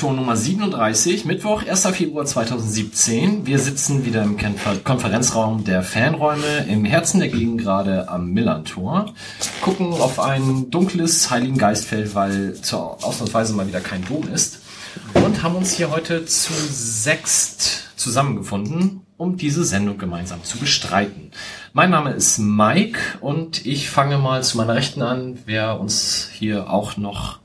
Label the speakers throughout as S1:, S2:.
S1: Millanton Nummer 37, Mittwoch, 1. Februar 2017. Wir sitzen wieder im Konfer Konferenzraum der Fanräume im Herzen der Gegend gerade am Millantor, gucken auf ein dunkles Heiligen Geistfeld, weil zur Ausnahmsweise mal wieder kein Dom ist und haben uns hier heute zu sechst zusammengefunden, um diese Sendung gemeinsam zu bestreiten. Mein Name ist Mike und ich fange mal zu meiner Rechten an, wer uns hier auch noch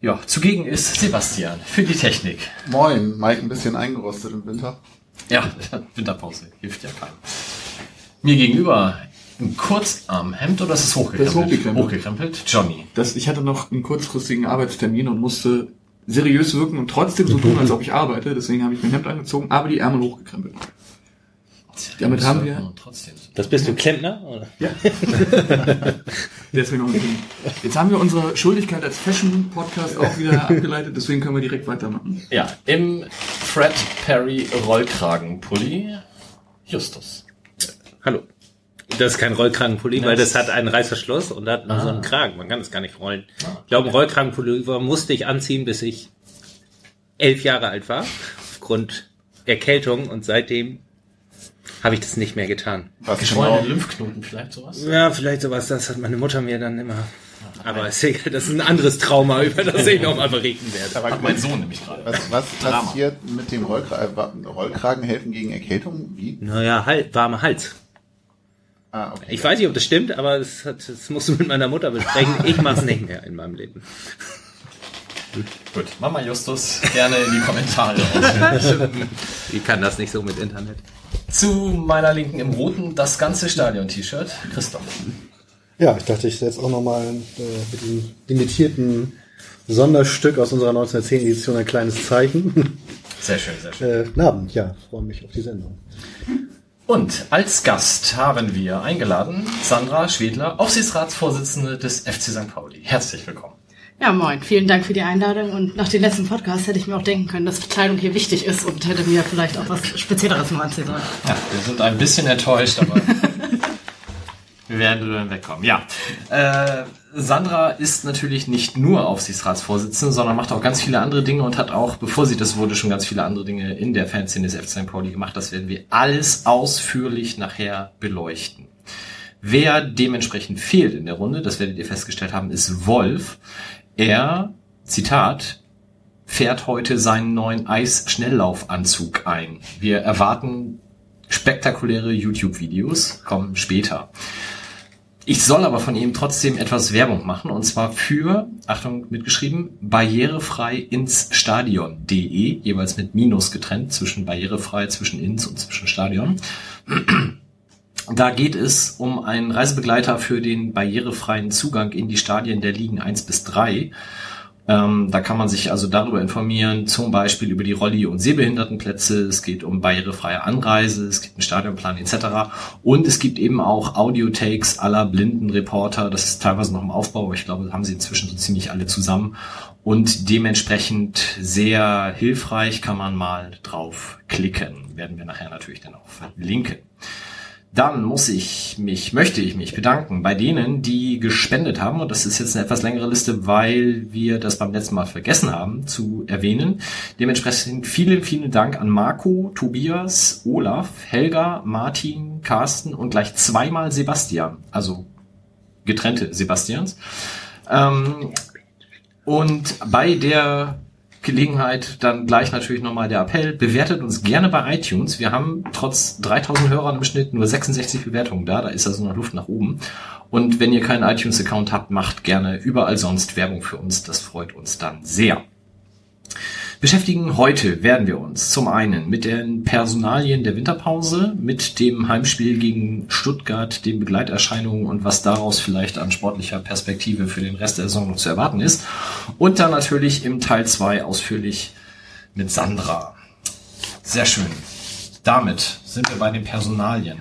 S1: ja, zugegen ist Sebastian für die Technik.
S2: Moin, Mike ein bisschen eingerostet im Winter.
S1: Ja, Winterpause hilft ja keinem. Mir gegenüber ein Kurzarmhemd oder ist es hochgekrempelt?
S2: Das ist hochgekrempelt.
S1: Hochgekrempelt. Johnny.
S2: Das, ich hatte noch einen kurzfristigen Arbeitstermin und musste seriös wirken und trotzdem so tun, als ob ich arbeite. Deswegen habe ich mein Hemd angezogen, aber die Ärmel hochgekrempelt. Damit haben wir-.
S3: Das bist du Klempner? Oder?
S2: Ja. Deswegen ein bisschen. Jetzt haben wir unsere Schuldigkeit als Fashion-Podcast auch wieder abgeleitet, deswegen können wir direkt weitermachen.
S1: Ja, im Fred Perry Rollkragenpulli Justus.
S3: Hallo. Das ist kein Rollkragenpulli, weil
S1: Das-
S3: hat einen Reißverschluss und hat nur so einen Kragen. Man kann es gar nicht rollen. Ich glaube, ein Rollkragenpullover musste ich anziehen, bis ich elf Jahre alt war, aufgrund Erkältung und seitdem habe ich das nicht mehr getan.
S2: Was
S1: Geschwollene Lymphknoten vielleicht sowas?
S3: Ja, vielleicht sowas, das hat meine Mutter mir dann immer. Aber ist egal, das ist ein anderes Trauma, über das ich noch mal berichten werde.
S1: Hat mein Sohn nämlich gerade.
S4: Was, was passiert mit dem Rollkragen? Rollkragen helfen gegen Erkältung? Wie?
S3: Naja, halt, warmer Hals.
S4: Ah, okay.
S3: Ich weiß nicht, ob das stimmt, aber das, hat, das musst du mit meiner Mutter besprechen. Ich mach's nicht mehr in meinem Leben.
S1: Gut, Mama Justus, gerne in die Kommentare.
S3: Ich kann das nicht so mit Internet.
S1: Zu meiner Linken im roten das ganze Stadion-T-Shirt. Christoph.
S5: Ja, ich dachte, ich setze auch nochmal äh, mit dem limitierten Sonderstück aus unserer 1910-Edition ein kleines Zeichen.
S1: Sehr schön, sehr schön.
S5: äh, guten Abend, ja, freue mich auf die Sendung.
S1: Und als Gast haben wir eingeladen Sandra Schwedler, Aufsichtsratsvorsitzende des FC St. Pauli. Herzlich willkommen.
S6: Ja, moin. Vielen Dank für die Einladung. Und nach dem letzten Podcast hätte ich mir auch denken können, dass Kleidung hier wichtig ist und hätte mir vielleicht auch was Spezielleres noch anziehen sollen.
S1: Ja, wir sind ein bisschen enttäuscht, aber wir werden dann wegkommen. Ja, äh, Sandra ist natürlich nicht nur Aufsichtsratsvorsitzende, sondern macht auch ganz viele andere Dinge und hat auch, bevor sie das wurde, schon ganz viele andere Dinge in der Fanszene des FC St. Pauli gemacht. Das werden wir alles ausführlich nachher beleuchten. Wer dementsprechend fehlt in der Runde, das werdet ihr festgestellt haben, ist Wolf. Er, Zitat, fährt heute seinen neuen Eis-Schnelllaufanzug ein. Wir erwarten spektakuläre YouTube-Videos, kommen später. Ich soll aber von ihm trotzdem etwas Werbung machen und zwar für, Achtung, mitgeschrieben, barrierefrei ins Stadion.de, jeweils mit Minus getrennt zwischen barrierefrei, zwischen ins und zwischen Stadion. Da geht es um einen Reisebegleiter für den barrierefreien Zugang in die Stadien der Ligen 1 bis 3. Ähm, da kann man sich also darüber informieren, zum Beispiel über die Rolli- und Sehbehindertenplätze. Es geht um barrierefreie Anreise, es gibt einen Stadionplan etc. Und es gibt eben auch Audiotakes aller blinden Reporter. Das ist teilweise noch im Aufbau, aber ich glaube, haben sie inzwischen so ziemlich alle zusammen. Und dementsprechend sehr hilfreich kann man mal drauf klicken. Werden wir nachher natürlich dann auch verlinken. Dann muss ich mich, möchte ich mich bedanken bei denen, die gespendet haben. Und das ist jetzt eine etwas längere Liste, weil wir das beim letzten Mal vergessen haben zu erwähnen. Dementsprechend vielen, vielen Dank an Marco, Tobias, Olaf, Helga, Martin, Carsten und gleich zweimal Sebastian. Also getrennte Sebastians. Ähm, und bei der Gelegenheit dann gleich natürlich nochmal der Appell, bewertet uns gerne bei iTunes. Wir haben trotz 3000 Hörern im Schnitt nur 66 Bewertungen da, da ist also noch Luft nach oben. Und wenn ihr keinen iTunes-Account habt, macht gerne überall sonst Werbung für uns, das freut uns dann sehr. Beschäftigen heute werden wir uns zum einen mit den Personalien der Winterpause, mit dem Heimspiel gegen Stuttgart, den Begleiterscheinungen und was daraus vielleicht an sportlicher Perspektive für den Rest der Saison noch zu erwarten ist. Und dann natürlich im Teil 2 ausführlich mit Sandra. Sehr schön. Damit sind wir bei den Personalien.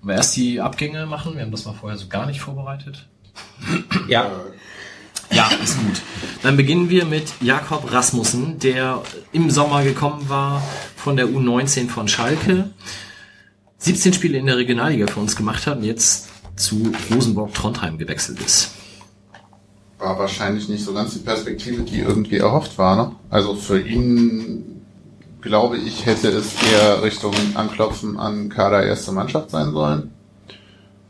S1: Wollen wir erst die Abgänge machen? Wir haben das mal vorher so gar nicht vorbereitet.
S3: Ja,
S1: Ja, ist gut. Dann beginnen wir mit Jakob Rasmussen, der im Sommer gekommen war von der U19 von Schalke. 17 Spiele in der Regionalliga für uns gemacht hat und jetzt zu Rosenborg Trondheim gewechselt ist.
S4: War wahrscheinlich nicht so ganz die Perspektive, die irgendwie erhofft war. Ne? Also für ihn, glaube ich, hätte es eher Richtung Anklopfen an Kader erste Mannschaft sein sollen.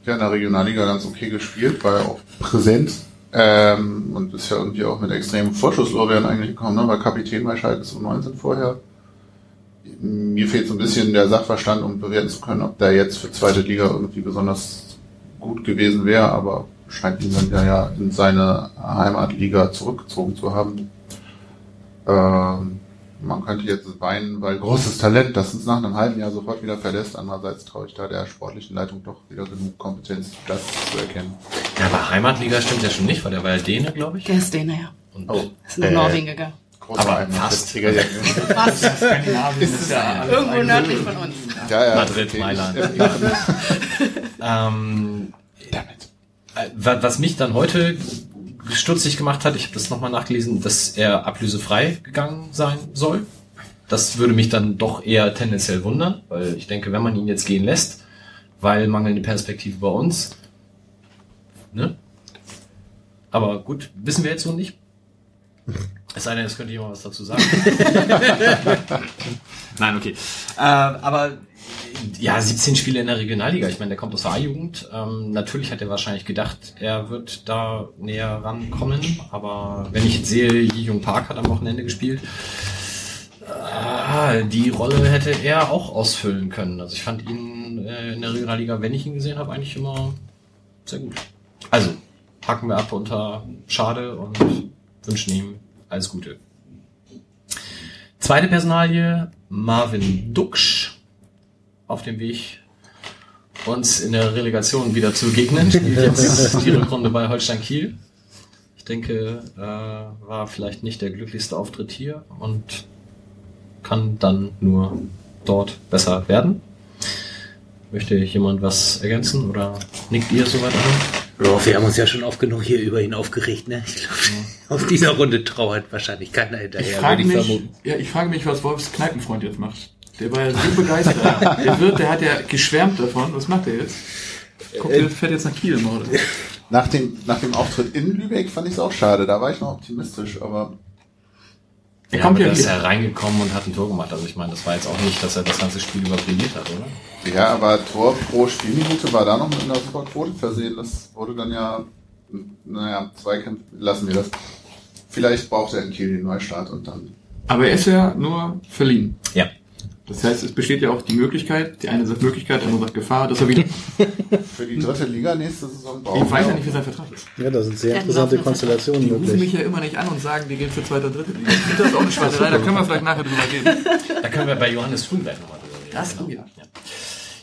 S4: Der in der Regionalliga ganz okay gespielt, war ja auch präsent. Ähm, und ist ja irgendwie auch mit extremen Vorschusslorbeeren eigentlich gekommen, ne? war Kapitän bei Schalke zu 19 vorher. Mir fehlt so ein bisschen der Sachverstand, um bewerten zu können, ob der jetzt für zweite Liga irgendwie besonders gut gewesen wäre, aber scheint ihn dann ja, ja in seine Heimatliga zurückgezogen zu haben. Ähm, man könnte jetzt weinen, weil großes Talent, das uns nach einem halben Jahr sofort wieder verlässt. Andererseits traue ich da der sportlichen Leitung doch wieder genug Kompetenz, das zu erkennen.
S1: Ja, aber Heimatliga stimmt ja schon nicht, weil der war ja Däne, glaube ich.
S6: Der ist Däne, ja.
S1: Und
S4: Oh.
S6: Ist nach
S4: Äh,
S6: Norwegen gegangen.
S4: Großer
S1: Aber fast.
S6: Was?
S2: Skandinavien ist ja
S6: Irgendwo nördlich von uns.
S4: ja, ja,
S1: Madrid. Mailand. Ähm,
S4: Damit.
S1: Äh, wa- Was mich dann heute stutzig gemacht hat, ich habe das nochmal nachgelesen, dass er ablösefrei gegangen sein soll. Das würde mich dann doch eher tendenziell wundern, weil ich denke, wenn man ihn jetzt gehen lässt, weil mangelnde Perspektive bei uns, ne? Aber gut, wissen wir jetzt so nicht. Es sei denn, es könnte jemand was dazu sagen. Nein, okay. Äh, aber ja, 17 Spiele in der Regionalliga. Ich meine, der kommt aus der A-Jugend. Ähm, natürlich hat er wahrscheinlich gedacht, er wird da näher rankommen. Aber wenn ich jetzt sehe, Jung Park hat am Wochenende gespielt, äh, die Rolle hätte er auch ausfüllen können. Also ich fand ihn äh, in der Regionalliga, wenn ich ihn gesehen habe, eigentlich immer sehr gut. Also packen wir ab unter Schade und wünschen ihm alles Gute. Zweite Personalie, Marvin Duksch auf dem Weg, uns in der Relegation wieder zu begegnen. Spielt jetzt die Rückrunde bei Holstein Kiel. Ich denke, äh, war vielleicht nicht der glücklichste Auftritt hier und kann dann nur dort besser werden. Möchte jemand was ergänzen oder nickt ihr soweit an?
S3: Ja, wir haben uns ja schon oft genug hier über ihn aufgeregt, ne? Ich glaube, auf dieser Runde trauert wahrscheinlich keiner
S2: Ich
S3: hinterher,
S2: frage
S3: würde ich
S2: mich,
S3: vermuten.
S2: ja, ich frage mich, was Wolfs Kneipenfreund jetzt macht. Der war ja so begeistert. der wird, der hat ja geschwärmt davon. Was macht er jetzt? Guckt, der fährt jetzt nach Kiel im Auto.
S4: Nach dem, nach dem Auftritt in Lübeck fand ich es auch schade. Da war ich noch optimistisch, aber
S2: Er
S1: Ja,
S2: kommt
S1: aber
S2: ja
S1: ist er reingekommen und hat ein Tor gemacht. Also ich meine, das war jetzt auch nicht, dass er das ganze Spiel überbrilliert hat, oder?
S4: ja, aber Tor pro Spielminute war da noch mit einer super Quote versehen. Das wurde dann ja, naja, Zweikämpfe, lassen wir das. Vielleicht braucht er in Kiel den Neustart und dann.
S2: Aber er ist ja nur verliehen.
S1: Ja.
S2: Das heißt, es besteht ja auch die Möglichkeit, die eine sagt Möglichkeit, die andere sagt Gefahr, dass er wieder.
S4: Für die dritte Liga nächste Saison braucht
S2: Ich weiß ja
S4: er-
S2: nicht, wie sein Vertrag ist.
S5: Ja, da sind sehr
S6: Ja,
S5: interessante Konstellationen
S2: Die rufen mich
S5: möglich.
S2: ja immer nicht an und sagen, wir gehen für zweite und dritte Liga. Ich finde das auch eine Schweinerei, da können wir vielleicht nachher drüber reden.
S1: Da können wir bei Johannes gleich nochmal drüber reden.
S2: Das,
S1: Genau.
S2: oh ja.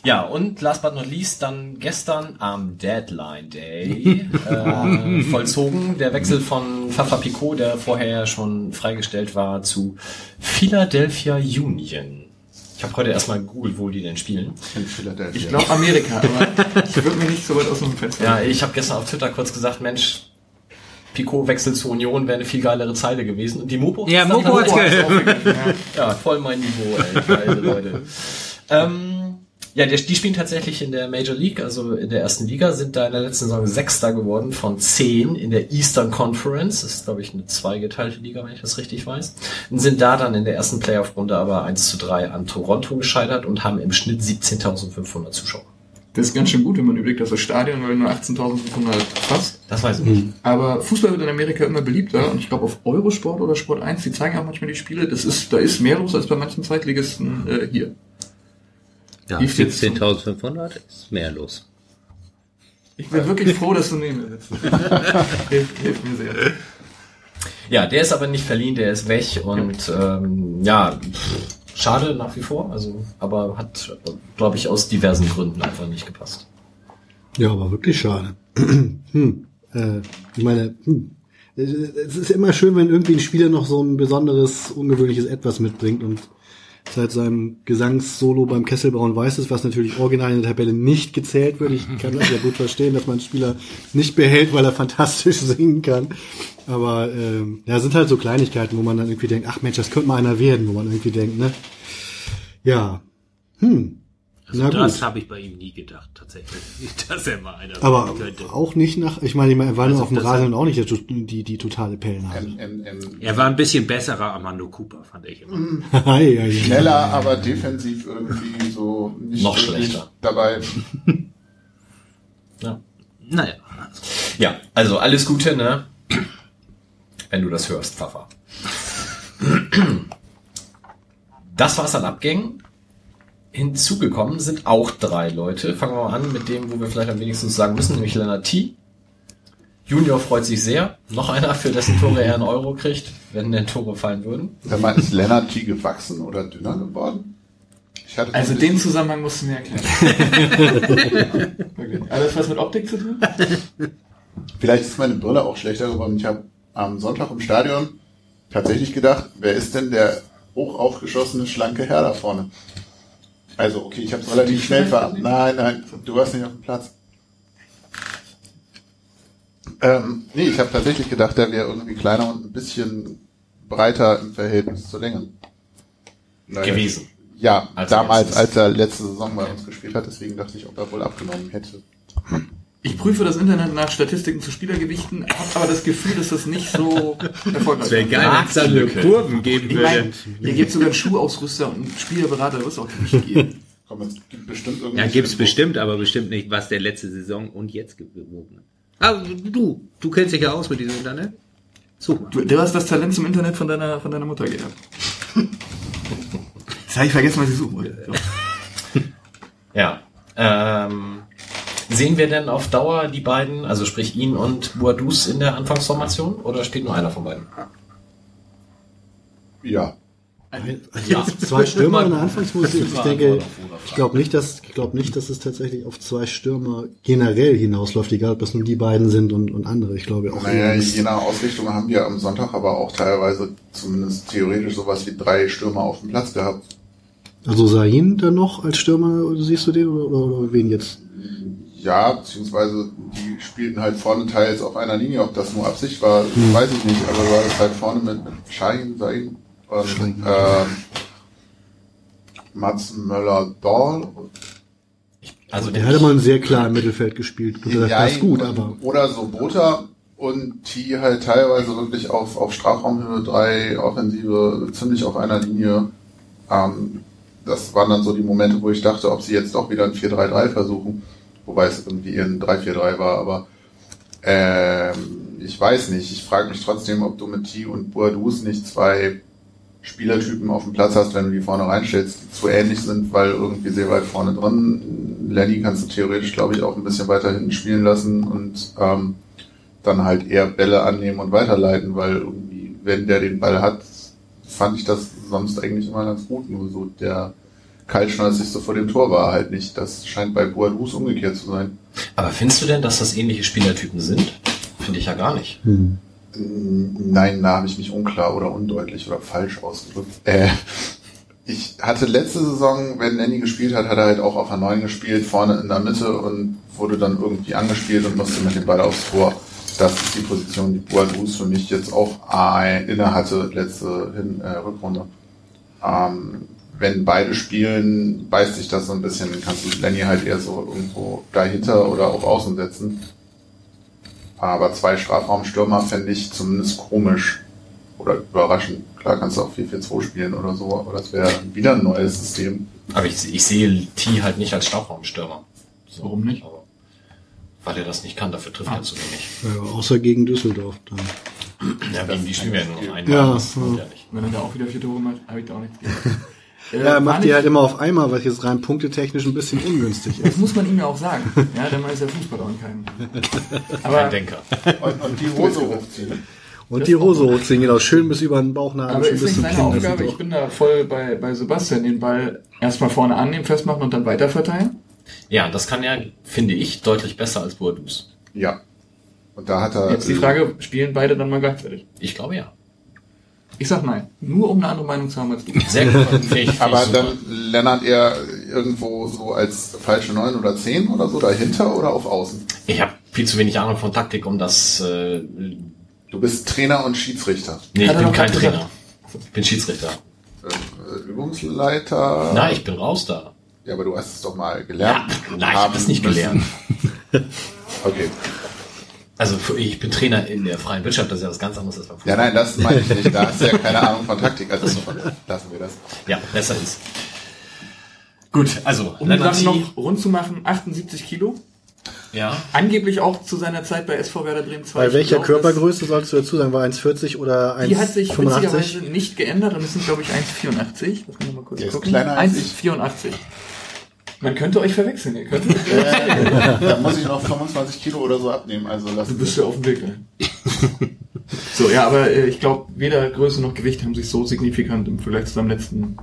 S1: Ja, und last but not least dann gestern am Deadline Day äh, vollzogen der Wechsel von Fafa Picot, der vorher ja schon freigestellt war, zu Philadelphia Union. Ich habe heute erstmal gegoogelt, wo die denn spielen.
S4: in Philadelphia.
S2: Ich glaube Amerika, aber ich würde mich nicht so weit aus dem Fenster.
S1: Ja, ich habe gestern auf Twitter kurz gesagt, Mensch, Picot Wechsel zu Union wäre eine viel geilere Zeile gewesen. Und die Mopo
S3: Ja,
S1: hat's
S3: Mopo hat's ge-
S1: Ja, voll mein Niveau, ey, geile Leute. Ähm, ja, die, die spielen tatsächlich in der Major League, also in der ersten Liga, sind da in der letzten Saison Sechster geworden von zehn in der Eastern Conference. Das ist, glaube ich, eine zweigeteilte Liga, wenn ich das richtig weiß. Und sind da dann in der ersten Playoff-Runde aber 1 zu 3 an Toronto gescheitert und haben im Schnitt 17.500 Zuschauer.
S2: Das ist ganz schön gut, wenn man überlegt, dass das Stadion weil nur 18.500 fast.
S1: Das weiß ich nicht.
S2: Aber Fußball wird in Amerika immer beliebter und ich glaube auf Eurosport oder Sport 1, die zeigen auch manchmal die Spiele, das ist, da ist mehr los als bei manchen Zweitligisten äh, hier.
S3: Ja,
S2: Hilft jetzt zum-
S3: 17.500 ist mehr los.
S2: Ich bin wirklich froh, dass du neben mir sitzt. hilft, hilft mir sehr.
S1: Ja, der ist aber nicht verliehen, der ist weg und ähm, ja, schade nach wie vor, also aber hat, glaube ich, aus diversen Gründen einfach nicht gepasst.
S5: Ja, aber wirklich schade. hm. äh, ich meine, hm. es ist immer schön, wenn irgendwie ein Spieler noch so ein besonderes, ungewöhnliches Etwas mitbringt und seit seinem Gesangssolo beim Kesselbraun weiß es, was natürlich original in der Tabelle nicht gezählt wird. Ich kann das ja gut verstehen, dass man einen Spieler nicht behält, weil er fantastisch singen kann. Aber ähm, ja, sind halt so Kleinigkeiten, wo man dann irgendwie denkt, ach Mensch, das könnte mal einer werden, wo man irgendwie denkt, ne? Ja. Hm.
S3: Also
S5: Na
S3: das habe ich bei ihm nie gedacht, tatsächlich. Dass er mal einer
S5: Aber auch nicht nach, ich meine, er war
S3: Also
S5: nur auf dem Rasen auch nicht die, die, die totale Pellenhase.
S4: Ähm, ähm,
S3: Er war ein bisschen besserer Armando Cooper, fand ich immer.
S5: Ei.
S4: schneller, aber defensiv irgendwie so nicht
S1: Noch schlechter.
S4: dabei.
S1: Ja.
S3: Naja.
S1: Ja, also alles Gute, ne? Wenn du das hörst, Pfaffer. Das war's an Abgängen. Hinzugekommen sind auch drei Leute. Fangen wir mal an mit dem, wo wir vielleicht am wenigsten sagen müssen, nämlich Lennart T. Junior freut sich sehr. Noch einer, für dessen Tore er einen Euro kriegt, wenn denn Tore fallen würden.
S4: Sag mal, ist Lennart T gewachsen oder dünner geworden? Ich hatte so
S2: Also den Zusammenhang musst du mir erklären. Alles was mit Optik zu tun?
S4: Vielleicht ist meine Brille auch schlechter geworden. Ich habe am Sonntag im Stadion tatsächlich gedacht, wer ist denn der hoch aufgeschossene, schlanke Herr da vorne? Also, okay, ich habe es relativ schnell ver... Nein, nein, du warst nicht auf dem Platz. Ähm, nee, ich habe tatsächlich gedacht, der wäre irgendwie kleiner und ein bisschen breiter im Verhältnis zur Länge. Naja,
S1: Gewesen.
S4: Ja,
S1: Als er
S4: damals, als er letzte Saison bei uns gespielt hat, deswegen dachte ich, ob er wohl abgenommen hätte.
S2: Ich prüfe das Internet nach Statistiken zu Spielergewichten, habe aber das Gefühl, dass das nicht so erfolgreich
S3: Wäre geil, wenn es da
S1: Marktlücke.
S3: Kurven geben
S2: Ich meine,
S3: würde.
S2: hier gibt sogar einen Schuhausrüster und einen Spielerberater, wird es auch nicht geben.
S4: Komm, es gibt bestimmt
S3: Ja,
S4: irgendwelche-
S3: gibt's bestimmt, aber bestimmt nicht, was der letzte Saison und jetzt gewogen hat. Aber du, du kennst dich ja aus mit diesem Internet. Such mal.
S2: Du, du hast das Talent zum Internet von deiner, von deiner Mutter geerbt. Jetzt habe ich vergessen, was ich suchen wollte. So.
S1: Ja. Ähm, sehen wir denn auf Dauer die beiden, also sprich ihn und Boadus in der Anfangsformation oder steht nur einer von beiden?
S4: Ja.
S1: Ja.
S5: Zwei Stürmer in der Anfangsmusik. Ich denke, ich glaube nicht, dass ich glaube nicht, dass es tatsächlich auf zwei Stürmer generell hinausläuft, egal ob das nur die beiden sind und, und andere. Ich glaube auch
S4: Naja, je nach Ausrichtung haben wir am Sonntag aber auch teilweise zumindest theoretisch sowas wie drei Stürmer auf dem Platz gehabt.
S5: also Sahin dann noch als Stürmer, oder siehst du den oder, oder, oder wen jetzt?
S4: Ja, beziehungsweise die spielten halt vorne teils auf einer Linie. Ob das nur Absicht war, weiß ich nicht. Aber war das halt vorne mit, Schein, Sein und ähm, Mats Möller-Dahl.
S1: Also
S5: Der hatte mal sehr klar im Mittelfeld gespielt. Du sagst, das ist gut, aber
S4: Oder so Bota und T halt teilweise wirklich auf, auf Strafraumhöhe, drei Offensive, ziemlich auf einer Linie. Ähm, das waren dann so die Momente, wo ich dachte, ob sie jetzt doch wieder ein 4-3-3 versuchen. Wobei es irgendwie ein 3-4-3 war, aber ähm, ich weiß nicht. Ich frage mich trotzdem, ob du mit T und Boadus nicht zwei Spielertypen auf dem Platz hast, wenn du die vorne reinstellst, die zu ähnlich sind, weil irgendwie sehr weit vorne drin. Lenny kannst du theoretisch, glaube ich, auch ein bisschen weiter hinten spielen lassen und ähm, dann halt eher Bälle annehmen und weiterleiten, weil irgendwie, wenn der den Ball hat, fand ich das sonst eigentlich immer ganz gut. Nur so der kaltschnäuzigste vor dem Tor war halt nicht. Das scheint bei Boadus umgekehrt zu sein.
S1: Aber findest du denn, dass das ähnliche Spielertypen sind? Finde ich ja gar nicht.
S5: hm.
S4: Nein, da habe ich mich unklar oder undeutlich oder falsch ausgedrückt. Äh, ich hatte letzte Saison, wenn Nanny gespielt hat, hat er halt auch auf der 9 gespielt, vorne in der Mitte und wurde dann irgendwie angespielt und musste mit dem Ball aufs Tor. Das ist die Position, die Boadus für mich jetzt auch inne hatte, letzte hin, äh, Rückrunde. Ähm, wenn beide spielen, beißt sich das so ein bisschen, dann kannst du Lenny halt eher so irgendwo dahinter oder auch außen setzen. Aber zwei Strafraumstürmer fände ich zumindest komisch oder überraschend. Klar kannst du auch 4-4-2 spielen oder so, aber das wäre wieder ein neues System.
S1: Aber ich, ich sehe T halt nicht als Strafraumstürmer. So,
S2: Warum nicht?
S1: aber- Weil er das nicht kann, dafür trifft er zu wenig.
S5: ja, außer gegen Düsseldorf dann.
S1: Ja, gegen die spielen wir ja nur noch einmal.
S5: Ja,
S1: das
S5: ja.
S1: ja nicht.
S2: Wenn er da auch wieder vier Tore macht, habe ich da auch nichts gegen.
S5: Ja, er macht die halt immer auf einmal, was jetzt rein punktetechnisch ein bisschen ungünstig ist.
S2: Das muss man ihm ja auch sagen. Ja, der Mann ist ja Fußballer und kein. Aber
S1: Ein Denker.
S4: Und, und die Hose hochziehen.
S5: Und die Hose hochziehen, genau. Schön bis über den Bauchnabel,
S2: Aber ist nicht meine
S5: Kinn. das
S2: Aufgabe. Ich bin da voll bei, bei Sebastian. Den Ball erstmal vorne annehmen, festmachen und dann weiter verteilen.
S1: Ja, das kann ja, finde ich, deutlich besser als Boadus.
S4: Ja. Und da hat er.
S2: Jetzt die Frage, spielen beide dann mal gleichzeitig?
S1: Ich glaube ja.
S2: Ich sag nein. Nur um eine andere Meinung zu haben als du.
S1: Sehr gut. Ich,
S4: Aber
S1: ich
S4: dann Lennart eher irgendwo so als falsche 9 oder 10 oder so dahinter oder auf Außen?
S1: Ich habe viel zu wenig Ahnung von Taktik, um das. Äh,
S4: Du bist Trainer und Schiedsrichter.
S1: nee, ich
S2: Hat er
S1: bin kein Trainer.
S2: gesagt?
S1: Ich bin Schiedsrichter.
S4: Äh, Übungsleiter.
S1: Nein, ich bin raus da.
S4: Ja, aber du hast es doch mal
S1: Ja,
S4: gelernt.
S1: nein, ich habe das nicht gelernt.
S4: Okay.
S1: Also ich bin Trainer in der freien Wirtschaft, das ist ja was ganz anderes als beim
S4: Ja,
S1: Fußball.
S4: nein, das meine ich nicht. Da hast du ja keine Ahnung von Taktik. Also lassen wir das.
S1: Ja, besser ist. Gut, also
S2: Um die Sachen
S1: T.
S2: noch rund zu machen, 78 Kilo.
S1: Ja,
S2: Angeblich auch zu seiner Zeit bei SV Werder Bremen 2.
S5: Bei welcher Körpergröße sollst du dazu sagen? War 1,40 oder
S2: das- Die hat sich
S5: 1,85?
S2: witzigerweise nicht geändert und es sind, glaube ich, 1,84. Das können wir mal kurz
S4: Der ist
S2: gucken.
S4: kleiner als ich.
S2: 1,84. Man könnte euch verwechseln. Ihr könnt,
S4: Da muss ich noch 25 Kilo oder so abnehmen. Also
S2: du
S4: lassen
S2: bist ja auf dem Weg. Ne? so, ja, aber äh, ich glaube, weder Größe noch Gewicht haben sich so signifikant im Vergleich zu seinem letzten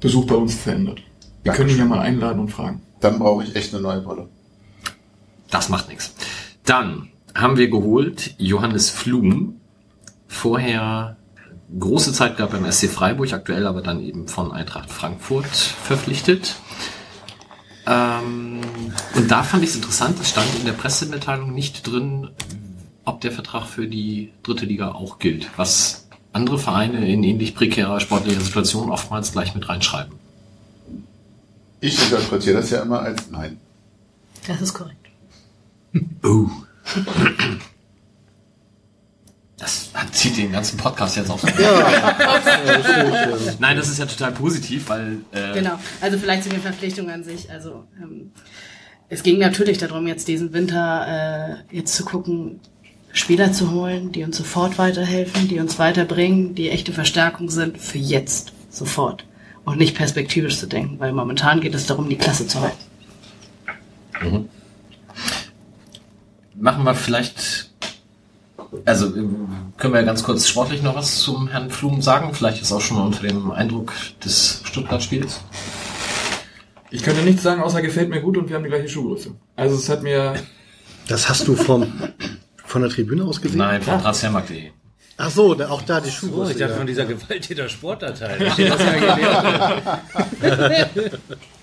S2: Besuch bei uns verändert. Wir können ihn ja mal einladen und fragen.
S4: Dann brauche ich echt eine neue Brille.
S1: das macht nichts. Dann haben wir geholt Johannes Flum. Vorher große Zeit gehabt beim SC Freiburg, aktuell aber dann eben von Eintracht Frankfurt verpflichtet. Ähm, und da fand ich es interessant, es stand in der Pressemitteilung nicht drin, ob der Vertrag für die dritte Liga auch gilt, was andere Vereine in ähnlich prekärer sportlicher Situation oftmals gleich mit reinschreiben.
S4: Ich interpretiere das ja immer als nein.
S6: Das ist korrekt.
S1: Oh. Das zieht den ganzen Podcast jetzt auf. Nein, das ist ja total positiv, weil äh,
S6: Genau. Also vielleicht zu den Verpflichtungen an sich. Also ähm, es ging natürlich darum, jetzt diesen Winter äh, jetzt zu gucken, Spieler zu holen, die uns sofort weiterhelfen, die uns weiterbringen, die echte Verstärkung sind für jetzt, sofort. Und nicht perspektivisch zu denken, weil momentan geht es darum, die Klasse zu halten.
S1: machen wir vielleicht, also können wir ganz kurz sportlich noch was zum Herrn Flum sagen? Vielleicht ist auch schon unter dem Eindruck des Stuttgart-Spiels.
S2: Ich könnte nichts sagen, außer gefällt mir gut und wir haben die gleiche Schuhgröße. Also es hat mir
S5: Das hast du vom, von der Tribüne aus gesehen?
S1: Nein, von transfermarkt.de.
S5: Ach so, da, auch da die
S3: Oh,
S5: Schuhgröße.
S3: ich dachte
S5: ja.
S3: von dieser Gewalttäter Sportdatei. Da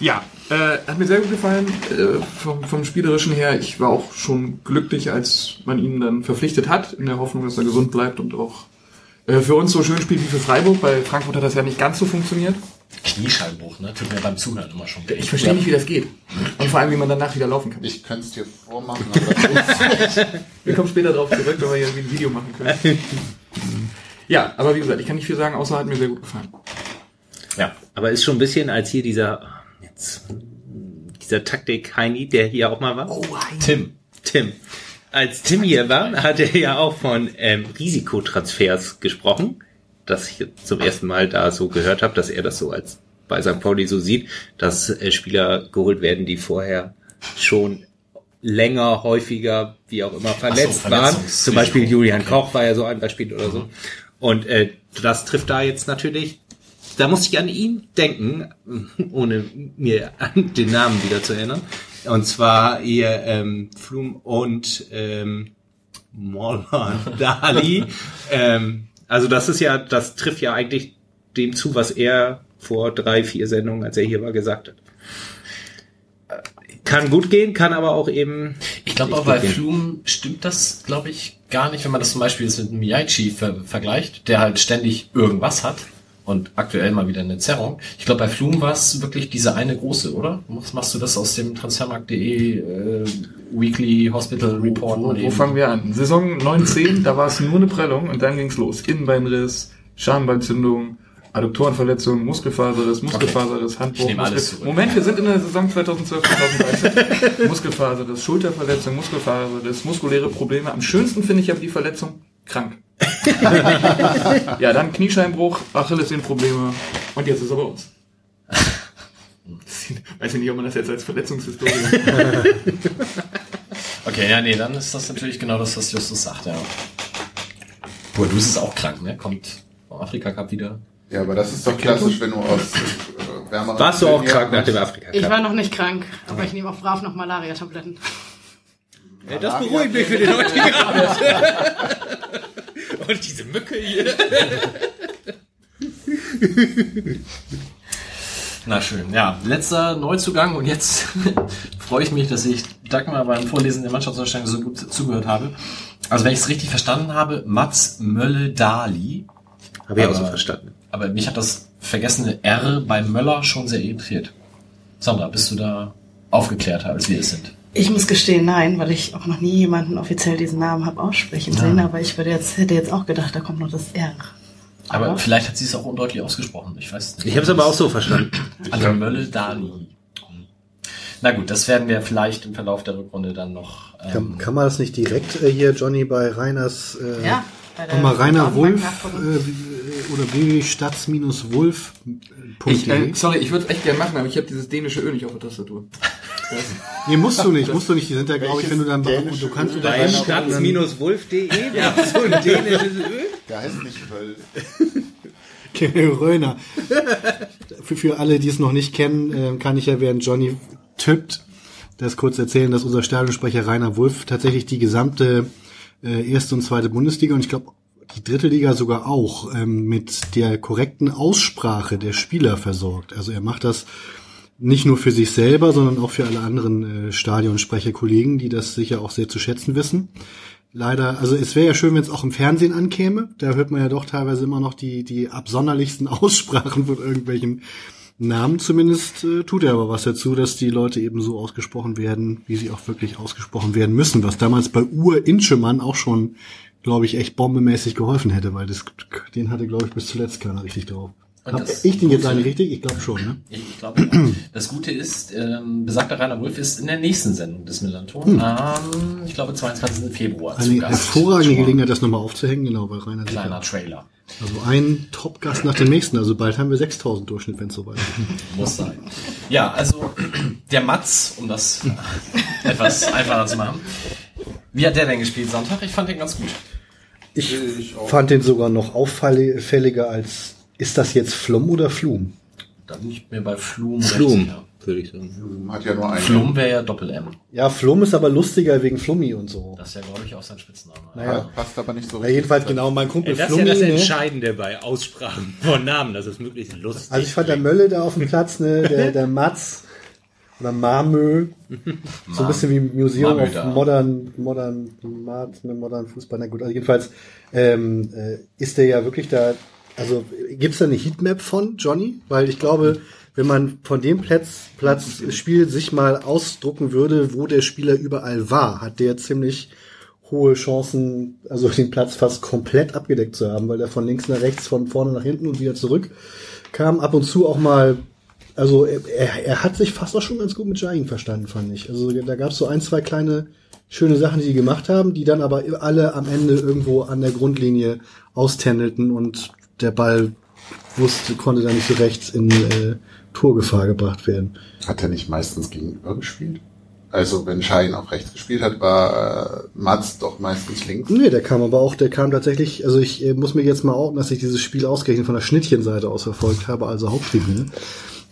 S3: ja.
S2: Ja, äh, hat mir sehr gut gefallen äh, vom, vom Spielerischen her. Ich war auch schon glücklich, als man ihn dann verpflichtet hat, in der Hoffnung, dass er gesund bleibt und auch äh, für uns so schön spielt wie für Freiburg. Bei Frankfurt hat das ja nicht ganz so funktioniert.
S1: Kniescheibenbruch, ne? Tut mir beim Zuhören immer schon.
S2: Ich verstehe nicht, wie das geht. Und vor allem, wie man danach wieder laufen kann.
S4: Ich könnte es dir vormachen, aber
S2: Wir kommen später drauf zurück, wenn wir hier ein Video machen können. Ja, aber wie gesagt, ich kann nicht viel sagen, außer hat mir sehr gut gefallen.
S1: Ja.
S3: Aber ist schon ein bisschen als hier dieser, jetzt, dieser Taktik-Heini, der hier auch mal war.
S1: Tim.
S3: Tim. Als Tim hier war, hat er ja auch von ähm, Risikotransfers gesprochen, dass ich zum ersten Mal da so gehört habe, dass er das so als bei St. Pauli so sieht, dass äh, Spieler geholt werden, die vorher schon länger, häufiger, wie auch immer verletzt waren.
S1: Verletzungsrisiko.
S3: Zum Beispiel Julian Koch war ja so ein Beispiel oder so. Und äh, das trifft da jetzt natürlich. Da muss ich an ihn denken, ohne mir an den Namen wieder zu erinnern. Und zwar ihr ähm, Flum und ähm, Mollan Dali. ähm, also das ist ja, das trifft ja eigentlich dem zu, was er vor drei, vier Sendungen, als er hier war, gesagt hat. Kann gut gehen, kann aber auch eben.
S1: Ich glaube auch bei. Flum stimmt das, glaube ich, gar nicht, wenn man das zum Beispiel jetzt mit Miyaichi ver vergleicht, der halt ständig irgendwas hat und aktuell mal wieder eine Zerrung. Ich glaube, bei Flum war es wirklich diese eine große, oder? Machst, machst du das aus dem Transfermarkt.de äh, Weekly Hospital Report?
S2: Wo, wo
S1: eben?
S2: fangen wir an? Saison 19, da war es nur eine Prellung und dann ging's los. Innenbeinriss, Schambeinzündung, Adduktorenverletzung, Muskelfaserriss, Muskelfaserriss, Handbruch.
S1: Nehme alles
S2: Muskel. Moment, wir sind in der Saison 2012, 2013. Muskelfaserriss, Schulterverletzung, Muskelfaserriss, muskuläre Probleme. Am schönsten finde ich aber die Verletzung krank. ja, dann Kniescheinbruch, Achillessehnenprobleme und jetzt ist er bei uns. Weiß ich nicht, ob man das jetzt als Verletzungshistorie
S1: Okay, ja, nee, dann ist das natürlich genau das, was Justus sagt, ja. Boadus ist auch krank, ne? Kommt vom Afrika Cup wieder.
S4: Ja, aber das ist doch klassisch, wenn du aus äh, wärmeren
S3: Warst du auch krank nach dem. Afrika
S6: Ich war
S3: Cup?
S6: noch nicht krank, aber ich nehme auch brav noch Malaria-Tabletten.
S3: Ja, das beruhigt mich für den heutigen Abend. Und diese Mücke hier.
S1: Na schön, ja. Letzter Neuzugang und jetzt freue ich mich, dass ich Dagmar beim Vorlesen der Mannschaftsausstellung so gut zugehört habe. Also wenn ich es richtig verstanden habe, Mats Mölle-Dali.
S3: Habe ich auch so
S1: Aber-
S3: verstanden.
S1: Aber mich hat das vergessene R bei Möller schon sehr irritiert. Sandra, bist du da aufgeklärter, als wir es sind?
S6: Ich muss gestehen, nein, weil ich auch noch nie jemanden offiziell diesen Namen habe aussprechen sehen, aber ich würde jetzt, hätte jetzt auch gedacht, da kommt noch das R.
S1: Aber,
S6: Aber-
S1: vielleicht hat sie es auch undeutlich ausgesprochen. Ich weiß es nicht.
S3: Ich habe es aber auch so verstanden.
S1: Also Mölle-Dali. Na gut, das werden wir vielleicht im Verlauf der Rückrunde dann noch.
S5: Kann,
S1: Ähm,
S5: kann man das nicht direkt äh, hier, Johnny, bei Reiners äh,
S6: Ja, bei der
S5: Nochmal Rainer Wolf äh, wie- oder www.stats-wolf.de.
S2: Ich, äh, sorry, ich würde es echt gerne machen, aber ich habe dieses dänische Ö nicht auf der Tastatur.
S5: nee, musst du nicht, musst du nicht. Die sind ja, glaube ich, wenn du dann
S4: dänische
S5: du kannst du
S4: Öl?
S5: da
S3: Bei
S4: Rainer
S3: stats-wolf.de ja. so ein dänisches Öl.
S4: Der heißt nicht Höll.
S5: Röner. für, für alle, die es noch nicht kennen, äh, kann ich ja, während Johnny tippt, das kurz erzählen, dass unser Stadionsprecher Rainer Wulff tatsächlich die gesamte äh, erste und zweite Bundesliga und ich glaube die dritte Liga sogar auch ähm, mit der korrekten Aussprache der Spieler versorgt. Also er macht das nicht nur für sich selber, sondern auch für alle anderen äh, Stadionsprecherkollegen, die das sicher auch sehr zu schätzen wissen. Leider, also es wäre ja schön, wenn es auch im Fernsehen ankäme. Da hört man ja doch teilweise immer noch die, die absonderlichsten Aussprachen von irgendwelchen Namen. Zumindest äh, tut er aber was dazu, dass die Leute eben so ausgesprochen werden, wie sie auch wirklich ausgesprochen werden müssen. Was damals bei Ur Inschemann auch schon, glaube ich, echt bombemäßig geholfen hätte, weil das, den hatte, glaube ich, bis zuletzt keiner richtig drauf.
S1: Und
S5: Hab
S1: das
S5: ich den jetzt eigentlich richtig? Ich glaube schon, ne?
S1: Ich, glaube, das Gute ist, ähm, besagter Rainer Wolf ist in der nächsten Sendung des Millanton am, ich glaube, 22. Februar zu
S5: Eine
S1: Gast.
S5: hervorragende Gelegenheit, das nochmal aufzuhängen, genau, weil Rainer
S1: Kleiner
S5: ja-
S1: Trailer.
S5: Also ein Top-Gast nach dem nächsten. Also bald haben wir 6000 Durchschnitt, wenn es soweit ist.
S1: Muss sein. Ja, also der Matz, um das etwas einfacher zu machen. Wie hat der denn gespielt Sonntag? Ich fand den ganz gut.
S5: Ich
S4: Ich
S5: fand den sogar noch auffälliger als, ist das jetzt Flum oder Flum?
S1: Da bin ich mir bei Flum
S3: Flum,
S1: recht sicher.
S3: würde ich sagen.
S4: Hat ja nur einen.
S1: Flum wäre ja Doppel-M.
S5: Ja, Flum ist aber lustiger wegen Flummi und so.
S1: Das ist ja, glaube ich, auch sein Spitzname.
S5: Naja.
S4: Passt aber nicht so
S5: Ja, jedenfalls genau, mein Kumpel
S3: Das ist ja
S5: Flummi,
S3: das
S5: ne?
S3: Entscheidende bei Aussprachen von Namen, dass es möglichst lustig
S5: Also ich fand der Mölle da auf dem Platz, ne, der, der Matz oder Marmö, so ein bisschen wie Museum
S1: Marmö
S5: of
S1: da.
S5: Modern, Modern, Mart, ne, Modern Fußball, na gut, also jedenfalls ähm, äh, ist der ja wirklich da, also gibt's da eine Heatmap von Johnny? Weil ich glaube, wenn man von dem Platz, Platz Spiel sich mal ausdrucken würde, wo der Spieler überall war, hat der ziemlich hohe Chancen, also den Platz fast komplett abgedeckt zu haben, weil er von links nach rechts, von vorne nach hinten und wieder zurück kam. Ab und zu auch mal, also er, er, hat sich fast auch schon ganz gut mit Jain verstanden, fand ich. Also da gab es so ein, zwei kleine schöne Sachen, die die gemacht haben, die dann aber alle am Ende irgendwo an der Grundlinie auständelten und der Ball wusste, konnte da nicht so rechts in äh, Torgefahr gebracht werden.
S4: Hat er nicht meistens gegenüber gespielt? Also wenn Schein auch rechts gespielt hat, war äh, Mats doch meistens links.
S5: Nee, der kam aber auch, der kam tatsächlich, also ich äh, muss mir jetzt mal outen, dass ich dieses Spiel ausgerechnet von der Schnittchenseite aus verfolgt habe, also Haupttribüne.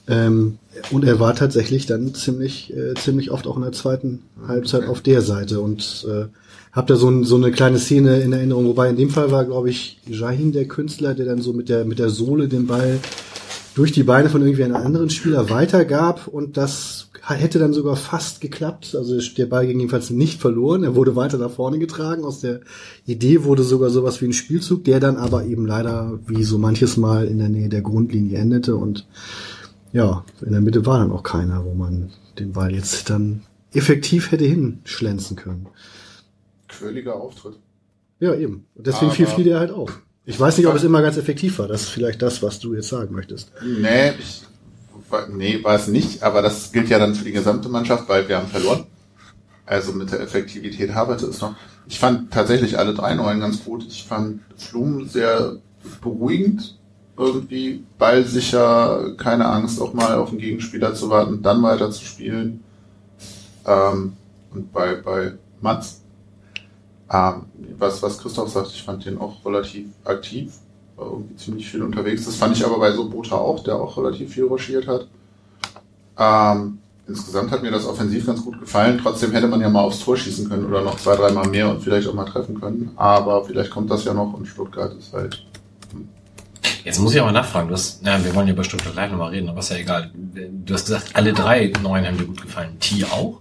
S5: Ähm, und er war tatsächlich dann ziemlich, äh, ziemlich oft auch in der zweiten Halbzeit auf der Seite und äh, hab da so, ein, so eine kleine Szene in Erinnerung, wobei in dem Fall war, glaube ich, Jahin der Künstler, der dann so mit der, mit der Sohle den Ball durch die Beine von irgendwie einem anderen Spieler weitergab und das hätte dann sogar fast geklappt. Also der Ball ging jedenfalls nicht verloren. Er wurde weiter nach vorne getragen. Aus der Idee wurde sogar sowas wie ein Spielzug, der dann aber eben leider wie so manches Mal in der Nähe der Grundlinie endete und ja, in der Mitte war dann auch keiner, wo man den Ball jetzt dann effektiv hätte hinschlänzen können.
S4: Quirliger Auftritt.
S5: Ja, eben. Und deswegen
S4: Aber-
S5: fiel der halt auf. Ich weiß nicht, ob es immer ganz effektiv war. Das ist vielleicht das, was du jetzt sagen möchtest.
S4: Nee, ich, nee, war es nicht, aber das gilt ja dann für die gesamte Mannschaft, weil wir haben verloren. Also mit der Effektivität haperte es noch. Ich fand tatsächlich alle drei Neuen ganz gut. Ich fand Flum sehr beruhigend, irgendwie ballsicher, keine Angst, auch mal auf den Gegenspieler zu warten, dann weiter zu spielen. Ähm, und bei, bei Mats Ähm, was, was Christoph sagt, ich fand den auch relativ aktiv, war irgendwie ziemlich viel unterwegs. Das fand ich aber bei so Bota auch, der auch relativ viel ruschiert hat. Ähm, insgesamt hat mir das offensiv ganz gut gefallen. Trotzdem hätte man ja mal aufs Tor schießen können oder noch zwei, dreimal mehr und vielleicht auch mal treffen können. Aber vielleicht kommt das ja noch und Stuttgart ist halt.
S1: Jetzt muss ich aber nachfragen. Du hast, ja, wir wollen ja über Stuttgart gleich nochmal reden, aber ist ja egal. Du hast gesagt, alle drei neuen haben dir gut gefallen. T auch?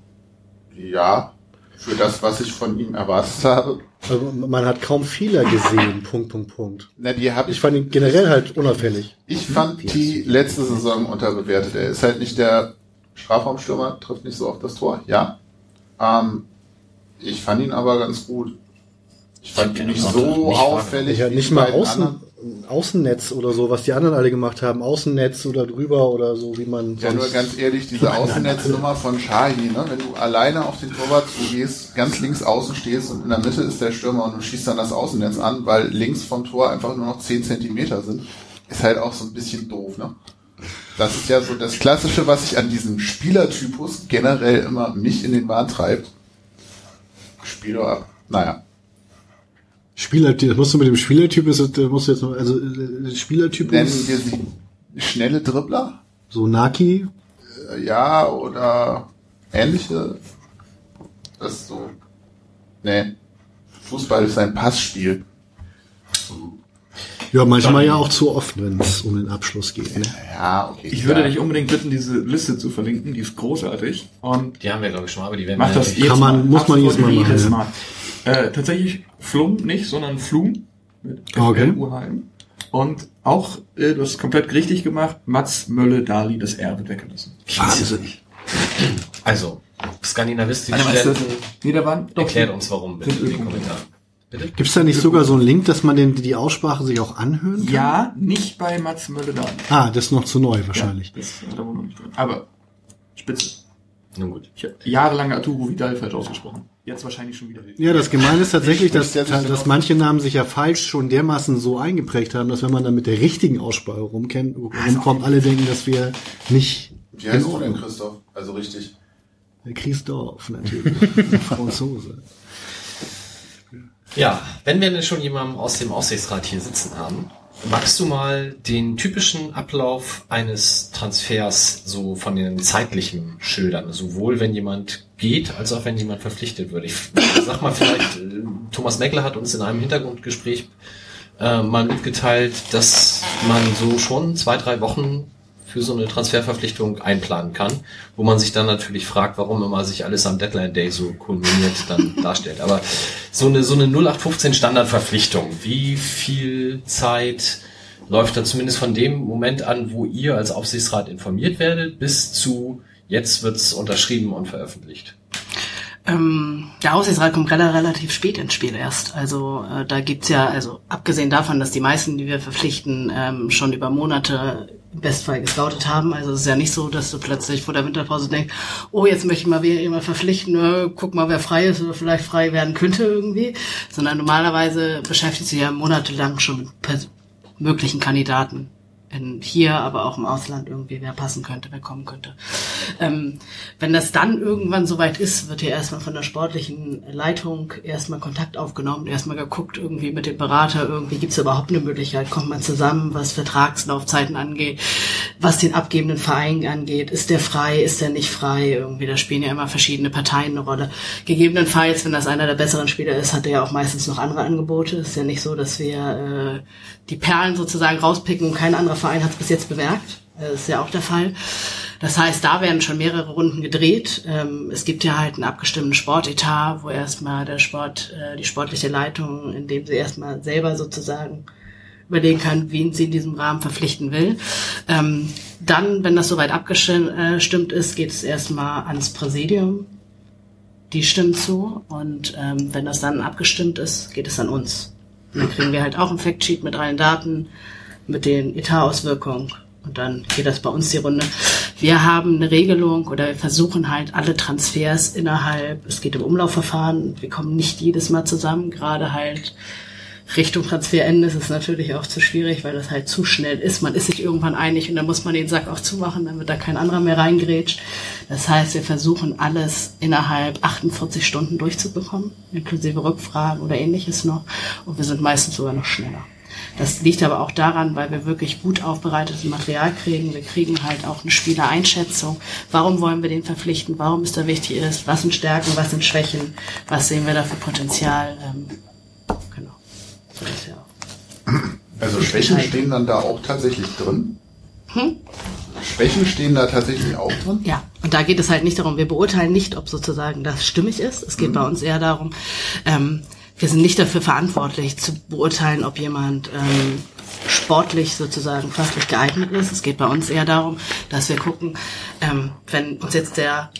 S4: Ja, für das, was ich von ihm erwartet habe.
S5: Also man hat kaum Fehler gesehen, Punkt, Punkt, Punkt.
S4: Na, die habe ich.
S5: Ich fand ihn generell halt unauffällig.
S4: Ich fand die letzte Saison unterbewertet. Er ist halt nicht der Strafraumstürmer, trifft nicht so oft das Tor, ja. Ähm, ich fand ihn aber ganz gut. Ich fand ihn nicht so
S1: nicht
S4: auffällig.
S5: Ich
S4: wie
S5: nicht
S4: die
S5: mal Außen,
S4: anderen.
S5: Außennetz oder so, was die anderen alle gemacht haben. Außennetz oder drüber oder so, wie man
S4: Ja, nur ganz ehrlich, diese Außennetznummer von Shahi, ne? wenn du alleine auf den Torwart zugehst, ganz links außen stehst und in der Mitte ist der Stürmer und du schießt dann das Außennetz an, weil links vom Tor einfach nur noch 10 Zentimeter sind, ist halt auch so ein bisschen doof. Ne? Das ist ja so das Klassische, was sich an diesem Spielertypus generell immer mich in den Wahn treibt. Spiel doch ab. Naja.
S5: Spielertyp, das musst du mit dem Spielertyp, das musst du jetzt noch, also äh, Spielertyp
S4: Nennen
S5: ist
S4: wir sie schnelle Dribbler?
S5: so Naki,
S4: Äh, Ja, oder ähnliche. Das ist so. Nee. Fußball ist ein Passspiel.
S5: ja manchmal ja auch zu oft, wenn es um den Abschluss geht. Ne?
S4: Ja, okay.
S2: Ich würde
S4: ja.
S2: dich unbedingt bitten, diese Liste zu verlinken, die ist großartig. Und
S1: Die haben wir, glaube ich, schon mal, aber die werden
S2: mach
S1: wir
S2: das
S1: natürlich-
S2: jetzt
S5: man- muss man jetzt mal machen,
S2: jedes
S5: ja.
S2: Äh, tatsächlich Flum nicht, sondern Flum. Mit
S5: Okay.
S2: FLUHM. Und auch, äh, du hast es komplett richtig gemacht, Mats Mölle Dali das R wird weggelassen.
S5: Wahnsinn.
S1: Also, skandinavistische
S2: nee, da waren doch
S1: erklärt uns warum, bitte, in den. Kommentaren. Bitte?
S5: Gibt's da nicht sogar so einen Link, dass man den, die Aussprache sich auch anhören kann?
S2: Ja, nicht bei Mats Mölle Dali.
S5: Ah, das ist noch zu neu wahrscheinlich.
S2: Ja, das hat er wohl noch nicht drin. Aber, spitze.
S1: Nun gut.
S2: Ich habe jahrelang Arturo Vidal falsch ausgesprochen. Jetzt wahrscheinlich schon wieder.
S5: Ja, das Gemeine ist tatsächlich, dass, dass manche Namen sich ja falsch schon dermaßen so eingeprägt haben, dass wenn man dann mit der richtigen Aussprache rumkennt, rumkommt, alle denken, dass wir nicht
S4: Wie heißt du denn, Christoph? Also richtig.
S5: Christoph natürlich, Franzose.
S1: Ja, wenn wir denn schon jemanden aus dem Aussichtsrat hier sitzen haben, magst du mal den typischen Ablauf eines Transfers so von den zeitlichen schildern? Sowohl wenn jemand geht, als auch wenn jemand verpflichtet wird. Ich sag mal vielleicht, äh, Thomas Meckler hat uns in einem Hintergrundgespräch äh, mal mitgeteilt, dass man so schon zwei, drei Wochen für so eine Transferverpflichtung einplanen kann, wo man sich dann natürlich fragt, warum immer sich alles am Deadline Day so kulminiert dann darstellt. Aber so eine, so eine 0815 Standardverpflichtung, wie viel Zeit läuft da zumindest von dem Moment an, wo ihr als Aufsichtsrat informiert werdet, bis zu jetzt wird's unterschrieben und veröffentlicht?
S6: Ähm, der Aussichtsrat kommt rela- relativ spät ins Spiel erst. Also äh, da gibt's ja, also abgesehen davon, dass die meisten, die wir verpflichten, ähm, schon über Monate Bestfall gescoutet haben. Also es ist ja nicht so, dass du plötzlich vor der Winterpause denkst, oh, jetzt möchte ich mal wen jemand verpflichten, äh, guck mal, wer frei ist oder vielleicht frei werden könnte irgendwie. Sondern normalerweise beschäftigt sich ja monatelang schon mit möglichen Kandidaten. In, hier, aber auch im Ausland irgendwie, wer passen könnte, wer kommen könnte. Ähm, wenn das dann irgendwann soweit ist, wird hier erstmal von der sportlichen Leitung erstmal Kontakt aufgenommen, erstmal geguckt, irgendwie mit dem Berater, irgendwie gibt es überhaupt eine Möglichkeit, kommt man zusammen, was Vertragslaufzeiten angeht, was den abgebenden Verein angeht, ist der frei, ist der nicht frei, irgendwie, da spielen ja immer verschiedene Parteien eine Rolle. Gegebenenfalls, wenn das einer der besseren Spieler ist, hat er ja auch meistens noch andere Angebote. Ist ja nicht so, dass wir äh, die Perlen sozusagen rauspicken und kein anderer Verein hat es bis jetzt bemerkt. Das ist ja auch der Fall. Das heißt, da werden schon mehrere Runden gedreht. Ähm, es gibt ja halt einen abgestimmten Sportetat, wo erstmal der Sport, äh, die sportliche Leitung, in dem sie erstmal selber sozusagen überlegen kann, wen sie in diesem Rahmen verpflichten will. Ähm, dann, wenn das soweit abgestimmt ist, geht es erstmal ans Präsidium. Die stimmen zu und ähm, wenn das dann abgestimmt ist, geht es an uns. Und dann kriegen wir halt auch ein Factsheet mit allen Daten, mit den Etatauswirkungen und dann geht das bei uns die Runde. Wir haben eine Regelung oder wir versuchen halt alle Transfers innerhalb, es geht im Umlaufverfahren, wir kommen nicht jedes Mal zusammen, gerade halt Richtung Transferende ist es natürlich auch zu schwierig, weil das halt zu schnell ist. Man ist sich irgendwann einig und dann muss man den Sack auch zumachen, damit da kein anderer mehr reingrätscht. Das heißt, wir versuchen alles innerhalb 48 Stunden durchzubekommen, inklusive Rückfragen oder ähnliches noch. Und wir sind meistens sogar noch schneller. Das liegt aber auch daran, weil wir wirklich gut aufbereitetes Material kriegen. Wir kriegen halt auch eine Spielereinschätzung. Warum wollen wir den verpflichten? Warum ist er wichtig ist? Was sind Stärken? Was sind Schwächen? Was sehen wir da für Potenzial? Ähm, genau. So ist ja auch.
S4: Also Schwächen stehen dann da auch tatsächlich drin?
S6: Hm?
S4: Schwächen stehen da tatsächlich auch drin?
S6: Ja, und da geht es halt nicht darum, wir beurteilen nicht, ob sozusagen das stimmig ist. Es geht
S4: Mhm.
S6: bei uns eher darum, ähm, wir sind nicht dafür verantwortlich zu beurteilen, ob jemand ähm, sportlich sozusagen fachlich geeignet ist. Es geht bei uns eher darum, dass wir gucken, ähm, wenn uns jetzt der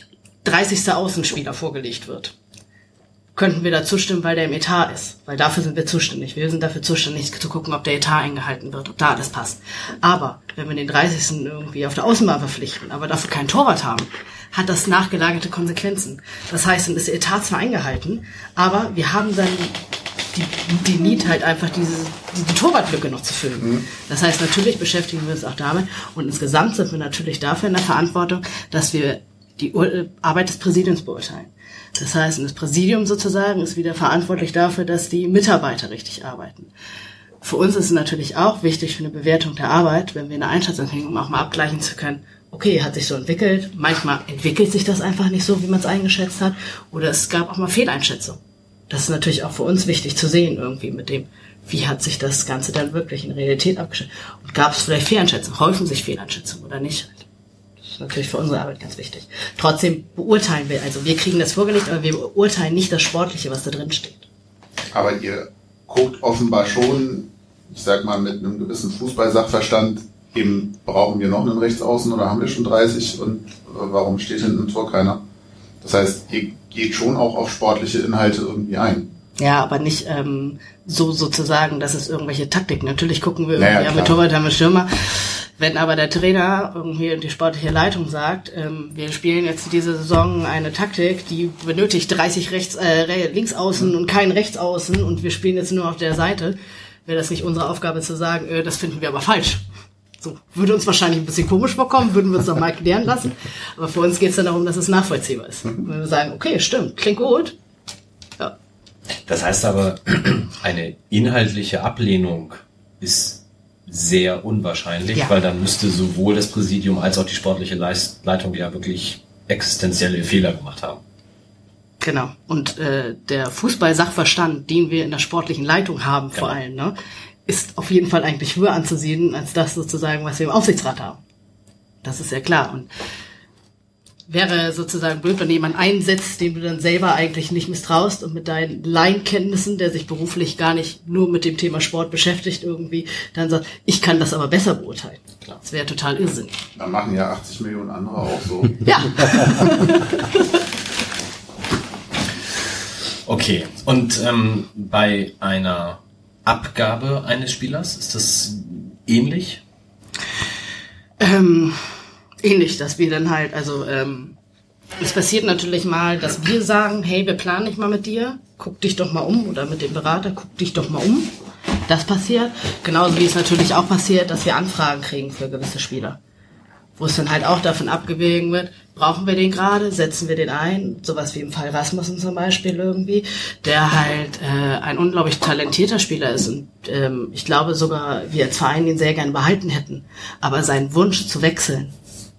S6: 30. Außenspieler vorgelegt wird, könnten wir da zustimmen, weil der im Etat ist. Weil dafür sind wir zuständig. Wir sind dafür zuständig zu gucken, ob der Etat eingehalten wird, ob da alles passt. Aber wenn wir den 30. irgendwie auf der Außenbahn verpflichten, aber dafür keinen Torwart haben, hat das nachgelagerte Konsequenzen. Das heißt, dann ist der Etat zwar eingehalten, aber wir haben dann die, die Need halt einfach diese, die Torwartlücke noch zu füllen. Das heißt, natürlich beschäftigen wir uns auch damit und insgesamt sind wir natürlich dafür in der Verantwortung, dass wir die Arbeit des Präsidiums beurteilen. Das heißt, das Präsidium sozusagen ist wieder verantwortlich dafür, dass die Mitarbeiter richtig arbeiten. Für uns ist es natürlich auch wichtig für eine Bewertung der Arbeit, wenn wir eine Einschätzung kriegen, um auch mal abgleichen zu können, okay, hat sich so entwickelt, manchmal entwickelt sich das einfach nicht so, wie man es eingeschätzt hat, oder es gab auch mal Fehleinschätzungen. Das ist natürlich auch für uns wichtig zu sehen, irgendwie mit dem, wie hat sich das Ganze dann wirklich in Realität abgestellt. Und gab es vielleicht Fehleinschätzungen, häufen sich Fehleinschätzungen oder nicht. Das ist natürlich für unsere Arbeit ganz wichtig. Trotzdem beurteilen wir, also wir kriegen das vorgelegt, aber wir beurteilen nicht das Sportliche, was da drin steht.
S4: Aber ihr guckt offenbar schon, ich sag mal, mit einem gewissen Fußballsachverstand, eben brauchen wir noch einen Rechtsaußen oder haben wir schon 30 und äh, warum steht hinten im Tor keiner? Das heißt, ihr geht schon auch auf sportliche Inhalte irgendwie ein.
S6: Ja, aber nicht ähm, so sozusagen, dass es irgendwelche Taktiken. Natürlich gucken wir
S4: Naja,
S6: irgendwie, haben wir
S4: klar.
S6: Torwart, haben wir Stürmer. Wenn aber der Trainer irgendwie und die sportliche Leitung sagt, ähm, wir spielen jetzt diese Saison eine Taktik, die benötigt 30 rechts, äh, re- links außen und keinen rechts außen und wir spielen jetzt nur auf der Seite, wäre das nicht unsere Aufgabe zu sagen, äh, das finden wir aber falsch. So, würde uns wahrscheinlich ein bisschen komisch vorkommen, würden wir uns doch mal klären lassen. Aber für uns geht es dann darum, dass es nachvollziehbar ist. Wenn wir sagen, okay, stimmt, klingt gut. Ja,
S1: Das heißt aber, eine inhaltliche Ablehnung ist sehr unwahrscheinlich,
S6: Ja.
S1: weil dann müsste sowohl das Präsidium als auch die sportliche Leitung ja wirklich existenzielle Fehler gemacht haben.
S6: Genau. Und äh, der Fußball-Sachverstand, den wir in der sportlichen Leitung haben, vor
S1: Genau.
S6: allem, ne, ist auf jeden Fall eigentlich höher anzusiedeln als das sozusagen, was wir im Aufsichtsrat haben. Das ist ja klar. Und wäre sozusagen blöd, wenn jemand einsetzt, dem du dann selber eigentlich nicht misstraust und mit deinen Laienkenntnissen, der sich beruflich gar nicht nur mit dem Thema Sport beschäftigt, irgendwie dann sagt, ich kann das aber besser beurteilen.
S1: Klar.
S6: Das wäre total irrsinnig.
S4: Da machen ja 80 Millionen andere auch so.
S6: Ja.
S1: Okay, und ähm, bei einer Abgabe eines Spielers ist das ähnlich?
S6: Ähm, ähnlich, dass wir dann halt, also ähm, es passiert natürlich mal, dass wir sagen, hey, wir planen nicht mal mit dir, guck dich doch mal um oder mit dem Berater, guck dich doch mal um. Das passiert. Genauso wie es natürlich auch passiert, dass wir Anfragen kriegen für gewisse Spieler. Wo es dann halt auch davon abgewogen wird, brauchen wir den gerade, setzen wir den ein, sowas wie im Fall Rasmussen zum Beispiel irgendwie, der halt äh, ein unglaublich talentierter Spieler ist und ähm, ich glaube sogar, wir als Verein ihn sehr gern behalten hätten, aber seinen Wunsch zu wechseln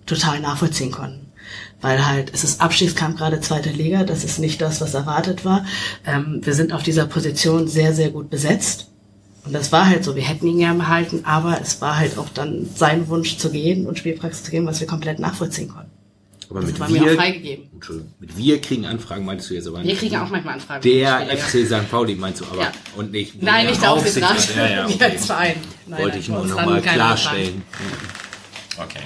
S6: total nachvollziehen konnten. Weil halt, es ist Abstiegskampf gerade zweite Liga, das ist nicht das, was erwartet war. Ähm, wir sind auf dieser Position sehr, sehr gut besetzt. Und das war halt so, wir hätten ihn gern behalten, aber es war halt auch dann sein Wunsch zu gehen und Spielpraxis zu geben, was wir komplett nachvollziehen konnten.
S3: Aber
S6: Das
S3: mit
S6: war mir auch
S3: wir,
S6: freigegeben.
S3: Entschuldigung, mit wir kriegen Anfragen, meinst du jetzt aber
S6: Wir
S3: nicht?
S6: kriegen auch manchmal Anfragen.
S3: Der FC St. Pauli meinst du aber
S6: Ja.
S3: und nicht
S6: Nein, nicht der Aufsichtsrat.
S3: Ja, ja,
S6: Wir
S3: okay.
S6: Verein. Nein,
S3: Wollte ich nur
S6: uns
S3: noch
S6: landen
S3: mal
S6: keine
S3: klarstellen.
S1: Okay.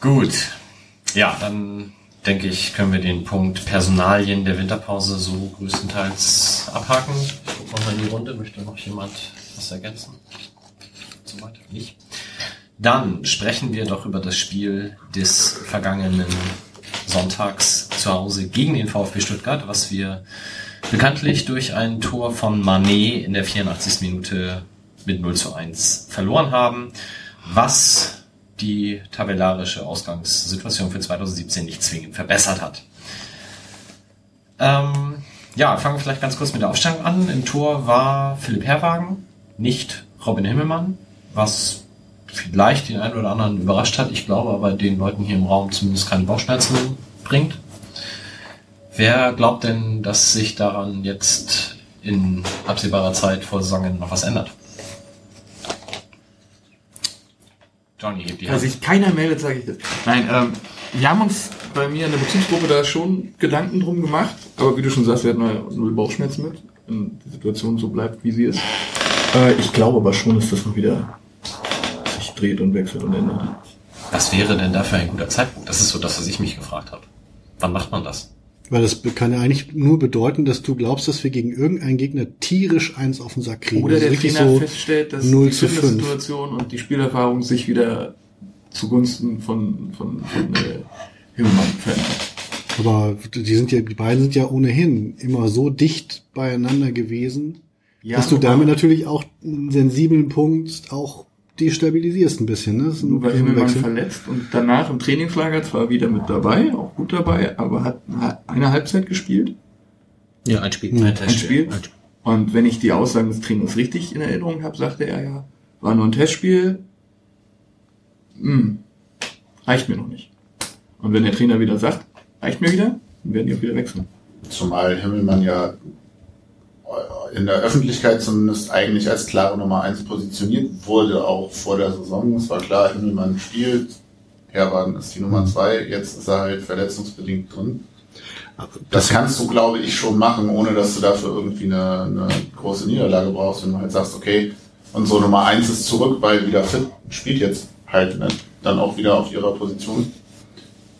S1: Gut. Ja, dann denke ich, können wir den Punkt Personalien der Winterpause so größtenteils abhaken. Ich gucke nochmal in die Runde. Möchte noch jemand was ergänzen? Soweit nicht. Dann sprechen wir doch über das Spiel des vergangenen Sonntags zu Hause gegen den VfB Stuttgart, was wir bekanntlich durch ein Tor von Manet in der 84. Minute mit 0 zu 1 verloren haben, was die tabellarische Ausgangssituation für 2017 nicht zwingend verbessert hat. Ähm, ja, fangen wir vielleicht ganz kurz mit der Aufstellung an. Im Tor war Philipp Herwagen, nicht Robin Himmelmann, was vielleicht den einen oder anderen überrascht hat. Ich glaube aber den Leuten hier im Raum zumindest keine Bauchschmerzen bringt. Wer glaubt denn, dass sich daran jetzt in absehbarer Zeit vor Saison noch was ändert?
S2: Johnny hebt die Hand. Also sich keiner meldet, sage ich das. Nein, ähm, wir haben uns bei mir in der Bezugsgruppe da schon Gedanken drum gemacht, aber wie du schon sagst, wir hatten null Bauchschmerzen mit, wenn die Situation so bleibt, wie sie ist. Äh, ich glaube aber schon, dass das noch wieder dreht und wechselt und ändert.
S1: Was wäre denn dafür ein guter Zeitpunkt? Das ist so das, was ich mich gefragt habe. Wann macht man das?
S5: Weil das kann ja eigentlich nur bedeuten, dass du glaubst, dass wir gegen irgendeinen Gegner tierisch eins auf den Sack kriegen.
S2: Oder der Trainer so feststellt, dass 0 die Situation und die Spielerfahrung sich wieder zugunsten von, von, von äh, Himmelmann verändert.
S5: Aber die sind ja, die beiden sind ja ohnehin immer so dicht beieinander gewesen, ja, dass du damit natürlich auch einen sensiblen Punkt auch destabilisierst ein bisschen. Ne?
S2: Nur weil Himmelmann verletzt und danach im Trainingslager zwar wieder mit dabei, auch gut dabei, aber hat eine Halbzeit gespielt.
S3: Ja, ein Spiel.
S2: Ein, ein Spiel. Ein Spiel. Und wenn ich die Aussagen des Trainers richtig in Erinnerung habe, sagte er ja, war nur ein Testspiel, hm, reicht mir noch nicht. Und wenn der Trainer wieder sagt, reicht mir wieder, dann werden die auch wieder wechseln.
S4: Zumal Himmelmann ja in der Öffentlichkeit zumindest eigentlich als klare Nummer eins positioniert wurde, auch vor der Saison. Es war klar, Himmelmann spielt, Herwagen ist die Nummer mhm. zwei, jetzt ist er halt verletzungsbedingt drin. Das kannst du, glaube ich, schon machen, ohne dass du dafür irgendwie eine, eine große Niederlage brauchst, wenn du halt sagst, okay, unsere Nummer eins ist zurück, weil wieder fit, spielt jetzt halt ne, dann auch wieder auf ihrer Position.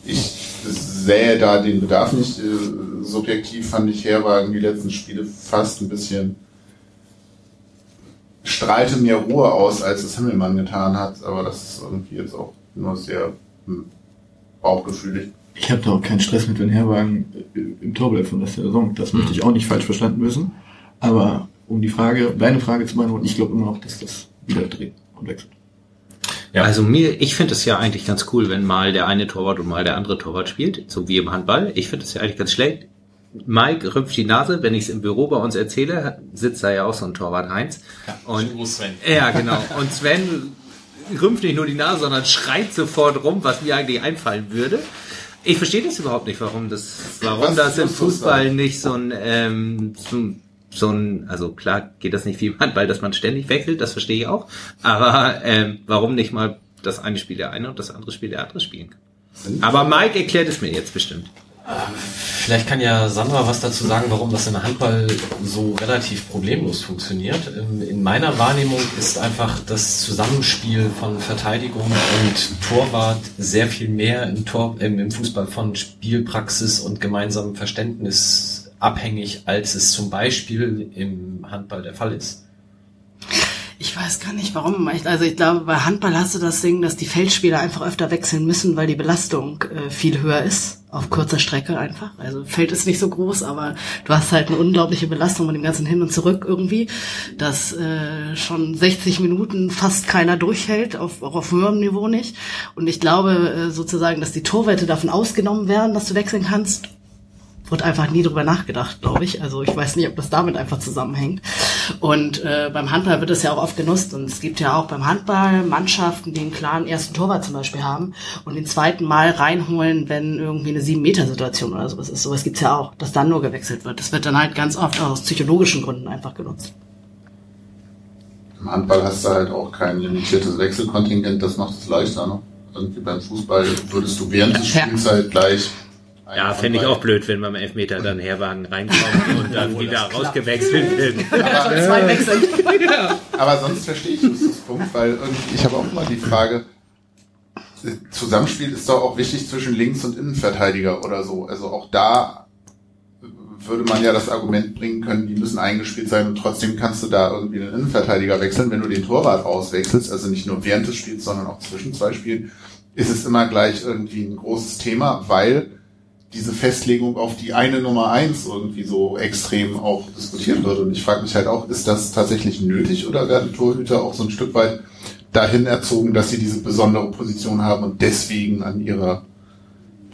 S4: Ich sähe da den Bedarf nicht. Äh, subjektiv fand ich Herwagen die letzten Spiele fast ein bisschen strahlte mehr Ruhe aus, als es Himmelmann getan hat, aber das ist irgendwie jetzt auch nur sehr hm, bauchgefühlig.
S2: Ich habe da auch keinen Stress mit, wenn Herwagen äh, im Tor bleibt von der Saison. Das möchte ich auch nicht falsch verstanden wissen. Aber um die Frage, deine Frage zu beantworten, ich glaube immer noch, dass das wieder dreht und wechselt.
S3: Ja. Also mir, ich finde es ja eigentlich ganz cool, wenn mal der eine Torwart und mal der andere Torwart spielt, so wie im Handball. Ich finde es ja eigentlich ganz schlecht. Mike rümpft die Nase, wenn ich es im Büro bei uns erzähle, sitzt da ja auch so ein Torwart Heinz. Ja, und, Sven. Ja, genau. Und Sven rümpft nicht nur die Nase, sondern schreit sofort rum, was mir eigentlich einfallen würde. Ich verstehe das überhaupt nicht, warum das, warum das im Fußball nicht so ein, ähm, so, so ein, also klar geht das nicht wie im Handball, dass man ständig wechselt, das verstehe ich auch. Aber ähm, warum nicht mal das eine Spiel der eine und das andere Spiel der andere spielen kann? Aber Mike erklärt es mir jetzt bestimmt.
S1: Vielleicht kann ja Sandra was dazu sagen, warum das in Handball so relativ problemlos funktioniert. Ähm, in meiner Wahrnehmung ist einfach das Zusammenspiel von Verteidigung und Torwart sehr viel mehr im, Tor, im Fußball von Spielpraxis und gemeinsamem Verständnis abhängig, als es zum Beispiel im Handball der Fall ist.
S6: Ich weiß gar nicht warum. Also ich glaube, bei Handball hast du das Ding, dass die Feldspieler einfach öfter wechseln müssen, weil die Belastung äh, viel höher ist, auf kurzer Strecke einfach. Also Feld ist nicht so groß, aber du hast halt eine unglaubliche Belastung mit dem ganzen Hin und Zurück irgendwie, dass äh, schon 60 Minuten fast keiner durchhält, auf, auch auf höherem Niveau nicht. Und ich glaube äh, sozusagen, dass die Torwette davon ausgenommen werden, dass du wechseln kannst wird einfach nie drüber nachgedacht, glaube ich. Also ich weiß nicht, ob das damit einfach zusammenhängt. Und äh, beim Handball wird es ja auch oft genutzt. Und es gibt ja auch beim Handball Mannschaften, die einen klaren ersten Torwart zum Beispiel haben und den zweiten Mal reinholen, wenn irgendwie eine sieben Meter Situation oder sowas ist. Sowas gibt's ja auch, dass dann nur gewechselt wird. Das wird dann halt ganz oft aus psychologischen Gründen einfach genutzt.
S4: Im Handball hast du halt auch kein limitiertes Wechselkontingent, das macht es leichter. Ne? Irgendwie beim Fußball würdest du während des Spiels halt gleich
S3: ja, fände ich auch blöd, wenn beim Elfmeter dann Herwagen reinkommt und dann wieder rausgewechselt wird.
S4: Aber, ja. aber sonst verstehe ich Justus Punkt, weil ich habe auch mal die Frage, Zusammenspiel ist doch auch wichtig zwischen Links- und Innenverteidiger oder so. Also auch da würde man ja das Argument bringen können, die müssen eingespielt sein und trotzdem kannst du da irgendwie einen Innenverteidiger wechseln, wenn du den Torwart auswechselst, also nicht nur während des Spiels, sondern auch zwischen zwei Spielen, ist es immer gleich irgendwie ein großes Thema, weil diese Festlegung auf die eine Nummer eins irgendwie so extrem auch diskutiert wird. Und ich frage mich halt auch, ist das tatsächlich nötig oder werden Torhüter auch so ein Stück weit dahin erzogen, dass sie diese besondere Position haben und deswegen an ihrer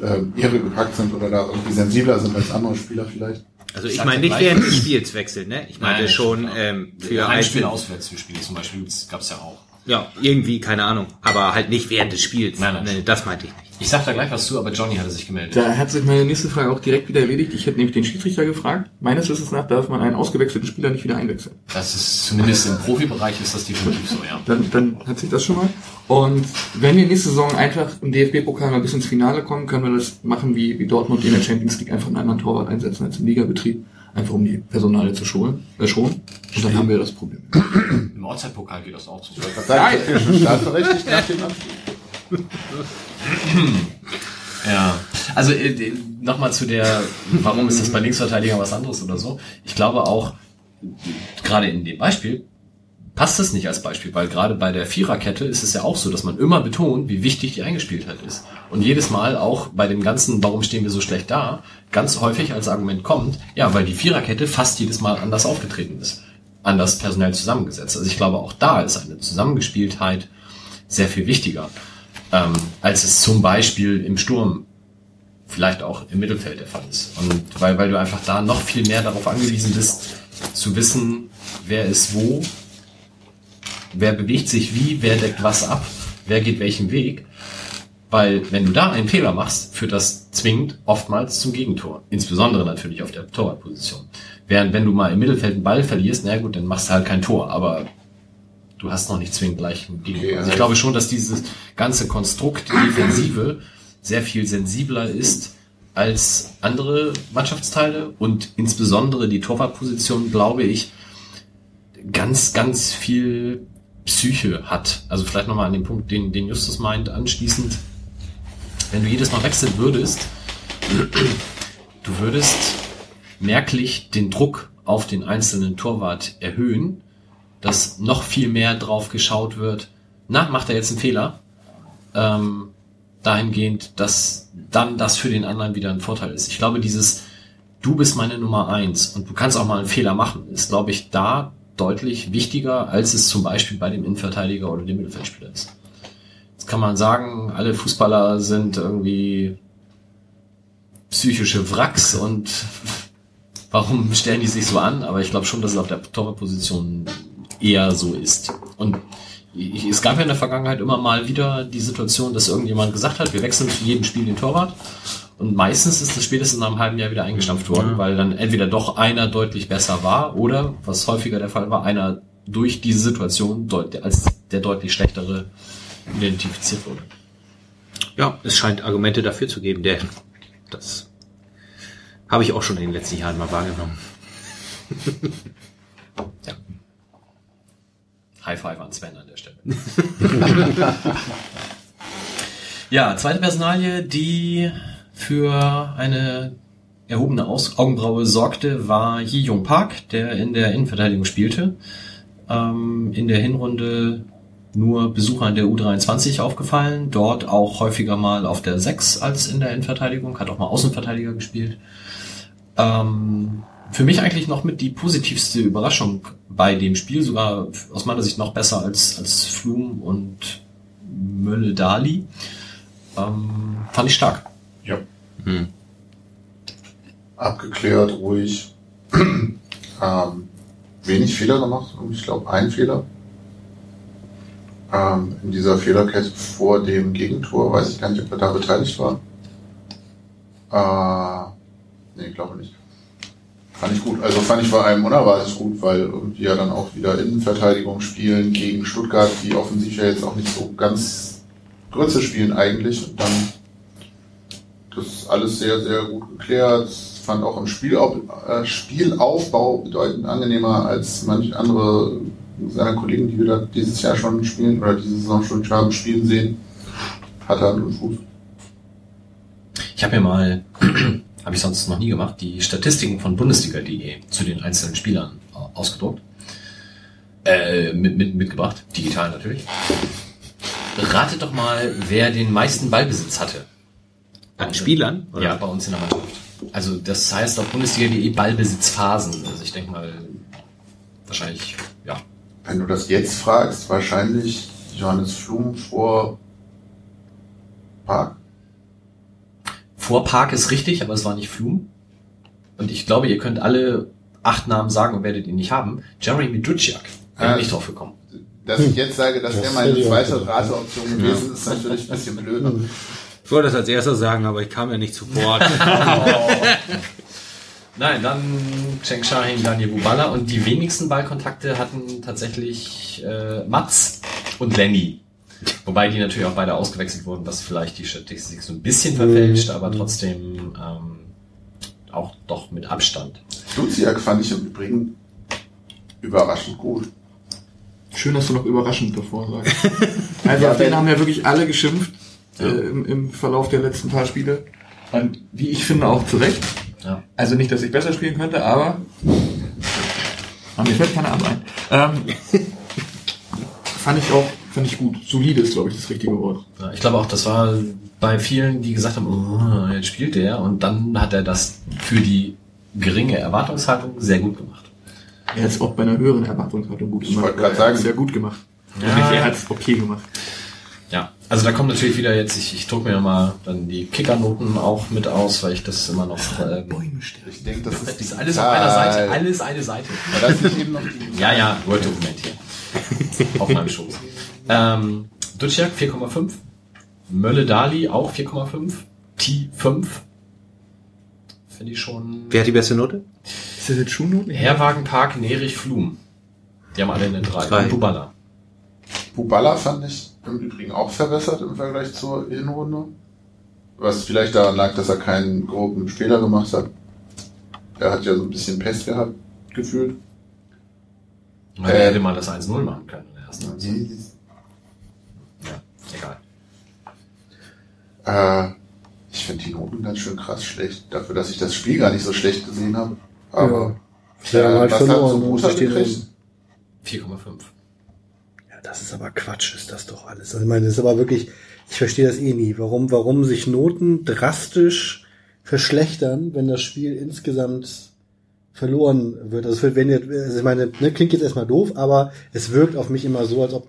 S4: äh, Ehre gepackt sind oder da irgendwie sensibler sind als andere Spieler vielleicht?
S3: Also ich
S1: sag
S3: meine nicht während des Spiels wechseln, ne? Ich meine schon ähm, für
S1: Heimspiele,
S3: einzelne,
S1: Auswärtsspiele zum Beispiel gab es ja auch.
S3: Ja irgendwie keine Ahnung, aber halt nicht während des Spiels.
S1: Nein, nein.
S3: Nee, das meinte ich nicht.
S1: Ich sag da gleich was zu, aber Johnny hatte sich gemeldet.
S2: Da hat sich meine nächste Frage auch direkt wieder erledigt. Ich hätte nämlich den Schiedsrichter gefragt. Meines Wissens nach darf man einen ausgewechselten Spieler nicht wieder einwechseln.
S1: Das ist zumindest im Profibereich ist das definitiv so, ja.
S2: Dann, dann hat sich das schon mal. Und wenn wir nächste Saison einfach im DFB-Pokal mal bis ins Finale kommen, können wir das machen wie, wie Dortmund in der Champions League einfach einen anderen Torwart einsetzen als im Ligabetrieb. Einfach um die Personale zu schonen. Äh, schonen. Und dann haben wir das Problem.
S1: Im Ortzeitpokal geht das auch
S4: nach dem Abstieg?
S1: Ja, also äh, nochmal zu der, warum ist das bei Linksverteidigern was anderes oder so? Ich glaube auch, gerade in dem Beispiel passt es nicht als Beispiel, weil gerade bei der Viererkette ist es ja auch so, dass man immer betont, wie wichtig die Eingespieltheit ist. Und jedes Mal auch bei dem ganzen, warum stehen wir so schlecht da, ganz häufig als Argument kommt, ja, weil die Viererkette fast jedes Mal anders aufgetreten ist, anders personell zusammengesetzt. Also ich glaube, auch da ist eine Zusammengespieltheit sehr viel wichtiger, ähm, als es zum Beispiel im Sturm vielleicht auch im Mittelfeld der Fall ist. Und weil, weil du einfach da noch viel mehr darauf angewiesen bist, zu wissen, wer ist wo, wer bewegt sich wie, wer deckt was ab, wer geht welchen Weg. Weil wenn du da einen Fehler machst, führt das zwingend oftmals zum Gegentor. Insbesondere natürlich auf der Torwartposition. Während wenn du mal im Mittelfeld einen Ball verlierst, na gut, dann machst du halt kein Tor. Aber du hast noch nicht zwingend gleich ein Gegentor. Also ich
S4: also-
S1: glaube schon, dass dieses ganze Konstrukt Defensive sehr viel sensibler ist als andere Mannschaftsteile und insbesondere die Torwartposition, glaube ich, ganz, ganz viel Psyche hat. Also vielleicht nochmal an den Punkt, den, den Justus meint, anschließend, wenn du jedes Mal wechseln würdest, du würdest merklich den Druck auf den einzelnen Torwart erhöhen, dass noch viel mehr drauf geschaut wird, na, macht er jetzt einen Fehler? Ähm, dahingehend, dass dann das für den anderen wieder ein Vorteil ist. Ich glaube, dieses du bist meine Nummer eins und du kannst auch mal einen Fehler machen, ist, glaube ich, da deutlich wichtiger, als es zum Beispiel bei dem Innenverteidiger oder dem Mittelfeldspieler ist. Jetzt kann man sagen, alle Fußballer sind irgendwie psychische Wracks und warum stellen die sich so an? Aber ich glaube schon, dass es auf der Torwartposition eher so ist. Und ich, es gab ja in der Vergangenheit immer mal wieder die Situation, dass irgendjemand gesagt hat, wir wechseln zu jedem Spiel den Torwart. Und meistens ist das spätestens nach einem halben Jahr wieder eingestampft worden, weil dann entweder doch einer deutlich besser war oder, was häufiger der Fall war, einer durch diese Situation als der deutlich schlechtere identifiziert wurde.
S3: Ja, es scheint Argumente dafür zu geben, denn das habe ich auch schon in den letzten Jahren mal wahrgenommen.
S1: Ja. High Five an Sven an der Stelle. ja, zweite Personalie, die für eine erhobene Aus Augenbraue sorgte, war Yi Jung Park, der in der Innenverteidigung spielte. Ähm, in der Hinrunde nur Besuchern der U23 aufgefallen, dort auch häufiger mal auf der 6 als in der Innenverteidigung, hat auch mal Außenverteidiger gespielt. Ähm, für mich eigentlich noch mit die positivste Überraschung bei dem Spiel, sogar aus meiner Sicht noch besser als, als Flum und Mölle Dali. Ähm, fand ich stark.
S4: Ja.
S3: Hm.
S4: Abgeklärt, ruhig. ähm, wenig Fehler gemacht. Ich glaube, ein Fehler. Ähm, in dieser Fehlerkette vor dem Gegentor, weiß ich gar nicht, ob er da beteiligt war. Äh, nee, glaube nicht. Fand ich gut. Also fand ich vor allem unerwartet gut, weil irgendwie ja dann auch wieder Innenverteidigung spielen gegen Stuttgart, die offensiv ja jetzt auch nicht so ganz Grütze spielen eigentlich. Und dann das ist alles sehr, sehr gut geklärt. Fand auch im Spielauf, äh, Spielaufbau bedeutend angenehmer als manche andere seiner Kollegen, die wir da dieses Jahr schon spielen oder diese Saison schon haben spielen sehen. Hat er einen Fuß.
S1: Ich habe mir mal, habe ich sonst noch nie gemacht, die Statistiken von Bundesliga.de zu den einzelnen Spielern äh, ausgedruckt. Äh, mit, mit, mitgebracht, digital natürlich. Ratet doch mal, wer den meisten Ballbesitz hatte.
S3: An Spielern? Oder?
S1: Ja, bei uns in der Mannschaft. Also das heißt auf Bundesliga.de Ballbesitzphasen. Also ich denke mal, wahrscheinlich, ja.
S4: Wenn du das jetzt fragst, wahrscheinlich Johannes Flum vor Park.
S1: Vor Park ist richtig, aber es war nicht Flum. Und ich glaube, ihr könnt alle acht Namen sagen und werdet ihn nicht haben. Jeremy Duciak. Bin
S4: Ah.
S1: nicht drauf gekommen.
S4: Dass ich jetzt sage, dass
S5: Das
S4: er meine zweite. Rateoption gewesen ist, ist natürlich ein bisschen blöd.
S3: Ich wollte das als erster sagen, aber ich kam ja nicht zu Wort.
S1: Nein, dann Cheng Shahin, Daniel Bubala und die wenigsten Ballkontakte hatten tatsächlich äh, Mats und Lenny. Wobei die natürlich auch beide ausgewechselt wurden, was vielleicht die Statistik so ein bisschen verfälscht, aber trotzdem ähm, auch doch mit Abstand.
S4: Duziak fand ich im Übrigen überraschend gut.
S2: Schön, dass du noch überraschend davor sagst. Also auf den haben ja wirklich alle geschimpft äh, im, im Verlauf der letzten paar Spiele. Und wie ich finde, auch zu Recht.
S1: Ja.
S2: Also nicht, dass ich besser spielen könnte, aber. Aber mir fällt keiner ab ein. Ähm, fand ich auch, fand ich gut. Solide ist, glaube ich, das richtige Wort.
S1: Ja, ich glaube auch, das war bei vielen, die gesagt haben, oh, jetzt spielt der und dann hat er das für die geringe Erwartungshaltung sehr gut gemacht.
S2: Er hat es auch bei einer höheren Erwartungshaltung gut
S4: Ich
S2: gemacht.
S4: wollte gerade
S2: Er
S4: sagen.
S2: Sehr gut gemacht.
S1: Ja.
S2: Er hat es okay gemacht.
S1: Also da kommt natürlich wieder jetzt, ich, ich druck mir mal dann die Kickernoten auch mit aus, weil ich das immer noch. Ähm,
S2: Bäume sterben.
S4: Ich denke, das
S1: das
S4: ist
S1: ist alles auf einer Seite, alles eine Seite.
S4: War das nicht eben noch die
S1: Ja, ja, Word-Dokument hier. auf meinem Schoß. Ähm, Duciak 4,5. Mölle Dali auch 4,5. T 5. Finde ich schon.
S3: Wer hat die beste Note?
S2: Ist das jetzt Schuhnoten?
S1: Herwagenpark, Nerich, Flum. Die haben alle eine 3.
S3: Drei.
S1: Und Bubala.
S4: Bubala fand ich im Übrigen auch verbessert im Vergleich zur Hinrunde. Was vielleicht daran lag, dass er keinen groben Fehler gemacht hat. Er hat ja so ein bisschen Pest gehabt, gefühlt.
S1: Man
S4: Äh,
S1: hätte mal das 1-0 machen können in der ersten Halbzeit. Ja, egal.
S4: Äh, ich finde die Noten ganz schön krass schlecht. Dafür, dass ich das Spiel gar nicht so schlecht gesehen habe. Aber
S5: Ja, haben halt
S4: was hat so
S5: stehen
S4: gekriegt?
S1: 4,5.
S5: Das ist aber Quatsch, ist das doch alles. Also ich meine, das ist aber wirklich, ich verstehe das eh nie. Warum, warum sich Noten drastisch verschlechtern, wenn das Spiel insgesamt verloren wird. Also wenn ihr, also ich meine, ne, klingt jetzt erstmal doof, aber es wirkt auf mich immer so, als ob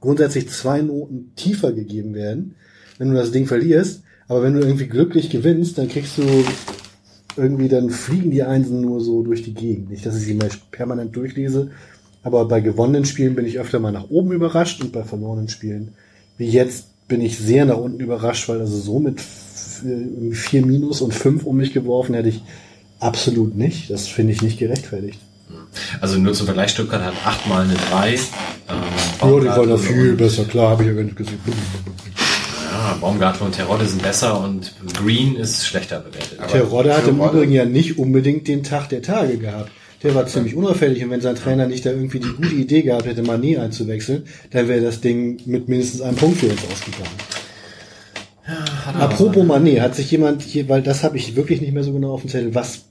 S5: grundsätzlich zwei Noten tiefer gegeben werden, wenn du das Ding verlierst. Aber wenn du irgendwie glücklich gewinnst, dann kriegst du irgendwie, dann fliegen die Einsen nur so durch die Gegend. Nicht, dass ich sie mal permanent durchlese, aber bei gewonnenen Spielen bin ich öfter mal nach oben überrascht und bei verlorenen Spielen, wie jetzt, bin ich sehr nach unten überrascht, weil also so mit vier Minus und fünf um mich geworfen hätte ich absolut nicht. Das finde ich nicht gerechtfertigt.
S1: Also nur zum Vergleich, Stuttgart hat achtmal eine 3. Ähm, Baumgartel und-
S5: besser, klar, habe ich ja gar nicht gesehen.
S1: Ja, Baumgartel und Terodde sind besser und Green ist schlechter bewertet.
S5: Terodde hat im Übrigen ja nicht unbedingt den Tag der Tage gehabt. Der war ziemlich unauffällig und wenn sein Trainer nicht da irgendwie die gute Idee gehabt hätte, Mané einzuwechseln, dann wäre das Ding mit mindestens einem Punkt für uns ausgegangen. Apropos Mané, hat sich jemand hier, weil das habe ich wirklich nicht mehr so genau auf dem Zettel, was,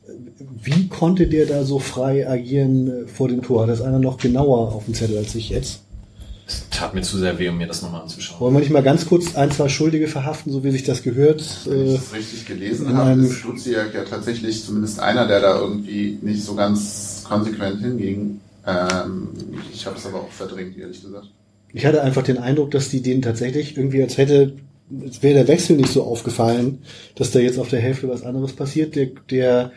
S5: wie konnte der da so frei agieren äh, vor dem Tor? Hat das einer noch genauer auf dem Zettel als ich jetzt?
S1: Es tat mir zu sehr weh, um mir das nochmal anzuschauen.
S5: Wollen wir nicht mal ganz kurz ein, zwei Schuldige verhaften, so wie sich das gehört?
S4: Wenn ich
S5: Äh,
S4: das richtig gelesen habe,
S5: einem-
S4: ist Duziak ja tatsächlich zumindest einer, der da irgendwie nicht so ganz konsequent hinging. Ähm, ich habe es aber auch verdrängt, ehrlich gesagt.
S5: Ich hatte einfach den Eindruck, dass die denen tatsächlich irgendwie, als hätte, als wäre der Wechsel nicht so aufgefallen, dass da jetzt auf der Hälfte was anderes passiert. Der, der,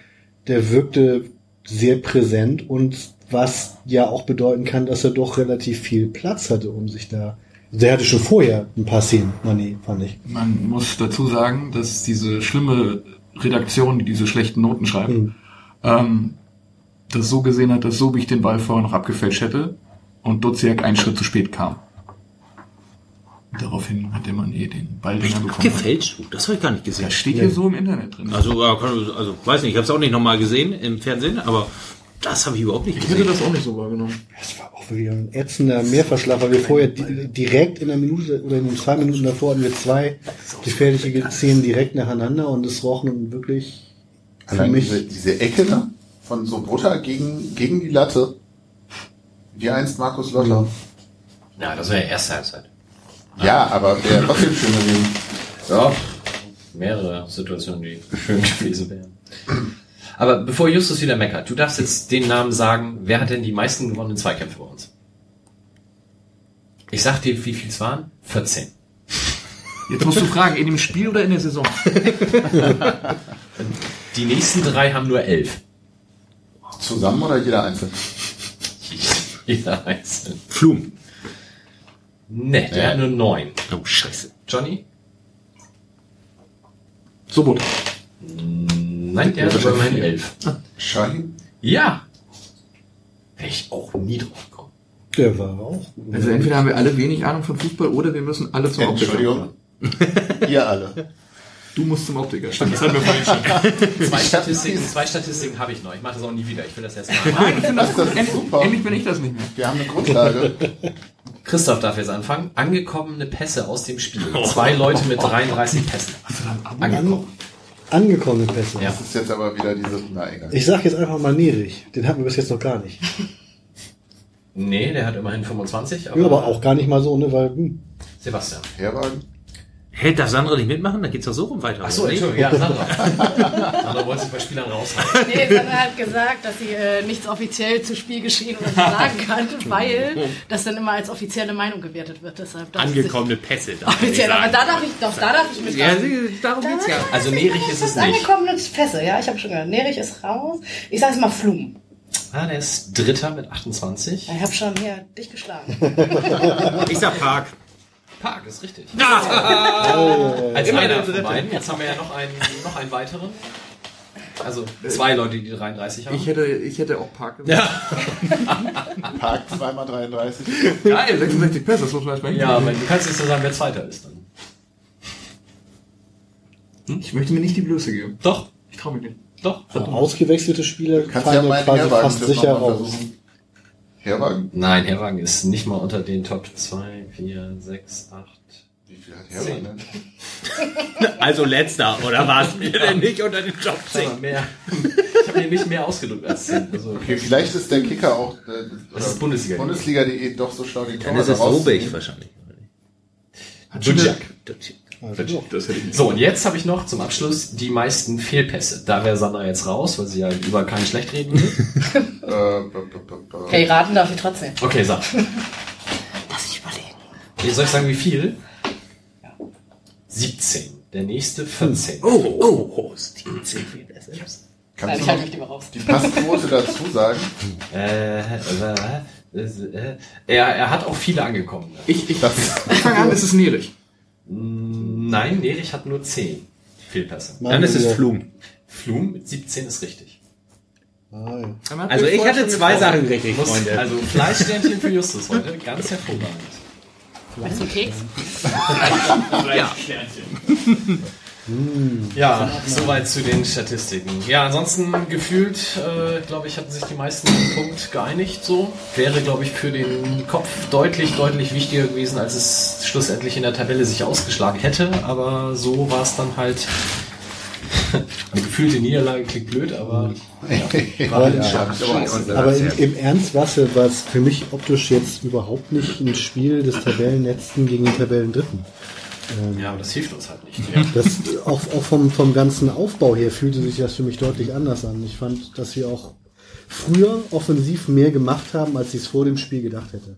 S5: der wirkte sehr präsent und was ja auch bedeuten kann, dass er doch relativ viel Platz hatte, um sich da. Der hatte schon vorher ein paar Szenen, Mané, fand ich.
S2: Man muss dazu sagen, dass diese schlimme Redaktion, die diese schlechten Noten schreibt,
S5: Mhm.
S2: ähm, das so gesehen hat, dass Sobich den Ball vorher noch abgefälscht hätte und Duziak einen Schritt zu spät kam. Daraufhin hat der Mann eh den Balldinger bekommen.
S3: Gefälscht? du? Das habe ich gar nicht gesehen.
S2: Das steht hier so im Internet drin.
S3: Also, ja, also weiß nicht, ich habe es auch nicht nochmal gesehen im Fernsehen, aber das habe ich überhaupt nicht
S2: ich hätte
S3: gesehen.
S2: das auch nicht so wahrgenommen.
S5: Das war auch wirklich ein ätzender Mehrverschlag, weil wir vorher di direkt in der Minute oder in den zwei Minuten davor hatten wir zwei gefährliche Szenen direkt nacheinander und es roch nun wirklich für
S4: Allein
S5: mich
S4: diese, diese Ecke da von Sobota gegen, gegen die Latte. Wie einst Markus Lotter.
S1: Ja, das wäre erste Halbzeit.
S4: Ja, aber wäre trotzdem schön gewesen.
S1: Ja. mehrere Situationen, die schön gewesen wären. Aber bevor Justus wieder meckert, du darfst jetzt den Namen sagen, wer hat denn die meisten gewonnenen Zweikämpfe bei uns? Ich sag dir, wie viel es waren? 14.
S2: Jetzt musst du fragen, in dem Spiel oder in der Saison?
S1: Die nächsten drei haben nur elf.
S4: Zusammen oder jeder einzeln?
S1: Jeder einzeln.
S3: Flum.
S1: Ne, der
S4: Ja.
S1: hat nur neun.
S3: Oh, scheiße.
S1: Johnny?
S2: Sobot.
S1: Nein, der hat aber immerhin elf.
S4: Shahin?
S1: Ja. Wäre ich auch nie drauf gekommen.
S5: Der war auch gut.
S2: Also entweder haben wir alle wenig Ahnung von Fußball oder wir müssen alle zum Optiker.
S4: Entschuldigung. Ihr alle.
S2: Du musst zum Optiker. Stimmt, das hatten wir vorhin schon.
S1: Zwei Statistiken, zwei Statistiken habe ich noch. Ich mache das auch nie wieder. Ich will das jetzt mal.
S2: Nein, ich finde das
S4: Das ist
S2: Endlich,
S4: super.
S2: endlich bin ich das nicht mehr.
S4: Wir haben eine Grundlage.
S1: Christoph darf jetzt anfangen. Angekommene Pässe aus dem Spiel. Zwei Leute mit 33 Pässen. Angekommen.
S5: Angekommene Pässe.
S1: Ja.
S4: Das ist jetzt aber wieder diese, na egal.
S5: Ich sag jetzt einfach mal Nerich. Den hatten wir bis jetzt noch gar nicht.
S1: Nee, der hat immerhin 25. Aber,
S5: Ja, aber auch gar nicht mal so, ne, weil, hm,
S1: Sebastian.
S4: Herwagen?
S3: Hey, darf Sandra nicht mitmachen? Dann geht's doch so rum weiter.
S1: Achso,
S3: oder nicht?
S1: Entschuldigung, ja, Sandra. Sandra wollte sich bei Spielern raushalten.
S6: Nee, Sandra hat gesagt, dass sie äh, nichts offiziell zu Spielgeschehen oder so sagen kann, weil das dann immer als offizielle Meinung gewertet wird. Deshalb
S3: Angekommene Pässe.
S6: Offiziell, aber da darf ich, doch, da darf ich
S3: Ja,
S6: mitmachen.
S3: sie- darum geht's ja.
S1: Also Nerich ist es nicht.
S6: angekommene Pässe, ja, ich habe schon gehört. Nerich ist raus. Ich sage es mal Flum.
S1: Ah, der ist Dritter mit 28.
S6: Ich habe schon hier dich geschlagen.
S3: Ich sag Park.
S1: Park ist richtig.
S3: Ah!
S1: Als
S3: Immer
S1: einer
S3: der
S1: von beiden. Jetzt haben wir ja noch einen, noch einen weiteren. Also zwei Leute, die 33 haben.
S2: Ich hätte, ich hätte auch Park gesagt.
S4: Park 2x33.
S1: Geil.
S2: 66 Pässe, das muss man erstmal
S1: Ja,
S2: hinkriegen.
S1: aber du kannst jetzt so sagen, wer Zweiter ist dann.
S2: Ich möchte mir nicht die Blöße geben.
S1: Doch,
S2: Ich traue mich nicht.
S1: doch.
S5: ausgewechselte Spieler
S4: Kannst ja
S5: fallen ja quasi fast sicher raus.
S4: versuchen. Herwagen?
S1: Nein, Herwagen ist nicht mal unter den Top 2, 4, 6, 8.
S4: Wie viel hat Herwagen denn?
S3: Also letzter, oder was? Wir denn nicht unter den Top 10?
S1: Aber mehr. Ich habe mir nicht mehr ausgedrückt als 10. Also,
S4: Okay, vielleicht ist der Kicker auch äh,
S1: Das ist Bundesliga.
S4: Bundesliga.de doch so schlau die
S3: Dann ist es Robig wahrscheinlich.
S1: Dudjak.
S5: Also.
S2: Das hätte ich nicht.
S1: So, und jetzt habe ich noch zum Abschluss die meisten Fehlpässe. Da wäre Sandra jetzt raus, weil sie ja über keinen schlecht reden will.
S4: Äh,
S6: Okay, raten darf ich trotzdem.
S1: Okay, sag.
S6: Lass ich überlegen.
S1: Soll ich sagen, wie viel? 17. Der nächste 14.
S3: Oh, oh, oh, Steven Fehlpässe.
S6: Nein,
S4: Kannst
S6: ich
S4: du
S6: halte
S4: noch
S6: mich lieber raus.
S4: die Passquote dazu sagen?
S1: Äh, äh, äh, er, er hat auch viele angekommen.
S2: Ich, ich, ich fange an, es ist Nerich.
S1: Nein, Nerich hat nur 10 Fehlpässe.
S3: Dann ist es. Flum.
S1: Flum mit 17 ist richtig.
S5: Ja.
S3: Also ich hatte zwei Sachen richtig,
S1: Muss,
S3: Freunde.
S1: also Fleischsternchen für Justus heute, ganz hervorragend.
S6: Weißt du, Keks?
S3: Ja.
S1: Ja, soweit zu den Statistiken. Ja, ansonsten gefühlt, äh, glaube ich, hatten sich die meisten auf den Punkt geeinigt. So wäre, glaube ich, für den Kopf deutlich, deutlich wichtiger gewesen, als es schlussendlich in der Tabelle sich ausgeschlagen hätte. Aber so war es dann halt. Eine gefühlte Niederlage klingt blöd, aber
S5: Aber,
S3: Und
S5: aber im, im Ernst war es für mich optisch jetzt überhaupt nicht ein Spiel des Tabellenletzten gegen den Tabellendritten.
S1: Ja, aber das hilft uns halt nicht.
S5: Das, auch auch vom, vom ganzen Aufbau her fühlte sich das für mich deutlich anders an. Ich fand, dass wir auch früher offensiv mehr gemacht haben, als ich es vor dem Spiel gedacht hätte.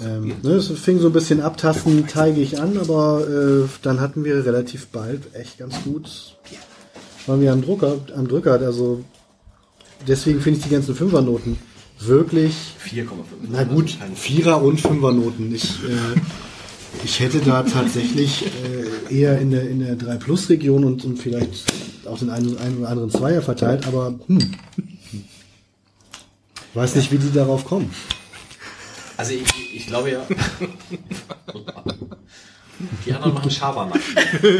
S5: Ähm, ne, es fing so ein bisschen abtasten, teige ich an, aber äh, dann hatten wir relativ bald echt ganz gut, waren wir am Drucker, am Drücker, also deswegen finde ich die ganzen Fünfernoten wirklich
S1: 4,5.
S5: na gut, Vierer- und Fünfernoten. Ich, äh, ich hätte da tatsächlich äh, eher in der, in der 3-Plus-Region und, und vielleicht auch den einen, einen oder anderen Zweier verteilt, aber hm. weiß nicht, wie die darauf kommen.
S1: Also ich, ich glaube ja. Die anderen machen Schabernack.
S2: Das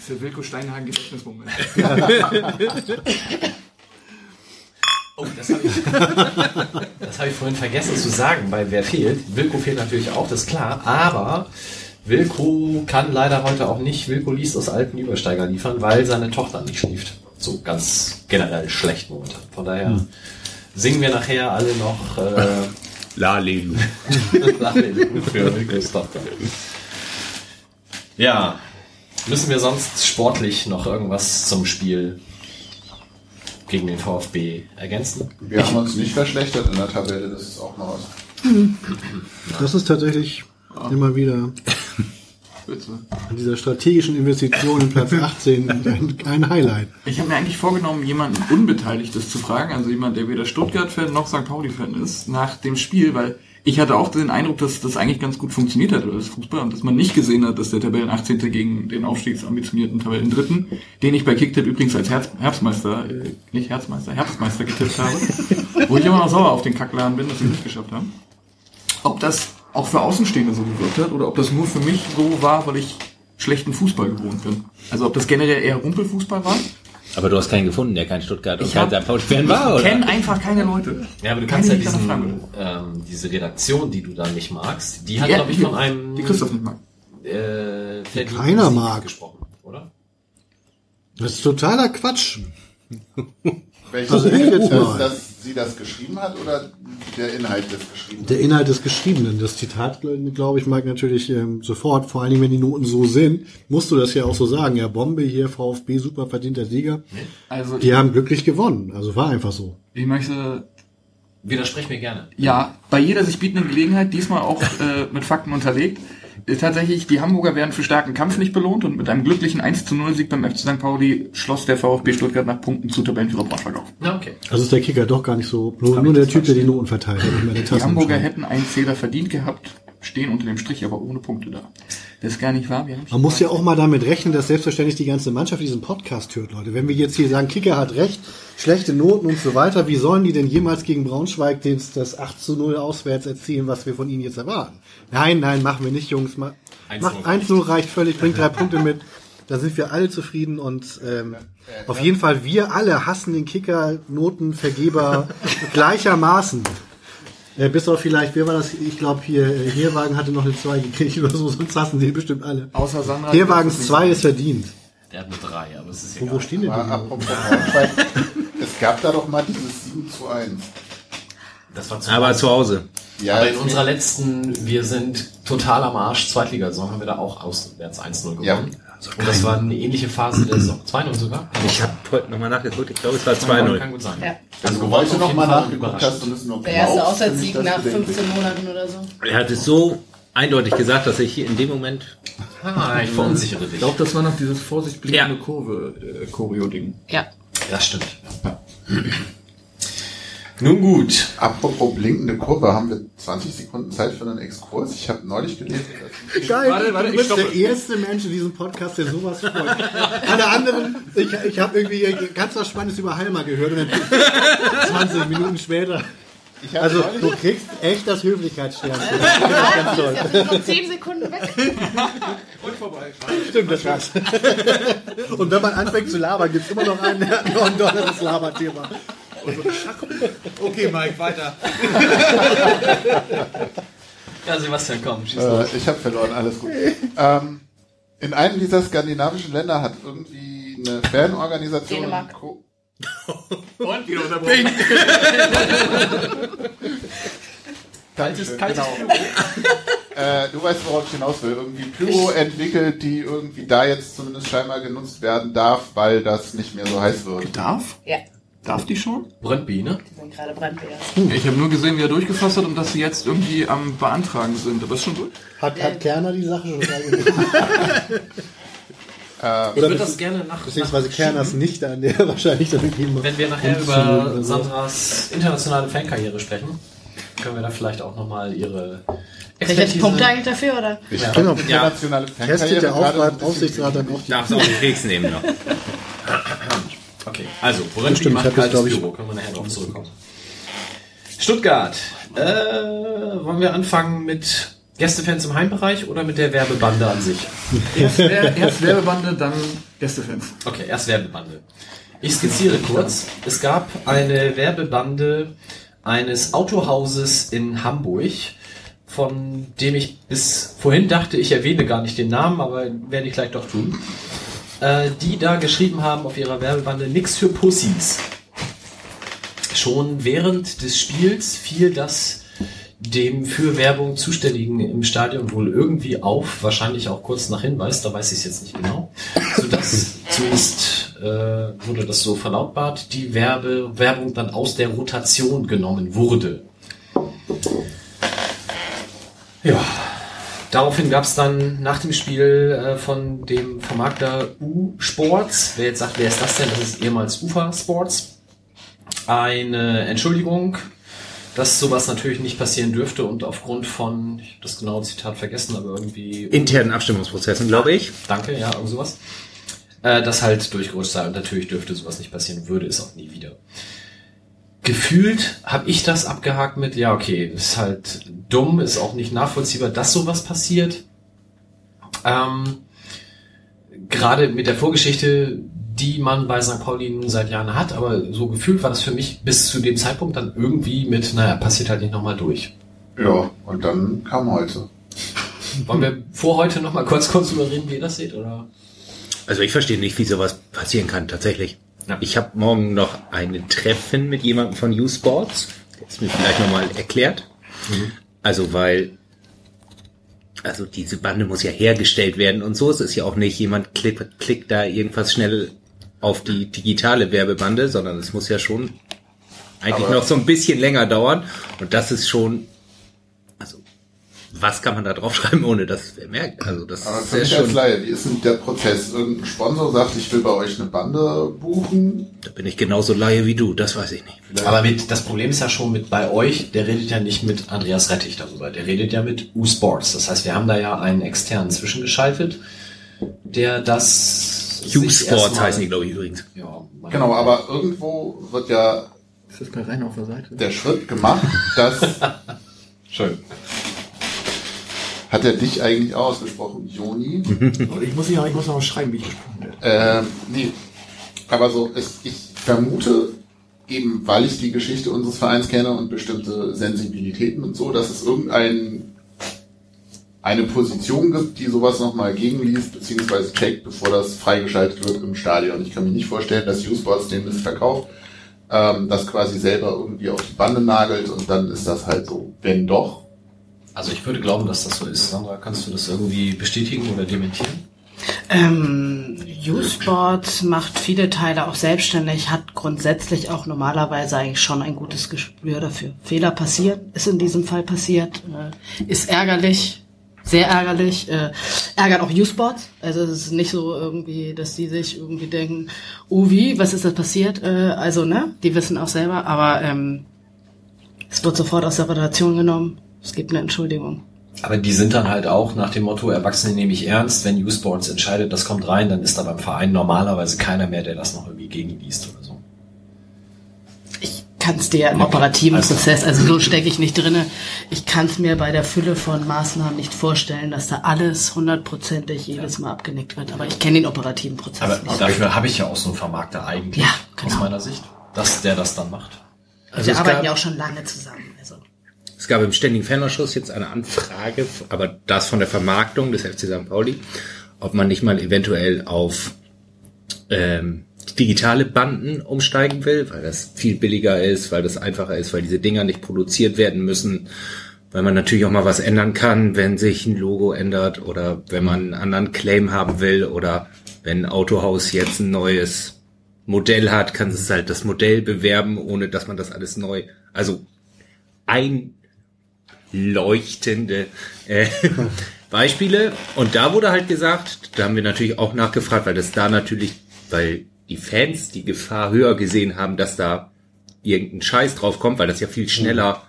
S2: ist der Wilko Steinhagen Gedächtnismoment.
S1: Oh, das habe ich, das hab ich vorhin vergessen zu sagen, bei Wer fehlt. Wilko fehlt natürlich auch, das ist klar, aber Wilko kann leider heute auch nicht Wilko liest aus alten Übersteiger liefern, weil seine Tochter nicht schläft. So ganz generell schlecht momentan. Von daher singen wir nachher alle noch äh,
S3: Lalelu.
S1: Lalelu für Wilkos Tochter. Ja, Müssen wir sonst sportlich noch irgendwas zum Spiel gegen den VfB ergänzen?
S4: Wir haben uns nicht verschlechtert in der Tabelle, das ist auch noch was.
S5: Das ist tatsächlich immer wieder an dieser strategischen Investition in Platz 18 ein, ein Highlight.
S2: Ich habe mir eigentlich vorgenommen, jemanden Unbeteiligtes zu fragen, also jemand, der weder Stuttgart-Fan noch St. Pauli-Fan ist, nach dem Spiel, weil ich hatte auch den Eindruck, dass das eigentlich ganz gut funktioniert hat, das Fußball, und dass man nicht gesehen hat, dass der Tabellen 18. gegen den aufstiegsambitionierten Tabellen 3., den ich bei Kicktipp übrigens als Herz, Herbstmeister, äh, nicht Herzmeister, Herbstmeister getippt habe, wo ich immer noch sauer auf den Kackladen bin, dass sie nicht geschafft haben. Ob das auch für Außenstehende so gewirkt hat, oder ob das nur für mich so war, weil ich schlechten Fußball gewohnt bin. Also ob das generell eher Rumpelfußball war.
S3: Aber du hast keinen gefunden, der kein Stuttgart und
S2: Ich
S3: kein St. Pauli-Fan war,
S2: Ich
S3: oder?
S2: kenne einfach keine Leute.
S1: Ja, aber du
S2: Keine,
S1: kannst ja
S2: die ich
S1: diesen, ähm, diese Redaktion, die du da nicht magst, die hat,
S2: Ja,
S1: glaube ich,
S2: die-
S1: von einem
S2: Die Christoph nicht mag.
S1: äh, verdienten
S5: keiner
S1: Sieg
S5: mag.
S1: gesprochen, oder?
S5: Das ist totaler Quatsch.
S4: Welches
S5: Also echt jetzt
S4: dass sie das geschrieben hat oder der Inhalt des Geschriebenen?
S5: Der Inhalt des Geschriebenen, das Zitat, glaube ich, mag natürlich ähm, sofort, vor allen Dingen, wenn die Noten so sind, musst du das ja auch so sagen. Ja, Bombe hier, VfB, super verdienter Sieger.
S2: Also
S5: Die haben glücklich gewonnen. Also war einfach so.
S2: ich möchte
S1: Widersprech mir gerne.
S2: ja bei jeder sich bietenden Gelegenheit, diesmal auch äh, mit Fakten unterlegt. Äh, Tatsächlich, die Hamburger werden für starken Kampf nicht belohnt und mit einem glücklichen 1 zu 0 Sieg beim FC St. Pauli schloss der VfB Stuttgart nach Punkten zu Tabellenführer Braunschweig auf.
S1: Okay.
S5: Also ist der Kicker doch gar nicht so, nur, nur der Typ, der die Noten verteilt.
S2: Die Hamburger hätten einen Zähler verdient gehabt, stehen unter dem Strich aber ohne Punkte da. Das ist gar nicht wahr. Wir haben
S5: Man muss ja auch mal damit rechnen, dass selbstverständlich die ganze Mannschaft diesen Podcast hört, Leute. Wenn wir jetzt hier sagen, Kicker hat recht, schlechte Noten und so weiter, wie sollen die denn jemals gegen Braunschweig den- das 8 zu 0 auswärts erzielen, was wir von ihnen jetzt erwarten? Nein, nein, machen wir nicht, Jungs. Ma-
S1: 1-0
S5: Macht 1-0 reicht völlig, bringt drei Punkte mit. Da sind wir alle zufrieden und ähm, auf jeden Fall, wir alle hassen den Kicker, Notenvergeber gleichermaßen. Äh, bis auf vielleicht, wer war das? Ich glaube hier, äh, Herwagen hatte noch eine 2 gekriegt oder so, sonst hassen die bestimmt alle.
S2: Außer Sandra.
S5: Herwagens 2 ist verdient.
S1: Der hat eine 3, aber es ist
S5: Wo,
S1: egal.
S5: wo stehen denn die?
S4: es gab da doch mal dieses 7 zu 1.
S1: Das war zu
S3: Aber zu Hause.
S4: Ja,
S1: Aber in unserer letzten, wir sind total am Arsch, Zweitligasaison haben wir da auch auswärts 1-0 gewonnen.
S4: Ja.
S1: Und das war eine ähnliche Phase der Saison. 2-0 sogar?
S3: Ich habe heute nochmal nachgeguckt, ich glaube es war
S1: Kann
S3: 2-0.
S1: gut sein.
S6: Ja.
S4: also,
S1: waren
S4: heute
S1: auf
S4: noch
S1: jeden
S4: mal
S1: Fall
S4: nachgeguckt hast und es nur
S6: Der erste Auswärtssieg nach
S4: bedenklich.
S6: 15 Monaten oder so.
S3: Er hat es so eindeutig gesagt, dass ich in dem Moment
S1: Ah, ich verunsichere dich.
S2: Ich glaube, das war noch dieses Vorsicht blinkende
S3: Ja.
S2: Kurve äh.
S6: Ja.
S1: Das stimmt. Nun gut.
S4: Apropos blinkende Kurve, haben wir 20 Sekunden Zeit für einen Exkurs? Ich habe neulich gelesen, dass
S5: Geil,
S2: Warte, warte,
S5: du
S2: ich
S5: bist der erste Mensch in diesem Podcast, der sowas freut. Alle anderen, ich, ich habe irgendwie ganz was Spannendes über Halma gehört und dann 20 Minuten später. Also du kriegst echt das Höflichkeitssternchen. Das ich ganz toll.
S6: Noch 10 Sekunden weg.
S5: Stimmt, das war's. Und wenn man anfängt zu labern, gibt's immer noch ein, noch ein dolleres Laberthema.
S2: Okay, Mike, weiter.
S1: Ja, Sebastian, komm, schieß los.
S4: äh, ich habe verloren, alles gut. Ähm, in einem dieser skandinavischen Länder hat irgendwie eine Fanorganisation
S6: Dänemark.
S4: Co-
S2: Und wieder unterbrochen.
S4: Dankeschön, genau. äh, du weißt, worauf ich hinaus will. Irgendwie Pyro entwickelt, die irgendwie da jetzt zumindest scheinbar genutzt werden darf, weil das nicht mehr so heiß wird.
S2: Darf?
S6: Ja,
S2: Darf die schon?
S1: Brandby, ne?
S6: die sind gerade brandbeers.
S2: Ich habe nur gesehen, wie er durchgefasst hat und dass sie jetzt irgendwie am Beantragen sind. Aber ist schon durch?
S5: Hat, hat Kerner die Sache schon?
S1: Ich
S5: Oder
S1: würde
S5: bezieh-
S1: das gerne nach,
S5: beziehungsweise
S1: nach
S5: Kerners nicht an der wahrscheinlich dann irgendwie
S1: Wenn wir nachher über
S5: so.
S1: Sandras internationale Fankarriere sprechen, können wir da vielleicht auch nochmal ihre
S6: ich jetzt Punkte eigentlich dafür, oder?
S4: Ich
S1: Ja.
S5: Genau.
S4: internationale
S5: Testet
S4: Fankarriere
S5: der Aufrat,
S4: bisschen-
S5: Aufsichtsrat dann auch die
S3: darfst auch einen Keks nehmen noch.
S1: Okay, also, Brøndby
S5: Stimmt,
S1: macht
S5: das,
S1: kaltes
S5: ich-
S1: Büro, können wir nachher drauf zurückkommen. Stuttgart, äh, wollen wir anfangen mit Gästefans im Heimbereich oder mit der Werbebande an sich?
S2: Erst, erst Werbebande, dann Gästefans.
S1: Okay, erst Werbebande. Ich skizziere kurz. Es gab eine Werbebande eines Autohauses in Hamburg, von dem ich bis vorhin dachte, ich erwähne gar nicht den Namen, aber werde ich gleich doch tun. Äh, die da geschrieben haben auf ihrer Werbebande nix für Pussys. Schon während des Spiels fiel das dem für Werbung Zuständigen im Stadion wohl irgendwie auf, wahrscheinlich auch kurz nach Hinweis, da weiß ich es jetzt nicht genau, sodass zumindest äh, wurde das so verlautbart, die Werbe, Werbung dann aus der Rotation genommen wurde. Ja, daraufhin gab es dann nach dem Spiel äh, von dem Vermarkter U-Sports, wer jetzt sagt, wer ist das denn? Das ist ehemals UFA Sports. Eine Entschuldigung, dass sowas natürlich nicht passieren dürfte und aufgrund von, ich habe das genaue Zitat vergessen, aber irgendwie...
S3: Internen Abstimmungsprozessen, glaube ich.
S1: Danke, ja, irgend sowas. Äh, das halt durchgerutscht sei und natürlich dürfte sowas nicht passieren, würde es auch nie wieder. Gefühlt habe ich das abgehakt mit, ja, okay, ist halt dumm, ist auch nicht nachvollziehbar, dass sowas passiert. Ähm, Gerade mit der Vorgeschichte, die man bei St. Pauli nun seit Jahren hat, aber so gefühlt war das für mich bis zu dem Zeitpunkt dann irgendwie mit, naja, passiert halt nicht nochmal durch.
S4: Ja, und dann kam heute.
S1: Wollen wir vor heute nochmal kurz kurz drüber reden, wie ihr das seht, oder?
S3: Also ich verstehe nicht, wie sowas passieren kann, tatsächlich.
S1: Ja.
S3: Ich habe morgen noch ein Treffen mit jemandem von U-Sports, der es mir vielleicht nochmal erklärt. Also weil, also diese Bande muss ja hergestellt werden und so. Es ist ja auch nicht, jemand klickt, klickt da irgendwas schnell auf die digitale Werbebande, sondern es muss ja schon eigentlich
S4: Aber-
S3: noch so ein bisschen länger dauern. Und das ist schon, was kann man da draufschreiben, ohne dass es wer merkt? Also das
S4: Aber
S3: ist
S4: für mich als Laie, wie ist denn der Prozess? Irgendein Sponsor sagt, ich will bei euch eine Bande buchen.
S3: da bin ich genauso Laie wie du, das weiß ich nicht.
S1: Aber mit, das Problem ist ja schon mit bei euch, der redet ja nicht mit Andreas Rettich darüber, der redet ja mit U-Sports. Das heißt, wir haben da ja einen externen zwischengeschaltet, der das. sich
S3: U-Sports
S1: erstmal-
S3: heißen die, glaube ich, übrigens.
S1: Ja,
S4: Genau, aber irgendwo wird ja
S2: Ist das bei rein auf der Seite?
S4: der Schritt gemacht, dass
S1: Schön.
S4: Hat er dich eigentlich auch ausgesprochen, Joni?
S2: Ich muss ja, ich muss noch schreiben, wie ich gesprochen werde.
S4: Ähm, nee. Aber so, es, ich vermute, eben weil ich die Geschichte unseres Vereins kenne und bestimmte Sensibilitäten und so, dass es irgendein eine Position gibt, die sowas nochmal gegenliest, beziehungsweise checkt, bevor das freigeschaltet wird im Stadion. Ich kann mir nicht vorstellen, dass U-Sports den Mist verkauft, ähm, das quasi selber irgendwie auf die Bande nagelt und dann ist das halt so. Wenn doch,
S1: Also ich würde glauben, dass das so ist. Sandra, kannst du das irgendwie bestätigen oder dementieren?
S6: Ähm, U-Sport macht viele Teile auch selbstständig, hat grundsätzlich auch normalerweise eigentlich schon ein gutes Gespür dafür. Fehler passieren, ist in diesem Fall passiert, äh, ist ärgerlich, sehr ärgerlich, äh, ärgert auch U-Sports. Also es ist nicht so irgendwie, dass die sich irgendwie denken, oh wie, was ist da passiert? Äh, also ne, die wissen auch selber, aber ähm, es wird sofort aus der Rotation genommen. Es gibt eine Entschuldigung.
S1: Aber die sind dann halt auch nach dem Motto, Erwachsene nehme ich ernst, wenn U-Sports entscheidet, das kommt rein, dann ist da beim Verein normalerweise keiner mehr, der das noch irgendwie gegenliest oder so.
S6: Ich kann es dir im
S1: Okay,
S6: operativen
S1: also-
S6: Prozess, also so stecke ich nicht drinne. Ich kann es mir bei der Fülle von Maßnahmen nicht vorstellen, dass da alles hundertprozentig jedes Mal abgenickt wird. Aber ich kenne den operativen Prozess
S1: Aber
S6: nicht.
S1: dafür habe ich ja auch so einen Vermarkter eigentlich,
S6: Ja, genau.
S1: aus meiner Sicht, dass der das dann macht.
S3: Also
S6: Wir arbeiten ja auch schon lange zusammen.
S3: Es gab im Ständigen Fanausschuss jetzt eine Anfrage, aber das von der Vermarktung des FC St. Pauli, ob man nicht mal eventuell auf ähm, digitale Banden umsteigen will, weil das viel billiger ist, weil das einfacher ist, weil diese Dinger nicht produziert werden müssen, weil man natürlich auch mal was ändern kann, wenn sich ein Logo ändert oder wenn man einen anderen Claim haben will oder wenn ein Autohaus jetzt ein neues Modell hat, kann es halt das Modell bewerben, ohne dass man das alles neu, also einleuchtende äh, Beispiele. Und da wurde halt gesagt, da haben wir natürlich auch nachgefragt, weil das da natürlich, weil die Fans die Gefahr höher gesehen haben, dass da irgendein Scheiß drauf kommt, weil das ja viel schneller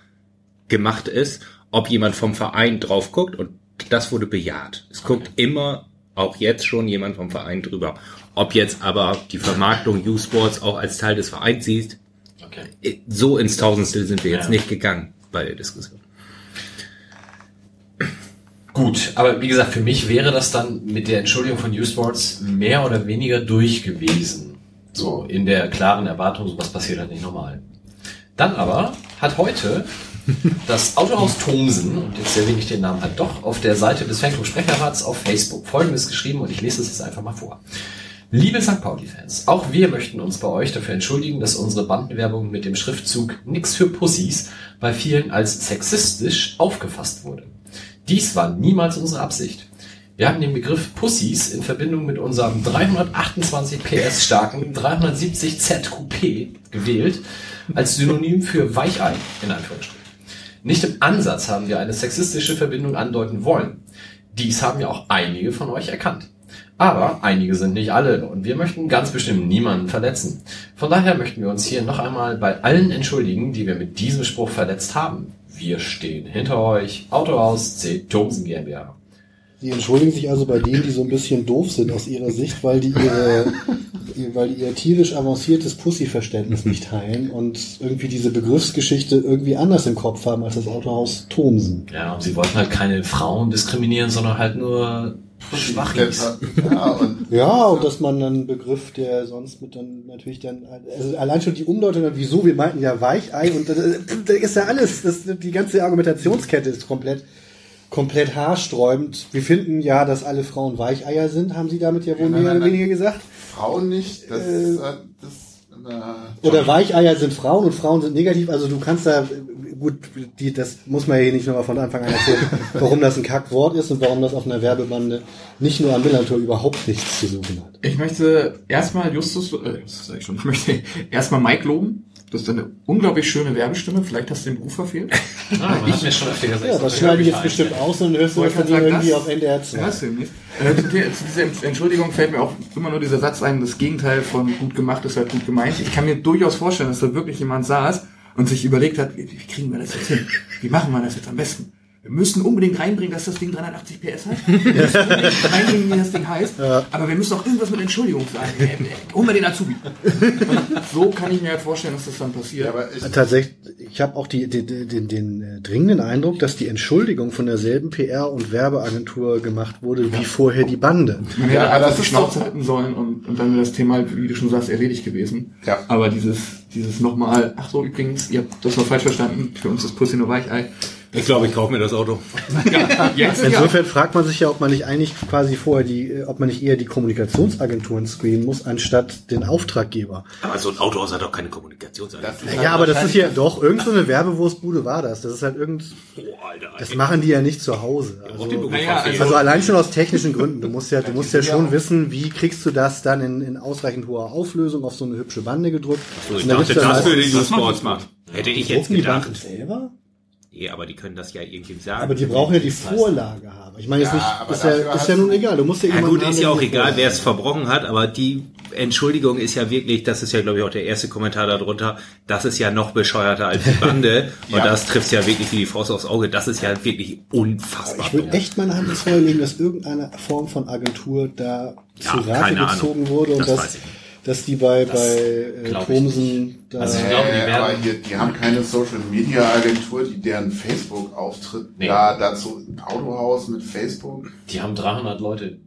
S3: gemacht ist, ob jemand vom Verein drauf guckt und das wurde bejaht. Es guckt immer, auch jetzt schon jemand vom Verein drüber. Ob jetzt aber die Vermarktung U-Sports auch als Teil des Vereins sieht,
S1: Okay.
S3: so ins Tausendstel sind wir jetzt
S1: Ja.
S3: nicht gegangen bei der Diskussion.
S1: Gut, aber wie gesagt, für mich wäre das dann mit der Entschuldigung von U-Sports mehr oder weniger durch gewesen. So, in der klaren Erwartung, sowas passiert halt nicht normal. Dann aber hat heute das Autohaus Thomsen, und jetzt erwähne ich den Namen halt doch, auf der Seite des Fanclub Sprecherrats auf Facebook folgendes geschrieben und ich lese es jetzt einfach mal vor. Liebe St. Pauli-Fans, auch wir möchten uns bei euch dafür entschuldigen, dass unsere Bandenwerbung mit dem Schriftzug Nix für Pussys bei vielen als sexistisch aufgefasst wurde. Dies war niemals unsere Absicht. Wir haben den Begriff Pussys in Verbindung mit unserem 328 PS starken 370 Z Coupé gewählt als Synonym für Weichei in Anführungsstrichen. Nicht im Ansatz haben wir eine sexistische Verbindung andeuten wollen. Dies haben ja auch einige von euch erkannt. Aber einige sind nicht alle und wir möchten ganz bestimmt niemanden verletzen. Von daher möchten wir uns hier noch einmal bei allen entschuldigen, die wir mit diesem Spruch verletzt haben. Wir stehen hinter euch. Autohaus C. Thomsen GmbH.
S5: Sie entschuldigen sich also bei denen, die so ein bisschen doof sind aus ihrer Sicht, weil die ihre, weil die ihr tierisch avanciertes Pussy-Verständnis nicht teilen und irgendwie diese Begriffsgeschichte irgendwie anders im Kopf haben als das Autohaus Thomsen.
S1: Ja, und sie wollten halt keine Frauen diskriminieren, sondern halt nur Schwachis.
S4: Ja, und
S5: Ja, und dass man dann einen Begriff, der sonst mit dann natürlich dann, also allein schon die Umdeutung, wieso, wir meinten ja Weichei und da, ist ja alles, das, die ganze Argumentationskette ist komplett, komplett haarsträubend. Wir finden ja, dass alle Frauen Weicheier sind, haben sie damit ja wohl
S4: Nein,
S5: mehr
S4: nein,
S5: oder
S4: nein.
S5: weniger gesagt.
S4: Frauen nicht, das,
S5: Äh,
S4: äh, das äh,
S5: Oder Weicheier sind Frauen und Frauen sind negativ. Also du kannst da, gut, die, das muss man ja hier nicht nochmal von Anfang an erzählen, warum das ein Kackwort ist und warum das auf einer Werbebande nicht nur am Millantor überhaupt nichts zu suchen hat.
S2: Ich möchte erstmal Justus, äh, Justus sag ich schon, ich möchte erstmal Mike loben. Das ist eine unglaublich schöne Werbestimme. Vielleicht hast du den Beruf verfehlt.
S1: Ah, ich mir schon öfter gesagt.
S5: Ja, das schneide ich jetzt bestimmt aus und hörst du das
S2: gerade
S5: irgendwie auf NDR 2.
S2: Hörst du nicht? Äh, zu, zu dieser Entschuldigung fällt mir auch immer nur dieser Satz ein, das Gegenteil von gut gemacht ist halt gut gemeint. Ich kann mir durchaus vorstellen, dass da wirklich jemand saß und sich überlegt hat, wie, wie kriegen wir das jetzt hin? Wie machen wir das jetzt am besten? Wir müssen unbedingt reinbringen, dass das Ding 380 PS hat. Wir müssen unbedingt reinbringen, wie das Ding heißt. Aber wir müssen auch irgendwas mit Entschuldigung sagen. Äh, äh, Holen wir den Azubi. Und so kann ich mir halt vorstellen, dass das dann passiert.
S4: ja, aber ich,
S5: Tatsächlich, ich habe auch die, den, den, den äh, dringenden Eindruck, dass die Entschuldigung von derselben PR- und Werbeagentur gemacht wurde wie vorher die Bande.
S2: Man hätte
S4: Ja, aber
S2: einfach
S4: das
S2: die Schnauze halten sollen und, und dann wäre das Thema, halt, wie du schon sagst, erledigt gewesen.
S4: Ja.
S2: Aber dieses, dieses nochmal, ach so, übrigens, ihr habt das noch falsch verstanden, für uns ist Pussy nur Weichei.
S3: Ich glaube, ich kaufe mir das Auto.
S2: Jetzt, ja.
S5: Insofern fragt man sich ja, ob man nicht eigentlich quasi vorher die, äh, ob man nicht eher die Kommunikationsagenturen screenen muss, anstatt den Auftraggeber.
S3: Aber so ein Autohaus hat doch keine Kommunikationsagentur.
S4: ist halt
S5: Ja, aber das ist ja doch irgend so eine Werbewurstbude war das. Das ist halt irgend, das machen die ja nicht zu Hause. Also,
S3: verfehlt.
S5: also allein schon aus technischen Gründen. Du musst ja, du musst ja schon wissen, wie kriegst du das dann in, in ausreichend hoher Auflösung auf so eine hübsche Bande gedrückt.
S3: so, ich dachte, das würde die
S2: macht
S3: Sports machen. Hätte ich jetzt
S5: die
S3: gedacht.
S5: Banden selber?
S3: Nee, aber die können das ja irgendwie sagen.
S5: Aber die brauchen ja die Vorlage haben. Ich meine jetzt
S4: Ja,
S5: nicht, ist ja, ist ja nun egal. Du musst ja
S3: Ja gut,
S5: haben,
S3: ist ja auch egal, wer es verbrochen hat, aber die Entschuldigung ist ja wirklich, das ist ja glaube ich auch der erste Kommentar darunter, das ist ja noch bescheuerter als die Bande und
S4: Ja.
S3: das trifft ja wirklich wie die Faust aufs Auge, das ist ja wirklich unfassbar.
S5: Ich würde echt meine Hand ins Feuer legen, dass irgendeine Form von Agentur da
S3: Ja,
S5: zu Rate
S3: keine Ahnung.
S5: gezogen wurde und
S3: Das
S5: dass,
S3: weiß ich nicht.
S5: Dass die bei, bei äh,
S1: ich
S5: Thomsen da
S1: Also ich glaube, die
S4: Äh,
S1: werden-
S4: aber hier, die haben keine Social Media Agentur, die deren Facebook auftritt.
S1: Nee.
S4: Da dazu ein Autohaus mit Facebook
S1: Die haben 300 Leute.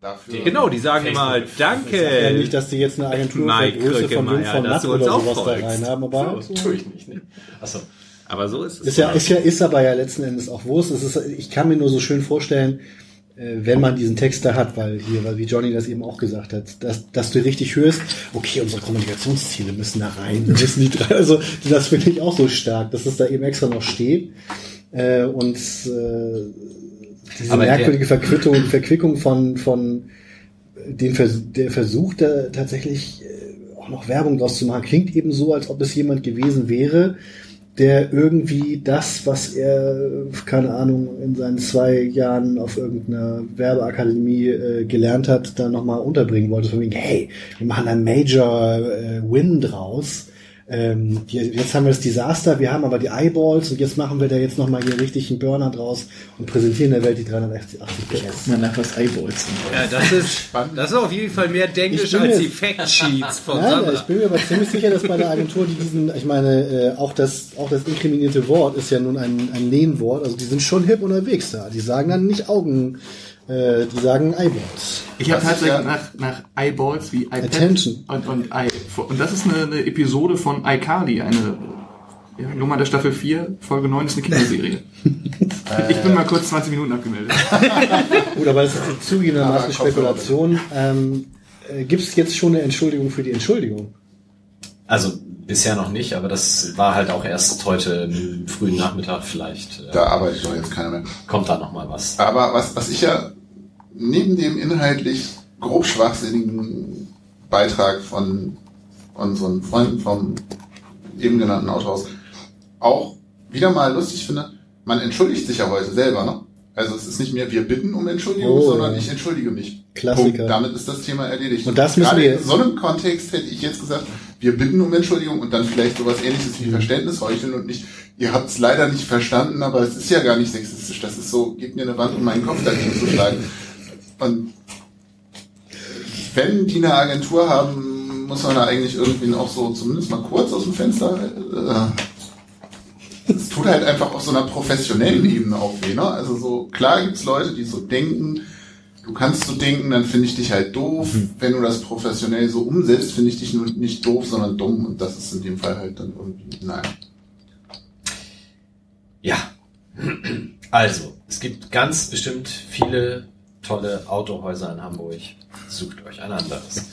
S4: dafür.
S3: Genau, die sagen
S1: Facebook.
S3: immer,
S5: ja
S3: danke.
S5: nicht, dass die jetzt eine Agentur
S3: Mike
S5: für Größe von Jung von Matt oder sowas da rein haben, aber halt so.
S1: Tue ich nicht, ne? Achso.
S3: Aber so ist es.
S5: Ist ja, ist ja, ist aber ja letzten Endes auch Wurst. Es ist, ich kann mir nur so schön vorstellen, wenn man diesen Text da hat, weil hier, weil wie Johnny das eben auch gesagt hat, dass, dass du richtig hörst, okay, unsere Kommunikationsziele müssen da rein, wir müssen die drei, also das finde ich auch so stark, dass es da eben extra noch steht. Äh, und äh, diese
S1: Aber
S5: merkwürdige Verquickung, Verquickung von von dem Vers der Versuch da tatsächlich äh, auch noch Werbung draus zu machen, klingt eben so, als ob es jemand gewesen wäre, der irgendwie das, was er, keine Ahnung, in seinen zwei Jahren auf irgendeiner Werbeakademie äh, gelernt hat, da nochmal unterbringen wollte. Von wegen, hey, wir machen einen Major äh, Win draus. Ähm, die, jetzt haben wir das Desaster, wir haben aber die Eyeballs und jetzt machen wir da jetzt nochmal hier richtig einen Burner draus und präsentieren der Welt die 380 PS.
S2: Mal nach was Eyeballs sind.
S3: Ja, das ist, das ist auf jeden Fall mehr Denglisch als die Factsheets von
S5: Nein,
S3: Sandra.
S5: ich bin mir aber ziemlich sicher, dass bei der Agentur, die diesen, ich meine, äh, auch das, auch das inkriminierte Wort ist ja nun ein, ein Lehnwort, also die sind schon hip unterwegs da. Die sagen dann nicht Augen, äh, die sagen Eyeballs.
S2: Ich habe tatsächlich
S4: ja-
S2: nach, nach Eyeballs wie iPad
S5: Attention.
S2: und, und i und das ist eine, eine Episode von iCarly, eine ja, Nummer der Staffel 4, Folge 9 ist eine Kinderserie. ich bin mal kurz 20 Minuten abgemeldet.
S5: Gut, aber das ist zugegebenermaßen
S4: Aber
S5: Spekulation. Ähm, Äh, Gibt es jetzt schon eine Entschuldigung für die Entschuldigung?
S1: Also bisher noch nicht, aber das war halt auch erst heute im frühen Nachmittag vielleicht. Äh,
S4: Da arbeitet doch jetzt keiner mehr.
S1: kommt da noch mal was.
S4: Aber was, was ich ja neben dem inhaltlich grob schwachsinnigen Beitrag von unseren Freunden vom eben genannten Autohaus auch wieder mal lustig finde, man entschuldigt sich ja heute selber, ne? Also es ist nicht mehr wir bitten um Entschuldigung,
S5: Oh,
S4: sondern
S5: ja.
S4: ich entschuldige mich.
S5: Klassiker.
S4: Punkt. Damit ist das Thema erledigt.
S5: Und das müssen
S4: Gerade
S5: wir-
S4: in so einem Kontext hätte ich jetzt gesagt, wir bitten um Entschuldigung und dann vielleicht sowas ähnliches
S5: Mhm.
S4: wie Verständnis heucheln und nicht, ihr habt es leider nicht verstanden, aber es ist ja gar nicht sexistisch. Das ist so, gebt mir eine Wand, um meinen Kopf dagegen zu schlagen. Und wenn die eine Agentur haben, muss man da eigentlich irgendwie auch so zumindest mal kurz aus dem Fenster. Äh, es tut halt einfach auf so einer professionellen Ebene auch weh. Ne? Also so klar gibt's Leute, die so denken. Du kannst so denken, dann finde ich dich halt doof. Wenn du das professionell so umsetzt, finde ich dich nur nicht doof, sondern dumm. Und das ist in dem Fall halt dann irgendwie, nein.
S1: Ja. Also, es gibt ganz bestimmt viele tolle Autohäuser in Hamburg. Sucht euch ein anderes.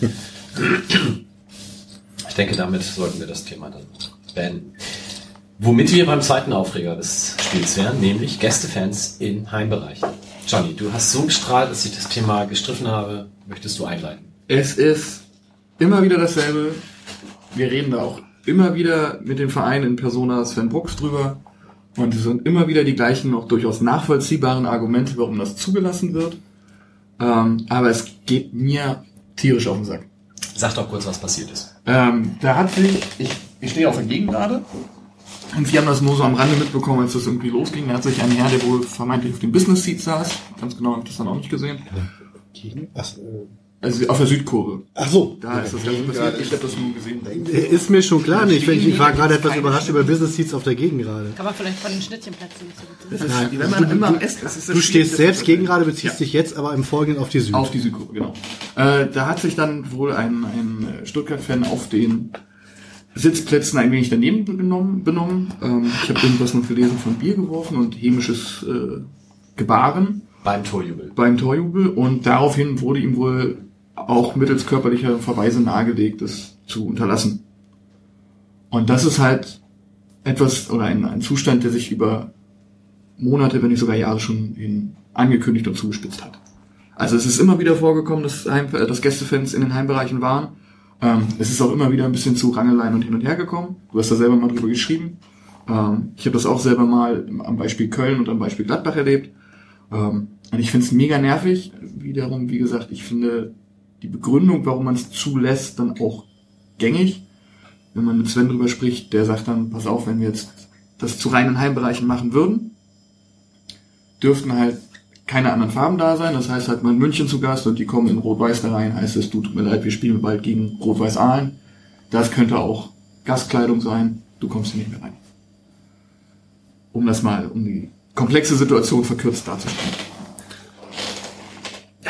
S1: Ich denke, damit sollten wir das Thema dann beenden. Womit wir beim zweiten Aufreger des Spiels wären, nämlich Gästefans in Heimbereichen. Johnny, du hast so gestrahlt, dass ich das Thema gestriffen habe. Möchtest du einleiten?
S2: Es ist immer wieder dasselbe. Wir reden da auch immer wieder mit dem Verein in Persona Sven Brooks drüber. Und es sind immer wieder die gleichen, auch durchaus nachvollziehbaren Argumente, warum das zugelassen wird. Ähm, aber es geht mir tierisch auf den Sack.
S1: Sag doch kurz, was passiert ist.
S2: Ähm, da hat sich, ich, ich stehe auf der Gegengrade und wir haben das nur so am Rande mitbekommen, als das irgendwie losging. Da hat sich ein Herr, der wohl vermeintlich auf dem Business Seat saß, ganz genau habe ich das dann auch nicht gesehen,
S5: Ach, äh,
S2: also auf der Südkurve.
S5: ach so.
S2: Da ist das Ganze passiert, ich habe das nur gesehen.
S5: Ist mir schon klar nicht. Ich, ich war gerade etwas überrascht über Business Seats auf der Gegengrade.
S6: Kann man vielleicht von den Schnittchenplätzen nicht so gut sehen.
S2: Das ist, wenn man immer am Essen das ist das
S5: Du stehst selbst Gegengrade, beziehst
S2: Ja.
S5: dich jetzt aber im Folgenden auf die Süd.
S2: Auf die Südkurve, genau. Äh, da hat sich dann wohl ein, ein Stuttgart-Fan auf den Sitzplätzen ein wenig daneben benommen. benommen. Ähm, ich habe irgendwas noch gelesen von Bier geworfen und hämisches äh, Gebaren
S1: Beim Torjubel.
S2: beim Torjubel und daraufhin wurde ihm wohl auch mittels körperlicher Verweise nahegelegt, das zu unterlassen. Und das ist halt etwas oder ein, ein Zustand, der sich über Monate, wenn nicht sogar Jahre schon hin angekündigt und zugespitzt hat. Also es ist immer wieder vorgekommen, dass, Heim, äh, dass Gästefans in den Heimbereichen waren. Ähm, es ist auch immer wieder ein bisschen zu Rangeleien und hin und her gekommen. Du hast da selber mal drüber geschrieben. Ähm, ich habe das auch selber mal am Beispiel Köln und am Beispiel Gladbach erlebt. Ähm, und ich finde es mega nervig. Wiederum, wie gesagt, ich finde die Begründung, warum man es zulässt, dann auch gängig. Wenn man mit Sven drüber spricht, der sagt dann, pass auf, wenn wir jetzt das zu reinen Heimbereichen machen würden, dürften halt keine anderen Farben da sein. Das heißt halt mal in München zu Gast und die kommen in Rot-Weiß da rein, heißt es, du tut mir leid, wir spielen bald gegen Rot-Weiß Aalen. Das könnte auch Gastkleidung sein, du kommst hier nicht mehr rein. Um das mal, um die komplexe Situation verkürzt darzustellen.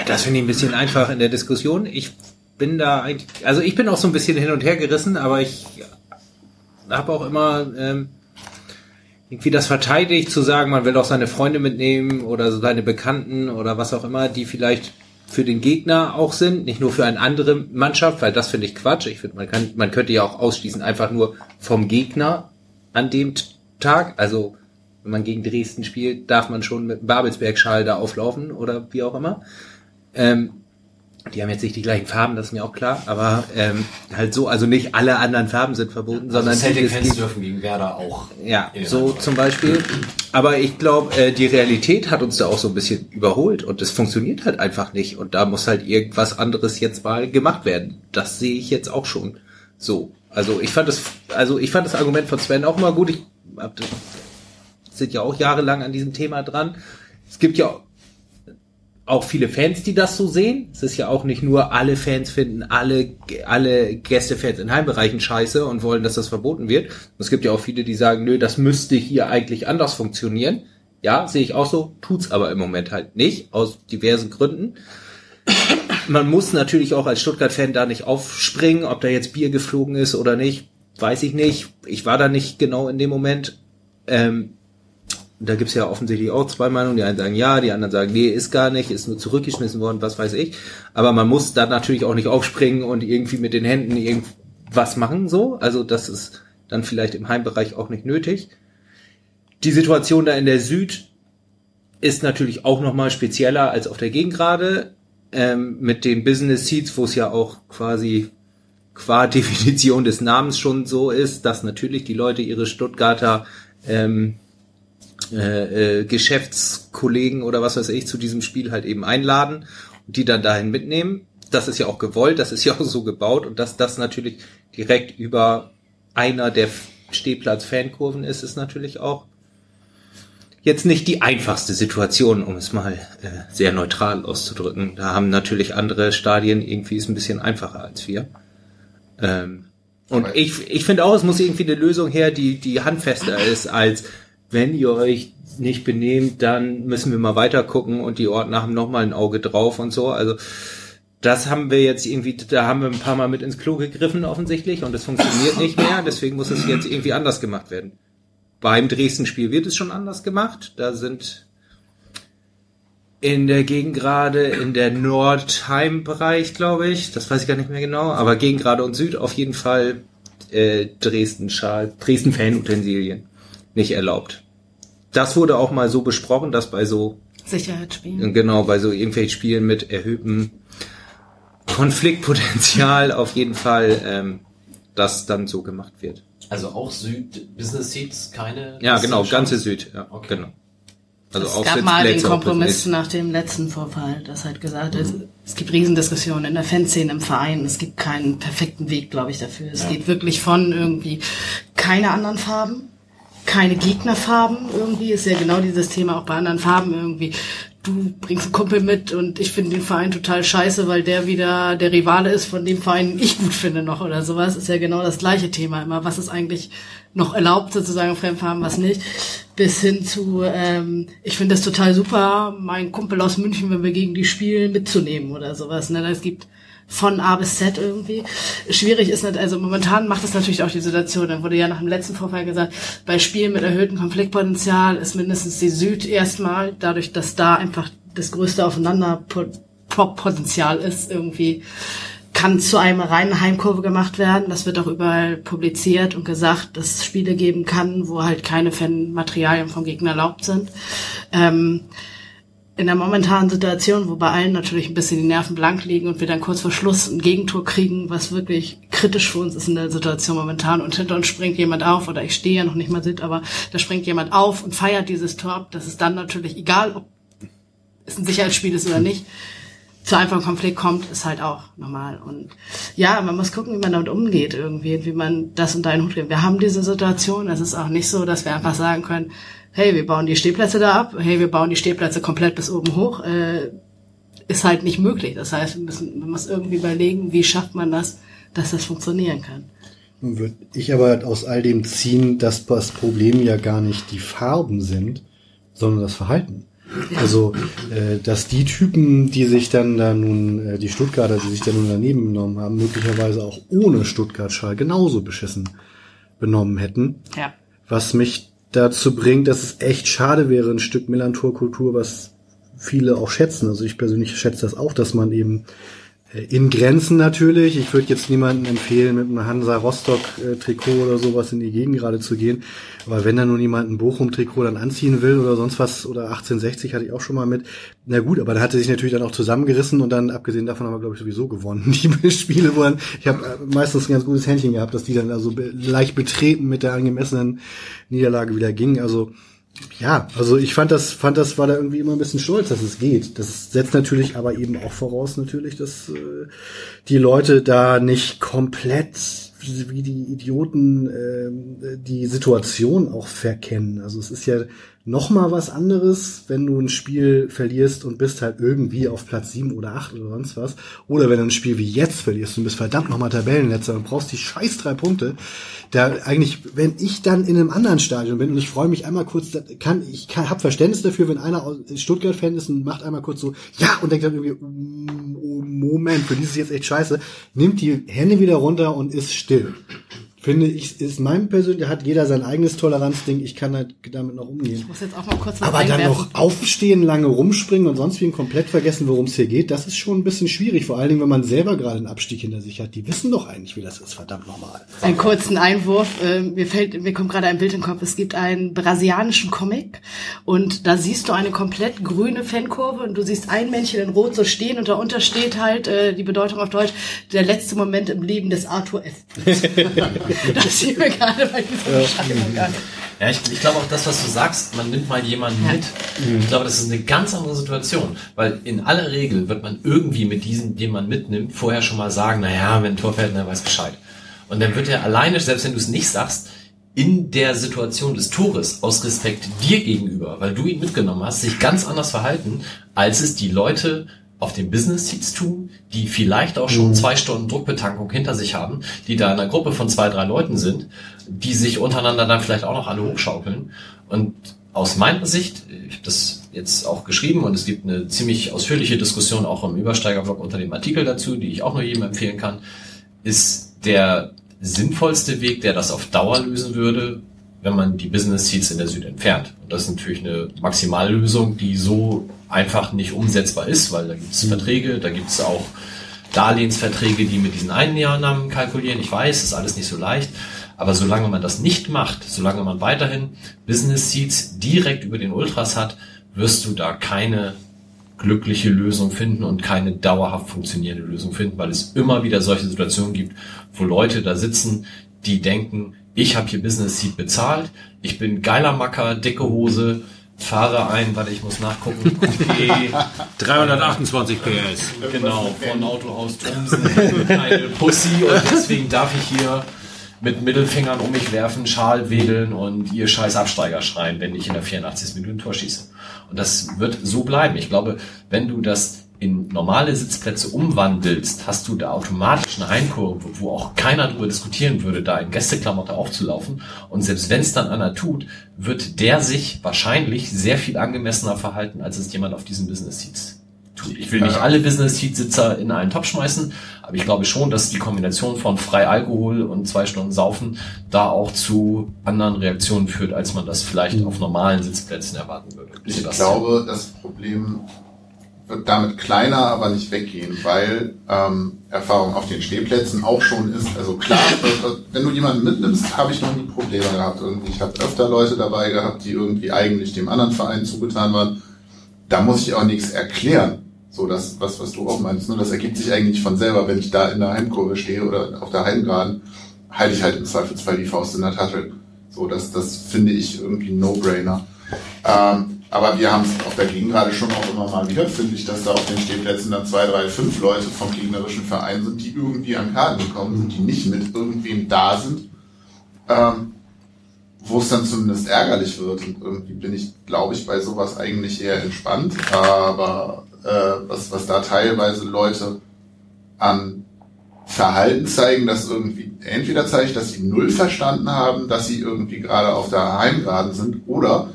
S3: Das finde ich ein bisschen einfach in der Diskussion. Ich bin da eigentlich, also ich bin auch so ein bisschen hin und her gerissen, aber ich habe auch immer ähm, irgendwie das verteidigt zu sagen, man will auch seine Freunde mitnehmen oder so seine Bekannten oder was auch immer, die vielleicht für den Gegner auch sind, nicht nur für eine andere Mannschaft, weil das finde ich Quatsch. Ich finde, man kann, man könnte ja auch ausschließen einfach nur vom Gegner an dem Tag. Also wenn man gegen Dresden spielt, darf man schon mit Babelsberg-Schal da auflaufen oder wie auch immer. Ähm, die haben jetzt nicht die gleichen Farben, das ist mir auch klar, aber ähm, halt so, also nicht alle anderen Farben sind verboten, sondern
S1: also
S3: die-
S1: Celtic-Fans dürfen gegen Werder auch.
S3: ja, so zum Beispiel. Aber ich glaube, äh, die Realität hat uns da auch so ein bisschen überholt und es funktioniert halt einfach nicht. Und da muss halt irgendwas anderes jetzt mal gemacht werden. Das sehe ich jetzt auch schon so. Also ich fand das, also ich fand das Argument von Sven auch mal gut. Ich hab, sind ja auch jahrelang an diesem Thema dran. Es gibt ja auch viele Fans, die das so sehen. Es ist ja auch nicht nur alle Fans finden alle, alle Gästefans in Heimbereichen scheiße und wollen, dass das verboten wird. Es gibt ja auch viele, die sagen, nö, das müsste hier eigentlich anders funktionieren. Ja, sehe ich auch so, tut's aber im Moment halt nicht, aus diversen Gründen. Man muss natürlich auch als Stuttgart-Fan da nicht aufspringen, ob da jetzt Bier geflogen ist oder nicht, weiß ich nicht. Ich war da nicht genau in dem Moment. Ähm, da gibt's ja offensichtlich auch zwei Meinungen. Die einen sagen ja, die anderen sagen, nee, ist gar nicht, ist nur zurückgeschmissen worden, was weiß ich. Aber man muss dann natürlich auch nicht aufspringen und irgendwie mit den Händen irgendwas machen, so. Also das ist dann vielleicht im Heimbereich auch nicht nötig. Die Situation da in der Süd ist natürlich auch nochmal spezieller als auf der Gegengrade. Ähm, mit den Business Seats, wo es ja auch quasi qua Definition des Namens schon so ist, dass natürlich die Leute ihre Stuttgarter ähm, äh, äh, Geschäftskollegen oder was weiß ich zu diesem Spiel halt eben einladen und die dann dahin mitnehmen. Das ist ja auch gewollt, das ist ja auch so gebaut und dass das natürlich direkt über einer der Stehplatz-Fankurven ist, ist natürlich auch jetzt nicht die einfachste Situation, um es mal äh, sehr neutral auszudrücken. Da haben natürlich andere Stadien irgendwie es ein bisschen einfacher als wir. Ähm, und ich, ich finde auch, es muss irgendwie eine Lösung her, die, die handfester ist, als wenn ihr euch nicht benehmt, dann müssen wir mal weiter gucken und die Ordner haben nochmal ein Auge drauf und so. Also das haben wir jetzt irgendwie, da haben wir ein paar Mal mit ins Klo gegriffen offensichtlich und es funktioniert nicht mehr. Deswegen muss es jetzt irgendwie anders gemacht werden. Beim Dresden-Spiel wird es schon anders gemacht. Da sind in der Gegengrade, in der Nordheim-Bereich, glaube ich, das weiß ich gar nicht mehr genau, aber Gegengrade und Süd auf jeden Fall äh, Dresden-Schal, Dresden-Fan-Utensilien nicht erlaubt. Das wurde auch mal so besprochen, dass bei so
S6: Sicherheitsspielen.
S3: Genau, bei so irgendwelchen Spielen mit erhöhtem Konfliktpotenzial auf jeden Fall, ähm, das dann so gemacht wird.
S1: Also auch Süd Business Seats, keine.
S3: Ja, genau, ganze Süd, ja,
S1: Okay.
S3: genau. Also
S6: es
S3: auch
S6: gab mal den Kompromiss nach dem letzten Vorfall, das halt gesagt ist, es gibt Riesendiskussionen in der Fanszene, im Verein, es gibt keinen perfekten Weg, glaube ich, dafür. Es geht wirklich von irgendwie keine anderen Farben, keine Gegnerfarben irgendwie, ist ja genau dieses Thema auch bei anderen Farben irgendwie. Du bringst einen Kumpel mit und ich finde den Verein total scheiße, weil der wieder der Rivale ist von dem Verein, den ich gut finde noch oder sowas. Ist ja genau das gleiche Thema immer. Was ist eigentlich noch erlaubt, sozusagen Fremdfarben, was nicht? Bis hin zu, ähm, ich finde das total super, meinen Kumpel aus München, wenn wir gegen die spielen, mitzunehmen oder sowas. Ne? Es gibt von A bis Z irgendwie. Schwierig ist nicht, also momentan macht es natürlich auch die Situation, dann wurde ja nach dem letzten Vorfall gesagt, bei Spielen mit erhöhtem Konfliktpotenzial ist mindestens die Süd erstmal, dadurch, dass da einfach das größte Aufeinanderpotenzial ist, irgendwie kann zu einem reinen Heimkurve gemacht werden. Das wird auch überall publiziert und gesagt, dass es Spiele geben kann, wo halt keine Fanmaterialien vom Gegner erlaubt sind. Ähm, in der momentanen Situation, wo bei allen natürlich ein bisschen die Nerven blank liegen und wir dann kurz vor Schluss ein Gegentor kriegen, was wirklich kritisch für uns ist in der Situation momentan und hinter uns springt jemand auf oder ich stehe ja noch nicht mal sit, aber da springt jemand auf und feiert dieses Tor ab, das ist dann natürlich egal, ob es ein Sicherheitsspiel ist oder nicht, zu einfachen Konflikt kommt, ist halt auch normal. Und ja, man muss gucken, wie man damit umgeht irgendwie, wie man das einen Hut kriegt. Wir haben diese Situation, es ist auch nicht so, dass wir einfach sagen können, hey, wir bauen die Stehplätze da ab, hey, wir bauen die Stehplätze komplett bis oben hoch, äh, ist halt nicht möglich. Das heißt, wir müssen, man muss irgendwie überlegen, wie schafft man das, dass das funktionieren kann.
S5: Nun würde ich aber aus all dem ziehen, dass das Problem ja gar nicht die Farben sind, sondern das Verhalten. Also, äh, dass die Typen, die sich dann da nun, äh, die Stuttgarter, die sich da nun daneben genommen haben, möglicherweise auch ohne Stuttgart-Schal genauso beschissen benommen hätten.
S6: Ja.
S5: Was mich dazu bringt, dass es echt schade wäre, ein Stück Millantor-Kultur, was viele auch schätzen. Also ich persönlich schätze das auch, dass man eben in Grenzen natürlich. Ich würde jetzt niemandem empfehlen, mit einem Hansa Rostock-Trikot oder sowas in die Gegend gerade zu gehen. Aber wenn da nun jemand ein Bochum-Trikot dann anziehen will oder sonst was, oder 1860 hatte ich auch schon mal mit, na gut, aber da hat er sich natürlich dann auch zusammengerissen und dann, abgesehen davon, haben wir, glaube ich, sowieso gewonnen. Die Spiele, dann, ich habe meistens ein ganz gutes Händchen gehabt, dass die dann also leicht betreten mit der angemessenen Niederlage wieder gingen. Also ja, also ich fand das, fand das, war da irgendwie immer ein bisschen stolz, dass es geht. Das setzt natürlich aber eben auch voraus natürlich, dass äh, die Leute da nicht komplett wie die Idioten äh, die Situation auch verkennen. Also es ist ja noch mal was anderes, wenn du ein Spiel verlierst und bist halt irgendwie auf Platz sieben oder acht oder sonst was. Oder wenn du ein Spiel wie jetzt verlierst und bist verdammt nochmal Tabellenletzter und brauchst die scheiß drei Punkte. Da eigentlich, wenn ich dann in einem anderen Stadion bin und ich freue mich einmal kurz, kann ich kann, hab Verständnis dafür, wenn einer aus Stuttgart-Fan ist und macht einmal kurz so, ja, und denkt dann irgendwie, mm, oh, Moment, für dieses ist jetzt echt scheiße, nimmt die Hände wieder runter und ist still. Finde ich, ist mein persönlich, hat jeder sein eigenes Toleranzding, ich kann halt damit noch umgehen.
S6: Ich muss jetzt auch mal kurz was
S5: Aber dann noch aufstehen, lange rumspringen und sonst wie komplett vergessen, worum es hier geht, das ist schon ein bisschen schwierig. Vor allen Dingen, wenn man selber gerade einen Abstieg hinter sich hat. Die wissen doch eigentlich, wie das ist, verdammt nochmal.
S6: Einen kurzen Einwurf. äh, Mir fällt, mir kommt gerade ein Bild im Kopf. Es gibt einen brasilianischen Comic und da siehst du eine komplett grüne Fankurve und du siehst ein Männchen in Rot so stehen und darunter steht halt äh, die Bedeutung auf Deutsch der letzte Moment im Leben des Arthur F. das sieht mir gerade bei dieser Beschreibung an.
S1: Ja, ich, ich glaube auch das, was du sagst, man nimmt mal jemanden
S6: Ja.
S1: mit. Ich glaube, das ist eine ganz andere Situation, weil in aller Regel wird man irgendwie mit diesem, den man mitnimmt, vorher schon mal sagen, naja, wenn ein Tor fällt, dann weiß Bescheid. Und dann wird er alleine, selbst wenn du es nicht sagst, in der Situation des Tores aus Respekt dir gegenüber, weil du ihn mitgenommen hast, sich ganz anders verhalten, als es die Leute auf den Business Seats tun, die vielleicht auch schon zwei Stunden Druckbetankung hinter sich haben, die da in einer Gruppe von zwei, drei Leuten sind, die sich untereinander dann vielleicht auch noch alle hochschaukeln. Und aus meiner Sicht, ich habe das jetzt auch geschrieben und es gibt eine ziemlich ausführliche Diskussion auch im Übersteigerblog unter dem Artikel dazu, die ich auch nur jedem empfehlen kann, ist der sinnvollste Weg, der das auf Dauer lösen würde, wenn man die Business Seats in der Süd entfernt. Und das ist natürlich eine Maximallösung, die so einfach nicht umsetzbar ist, weil da gibt es Verträge, da gibt es auch Darlehensverträge, die mit diesen Einnahmennahmen kalkulieren. Ich weiß, ist alles nicht so leicht. Aber solange man das nicht macht, solange man weiterhin Business Seats direkt über den Ultras hat, wirst du da keine glückliche Lösung finden und keine dauerhaft funktionierende Lösung finden, weil es immer wieder solche Situationen gibt, wo Leute da sitzen, die denken, ich habe hier Business Seat bezahlt, ich bin geiler Macker, dicke Hose, fahre ein, warte, ich muss nachgucken, Coupé,
S3: 328 PS.
S1: genau, von Autohaus Thomsen, eine Pussy und deswegen darf ich hier mit Mittelfingern um mich werfen, Schal wedeln und ihr scheiß Absteiger schreien, wenn ich in der 84. Minute ein Tor schieße. Und das wird so bleiben. Ich glaube, wenn du das in normale Sitzplätze umwandelst, hast du da automatisch eine Heimkurve, wo auch keiner darüber diskutieren würde, da in Gästeklamotte aufzulaufen. Und selbst wenn es dann einer tut, wird der sich wahrscheinlich sehr viel angemessener verhalten, als es jemand auf diesen Business Seats tut. Ich will nicht alle Business Seat Sitzer in einen Topf schmeißen, aber ich glaube schon, dass die Kombination von frei Alkohol und zwei Stunden Saufen da auch zu anderen Reaktionen führt, als man das vielleicht auf normalen Sitzplätzen erwarten würde.
S4: Ich
S1: Sebastian.
S4: glaube, das Problem damit kleiner, aber nicht weggehen, weil ähm, Erfahrung auf den Stehplätzen auch schon ist. Also klar, äh, wenn du jemanden mitnimmst, habe ich noch nie Probleme gehabt. Irgendwie, ich habe öfter Leute dabei gehabt, die irgendwie eigentlich dem anderen Verein zugetan waren. Da muss ich auch nichts erklären. So, das, was, was du auch meinst, ne? das ergibt sich eigentlich von selber, wenn ich da in der Heimkurve stehe oder auf der Heimgeraden, halte ich halt im Zweifelsfall die Faust in der Tasche. So, das, das finde ich irgendwie ein No-Brainer. Ähm, aber wir haben es auf der Gegengrade schon auch immer mal wieder, finde ich, dass da auf den Stehplätzen dann zwei, drei, fünf Leute vom gegnerischen Verein sind, die irgendwie an Karten gekommen sind, die nicht mit irgendwem da sind, ähm, wo es dann zumindest ärgerlich wird. Und irgendwie bin ich, glaube ich, bei sowas eigentlich eher entspannt. Aber äh, was, was da teilweise Leute an Verhalten zeigen, das irgendwie entweder zeigt, dass sie null verstanden haben, dass sie irgendwie gerade auf der Heimgeraden sind, oder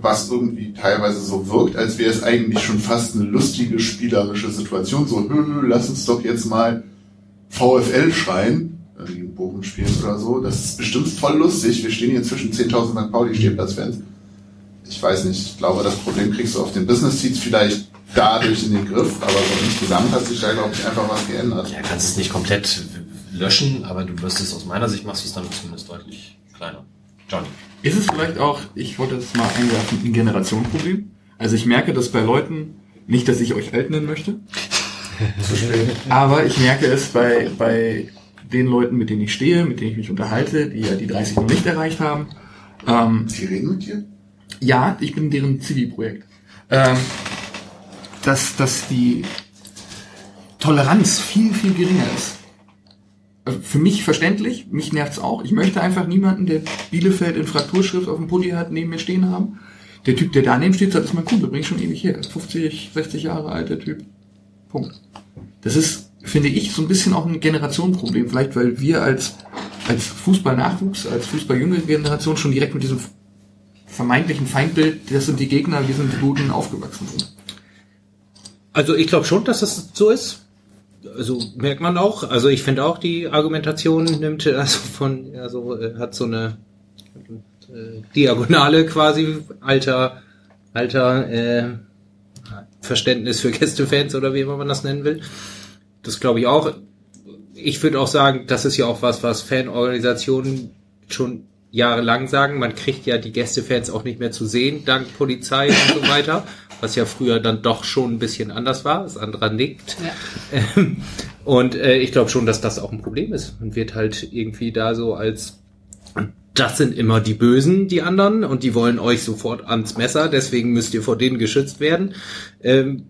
S4: was irgendwie teilweise so wirkt, als wäre es eigentlich schon fast eine lustige spielerische Situation. So, hö, lass uns doch jetzt mal VfL schreien, die in Bochum spielen oder so. Das ist bestimmt voll lustig. Wir stehen hier zwischen 10.000 St. Pauli-Stehplatzfans. Ich weiß nicht, ich glaube, das Problem kriegst du auf den Business Seats vielleicht dadurch in den Griff, aber so insgesamt hat sich da, glaube ich, einfach was geändert.
S1: Ja, kannst es nicht komplett löschen, aber du wirst es aus meiner Sicht machst du es dann zumindest deutlich kleiner. Johnny.
S2: Ist es vielleicht auch, ich wollte das mal einwerfen, ein Generationenproblem? Also ich merke das bei Leuten, nicht, dass ich euch alt nennen möchte, aber ich merke es bei, bei den Leuten, mit denen ich stehe, mit denen ich mich unterhalte, die ja die 30 noch nicht erreicht haben. Ähm,
S4: Sie reden mit dir?
S2: ja, ich bin deren Zivi-Projekt. Ähm, dass, dass die Toleranz viel, viel geringer ist. Äh, Für mich verständlich, mich nervt's auch. Ich möchte einfach niemanden, der Bielefeld in Frakturschrift auf dem Pulli hat, neben mir stehen haben. Der Typ, der daneben steht, sagt, ist mein Kumpel, bring ich schon ewig her. 50, 60 Jahre alter Typ. Punkt. Das ist, finde ich, so ein bisschen auch ein Generationenproblem. Vielleicht, weil wir als, als Fußballnachwuchs, als Fußballjüngere Generation schon direkt mit diesem vermeintlichen Feindbild, das sind die Gegner, wir sind die Guten, aufgewachsen sind.
S3: Also ich glaube schon, dass das so ist. Also merkt man auch. Also ich finde auch die Argumentation nimmt also von also hat so eine äh, Diagonale quasi alter alter äh, Verständnis für Gästefans oder wie immer man das nennen will. Das glaube ich auch. Ich würde auch sagen, das ist ja auch was, was Fanorganisationen schon jahrelang sagen. Man kriegt ja die Gästefans auch nicht mehr zu sehen, dank Polizei und so weiter, was ja früher dann doch schon ein bisschen anders war. Das andere nickt.
S6: Ja.
S3: Ähm, Und äh, ich glaube schon, dass das auch ein Problem ist. Man wird halt irgendwie da so als das sind immer die Bösen, die anderen, und die wollen euch sofort ans Messer, deswegen müsst ihr vor denen geschützt werden. Ähm,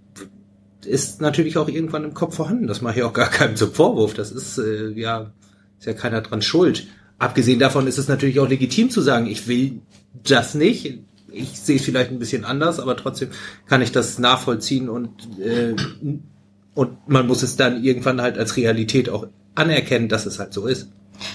S3: ist natürlich auch irgendwann im Kopf vorhanden. Das mache ich auch gar keinem zum Vorwurf. Das ist äh, ja ist ja keiner dran schuld. Abgesehen davon ist es natürlich auch legitim zu sagen, ich will das nicht. Ich sehe es vielleicht ein bisschen anders, aber trotzdem kann ich das nachvollziehen und äh, und man muss es dann irgendwann halt als Realität auch anerkennen, dass es halt so ist.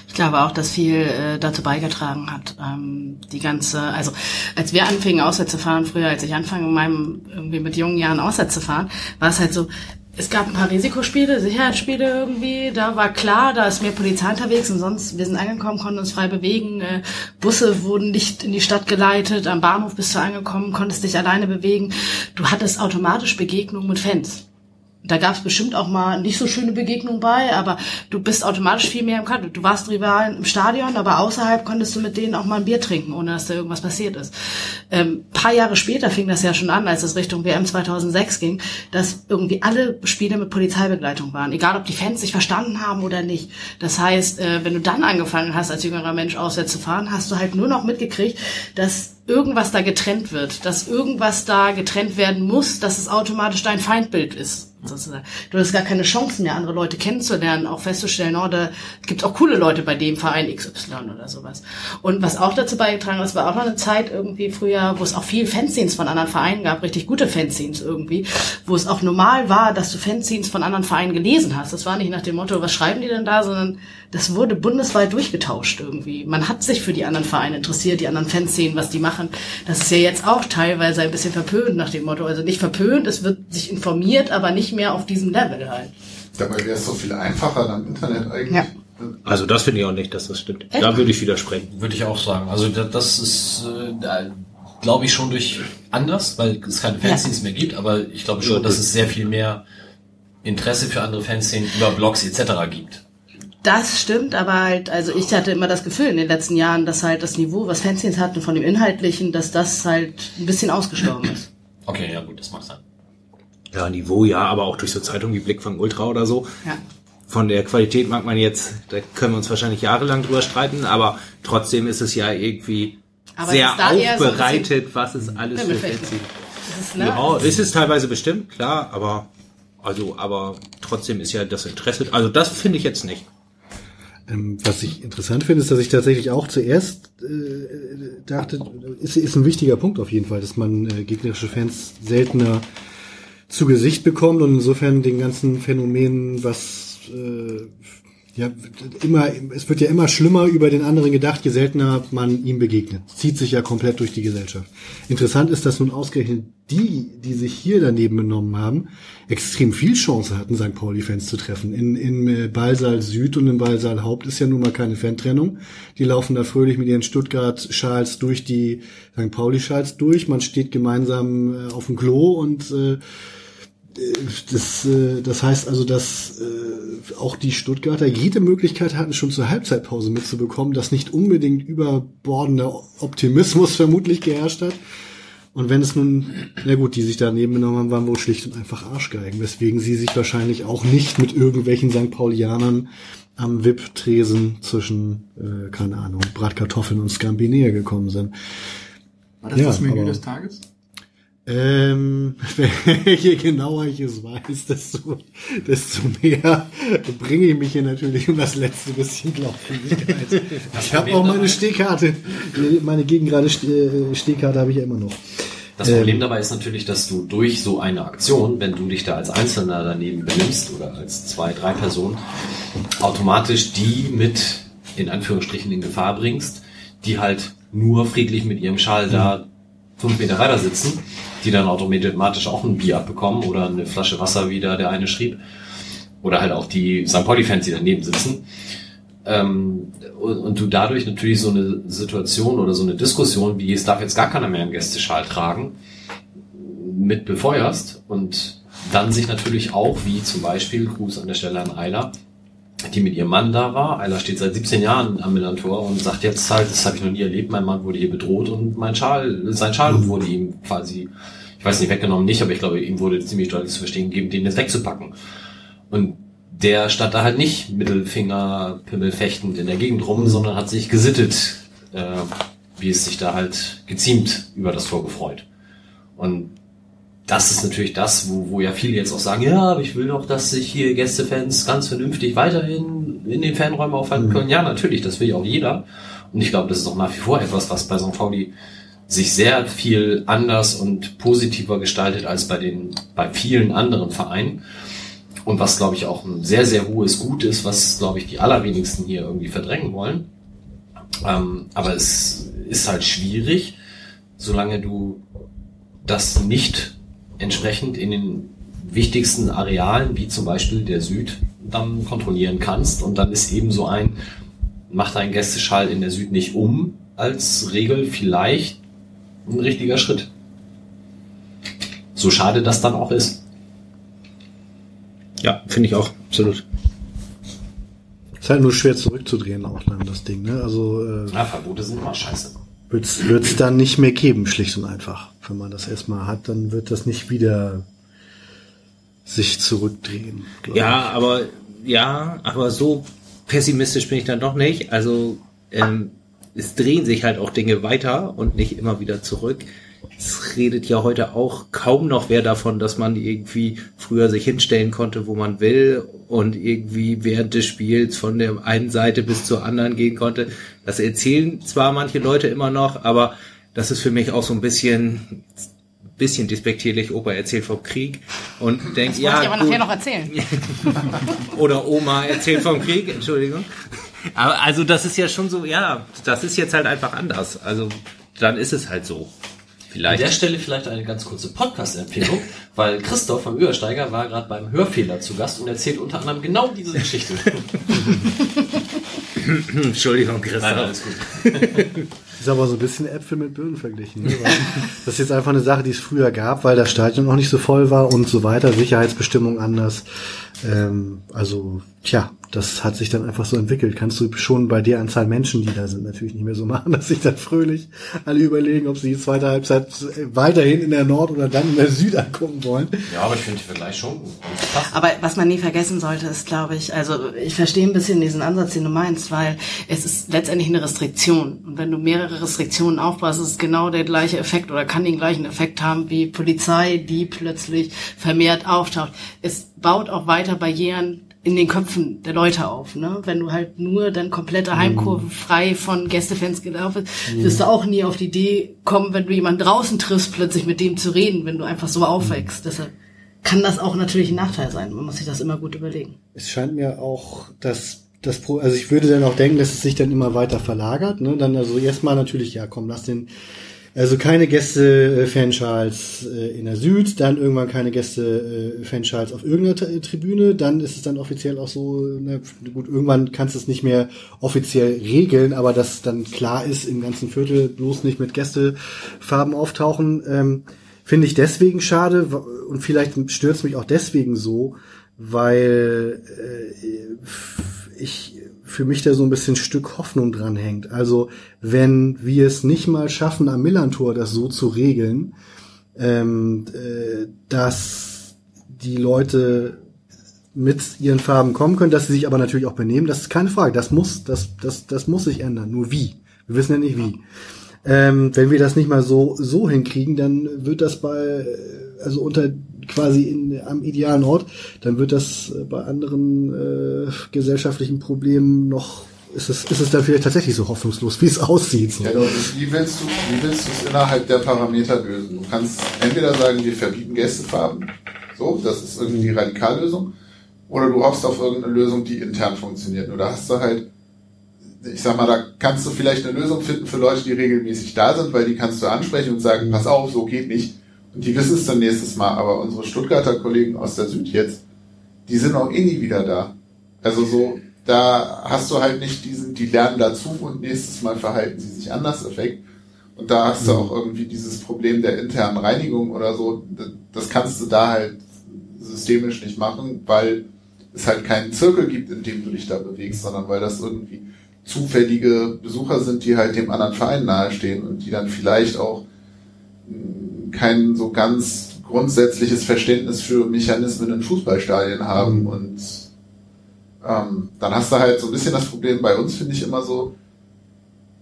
S6: Ich glaube auch, dass viel äh, dazu beigetragen hat. Ähm, die ganze, also als wir anfingen auswärts zu fahren, früher, als ich anfange in meinem irgendwie mit jungen Jahren auswärts zu fahren, war es halt so, es gab ein paar Risikospiele, Sicherheitsspiele irgendwie, da war klar, da ist mehr Polizei unterwegs und sonst, wir sind angekommen, konnten uns frei bewegen, äh, Busse wurden nicht in die Stadt geleitet, am Bahnhof bist du angekommen, konntest dich alleine bewegen. Du hattest automatisch Begegnungen mit Fans. Da gab es bestimmt auch mal nicht so schöne Begegnungen bei, aber du bist automatisch viel mehr im Kader. Du warst Rivalen im Stadion, aber außerhalb konntest du mit denen auch mal ein Bier trinken, ohne dass da irgendwas passiert ist. Ähm, paar Jahre später fing das ja schon an, als es Richtung WM 2006 ging, dass irgendwie alle Spiele mit Polizeibegleitung waren, egal ob die Fans sich verstanden haben oder nicht. Das heißt, äh, wenn du dann angefangen hast, als jüngerer Mensch auswärts zu fahren, hast du halt nur noch mitgekriegt, dass irgendwas da getrennt wird, dass irgendwas da getrennt werden muss, dass es automatisch dein Feindbild ist. Sozusagen. Du hast gar keine Chancen mehr, andere Leute kennenzulernen, auch festzustellen, oh, da gibt auch coole Leute bei dem Verein XY oder sowas. Und was auch dazu beigetragen hat, war auch noch eine Zeit irgendwie früher, wo es auch viel Fanzines von anderen Vereinen gab, richtig gute Fanzines irgendwie, wo es auch normal war, dass du Fanzines von anderen Vereinen gelesen hast. Das war nicht nach dem Motto, was schreiben die denn da, sondern das wurde bundesweit durchgetauscht irgendwie. Man hat sich für die anderen Vereine interessiert, die anderen Fanszenen, was die machen. Das ist ja jetzt auch teilweise ein bisschen verpönt nach dem Motto. Also nicht verpönt, es wird sich informiert, aber nicht mehr auf diesem Level halt.
S4: Dabei wäre es so viel einfacher am Internet eigentlich.
S6: Ja.
S3: Also das finde ich auch nicht, dass das stimmt.
S6: Echt?
S3: Da würde ich widersprechen.
S1: Würde ich auch sagen. Also da- das ist, äh, glaube ich, schon durch anders, weil es keine Fanszenen mehr gibt, aber ich glaube schon, dass es sehr viel mehr Interesse für andere Fanszenen über Blogs etc. gibt.
S6: Das stimmt, aber halt, also ich hatte immer das Gefühl in den letzten Jahren, dass halt das Niveau, was Fanzines hatten von dem Inhaltlichen, dass das halt ein bisschen ausgestorben ist.
S1: Okay, ja gut, das mag sein.
S3: Ja, Niveau ja, aber auch durch so Zeitungen wie Blickfang Ultra oder so.
S6: Ja.
S3: Von der Qualität mag man jetzt, da können wir uns wahrscheinlich jahrelang drüber streiten, aber trotzdem ist es ja irgendwie
S6: Aber
S3: sehr
S6: eher so
S3: aufbereitet, was es alles für
S6: Pimmelfeld.
S3: Fanzine
S6: Das ist, ne?
S3: Ja, ist es teilweise bestimmt, klar, aber also, aber trotzdem ist ja das Interesse, also das finde ich jetzt nicht.
S5: Ähm, was ich interessant finde, ist, dass ich tatsächlich auch zuerst äh, dachte, ist, ist ein wichtiger Punkt auf jeden Fall, dass man äh, gegnerische Fans seltener zu Gesicht bekommt und insofern den ganzen Phänomenen, was äh, ja immer, es wird ja immer schlimmer über den anderen gedacht, je seltener man ihm begegnet. Zieht sich ja komplett durch die Gesellschaft. Interessant ist, dass nun ausgerechnet die, die sich hier daneben benommen haben, extrem viel Chance hatten, St. Pauli-Fans zu treffen. In, in äh, Ballsaal Süd und in Ballsaal Haupt ist ja nun mal keine Fantrennung. Die laufen da fröhlich mit ihren Stuttgart-Schals durch die St. Pauli-Schals durch. Man steht gemeinsam äh, auf dem Klo und äh, das, äh, das heißt also, dass äh, auch die Stuttgarter jede Möglichkeit hatten, schon zur Halbzeitpause mitzubekommen, dass nicht unbedingt überbordender Optimismus vermutlich geherrscht hat. Und wenn es nun, na gut, die sich daneben genommen haben, waren wohl schlicht und einfach Arschgeigen, weswegen sie sich wahrscheinlich auch nicht mit irgendwelchen St. Paulianern am VIP-Tresen zwischen, äh, keine Ahnung, Bratkartoffeln und Scampi näher gekommen sind.
S2: War das
S5: Ja,
S2: das Menü des Tages?
S5: Ähm, je genauer ich es weiß, desto, desto mehr bringe ich mich hier natürlich um das letzte bisschen Glaubwürdigkeit. Ich habe auch meine Stehkarte, meine gegengerade Ste- Stehkarte habe ich ja immer noch.
S1: Das Problem dabei ist natürlich, dass du durch so eine Aktion, wenn du dich da als Einzelner daneben benimmst oder als zwei, drei Personen, automatisch die mit, in Anführungsstrichen, in Gefahr bringst, die halt nur friedlich mit ihrem Schal da fünf Meter weiter sitzen, die dann automatisch auch ein Bier abbekommen oder eine Flasche Wasser, wie da der eine schrieb. Oder halt auch die St. Pauli-Fans, die daneben sitzen. Ähm, und, und du dadurch natürlich so eine Situation oder so eine Diskussion, wie es darf jetzt gar keiner mehr einen Gästeschal tragen, mit befeuerst und dann sich natürlich auch, wie zum Beispiel, Gruß an der Stelle an Ayla, die mit ihrem Mann da war. Ayla steht seit 17 Jahren am Millantor und sagt jetzt halt, das habe ich noch nie erlebt, mein Mann wurde hier bedroht und mein Schal, sein Schal wurde ihm quasi, ich weiß nicht, weggenommen nicht, aber ich glaube, ihm wurde ziemlich deutlich zu verstehen gegeben, den jetzt wegzupacken. Und der stand da halt nicht Mittelfinger, Pimmel fechtend in der Gegend rum, sondern hat sich gesittet, äh, wie es sich da halt geziemt über das Tor gefreut. Und das ist natürlich das, wo, wo ja viele jetzt auch sagen, ja, aber ich will doch, dass sich hier Gästefans ganz vernünftig weiterhin in den Fanräumen aufhalten können. Ja, natürlich, das will ja auch jeder. Und ich glaube, das ist auch nach wie vor etwas, was bei St. Pauli sich sehr viel anders und positiver gestaltet als bei den, bei vielen anderen Vereinen. Und was, glaube ich, auch ein sehr, sehr hohes Gut ist, was, glaube ich, die allerwenigsten hier irgendwie verdrängen wollen. Ähm, aber es ist halt schwierig, solange du das nicht entsprechend in den wichtigsten Arealen, wie zum Beispiel der Süd, dann kontrollieren kannst. Und dann ist eben so ein, mach deinen Gästeschall in der Süd nicht um, als Regel vielleicht ein richtiger Schritt. So schade das dann auch ist.
S3: Ja, finde ich auch, absolut.
S5: Ist halt nur schwer zurückzudrehen auch dann das Ding, ne? Also äh,
S1: Ja, Verbote sind immer scheiße.
S5: Wird's wird's dann nicht mehr geben, schlicht und einfach. Wenn man das erstmal hat, dann wird das nicht wieder sich zurückdrehen.
S3: Ja, aber ja, aber so pessimistisch bin ich dann doch nicht. Also ähm, es drehen sich halt auch Dinge weiter und nicht immer wieder zurück. Es redet ja heute auch kaum noch wer davon, dass man irgendwie früher sich hinstellen konnte, wo man will und irgendwie während des Spiels von der einen Seite bis zur anderen gehen konnte. Das erzählen zwar manche Leute immer noch, aber das ist für mich auch so ein bisschen bisschen despektierlich. Opa erzählt vom Krieg und denkt,
S6: Das
S3: ja,
S6: wollte ich aber
S3: gut.
S6: nachher noch erzählen.
S3: Oder Oma erzählt vom Krieg, Entschuldigung. Aber also das ist ja schon so, ja, das ist jetzt halt einfach anders. Also dann ist es halt so.
S1: An
S3: Vielleicht.
S1: der Stelle vielleicht eine ganz kurze Podcast-Empfehlung, weil Christoph vom Übersteiger war gerade beim Hörfehler zu Gast und erzählt unter anderem genau diese Geschichte.
S3: Entschuldigung, Christoph.
S1: Nein, alles gut.
S5: Ist aber so ein bisschen Äpfel mit Birnen verglichen. Ne? Das ist jetzt einfach eine Sache, die es früher gab, weil das Stadion noch nicht so voll war und so weiter, Sicherheitsbestimmungen anders. Ähm, also, tja, das hat sich dann einfach so entwickelt. Kannst du schon bei der Anzahl Menschen, die da sind, natürlich nicht mehr so machen, dass sich dann fröhlich alle überlegen, ob sie die zweite Halbzeit weiterhin in der Nord oder dann in der Süd angucken wollen.
S1: Ja, aber ich finde den Vergleich schon gut.
S6: Aber was man nie vergessen sollte, ist, glaube ich, also ich verstehe ein bisschen diesen Ansatz, den du meinst, weil es ist letztendlich eine Restriktion. Und wenn du mehrere Restriktionen aufbaust, ist es genau der gleiche Effekt oder kann den gleichen Effekt haben wie Polizei, die plötzlich vermehrt auftaucht. Es baut auch weiter Barrieren in den Köpfen der Leute auf. Ne? Wenn du halt nur dann komplette Heimkurve frei von Gästefans gelaufen bist, wirst du auch nie auf die Idee kommen, wenn du jemanden draußen triffst, plötzlich mit dem zu reden, wenn du einfach so aufwächst. Deshalb kann das auch natürlich ein Nachteil sein. Man muss sich das immer gut überlegen.
S5: Es scheint mir auch, dass das Pro, also ich würde dann auch denken, dass es sich dann immer weiter verlagert, ne? Dann also erstmal natürlich, ja, komm, lass den, also keine Gäste äh, in der Süd, dann irgendwann keine Gäste äh, Fanschals auf irgendeiner Tribüne, dann ist es dann offiziell auch so, ne, gut, irgendwann kannst du es nicht mehr offiziell regeln, aber dass dann klar ist, im ganzen Viertel bloß nicht mit Gästefarben auftauchen, ähm, finde ich deswegen schade und vielleicht stört es mich auch deswegen so, weil äh, ich für mich da so ein bisschen Stück Hoffnung dran hängt. Also wenn wir es nicht mal schaffen, am Millantor das so zu regeln, ähm, äh, dass die Leute mit ihren Farben kommen können, dass sie sich aber natürlich auch benehmen, das ist keine Frage. Das muss, das, das, das muss sich ändern. Nur wie? Wir wissen ja nicht wie. Ähm, wenn wir das nicht mal so so hinkriegen, dann wird das bei äh, also unter quasi in, am idealen Ort, dann wird das äh, bei anderen äh, gesellschaftlichen Problemen noch ist es ist es dann vielleicht tatsächlich so hoffnungslos, wie es aussieht. So.
S4: Du, wie willst du, wie willst du es innerhalb der Parameter lösen? Du kannst entweder sagen, wir verbieten Gästefarben, so, das ist irgendwie die Radikallösung, oder du hoffst auf irgendeine Lösung, die intern funktioniert. Da hast du halt, ich sag mal, da kannst du vielleicht eine Lösung finden für Leute, die regelmäßig da sind, weil die kannst du ansprechen und sagen, pass auf, so geht nicht. Und die wissen es dann nächstes Mal. Aber unsere Stuttgarter Kollegen aus der Süd jetzt, die sind auch eh nie wieder da. Also so, da hast du halt nicht diesen, die lernen dazu und nächstes Mal verhalten sie sich anders Effekt. Und da hast du auch irgendwie dieses Problem der internen Reinigung oder so. Das kannst du da halt systemisch nicht machen, weil es halt keinen Zirkel gibt, in dem du dich da bewegst, sondern weil das irgendwie zufällige Besucher sind, die halt dem anderen Verein nahestehen und die dann vielleicht auch kein so ganz grundsätzliches Verständnis für Mechanismen in Fußballstadien haben und ähm, dann hast du halt so ein bisschen das Problem bei uns, finde ich immer so,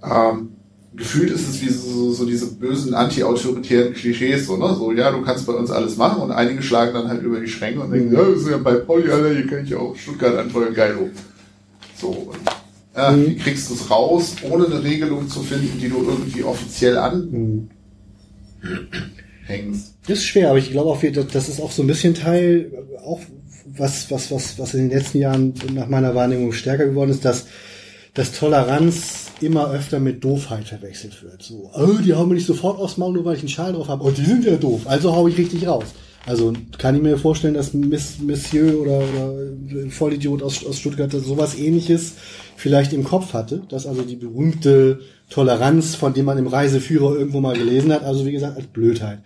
S4: ähm, gefühlt ist es wie so, so diese bösen anti-autoritären Klischees, so, ne? So, ja, du kannst bei uns alles machen und einige schlagen dann halt über die Schränke und denken, ja, wir sind ja bei Pauli, Alter, hier kann ich ja auch Stuttgart anfeuern, geil. hoch. So, und äh, wie kriegst du es raus, ohne eine Regelung zu finden, die du irgendwie offiziell anhängst?
S5: Das ist schwer, aber ich glaube auch, das ist auch so ein bisschen Teil, auch was, was, was, was in den letzten Jahren nach meiner Wahrnehmung stärker geworden ist, dass, dass Toleranz immer öfter mit Doofheit verwechselt wird. So, oh, die hauen mir nicht sofort aufs Maul, nur weil ich einen Schal drauf habe. Oh, die sind ja doof, also hau ich richtig raus. Also kann ich mir vorstellen, dass Miss, Monsieur oder, oder Vollidiot aus, aus Stuttgart sowas ähnliches vielleicht im Kopf hatte, dass also die berühmte Toleranz, von dem man im Reiseführer irgendwo mal gelesen hat, also wie gesagt als Blödheit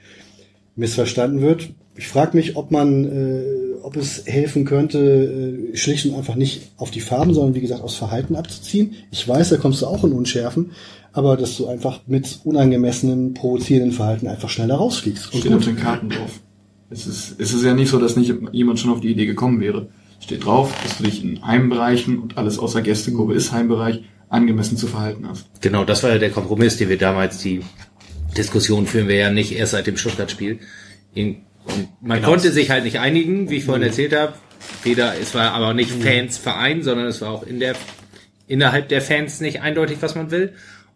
S5: missverstanden wird. Ich frage mich, ob man, äh, ob es helfen könnte, äh, schlicht und einfach nicht auf die Farben, sondern wie gesagt aufs Verhalten abzuziehen. Ich weiß, da kommst du auch in Unschärfen, aber dass du einfach mit unangemessenem, provozierenden Verhalten einfach schneller rausfliegst. Und
S2: Steht auf
S5: gut.
S2: den Karten drauf. Es ist, es ist ja nicht so, dass nicht jemand schon auf die Idee gekommen wäre. Steht drauf, dass du dich in Heimbereichen und alles außer Gästegruppe ist Heimbereich angemessen zu verhalten hast.
S3: Genau, das war ja der Kompromiss, den wir damals, die Diskussion führen wir ja nicht erst seit dem Stuttgart-Spiel. Man
S1: Genau.
S3: konnte sich halt nicht einigen, wie ich vorhin erzählt habe. Weder, es war aber nicht Fans Verein, sondern es war auch in der, innerhalb der Fans nicht eindeutig, was man will.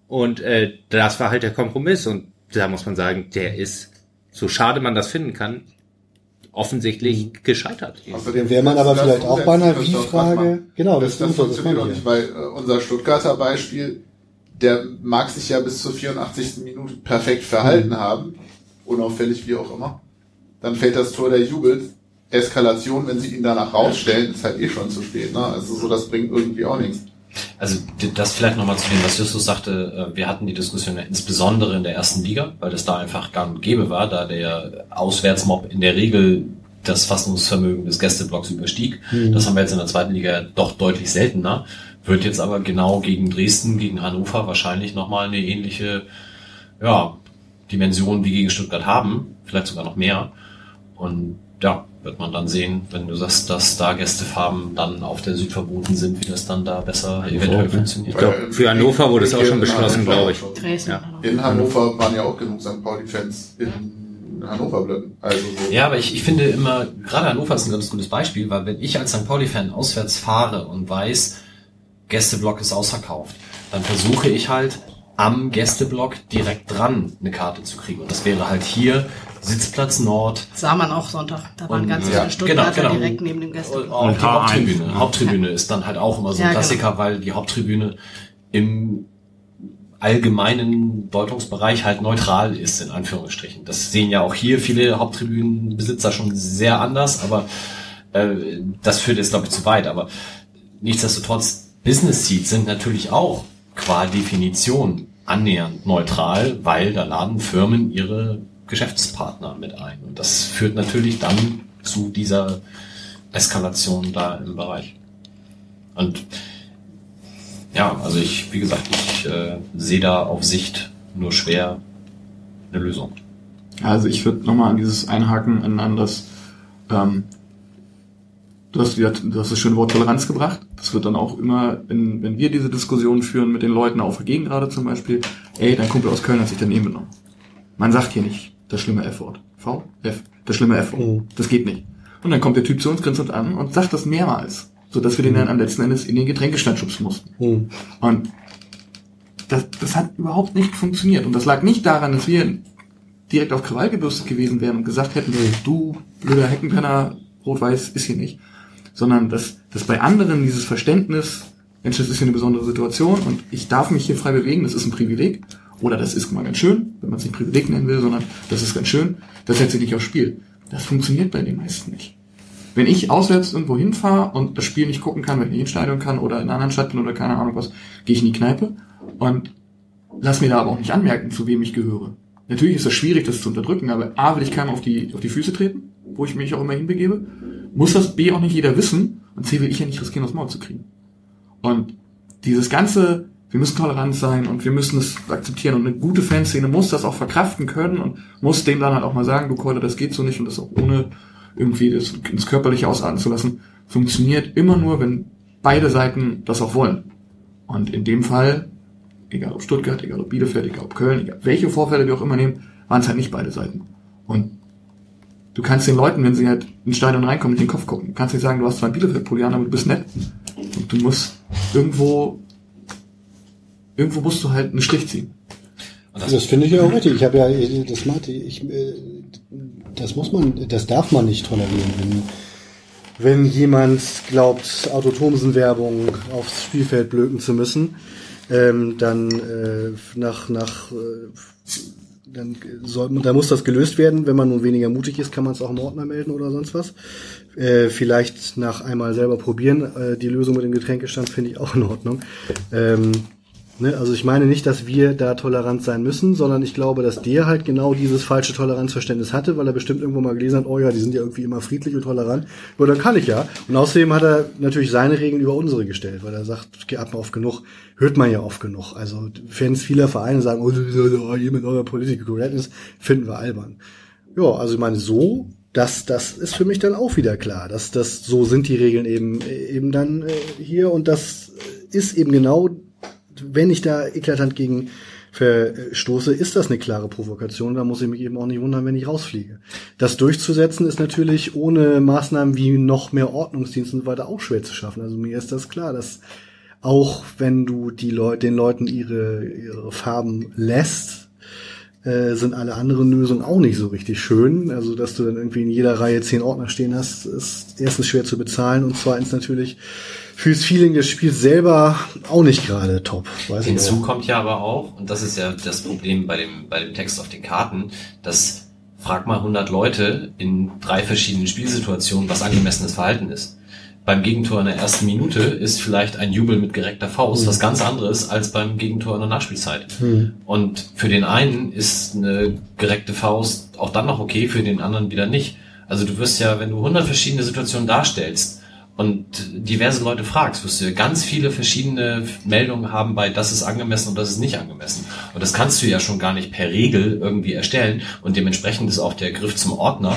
S3: Und äh, das war halt der Kompromiss. Und da muss man sagen, der ist, so schade man das finden kann, offensichtlich gescheitert.
S4: Außerdem
S5: Wäre man aber
S4: das
S5: vielleicht auch bei einer Wie-Frage- genau,
S4: das,
S5: das
S4: das, funktioniert auch
S5: ich
S4: nicht, weil äh, unser Stuttgarter Beispiel, der mag sich ja bis zur 84. Minute perfekt verhalten
S5: Mhm.
S4: haben, unauffällig wie auch immer. Dann fällt das Tor, der jubelt. Eskalation, wenn sie ihn danach rausstellen, ist halt eh schon zu spät. Ne? Also so, das bringt irgendwie auch nichts.
S1: Also das vielleicht nochmal zu dem, was Justus sagte, äh, wir hatten die Diskussion ja insbesondere in der ersten Liga, weil das da einfach gang und gäbe war, da der Auswärtsmob in der Regel das Fassungsvermögen des Gästeblocks überstieg. Das haben wir jetzt in der zweiten Liga doch deutlich seltener. Wird jetzt aber genau gegen Dresden, gegen Hannover wahrscheinlich nochmal eine ähnliche ja, Dimension wie gegen Stuttgart haben, vielleicht sogar noch mehr. Und ja, wird man dann sehen, wenn du sagst, dass da Gästefarben dann auf der Süd verboten sind, wie das dann da besser eventuell funktioniert.
S3: Ich glaube, für Hannover wurde es auch schon beschlossen, glaube ich.
S6: Dresden.
S3: Ja.
S4: In Hannover waren ja auch genug St. Pauli-Fans in Hannover Blöcken. Also so.
S1: Ja, aber ich, ich finde immer, gerade Hannover ist ein ganz gutes Beispiel, weil wenn ich als St. Pauli-Fan auswärts fahre und weiß, Gästeblock ist ausverkauft, dann versuche ich halt am Gästeblock direkt dran eine Karte zu kriegen. Und das wäre halt hier Sitzplatz Nord,
S6: Sah man auch Sonntag. Da waren
S1: Und-
S6: ganz
S4: ja,
S6: viele Stuttgarter
S1: genau, genau.
S6: direkt neben dem
S1: Und
S6: Gästeblock.
S1: auch
S2: Und
S1: die
S2: H1,
S1: Haupttribüne.
S2: ja.
S1: Haupttribüne ist dann halt auch immer so ein
S6: Ja, genau.
S1: Klassiker, weil die Haupttribüne im allgemeinen Deutungsbereich halt neutral ist, in Anführungsstrichen. Das sehen ja auch hier viele Haupttribünenbesitzer schon sehr anders, aber äh, das führt jetzt, glaube ich, zu weit. Aber nichtsdestotrotz, Business Seats sind natürlich auch qua Definition annähernd neutral, weil da laden Firmen ihre Geschäftspartner mit ein. Und das führt natürlich dann zu dieser Eskalation da im Bereich. Und ja, also ich, wie gesagt, ich äh, sehe da auf Sicht nur schwer eine Lösung.
S2: Also ich würde nochmal an dieses Einhaken an, das, ähm, du hast, du hast das schöne Wort Toleranz gebracht. Das wird dann auch immer, wenn, wenn wir diese Diskussion führen mit den Leuten auf der Gegend gerade zum Beispiel, ey, dein Kumpel aus Köln hat sich daneben benommen. Man sagt hier nicht das schlimme F-Wort. V? F. Das schlimme F-Wort.
S5: Mhm.
S2: Das geht nicht. Und dann kommt der Typ zu uns, grinst uns an und sagt das mehrmals. Sodass wir den dann am letzten Endes in den Getränkestand schubsen mussten.
S5: Hm.
S2: Und das, das hat überhaupt nicht funktioniert. Und das lag nicht daran, dass wir direkt auf Krawall gebürstet gewesen wären und gesagt hätten, du blöder Heckenpenner, rot-weiß ist hier nicht. Sondern dass, dass bei anderen dieses Verständnis, Mensch, das ist hier eine besondere Situation und ich darf mich hier frei bewegen, das ist ein Privileg. Oder das ist mal ganz schön, wenn man es nicht Privileg nennen will, sondern das ist ganz schön, das setze ich nicht aufs Spiel. Das funktioniert bei den meisten nicht. wenn ich auswärts irgendwo hinfahre und das Spiel nicht gucken kann, wenn ich nicht ins Stadion kann oder in einer anderen Stadt bin oder keine Ahnung was, gehe ich in die Kneipe und lass mir da aber auch nicht anmerken, zu wem ich gehöre. Natürlich ist das schwierig, das zu unterdrücken, aber A, will ich keinem auf die, auf die Füße treten, wo ich mich auch immer hinbegebe, muss das B auch nicht jeder wissen und C will ich ja nicht riskieren, das Maul zu kriegen. Und dieses ganze, wir müssen tolerant sein und wir müssen es akzeptieren und eine gute Fanszene muss das auch verkraften können und muss dem dann halt auch mal sagen, du Keule, das geht so nicht und das auch ohne irgendwie das ins Körperliche ausarten zu lassen, funktioniert immer nur, wenn beide Seiten das auch wollen. Und in dem Fall, egal ob Stuttgart, egal ob Bielefeld, egal ob Köln, egal welche Vorfälle wir auch immer nehmen, waren es halt nicht beide Seiten. Und du kannst den Leuten, wenn sie halt ins Stadion reinkommen, mit den Kopf gucken. Du kannst nicht sagen, du hast zwar ein Bielefeld-Pulli aber du bist nett. Und du musst irgendwo, irgendwo musst du halt einen Strich ziehen.
S1: Und
S5: Das finde ich ja auch richtig. Ich habe ja, das meinte ich, äh, das muss man, das darf man nicht tolerieren, wenn, wenn jemand glaubt, Autotomsen-Werbung aufs Spielfeld blöken zu müssen, ähm, dann äh, nach, nach, äh, dann soll, da muss das gelöst werden. Wenn man nun weniger mutig ist, kann man es auch im Ordner melden oder sonst was. Äh, vielleicht nach einmal selber probieren. Äh, die Lösung mit dem Getränkestand finde ich auch in Ordnung. Ähm, Ne, also ich meine nicht, dass wir da tolerant sein müssen, sondern ich glaube, dass der halt genau dieses falsche Toleranzverständnis hatte, weil er bestimmt irgendwo mal gelesen hat, oh ja, die sind ja irgendwie immer friedlich und tolerant. Ja, dann kann ich ja. Und außerdem hat er natürlich seine Regeln über unsere gestellt, weil er sagt, geht mal oft genug, hört man ja oft genug. Also Fans vieler Vereine sagen, oh, ihr mit eurer Political Correctness finden wir albern. Ja, also ich meine, so das, das ist für mich dann auch wieder klar, dass das so sind die Regeln eben eben dann äh, hier und das ist eben genau wenn ich da eklatant gegen verstoße, ist das eine klare Provokation. Da muss ich mich eben auch nicht wundern, wenn ich rausfliege. Das durchzusetzen ist natürlich ohne Maßnahmen wie noch mehr Ordnungsdienst und so weiter auch schwer zu schaffen. Also mir ist das klar, dass auch wenn du die Leute, den Leuten ihre, ihre Farben lässt, äh, sind alle anderen Lösungen auch nicht so richtig schön. Also, dass du dann irgendwie in jeder Reihe zehn Ordner stehen hast, ist erstens schwer zu bezahlen und zweitens natürlich fürs Feeling des Spiels selber auch nicht gerade top. Weiß
S1: Hinzu kommt ja aber auch, und das ist ja das Problem bei dem, bei dem Text auf den Karten, dass frag mal 100 Leute in drei verschiedenen Spielsituationen, was angemessenes Verhalten ist. Beim Gegentor in der ersten Minute ist vielleicht ein Jubel mit gereckter Faust mhm. was ganz anderes als beim Gegentor in der Nachspielzeit. Mhm. Und für den einen ist eine gereckte Faust auch dann noch okay, für den anderen wieder nicht. Also du wirst ja, wenn du 100 verschiedene Situationen darstellst, und diverse Leute fragst, wirst du ganz viele verschiedene Meldungen haben bei das ist angemessen und das ist nicht angemessen. Und das kannst du ja schon gar nicht per Regel irgendwie erstellen und dementsprechend ist auch der Griff zum Ordner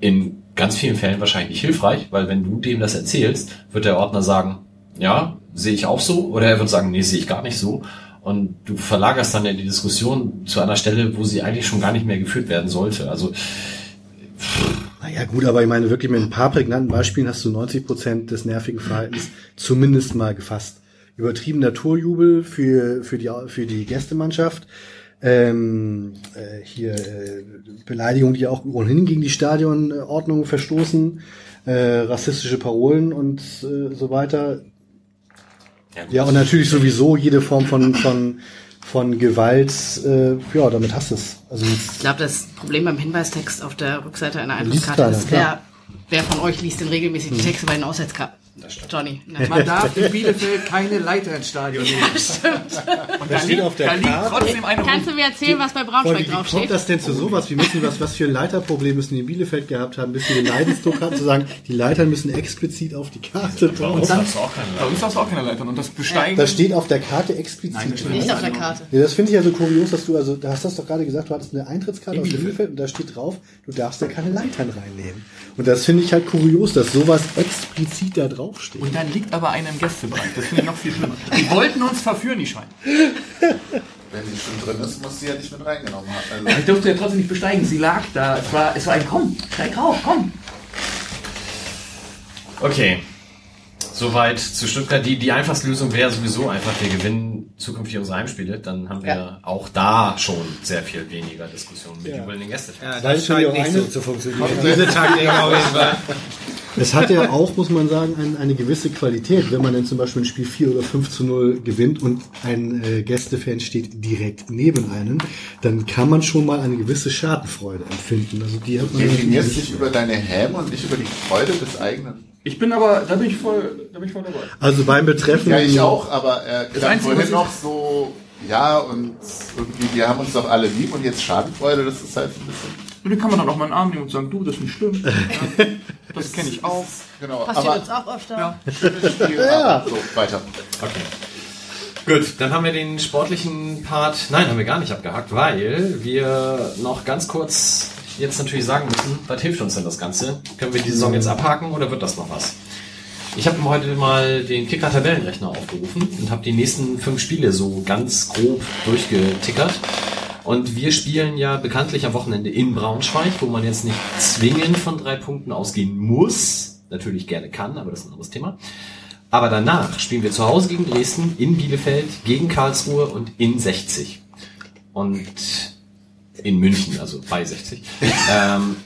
S1: in ganz vielen Fällen wahrscheinlich nicht hilfreich, weil wenn du dem das erzählst, wird der Ordner sagen, ja, sehe ich auch so oder er wird sagen, nee, sehe ich gar nicht so. Und du verlagerst dann ja die Diskussion zu einer Stelle, wo sie eigentlich schon gar nicht mehr geführt werden sollte. Also
S5: naja gut, aber ich meine wirklich mit ein paar prägnanten Beispielen hast du 90 Prozent des nervigen Verhaltens zumindest mal gefasst. Übertriebener Torjubel für, für, die, für die Gästemannschaft, ähm, äh, hier äh, Beleidigungen, die auch ohnehin gegen die Stadionordnung verstoßen, äh, rassistische Parolen und äh, so weiter. Ja, ja, und natürlich sowieso jede Form von, von von Gewalt, äh, ja, damit hast du es. Also
S6: ich glaube, das Problem beim Hinweistext auf der Rückseite einer Eintrittskarte ist, wer, wer von euch liest denn regelmäßig die hm. Texte bei den Auswärtskarten? Johnny.
S2: Man darf in Bielefeld keine Leiter ins Stadion nehmen. Ja, stimmt.
S5: Und da, da steht auf der Karte.
S6: Kannst du mir erzählen, was bei Braunschweig draufsteht?
S5: Wie kommt das denn zu sowas? Wie müssen was, was für ein Leiterproblem müssen die in Bielefeld gehabt haben, bis sie den Leidensdruck hatten, zu sagen, die Leiter müssen explizit auf die Karte
S2: drauf. Bei uns darfst du auch keine Leitern. Und das besteigen.
S5: Das steht auf der Karte explizit. Nein,
S6: nicht auf der Karte.
S5: Ja, das finde ich ja so kurios, dass du, also, da hast du das doch gerade gesagt, du hattest eine Eintrittskarte aus Bielefeld und da steht drauf, du darfst ja keine Leitern reinnehmen. Und das finde ich halt kurios, dass sowas explizit da draufsteht.
S2: Und dann liegt aber einer im Gästebereich. Das finde ich noch viel schlimmer. Die wollten uns verführen, die Scheine.
S4: Wenn sie schon drin ist, muss sie ja nicht mit reingenommen haben.
S2: Also ich durfte ja trotzdem nicht besteigen. Sie lag da. Es war, es war ein Komm, steig rauf, komm.
S1: Okay. Soweit zu Stuttgart. Die, die einfachste Lösung wäre sowieso einfach, wir gewinnen zukünftig unsere Heimspiele. Dann haben wir ja. auch da schon sehr viel weniger Diskussionen mit ja. jubelnden Gästefans.
S5: Ja, das scheint nicht so zu funktionieren. Diese Taktik auf jeden Fall. Es hat ja auch, muss man sagen, ein, eine gewisse Qualität, wenn man dann zum Beispiel ein Spiel 4 oder 5 zu 0 gewinnt und ein äh, Gästefan steht direkt neben einem, dann kann man schon mal eine gewisse Schadenfreude empfinden. Also die hat man
S4: Definierst
S5: natürlich-
S4: dich über deine Häme und nicht über die Freude des eigenen.
S2: Ich bin aber, da bin ich voll, da bin ich voll dabei.
S5: Also beim Betreffen.
S4: Ja, ich auch, aber äh,
S2: Das
S4: vorhin noch so, ja, und irgendwie, wir haben uns doch alle lieb und jetzt Schadenfreude, das ist halt ein bisschen.
S2: Und dann kann man dann auch mal in den Arm nehmen und sagen, du, das ist nicht schlimm. Ja, das kenne ich auch.
S4: Genau,
S6: Passiert
S4: aber
S6: uns auch öfter.
S2: Ja.
S4: schönes Spiel, ja. so, weiter.
S1: Okay. Gut, dann haben wir den sportlichen Part, nein, haben wir gar nicht abgehakt, weil wir noch ganz kurz jetzt natürlich sagen müssen, was hilft uns denn das Ganze? Können wir die Saison jetzt abhaken oder wird das noch was? Ich habe heute mal den Kicker-Tabellenrechner aufgerufen und habe die nächsten fünf Spiele so ganz grob durchgetickert. Und wir spielen ja bekanntlich am Wochenende in Braunschweig, wo man jetzt nicht zwingend von drei Punkten ausgehen muss. Natürlich gerne kann, aber das ist ein anderes Thema. Aber danach spielen wir zu Hause gegen Dresden, in Bielefeld, gegen Karlsruhe und in 60. Und in München, also bei 60. ähm,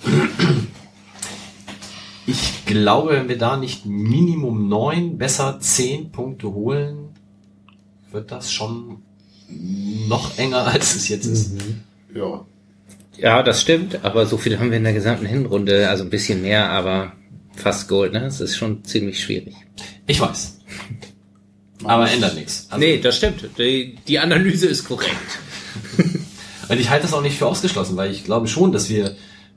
S1: ich glaube, wenn wir da nicht Minimum neun, besser zehn Punkte holen, wird das schon noch enger, als es jetzt ist.
S4: Ja.
S3: Ja, das stimmt, aber so viel haben wir in der gesamten Hinrunde, also ein bisschen mehr, aber fast Gold, ne? Das ist schon ziemlich schwierig.
S1: Ich weiß. Aber ändert nichts. Also,
S3: nee, das stimmt. Die, die Analyse ist korrekt.
S1: Und ich halte das auch nicht für ausgeschlossen, weil ich glaube schon, dass wir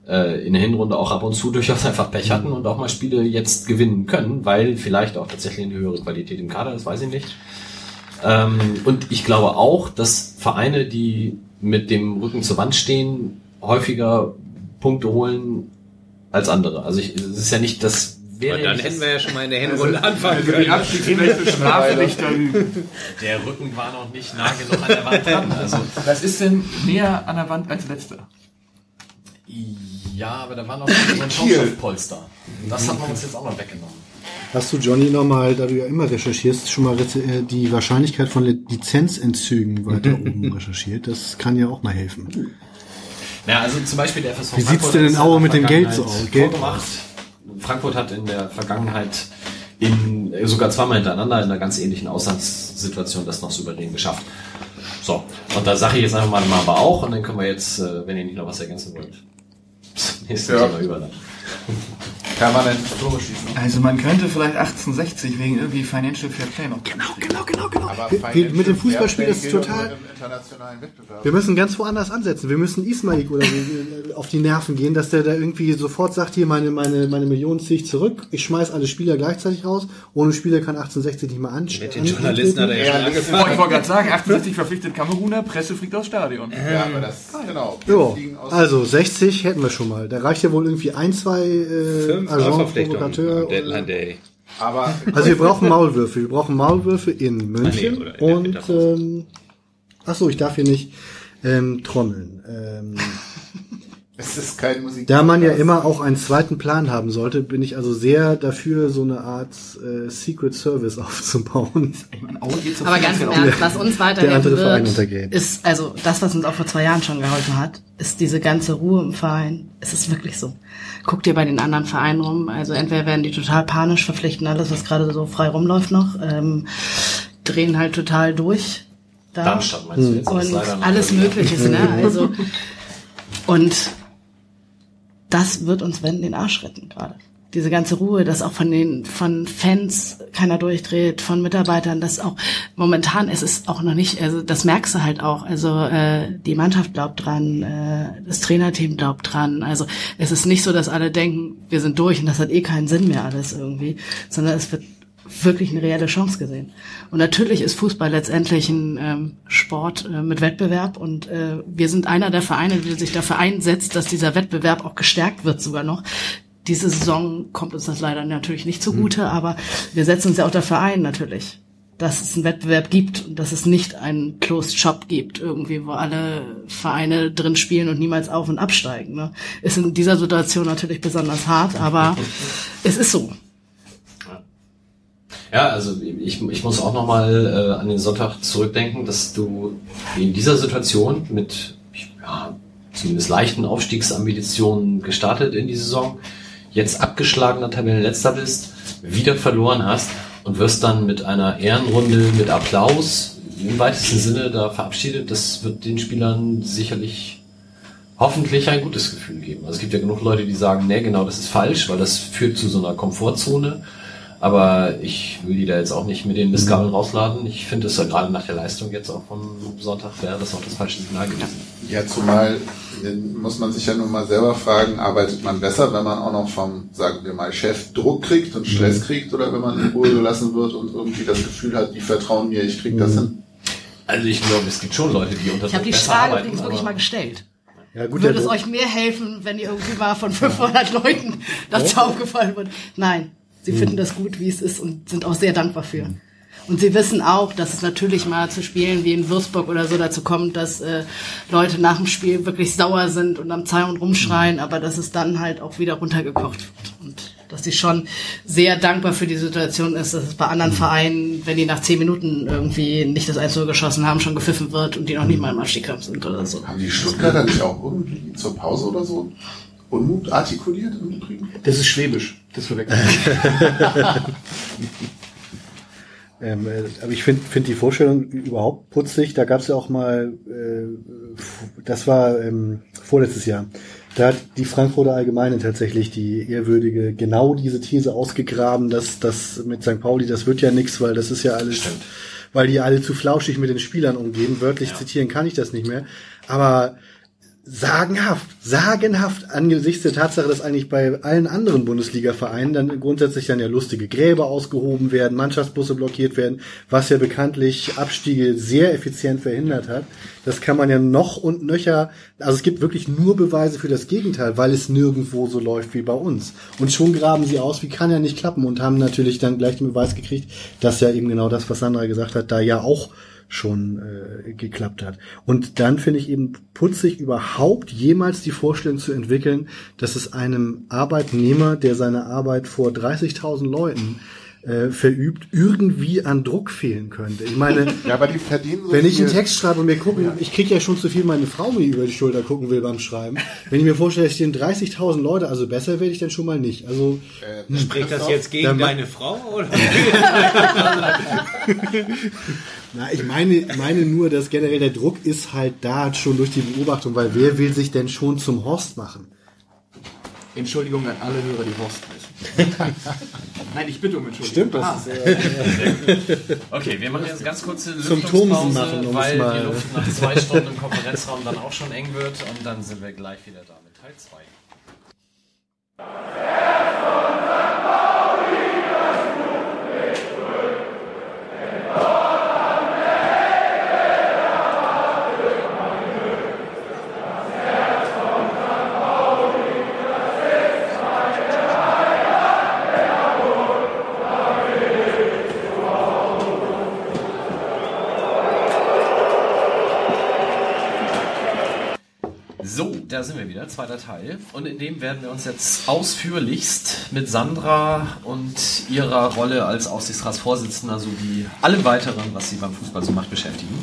S1: äh, in der Hinrunde auch ab und zu durchaus einfach Pech hatten und auch mal Spiele jetzt gewinnen können, weil vielleicht auch tatsächlich eine höhere Qualität im Kader ist, weiß ich nicht. Ähm, und ich glaube auch, dass Vereine, die mit dem Rücken zur Wand stehen, häufiger Punkte holen als andere. Also ich, es ist ja nicht das wäre
S3: dann hätten
S1: das-
S3: wir ja schon mal in der Hinrunde anfangen
S2: Also die
S3: können.
S2: Abstiegsplätze strafe dich dann.
S1: der Rücken war noch nicht nah genug an der Wand dran. Also
S2: Was ist denn näher an der Wand als letzter?
S1: ja, aber da war noch so ein Schaumstoffpolster. Das hat man uns jetzt auch noch weggenommen.
S5: Hast du, Johnny, nochmal, da du ja immer recherchierst, schon mal äh, die Wahrscheinlichkeit von Li- Lizenzentzügen weiter oben recherchiert? Das kann ja auch mal helfen.
S1: Ja, also zum Beispiel der FSV
S5: Wie sieht's
S1: Frankfurt
S5: denn in Aue mit dem Geld so aus? Geld
S1: vorgemacht. Frankfurt hat in der Vergangenheit in, sogar zweimal hintereinander in einer ganz ähnlichen Auslandssituation das noch souverän geschafft. So, und da sage ich jetzt einfach mal, mal aber auch und dann können wir jetzt, äh, wenn ihr nicht noch was ergänzen wollt, zum nächsten
S4: Ja.
S1: Thema überleiten.
S4: Permanentes Tore schießen.
S2: Also man könnte vielleicht 1860 wegen irgendwie Financial Fair Play noch.
S5: Genau, genau, genau, genau.
S4: Aber
S5: Wir, mit dem Fußballspiel ist es total...
S4: nur Im internationalen Wettbewerb.
S5: Wir müssen ganz woanders ansetzen. Wir müssen Ismail oder äh, auf die Nerven gehen, dass der da irgendwie sofort sagt, hier meine, meine, meine Millionen ziehe ich zurück. Ich schmeiß alle Spieler gleichzeitig raus. Ohne Spieler kann 1860 nicht mal anstellen.
S3: Mit den Journalisten hat er ja schon
S2: Oh,
S3: angefangen.
S2: ich wollte gerade sagen, 1860 verpflichtet Kameruner, Presse fliegt aus Stadion.
S4: Ja, aber das, genau. Aus-
S5: also 60 hätten wir schon mal. Da reicht ja wohl irgendwie ein, zwei äh,
S3: Fünf
S5: Agent Provocateur.
S3: am Deadline Day.
S4: aber
S5: Also wir brauchen Maulwürfe. Wir brauchen Maulwürfe in München
S3: Ah, nee, oder in
S5: und ähm, ach so, ich darf hier nicht ähm, trommeln. Ähm,
S4: es ist kein Musik.
S5: da man ja immer auch einen zweiten Plan haben sollte, bin ich also sehr dafür, so eine Art äh, Secret Service aufzubauen.
S6: Aber ganz im Ernst, was uns weiterhelfen wird, ist, also das, was uns auch vor zwei Jahren schon geholfen hat, ist diese ganze Ruhe im Verein. Es ist wirklich so. Guck dir bei den anderen Vereinen rum. Also entweder werden die total panisch, verpflichten alles, was gerade so frei rumläuft noch, ähm, drehen halt total durch. Da.
S1: Darmstadt meinst du jetzt?
S6: Und alles Mögliche, ne? Also und das wird uns wenn den Arsch retten gerade. Diese ganze Ruhe, dass auch von den von Fans keiner durchdreht, von Mitarbeitern, das auch momentan es ist auch noch nicht, also das merkst du halt auch. Also äh, die Mannschaft glaubt dran, äh, das Trainerteam glaubt dran. Also es ist nicht so, dass alle denken, wir sind durch und das hat eh keinen Sinn mehr alles irgendwie, sondern es wird wirklich eine reelle Chance gesehen. Und natürlich ist Fußball letztendlich ein ähm, Sport äh, mit Wettbewerb und äh, wir sind einer der Vereine, die sich dafür einsetzt, dass dieser Wettbewerb auch gestärkt wird sogar noch. Diese Saison kommt uns das leider natürlich nicht zugute, aber wir setzen uns ja auch dafür ein natürlich, dass es einen Wettbewerb gibt und dass es nicht einen Closed Shop gibt, irgendwie, wo alle Vereine drin spielen und niemals auf und absteigen. Ne? Ist in dieser Situation natürlich besonders hart, aber es ist so.
S1: Ja, also ich, ich muss auch nochmal äh, an den Sonntag zurückdenken, dass du in dieser Situation mit ja, zumindest leichten Aufstiegsambitionen gestartet in die Saison, jetzt abgeschlagener Tabellenletzter bist, wieder verloren hast und wirst dann mit einer Ehrenrunde, mit Applaus im weitesten Sinne da verabschiedet. Das wird den Spielern sicherlich hoffentlich ein gutes Gefühl geben. Also es gibt ja genug Leute, die sagen, nee, genau, das ist falsch, weil das führt zu so einer Komfortzone. Aber ich will die da jetzt auch nicht mit den Mistgabeln rausladen. Ich finde es ja gerade nach der Leistung jetzt auch vom Sonntag wäre das auch das falsche Signal gewesen.
S4: Ja, zumal äh, muss man sich ja nun mal selber fragen, arbeitet man besser, wenn man auch noch vom, sagen wir mal, Chef Druck kriegt und Stress kriegt oder wenn man in Ruhe gelassen wird und irgendwie das Gefühl hat, die vertrauen mir, ich krieg das hin.
S1: Also ich glaube, es gibt schon Leute, die unter
S6: Ich habe die Frage
S1: arbeiten,
S6: übrigens wirklich mal gestellt.
S5: Ja, gut,
S6: Würde es euch mehr helfen, wenn ihr irgendwie mal von 500 Leuten das aufgefallen wird? Nein, sie
S5: Hm.
S6: finden das gut, wie es ist und sind auch sehr dankbar für. Und sie wissen auch, dass es natürlich mal zu Spielen wie in Würzburg oder so dazu kommt, dass äh, Leute nach dem Spiel wirklich sauer sind und am Zaun rumschreien, aber dass es dann halt auch wieder runtergekocht wird. Und dass sie schon sehr dankbar für die Situation ist, dass es bei anderen
S5: Hm.
S6: Vereinen, wenn die nach 10 Minuten irgendwie nicht das 1 geschossen haben, schon gepfiffen wird und die noch nicht mal im Abstiegskampf sind oder so.
S4: Haben die Stuttgarter nicht auch irgendwie zur Pause oder so Unmut artikuliert im Übrigen?
S2: Das ist Schwäbisch. Das verwechselt.
S5: Ähm, äh, aber ich finde find die Vorstellung überhaupt putzig. Da gab es ja auch mal, äh, das war ähm, vorletztes Jahr. Da hat die Frankfurter Allgemeine tatsächlich die ehrwürdige genau diese These ausgegraben, dass das mit St. Pauli, das wird ja nix, weil das ist ja alles, weil die alle zu flauschig mit den Spielern umgehen. Wörtlich zitieren kann ich das nicht mehr. Aber sagenhaft, sagenhaft angesichts der Tatsache, dass eigentlich bei allen anderen Bundesliga-Vereinen dann grundsätzlich dann ja lustige Gräber ausgehoben werden, Mannschaftsbusse blockiert werden, was ja bekanntlich Abstiege sehr effizient verhindert hat. Das kann man ja noch und nöcher, also es gibt wirklich nur Beweise für das Gegenteil, weil es nirgendwo so läuft wie bei uns. Und schon graben sie aus, wie kann ja nicht klappen und haben natürlich dann gleich den Beweis gekriegt, dass ja eben genau das, was Sandra gesagt hat, da ja auch schon äh, geklappt hat. Und dann finde ich eben putzig, überhaupt jemals die Vorstellung zu entwickeln, dass es einem Arbeitnehmer, der seine Arbeit vor 30.000 Leuten äh, verübt, irgendwie an Druck fehlen könnte. Ich meine,
S4: Ja, aber die verdienen so
S5: wenn ich einen Text schreibe und mir gucken, ich kriege ja schon zu viel meine Frau mir über die Schulter gucken will beim Schreiben. Wenn ich mir vorstelle, es stehen 30.000 Leute, also besser werde ich dann schon mal nicht. Also
S3: Spricht das jetzt gegen deine Frau? Oder?
S5: Na, ich meine, meine nur, dass generell der Druck ist halt da schon durch die Beobachtung, weil wer will sich denn schon zum Horst machen?
S2: Entschuldigung an alle Hörer, die Horst heißen. Nein, ich bitte um Entschuldigung.
S5: Stimmt, das
S2: Ah,
S1: Okay, wir machen jetzt ganz kurze Lüftungspause,
S5: machen,
S1: weil
S5: mal-
S1: die Luft nach zwei Stunden im Konferenzraum dann auch schon eng wird und dann sind wir gleich wieder da mit Teil 2. da sind wir wieder, zweiter Teil. Und in dem werden wir uns jetzt ausführlichst mit Sandra und ihrer Rolle als Aufsichtsratsvorsitzender sowie allem weiteren, was sie beim Fußball so macht, beschäftigen.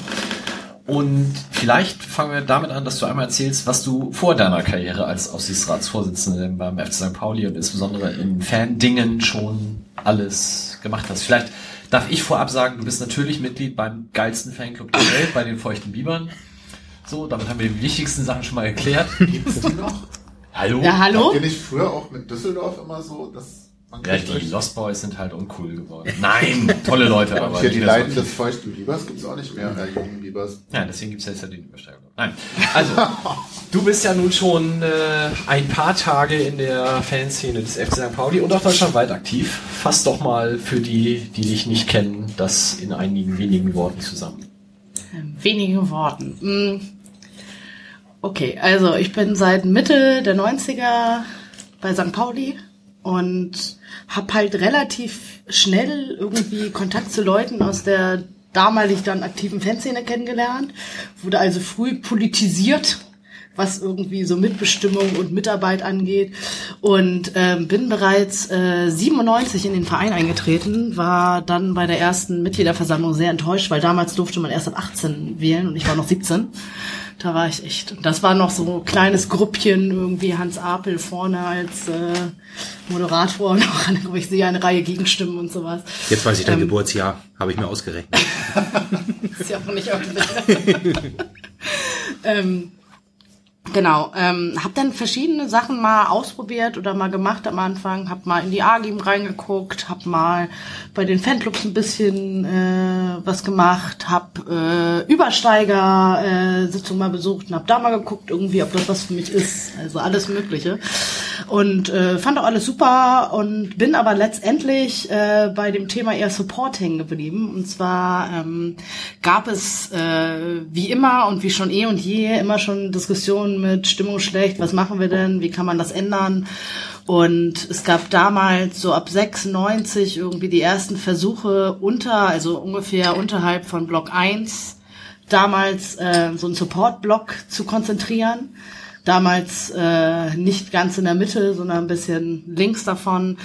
S1: Und vielleicht fangen wir damit an, dass du einmal erzählst, was du vor deiner Karriere als Aufsichtsratsvorsitzende beim FC St. Pauli und insbesondere in Fan-Dingen schon alles gemacht hast. Vielleicht darf ich vorab sagen, du bist natürlich Mitglied beim geilsten Fanclub der Welt, bei den Feuchten Bibern. So, damit haben wir die wichtigsten Sachen schon mal erklärt.
S4: Gibt's die noch?
S1: Hallo?
S6: Ja, hallo?
S4: Habt ihr nicht früher auch mit Düsseldorf immer so, dass man
S1: Ja, die Lost Boys sind halt uncool geworden. Nein, tolle Leute, aber
S4: hier die
S1: so
S4: Leiden des feuchten Bibers gibt's auch nicht mehr, äh, jungen Bibers.
S1: Ja, deswegen gibt's ja jetzt ja die Übersteigung. Nein. Also, du bist ja nun schon äh, ein paar Tage in der Fanszene des FC St. Pauli und auch deutschlandweit aktiv. Fass doch mal für die, die dich nicht kennen, das in einigen wenigen Worten zusammen.
S6: Wenigen Worten. Okay, also ich bin seit Mitte der 90er bei St. Pauli und habe halt relativ schnell irgendwie Kontakt zu Leuten aus der damalig dann aktiven Fanszene kennengelernt, wurde also früh politisiert, was irgendwie so Mitbestimmung und Mitarbeit angeht. Und ähm, bin bereits äh, 97 in den Verein eingetreten, war dann bei der ersten Mitgliederversammlung sehr enttäuscht, weil damals durfte man erst ab 18 wählen und ich war noch 17. Da war ich echt. Und das war noch so ein kleines Gruppchen, irgendwie Hans Apel vorne als äh, Moderator und auch eine, ich sehe eine Reihe Gegenstimmen und sowas.
S3: Jetzt weiß ich dein Geburtsjahr, habe ich mir ausgerechnet.
S6: ist ja auch nicht öffentlich. ähm, Genau, ähm, habe dann verschiedene Sachen mal ausprobiert oder mal gemacht am Anfang, habe mal in die AGIM reingeguckt, habe mal bei den Fanclubs ein bisschen äh, was gemacht, habe äh, Übersteiger äh, mal besucht und habe da mal geguckt irgendwie, ob das was für mich ist, also alles Mögliche und äh, fand auch alles super und bin aber letztendlich äh, bei dem Thema eher Support hängen geblieben und zwar ähm, gab es äh, wie immer und wie schon eh und je immer schon Diskussionen mit Stimmung schlecht, was machen wir denn, wie kann man das ändern? Und es gab damals so ab 96 irgendwie die ersten Versuche unter, also ungefähr unterhalb von Block 1, damals äh, so einen Support-Block zu konzentrieren. Damals äh, nicht ganz in der Mitte, sondern ein bisschen links davon.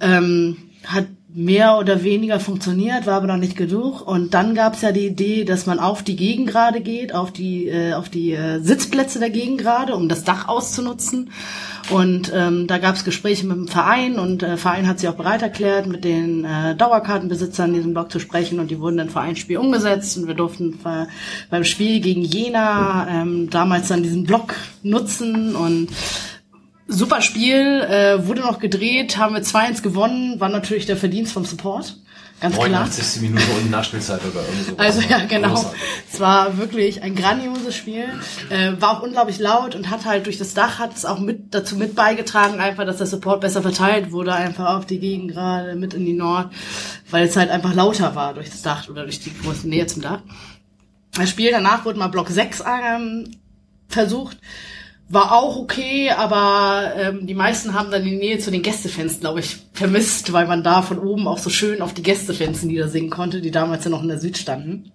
S6: Ähm, hat mehr oder weniger funktioniert, war aber noch nicht genug. Und dann gab es ja die Idee, dass man auf die Gegengrade geht, auf die, äh, auf die äh, Sitzplätze der Gegengrade, um das Dach auszunutzen. Und ähm, da gab es Gespräche mit dem Verein und der Verein hat sich auch bereit erklärt, mit den äh, Dauerkartenbesitzern in diesem Blog zu sprechen und die wurden dann Vereinsspiel umgesetzt und wir durften beim Spiel gegen Jena ähm, damals dann diesen Blog nutzen und super Spiel, äh, wurde noch gedreht, haben wir 2-1 gewonnen, war natürlich der Verdienst vom Support. Ganz
S1: 89. Minute und Nachspielzeit oder irgend so.
S6: Also ja, genau. Es war wirklich ein grandioses Spiel. Äh, war auch unglaublich laut und hat halt durch das Dach hat es auch mit dazu mit beigetragen, einfach, dass der Support besser verteilt wurde, einfach auf die Gegend gerade mit in die Nord, weil es halt einfach lauter war durch das Dach oder durch die große Nähe zum Dach. Das Spiel danach wurde mal Block 6 ähm, versucht war auch okay, aber ähm, die meisten haben dann die Nähe zu den Gästefans, glaube ich, vermisst, weil man da von oben auch so schön auf die Gästefans niedersingen konnte, die damals ja noch in der Süd standen.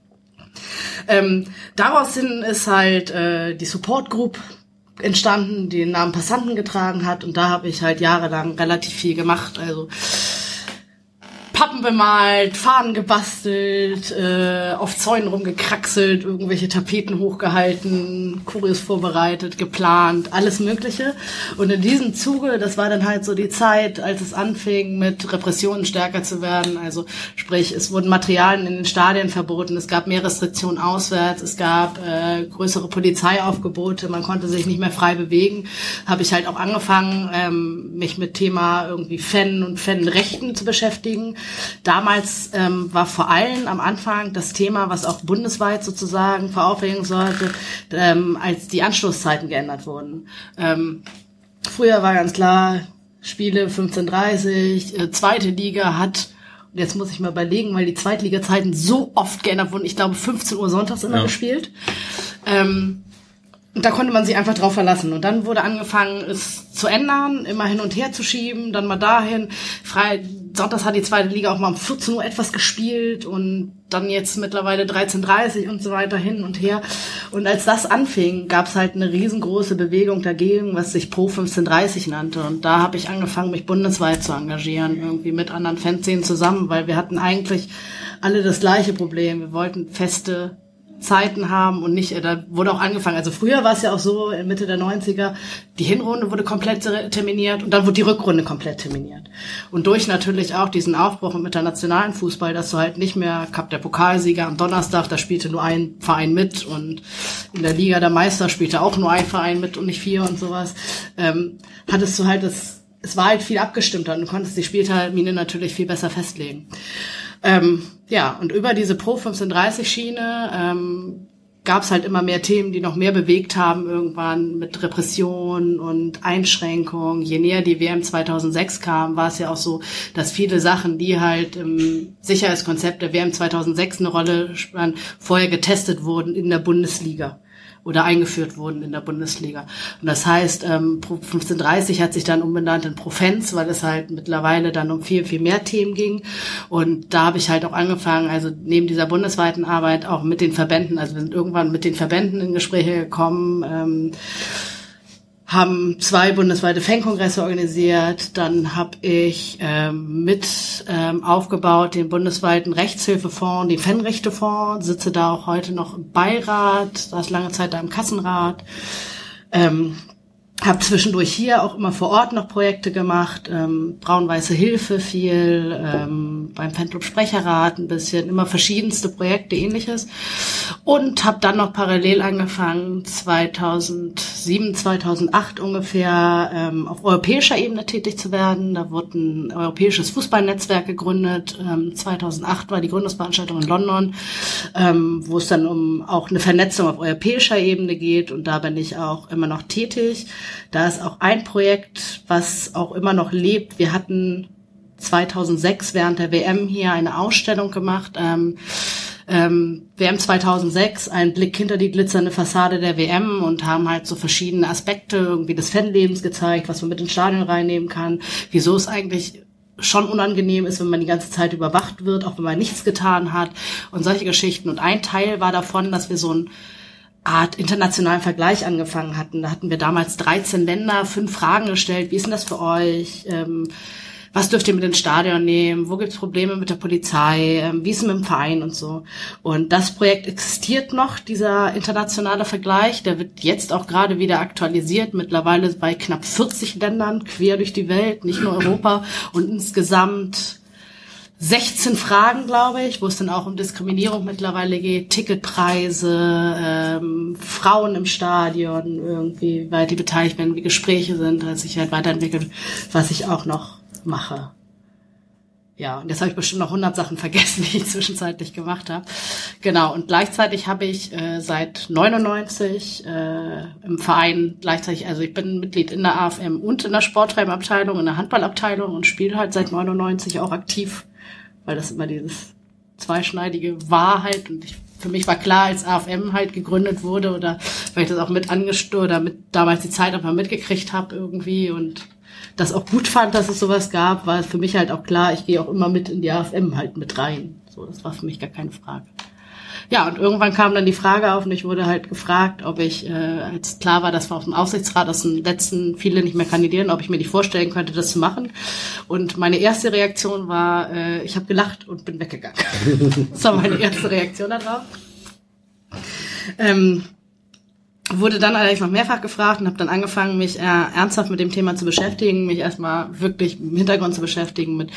S6: Ähm, daraus hin ist halt äh, die Support Group entstanden, die den Namen Passanten getragen hat und da habe ich halt jahrelang relativ viel gemacht. Also Pappen bemalt, Fahnen gebastelt, äh, auf Zäunen rumgekraxelt, irgendwelche Tapeten hochgehalten, Kurios vorbereitet, geplant, alles Mögliche. Und in diesem Zuge, das war dann halt so die Zeit, als es anfing, mit Repressionen stärker zu werden. Also sprich, es wurden Materialien in den Stadien verboten, es gab mehr Restriktionen auswärts, es gab äh, größere Polizeiaufgebote, man konnte sich nicht mehr frei bewegen. Habe ich halt auch angefangen, ähm, mich mit Thema irgendwie Fan und Fanrechten zu beschäftigen Damals ähm, war vor allem am Anfang das Thema, was auch bundesweit sozusagen vor Aufregung sorgte, ähm, als die Anschlusszeiten geändert wurden. Ähm, früher war ganz klar, Spiele 15.30, äh, zweite Liga hat und jetzt muss ich mal überlegen, weil die Zweitliga-Zeiten so oft geändert wurden. Ich glaube, 15 Uhr sonntags immer ja. gespielt. Ähm, da konnte man sich einfach drauf verlassen. Und dann wurde angefangen, es zu ändern, immer hin und her zu schieben, dann mal dahin. Frei, Sonntags hat die zweite Liga auch mal um 14 Uhr etwas gespielt und dann jetzt mittlerweile 13.30 und so weiter hin und her. Und als das anfing, gab es halt eine riesengroße Bewegung dagegen, was sich Pro 1530 nannte. Und da habe ich angefangen, mich bundesweit zu engagieren, irgendwie mit anderen Fanszenen zusammen, weil wir hatten eigentlich alle das gleiche Problem. Wir wollten feste Zeiten haben und nicht, da wurde auch angefangen. Also früher war es ja auch so, Mitte der 90er, die Hinrunde wurde komplett terminiert und dann wurde die Rückrunde komplett terminiert. Und durch natürlich auch diesen Aufbruch im internationalen Fußball, dass du halt nicht mehr Cup der Pokalsieger am Donnerstag, da spielte nur ein Verein mit und in der Liga der Meister spielte auch nur ein Verein mit und nicht vier und sowas, ähm, hattest du halt das, es war halt viel abgestimmter und du konntest die Spieltermine natürlich viel besser festlegen. Ähm, ja, und über diese Pro 1530 Schiene ähm, gab es halt immer mehr Themen, die noch mehr bewegt haben irgendwann mit Repression und Einschränkung. Je näher die WM 2006 kam, war es ja auch so, dass viele Sachen, die halt im Sicherheitskonzept der WM 2006 eine Rolle spielen, vorher getestet wurden in der Bundesliga oder eingeführt wurden in der Bundesliga. Und das heißt, ähm, Pro 1530 hat sich dann umbenannt in Profenz, weil es halt mittlerweile dann um viel, viel mehr Themen ging. Und da habe ich halt auch angefangen, also neben dieser bundesweiten Arbeit auch mit den Verbänden, also wir sind irgendwann mit den Verbänden in Gespräche gekommen, ähm, haben zwei bundesweite Fankongresse organisiert. Dann habe ich ähm, mit ähm, aufgebaut den bundesweiten Rechtshilfefonds, den Fanrechtefonds, sitze da auch heute noch im Beirat, saß lange Zeit da im Kassenrat. Ähm, habe zwischendurch hier auch immer vor Ort noch Projekte gemacht, ähm, Braun-Weiße Hilfe viel, ähm, beim Fanclub Sprecherrat ein bisschen, immer verschiedenste Projekte, ähnliches. Und habe dann noch parallel angefangen, 2007, 2008 ungefähr, ähm, auf europäischer Ebene tätig zu werden. Da wurde ein europäisches Fußballnetzwerk gegründet. Ähm, 2008 war die Gründungsveranstaltung in London, ähm, wo es dann um auch eine Vernetzung auf europäischer Ebene geht. Und da bin ich auch immer noch tätig. Da ist auch ein Projekt, was auch immer noch lebt. Wir hatten 2006 während der WM hier eine Ausstellung gemacht. Ähm, ähm, WM 2006, ein Blick hinter die glitzernde Fassade der WM und haben halt so verschiedene Aspekte irgendwie des Fanlebens gezeigt, was man mit ins Stadion reinnehmen kann, wieso es eigentlich schon unangenehm ist, wenn man die ganze Zeit überwacht wird, auch wenn man nichts getan hat und solche Geschichten. Und ein Teil war davon, dass wir so ein Art internationalen Vergleich angefangen hatten. Da hatten wir damals 13 Länder, fünf Fragen gestellt. Wie ist denn das für euch? Ähm, was dürft ihr mit ins Stadion nehmen? Wo gibt's Probleme mit der Polizei? Ähm, wie ist es mit dem Verein und so? Und das Projekt existiert noch, dieser internationale Vergleich. Der wird jetzt auch gerade wieder aktualisiert. Mittlerweile bei knapp 40 Ländern quer durch die Welt, nicht nur Europa. Und insgesamt 16 Fragen, glaube ich, wo es dann auch um Diskriminierung mittlerweile geht, Ticketpreise, ähm, Frauen im Stadion, irgendwie, weil die beteiligt werden, wie Gespräche sind, hat sich halt weiterentwickelt, was ich auch noch mache. Ja, und jetzt habe ich bestimmt noch 100 Sachen vergessen, die ich zwischenzeitlich gemacht habe. Genau, und gleichzeitig habe ich äh, seit 99 äh, im Verein gleichzeitig, also ich bin Mitglied in der AFM und in der Sporttreibenabteilung, in der Handballabteilung und spiele halt seit 99 auch aktiv weil das immer dieses zweischneidige Wahrheit und ich, für mich war klar, als AFM halt gegründet wurde oder weil ich das auch mit angestört oder mit damals die Zeit einfach mitgekriegt habe irgendwie und das auch gut fand, dass es sowas gab, war für mich halt auch klar, ich gehe auch immer mit in die AFM halt mit rein. So, das war für mich gar keine Frage. Ja, und irgendwann kam dann die Frage auf und ich wurde halt gefragt, ob ich, äh, als klar war, dass wir auf dem Aufsichtsrat aus den letzten viele nicht mehr kandidieren, ob ich mir die vorstellen könnte, das zu machen. Und meine erste Reaktion war, äh, ich habe gelacht und bin weggegangen. das war meine erste Reaktion darauf. Ähm, wurde dann allerdings noch mehrfach gefragt und habe dann angefangen, mich äh, ernsthaft mit dem Thema zu beschäftigen, mich erstmal wirklich im Hintergrund zu beschäftigen mit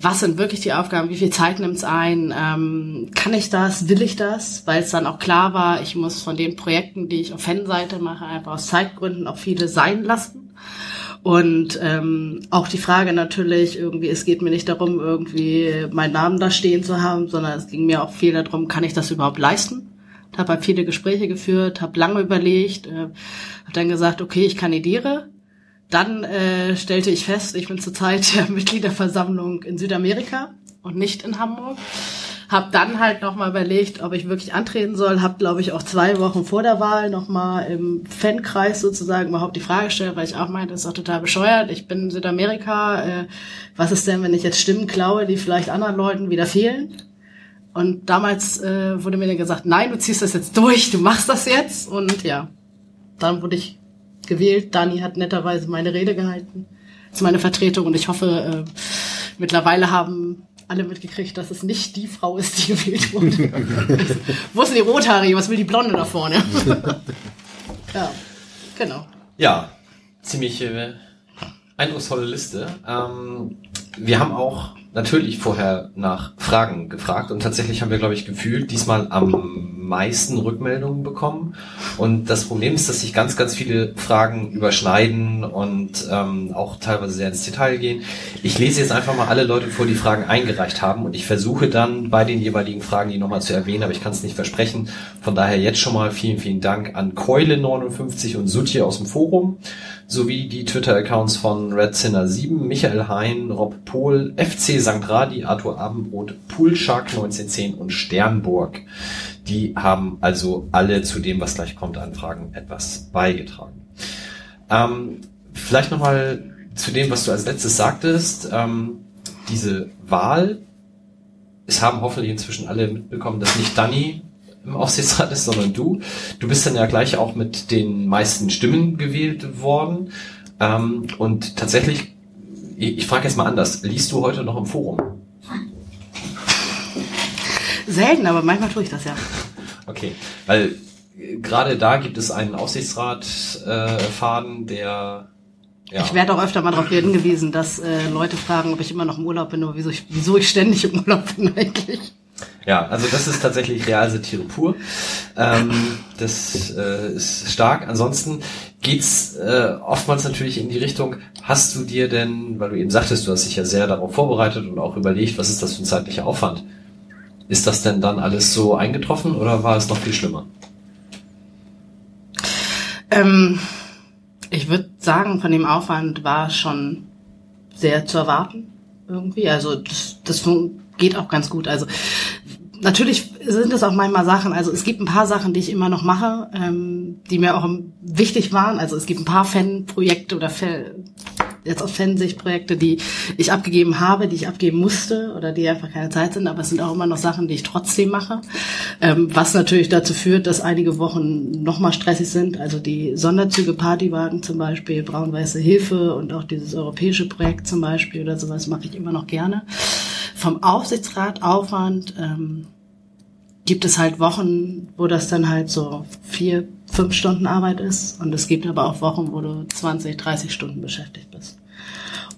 S6: was sind wirklich die Aufgaben, wie viel Zeit nimmt es ein, ähm, kann ich das, will ich das, weil es dann auch klar war, ich muss von den Projekten, die ich auf Fanseite mache, einfach aus Zeitgründen auch viele sein lassen. Und ähm, auch die Frage natürlich, irgendwie, es geht mir nicht darum, irgendwie meinen Namen da stehen zu haben, sondern es ging mir auch viel darum, kann ich das überhaupt leisten? Habe halt viele Gespräche geführt, habe lange überlegt, äh, habe dann gesagt, okay, ich kandidiere, dann äh, stellte ich fest, ich bin zurzeit der Mitgliederversammlung in Südamerika und nicht in Hamburg. Hab dann halt nochmal überlegt, ob ich wirklich antreten soll. Hab, glaube ich, auch zwei Wochen vor der Wahl nochmal im Fankreis sozusagen überhaupt die Frage gestellt, weil ich auch meinte, das ist doch total bescheuert. Ich bin in Südamerika. Äh, was ist denn, wenn ich jetzt Stimmen klaue, die vielleicht anderen Leuten wieder fehlen? Und damals äh, wurde mir dann gesagt, nein, du ziehst das jetzt durch, du machst das jetzt. Und ja, dann wurde ich gewählt. Dani hat netterweise meine Rede gehalten. Das ist meine Vertretung und ich hoffe, äh, mittlerweile haben alle mitgekriegt, dass es nicht die Frau ist, die gewählt wurde. Wo ist denn die Rothaarige? Was will die Blonde da vorne? ja, genau.
S1: Ja, ziemlich äh, eindrucksvolle Liste. Ähm, wir haben auch natürlich vorher nach Fragen gefragt und tatsächlich haben wir, glaube ich, gefühlt diesmal am meisten Rückmeldungen bekommen. Und das Problem ist, dass sich ganz, ganz viele Fragen überschneiden und ähm, auch teilweise sehr ins Detail gehen. Ich lese jetzt einfach mal alle Leute vor, die Fragen eingereicht haben und ich versuche dann bei den jeweiligen Fragen die nochmal zu erwähnen, aber ich kann es nicht versprechen. Von daher jetzt schon mal vielen, vielen Dank an Keule59 und Sutti aus dem Forum sowie die Twitter-Accounts von Red Sinner 7, Michael Hein, Rob Pohl, FC St. Radi, Arthur Abendbrot, Poolshark 1910 und Sternburg. Die haben also alle zu dem, was gleich kommt, an Fragen etwas beigetragen. Ähm, vielleicht nochmal zu dem, was du als letztes sagtest. Ähm, diese Wahl, es haben hoffentlich inzwischen alle mitbekommen, dass nicht Danny im Aufsichtsrat ist, sondern du. Du bist dann ja gleich auch mit den meisten Stimmen gewählt worden. Ähm, und tatsächlich, ich, ich frage jetzt mal anders, liest du heute noch im Forum?
S6: Selten, aber manchmal tue ich das ja.
S1: Okay, weil äh, gerade da gibt es einen Aufsichtsratfaden, äh, der ja.
S6: Ich werde auch öfter mal darauf hingewiesen, dass äh, Leute fragen, ob ich immer noch im Urlaub bin oder wieso ich, wieso ich ständig im Urlaub bin eigentlich.
S1: Ja, also das ist tatsächlich Realsatire pur. Ähm, das äh, ist stark. Ansonsten geht's äh, oftmals natürlich in die Richtung, hast du dir denn, weil du eben sagtest, du hast dich ja sehr darauf vorbereitet und auch überlegt, was ist das für ein zeitlicher Aufwand? Ist das denn dann alles so eingetroffen oder war es noch viel schlimmer?
S6: Ähm, ich würde sagen, von dem Aufwand war schon sehr zu erwarten irgendwie. Also das, das geht auch ganz gut. Also natürlich sind es auch manchmal Sachen, also es gibt ein paar Sachen, die ich immer noch mache, ähm, die mir auch wichtig waren. Also es gibt ein paar Fanprojekte oder jetzt aus Fansicht-Projekte, die ich abgegeben habe, die ich abgeben musste oder die einfach keine Zeit sind, aber es sind auch immer noch Sachen, die ich trotzdem mache. Ähm, was natürlich dazu führt, dass einige Wochen nochmal stressig sind. Also die Sonderzüge Partywagen zum Beispiel, Braun-Weiße Hilfe und auch dieses europäische Projekt zum Beispiel oder sowas mache ich immer noch gerne. Vom Aufsichtsrat Aufwand ähm, gibt es halt Wochen, wo das dann halt so vier, fünf Stunden Arbeit ist. Und es gibt aber auch Wochen, wo du 20, 30 Stunden beschäftigt bist.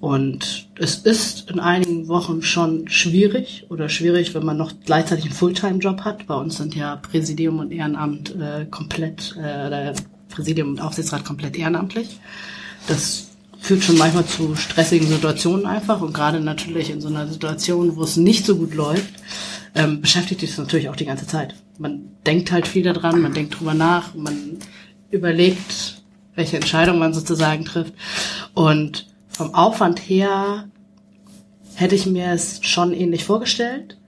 S6: Und es ist in einigen Wochen schon schwierig oder schwierig, wenn man noch gleichzeitig einen Fulltime-Job hat. Bei uns sind ja Präsidium und Ehrenamt äh, komplett, äh, oder Präsidium und Aufsichtsrat komplett ehrenamtlich. Das führt schon manchmal zu stressigen Situationen einfach und gerade natürlich in so einer Situation, wo es nicht so gut läuft, ähm, beschäftigt dich natürlich auch die ganze Zeit. Man denkt halt viel daran, man denkt drüber nach, man überlegt, welche Entscheidung man sozusagen trifft. Und vom Aufwand her hätte ich mir es schon ähnlich vorgestellt.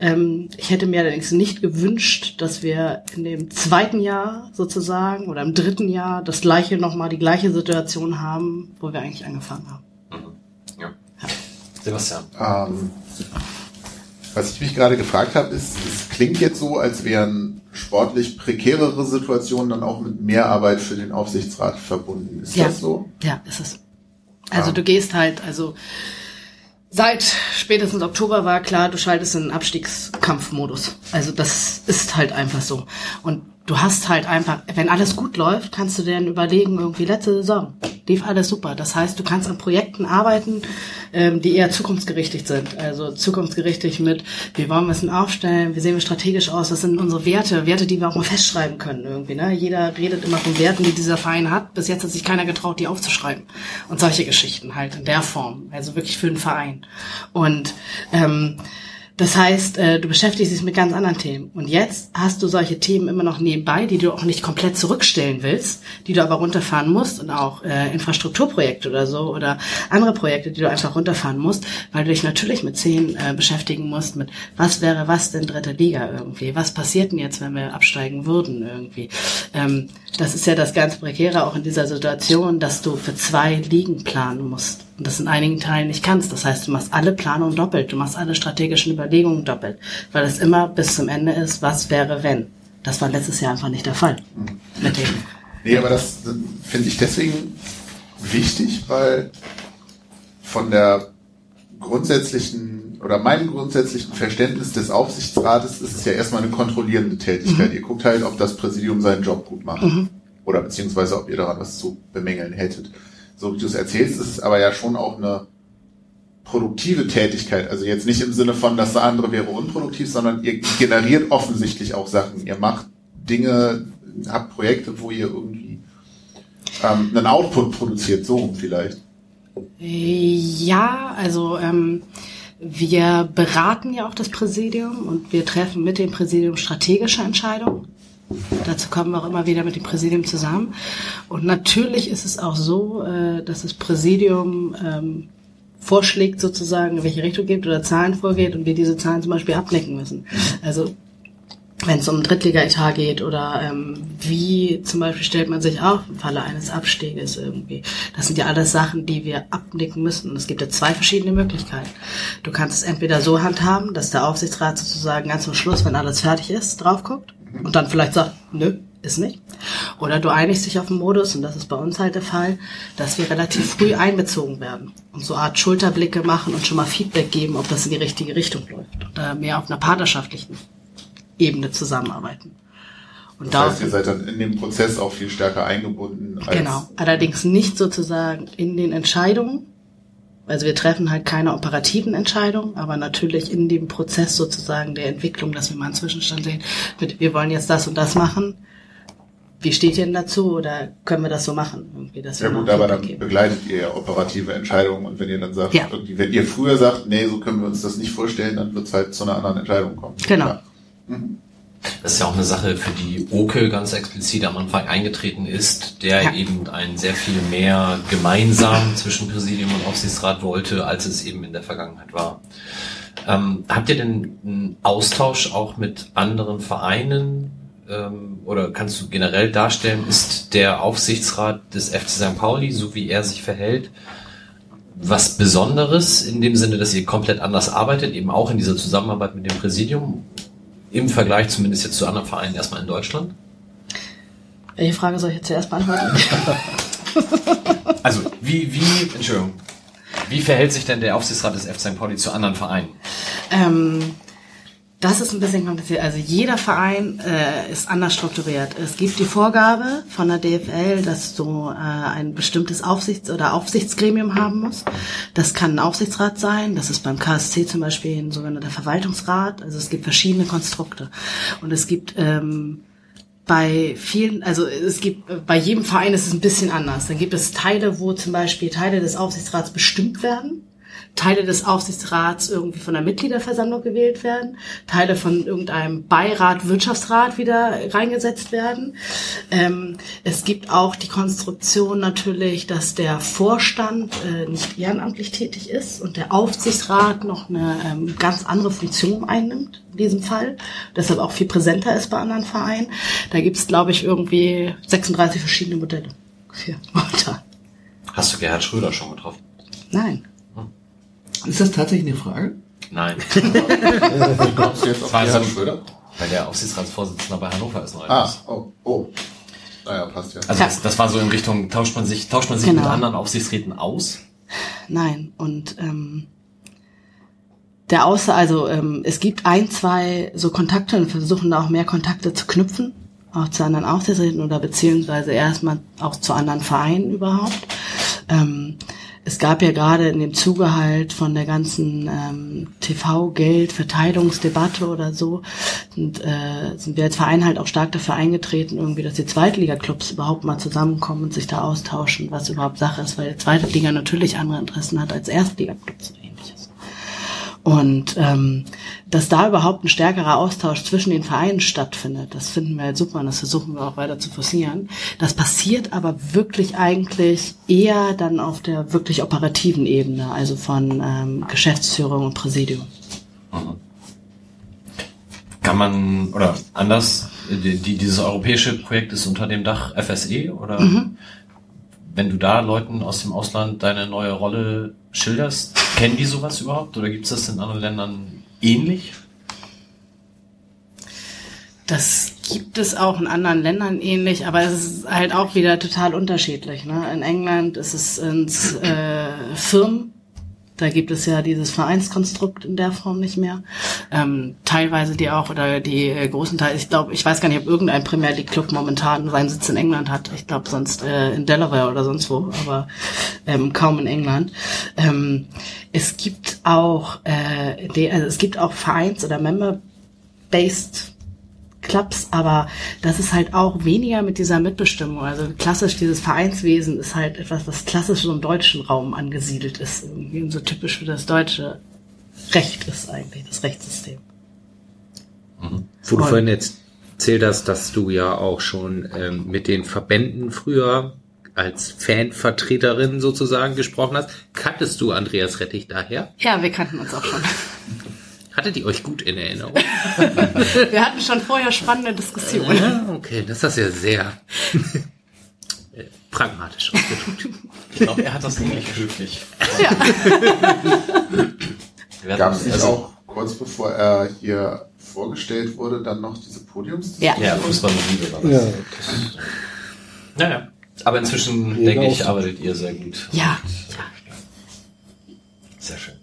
S6: Ähm, ich hätte mir allerdings nicht gewünscht, dass wir in dem zweiten Jahr sozusagen oder im dritten Jahr das gleiche nochmal die gleiche Situation haben, wo wir eigentlich angefangen haben.
S1: Mhm. Ja. ja. Sebastian.
S4: Ähm, was ich mich gerade gefragt habe, ist, es klingt jetzt so, als wären sportlich prekärere Situationen dann auch mit mehr Arbeit für den Aufsichtsrat verbunden. Ist
S6: ja.
S4: das so?
S6: Ja, ist es. Also ah. du gehst halt, also seit spätestens Oktober war klar, du schaltest in den Abstiegskampfmodus. Also das ist halt einfach so. Und du hast halt einfach, wenn alles gut läuft, kannst du dann überlegen, irgendwie letzte Saison lief alles super. Das heißt, du kannst an Projekten arbeiten, ähm, die eher zukunftsgerichtet sind. Also zukunftsgerichtet mit, wie wollen wir es denn aufstellen, wie sehen wir strategisch aus, was sind unsere Werte, Werte, die wir auch mal festschreiben können irgendwie. Ne? Jeder redet immer von Werten, die dieser Verein hat. Bis jetzt hat sich keiner getraut, die aufzuschreiben. Und solche Geschichten halt in der Form. Also wirklich für den Verein. Und ähm, das heißt, äh, du beschäftigst dich mit ganz anderen Themen. Und jetzt hast du solche Themen immer noch nebenbei, die du auch nicht komplett zurückstellen willst, die du aber runterfahren musst und auch äh, Infrastrukturprojekte oder so oder andere Projekte, die du einfach runterfahren musst, weil du dich natürlich mit zehn äh, beschäftigen musst, mit was wäre was denn dritte Liga irgendwie, was passiert denn jetzt, wenn wir absteigen würden irgendwie. Ähm, das ist ja das ganz Prekäre auch in dieser Situation, dass du für zwei Ligen planen musst und das in einigen Teilen nicht kannst. Das heißt, du machst alle Planungen doppelt, du machst alle strategischen Überlegungen doppelt, weil es immer bis zum Ende ist, was wäre wenn. Das war letztes Jahr einfach nicht der Fall. Mhm. Mit dem.
S4: Nee, aber das finde ich deswegen wichtig, weil von der grundsätzlichen oder meinem grundsätzlichen Verständnis des Aufsichtsrates ist es ja erstmal eine kontrollierende Tätigkeit. Mhm. Ihr guckt halt, ob das Präsidium seinen Job gut macht. Mhm. Oder beziehungsweise ob ihr daran was zu bemängeln hättet so wie du es erzählst, ist es aber ja schon auch eine produktive Tätigkeit. Also jetzt nicht im Sinne von, das andere wäre unproduktiv, sondern ihr generiert offensichtlich auch Sachen. Ihr macht Dinge, habt Projekte, wo ihr irgendwie ähm, einen Output produziert, so vielleicht.
S6: Ja, also ähm, wir beraten ja auch das Präsidium und wir treffen mit dem Präsidium strategische Entscheidungen. Dazu kommen wir auch immer wieder mit dem Präsidium zusammen. Und natürlich ist es auch so, äh, dass das Präsidium ähm, vorschlägt sozusagen, in welche Richtung geht oder Zahlen vorgeht und wir diese Zahlen zum Beispiel abnicken müssen. Also wenn es um Drittliga-Etat geht oder ähm, wie zum Beispiel stellt man sich auf im Falle eines Abstieges irgendwie. Das sind ja alles Sachen, die wir abnicken müssen. Und es gibt ja zwei verschiedene Möglichkeiten. Du kannst es entweder so handhaben, dass der Aufsichtsrat sozusagen ganz zum Schluss, wenn alles fertig ist, drauf guckt und dann vielleicht sagt, nö, ist nicht. Oder du einigst dich auf einen Modus, und das ist bei uns halt der Fall, dass wir relativ früh einbezogen werden und so eine Art Schulterblicke machen und schon mal Feedback geben, ob das in die richtige Richtung läuft. Und da mehr auf einer partnerschaftlichen Ebene zusammenarbeiten. Und
S4: Das heißt, ihr seid dann in dem Prozess auch viel stärker eingebunden. Als
S6: Genau. Allerdings nicht sozusagen in den Entscheidungen. Also wir treffen halt keine operativen Entscheidungen, aber natürlich in dem Prozess sozusagen der Entwicklung, dass wir mal einen Zwischenstand sehen, mit, wir wollen jetzt das und das machen. Wie steht ihr denn dazu oder können wir das so machen? Irgendwie, dass
S4: Ja gut, aber dann
S6: geben.
S4: begleitet ihr ja operative Entscheidungen und wenn ihr dann sagt,
S6: Ja.
S4: irgendwie, wenn ihr früher sagt, nee, so können wir uns das nicht vorstellen, dann wird es halt zu einer anderen Entscheidung kommen.
S6: Genau.
S4: Ja.
S1: Das ist ja auch eine Sache, für die Oke ganz explizit am Anfang eingetreten ist, der
S6: Ja.
S1: eben ein sehr viel mehr gemeinsam zwischen Präsidium und Aufsichtsrat wollte, als es eben in der Vergangenheit war. Ähm, habt ihr denn einen Austausch auch mit anderen Vereinen? Ähm, oder kannst du generell darstellen, ist der Aufsichtsrat des FC St. Pauli, so wie er sich verhält, was Besonderes in dem Sinne, dass ihr komplett anders arbeitet, eben auch in dieser Zusammenarbeit mit dem Präsidium? Im Vergleich zumindest jetzt zu anderen Vereinen erstmal in Deutschland?
S6: Welche Frage soll ich jetzt zuerst beantworten?
S1: Also, wie, wie, Entschuldigung, wie verhält sich denn der Aufsichtsrat des FC St. Pauli zu anderen Vereinen?
S6: Ähm, das ist ein bisschen kompliziert. Also jeder Verein äh, ist anders strukturiert. Es gibt die Vorgabe von der DFL, dass du äh, ein bestimmtes Aufsichts- oder Aufsichtsgremium haben musst. Das kann ein Aufsichtsrat sein. Das ist beim KSC zum Beispiel ein sogenannter Verwaltungsrat. Also es gibt verschiedene Konstrukte. Und es gibt ähm, bei vielen, also es gibt, bei jedem Verein ist es ein bisschen anders. Dann gibt es Teile, wo zum Beispiel Teile des Aufsichtsrats bestimmt werden. Teile des Aufsichtsrats irgendwie von der Mitgliederversammlung gewählt werden, Teile von irgendeinem Beirat, Wirtschaftsrat wieder reingesetzt werden. Ähm, es gibt auch die Konstruktion natürlich, dass der Vorstand äh, nicht ehrenamtlich tätig ist und der Aufsichtsrat noch eine ähm, ganz andere Funktion einnimmt in diesem Fall, deshalb auch viel präsenter ist bei anderen Vereinen. Da gibt es, glaube ich, irgendwie 36 verschiedene Modelle für.
S1: Hast du Gerhard Schröder schon getroffen?
S6: Nein.
S2: Ist das tatsächlich eine Frage?
S1: Nein.
S4: Wie kommst du jetzt auf
S1: so-
S4: Schröder?
S1: Weil der Aufsichtsratsvorsitzende bei Hannover ist neu.
S4: Ah, oh, oh. Naja, passt ja.
S1: Also das, das war so in Richtung, tauscht man sich, tauscht man sich
S6: Genau.
S1: mit anderen Aufsichtsräten aus?
S6: Nein. Und ähm, der Außer, also ähm, es gibt ein, zwei so Kontakte und versuchen da auch mehr Kontakte zu knüpfen, auch zu anderen Aufsichtsräten oder beziehungsweise erstmal auch zu anderen Vereinen überhaupt. Ähm, es gab ja gerade in dem Zuge halt von der ganzen ähm, TV-Geld-Verteilungsdebatte oder so, sind, äh, sind wir als Verein halt auch stark dafür eingetreten, irgendwie, dass die Zweitliga-Clubs überhaupt mal zusammenkommen und sich da austauschen, was überhaupt Sache ist, weil die zweite Liga natürlich andere Interessen hat als Erstliga-Clubs. Und ähm, dass da überhaupt ein stärkerer Austausch zwischen den Vereinen stattfindet, das finden wir halt super und das versuchen wir auch weiter zu forcieren. Das passiert aber wirklich eigentlich eher dann auf der wirklich operativen Ebene, also von ähm, Geschäftsführung und Präsidium.
S1: Kann man, oder anders, die, die, dieses europäische Projekt ist unter dem Dach FSE oder wenn du da Leuten aus dem Ausland deine neue Rolle schilderst, kennen die sowas überhaupt oder gibt es das in anderen Ländern ähnlich?
S6: Das gibt es auch in anderen Ländern ähnlich, aber es ist halt auch wieder total unterschiedlich. Ne? In England ist es ins äh, Firmen, da gibt es ja dieses Vereinskonstrukt in der Form nicht mehr. Ähm, teilweise die auch, oder die äh, großen Teile, ich glaube, ich weiß gar nicht, ob irgendein Premier League Club momentan seinen Sitz in England hat. Ich glaube sonst äh, in Delaware oder sonst wo, aber ähm, kaum in England. Ähm, es gibt auch, äh, die, also es gibt auch Vereins- oder Member-based Clubs, aber das ist halt auch weniger mit dieser Mitbestimmung. Also klassisch dieses Vereinswesen ist halt etwas, was klassisch so im deutschen Raum angesiedelt ist. Irgendwie so typisch für das deutsche Recht ist eigentlich, das Rechtssystem.
S3: Wo du vorhin jetzt erzählt hast, dass du ja auch schon ähm, mit den Verbänden früher als Fanvertreterin sozusagen gesprochen hast. Kanntest du Andreas Rettich daher?
S6: Ja, wir kannten uns auch schon.
S3: Hattet ihr euch gut in Erinnerung?
S6: Wir hatten schon vorher spannende Diskussionen.
S3: Ja, okay, das ist ja sehr äh, pragmatisch ausgedrückt.
S1: Ich glaube, er hat das nämlich höflich.
S6: Ja.
S1: Wir
S4: Gab es nicht
S1: also-
S4: auch kurz bevor er hier vorgestellt wurde, dann noch diese Podiums?
S6: Ja.
S1: Ja, Fußball mit Liebe war
S5: Ja,
S1: das. Naja. Aber inzwischen,
S5: Ihr
S1: denke ich, arbeitet ihr sehr gut.
S6: Ja.
S1: Sehr schön.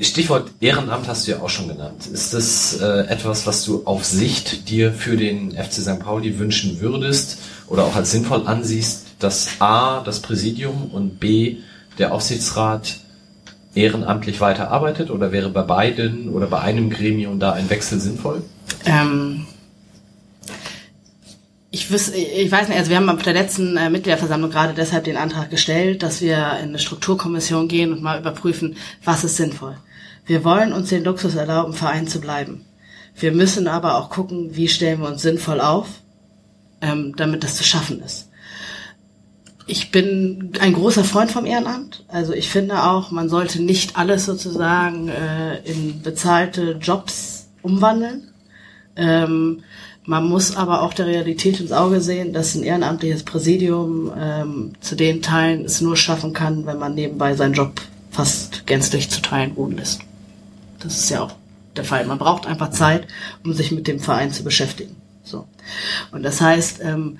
S1: Stichwort Ehrenamt hast du ja auch schon genannt. Ist das äh, etwas, was du auf Sicht dir für den FC St. Pauli wünschen würdest oder auch als sinnvoll ansiehst, dass A, das Präsidium und B, der Aufsichtsrat ehrenamtlich weiterarbeitet oder wäre bei beiden oder bei einem Gremium da ein Wechsel sinnvoll?
S6: Ähm, ich, wüs ich weiß nicht, also wir haben auf der letzten äh, Mitgliederversammlung gerade deshalb den Antrag gestellt, dass wir in eine Strukturkommission gehen und mal überprüfen, was ist sinnvoll. Wir wollen uns den Luxus erlauben, Verein zu bleiben. Wir müssen aber auch gucken, wie stellen wir uns sinnvoll auf, ähm, damit das zu schaffen ist. Ich bin ein großer Freund vom Ehrenamt. Also ich finde auch, man sollte nicht alles sozusagen äh, in bezahlte Jobs umwandeln. Ähm, man muss aber auch der Realität ins Auge sehen, dass ein ehrenamtliches Präsidium ähm, zu den Teilen es nur schaffen kann, wenn man nebenbei seinen Job fast gänzlich zu Teilen ruhen lässt. Das ist ja auch der Fall. Man braucht einfach Zeit, um sich mit dem Verein zu beschäftigen. So. Und das heißt, ähm,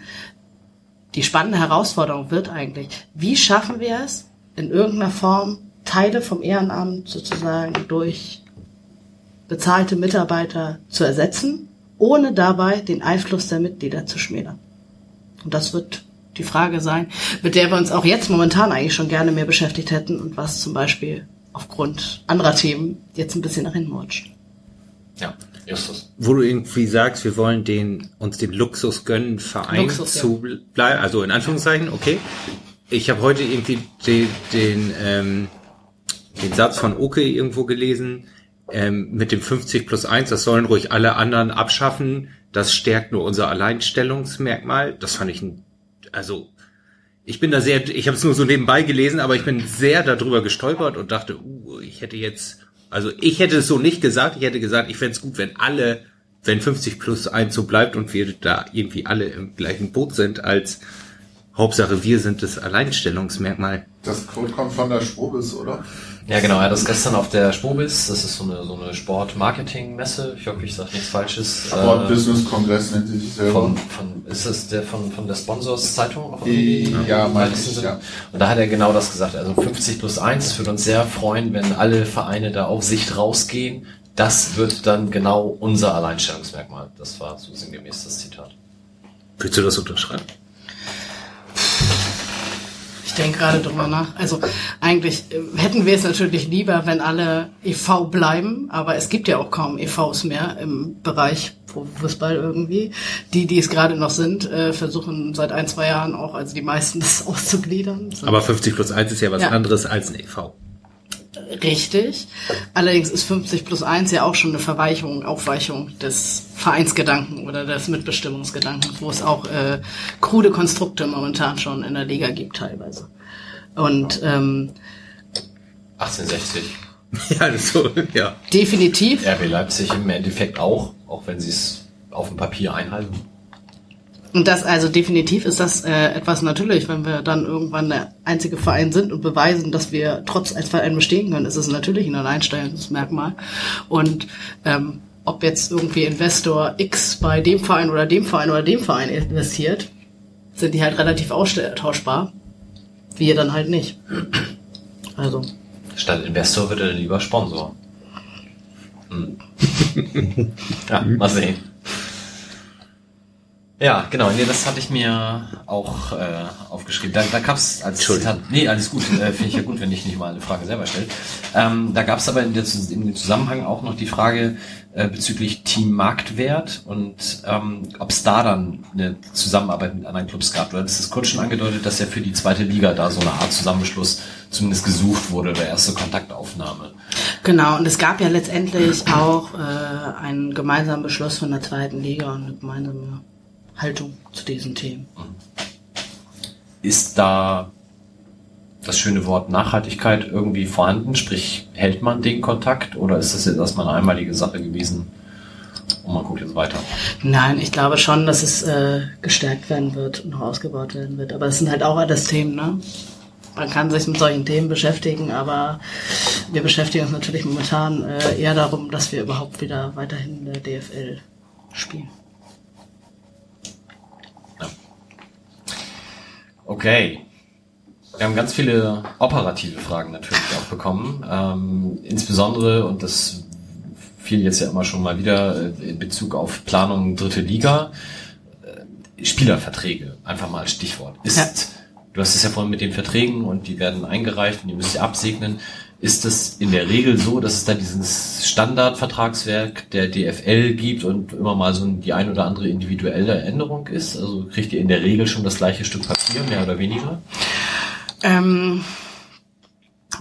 S6: die spannende Herausforderung wird eigentlich, wie schaffen wir es, in irgendeiner Form Teile vom Ehrenamt sozusagen durch bezahlte Mitarbeiter zu ersetzen, ohne dabei den Einfluss der Mitglieder zu schmälern. Und das wird die Frage sein, mit der wir uns auch jetzt momentan eigentlich schon gerne mehr beschäftigt hätten und was zum Beispiel aufgrund anderer Themen jetzt ein bisschen nach hinten rutscht.
S1: Ja, Justus.
S3: Wo du irgendwie sagst, wir wollen den, uns den Luxus gönnen, Verein
S6: Luxus, ja.
S3: zu bleiben, also in Anführungszeichen, okay. Ich habe heute irgendwie den, den, ähm, den Satz von Oke irgendwo gelesen, ähm, mit dem 50 plus 1, das sollen ruhig alle anderen abschaffen, das stärkt nur unser Alleinstellungsmerkmal. Das fand ich ein, also ich bin da sehr, ich habe es nur so nebenbei gelesen, aber ich bin sehr darüber gestolpert und dachte, uh, ich hätte jetzt, also ich hätte es so nicht gesagt, ich hätte gesagt, ich fände gut, wenn alle, wenn 50 plus 1 so bleibt und wir da irgendwie alle im gleichen Boot sind, als Hauptsache wir sind das Alleinstellungsmerkmal.
S4: Das Code kommt von der Schwobis, oder?
S1: Ja, genau. Er hat das gestern auf der Spobis, das ist so eine, so eine Sport-Marketing-Messe. Ich hoffe, ich sage nichts Falsches.
S4: Sport
S1: Äh,
S4: Business Kongress nennt sich selber.
S1: von, von, ist das der von, von der Sponsors-Zeitung?
S4: ja,
S1: Sinne?
S4: ja.
S1: Und da hat er genau das gesagt. Also 50 plus 1, es würde uns sehr freuen, wenn alle Vereine da auf Sicht rausgehen. Das wird dann genau unser Alleinstellungsmerkmal. Das war so sinngemäß das Zitat.
S3: Willst du das unterschreiben?
S6: Ich denke gerade drüber nach. Also eigentlich äh, hätten wir es natürlich lieber, wenn alle EV bleiben, aber es gibt ja auch kaum EVs mehr im Bereich Fußball irgendwie. Die, die es gerade noch sind, äh, versuchen seit ein, zwei Jahren auch, also die meisten das auszugliedern. So.
S3: Aber 50 plus 1 ist ja was
S6: Ja.
S3: anderes als ein EV.
S6: Richtig. Allerdings ist 50 plus 1 ja auch schon eine Verweichung, Aufweichung des Vereinsgedanken oder des Mitbestimmungsgedankens, wo es auch äh, krude Konstrukte momentan schon in der Liga gibt teilweise. Und ähm,
S1: 1860.
S3: Ja, das ist so, ja.
S6: definitiv,
S1: RB Leipzig im Endeffekt auch, auch wenn sie es auf dem Papier einhalten.
S6: Und das also definitiv ist das äh, etwas natürlich, wenn wir dann irgendwann der einzige Verein sind und beweisen, dass wir trotz als Verein bestehen können, ist es natürlich ein Alleinstellungsmerkmal. Und ähm, ob jetzt irgendwie Investor X bei dem Verein oder dem Verein oder dem Verein investiert, sind die halt relativ austauschbar. Wir dann halt nicht. Also,
S1: Statt Investor wird er lieber Sponsor. Hm. ja, mal sehen. Ja, genau, nee, das hatte ich mir auch äh, aufgeschrieben. Da, da gab es als
S3: Entschuldigung.
S1: Zitat, nee, alles gut, äh, finde ich ja gut, wenn ich nicht mal eine Frage selber stelle. Ähm, da gab es aber in, der, in dem Zusammenhang auch noch die Frage äh, bezüglich Team Marktwert und ähm, ob es da dann eine Zusammenarbeit mit anderen Clubs gab. Du hattest es kurz schon angedeutet, dass ja für die zweite Liga da so eine Art Zusammenschluss zumindest gesucht wurde oder erste Kontaktaufnahme.
S6: genau. Und es gab ja letztendlich auch äh, einen gemeinsamen Beschluss von der zweiten Liga und eine gemeinsame Haltung zu diesen Themen.
S1: ist da das schöne Wort Nachhaltigkeit irgendwie vorhanden? Sprich, hält man den Kontakt oder ist das jetzt erstmal eine einmalige Sache gewesen und man guckt jetzt weiter?
S6: Nein, ich glaube schon, dass es äh, gestärkt werden wird und noch ausgebaut werden wird. Aber es sind halt auch alles Themen, ne? Man kann sich mit solchen Themen beschäftigen, aber wir beschäftigen uns natürlich momentan äh, eher darum, dass wir überhaupt wieder weiterhin in der DFL spielen.
S1: Okay. Wir haben ganz viele operative Fragen natürlich auch bekommen. Ähm, insbesondere, und das fiel jetzt ja immer schon mal wieder äh, in Bezug auf Planung dritte Liga, äh, Spielerverträge, einfach mal als Stichwort. Ist,
S6: Ja.
S1: du hast es ja vorhin mit den Verträgen und die werden eingereicht und die müsst ihr absegnen. Ist es in der Regel so, dass es da dieses Standardvertragswerk der DFL gibt und immer mal so die ein oder andere individuelle Änderung ist? Also kriegt ihr in der Regel schon das gleiche Stück Papier, mehr oder weniger?
S6: Ähm,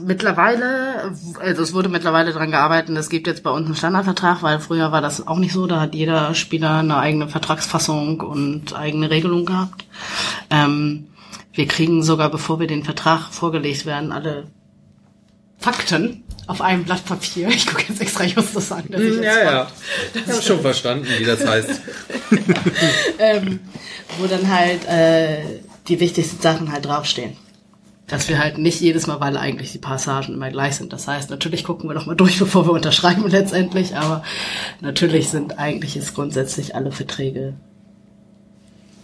S6: mittlerweile, also es wurde mittlerweile dran gearbeitet, es gibt jetzt bei uns einen Standardvertrag, weil früher war das auch nicht so, da hat jeder Spieler eine eigene Vertragsfassung und eigene Regelung gehabt. Ähm, wir kriegen sogar, bevor wir den Vertrag vorgelegt werden, alle Fakten auf einem Blatt Papier. Ich gucke jetzt extra, das sagen. Dass ich jetzt
S3: Ja, ja. Ich habe schon verstanden, wie das heißt.
S6: ähm, wo dann halt äh, die wichtigsten Sachen halt draufstehen. Dass wir halt nicht jedes Mal, weil eigentlich die Passagen immer gleich sind. Das heißt, natürlich gucken wir noch mal durch, bevor wir unterschreiben letztendlich, aber natürlich sind eigentlich jetzt grundsätzlich alle Verträge,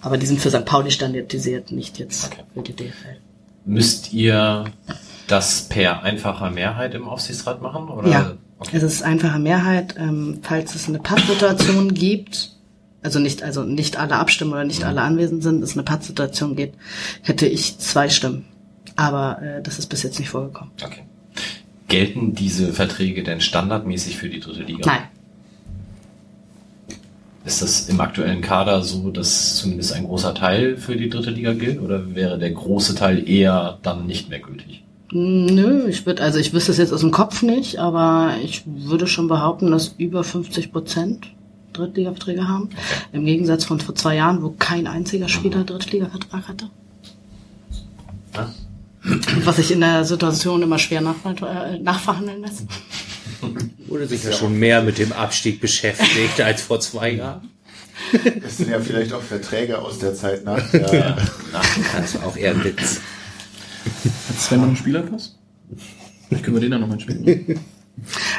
S6: aber die sind für St. Pauli standardisiert, nicht jetzt
S1: Okay.
S6: für die DFL.
S1: Müsst ihr das per einfacher Mehrheit im Aufsichtsrat machen? Oder?
S6: Ja,
S1: Okay.
S6: es ist einfache Mehrheit, ähm, falls es eine Pattsituation gibt, also nicht, also nicht alle abstimmen oder nicht alle anwesend sind, es eine Pattsituation gibt, hätte ich zwei Stimmen. Aber äh, das ist bis jetzt nicht vorgekommen.
S1: okay. Gelten diese Verträge denn standardmäßig für die dritte Liga?
S6: Nein.
S1: Ist das im aktuellen Kader so, dass zumindest ein großer Teil für die dritte Liga gilt? Oder wäre der große Teil eher dann nicht mehr gültig?
S6: Nö, ich würde, also ich wüsste es jetzt aus dem Kopf nicht, aber ich würde schon behaupten, dass über 50 Prozent Drittliga-Verträge haben. Im Gegensatz von vor zwei Jahren, wo kein einziger Spieler Drittliga-Vertrag hatte.
S1: Ja.
S6: Was sich in der Situation immer schwer äh, nachverhandeln lässt.
S3: Wurde sich ja schon mehr mit dem Abstieg beschäftigt als vor zwei Jahren.
S4: Das sind ja vielleicht auch Verträge aus der Zeit nach der
S3: Das war auch eher ein Witz.
S2: Hat Sven noch einen Spielerpass? Vielleicht können wir den dann noch mal spielen.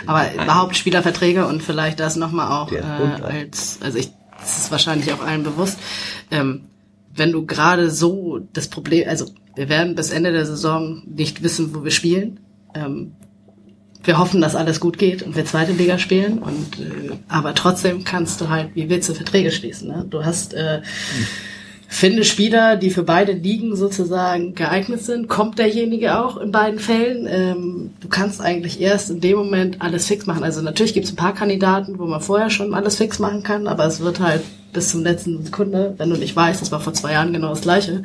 S6: Aber überhaupt Spielerverträge und vielleicht das nochmal auch, äh, als, also ich, das ist wahrscheinlich auch allen bewusst, ähm, wenn du gerade so das Problem, also wir werden bis Ende der Saison nicht wissen, wo wir spielen. Ähm, wir hoffen, dass alles gut geht und wir zweite Liga spielen und äh, aber trotzdem kannst du halt, wie willst du Verträge schließen? Ne? Du hast äh, finde Spieler, die für beide Ligen sozusagen geeignet sind. Kommt derjenige auch in beiden Fällen? Ähm, du kannst eigentlich erst in dem Moment alles fix machen. Also natürlich gibt es ein paar Kandidaten, wo man vorher schon alles fix machen kann, aber es wird halt bis zum letzten Sekunde, wenn du nicht weißt, das war vor zwei Jahren genau das gleiche,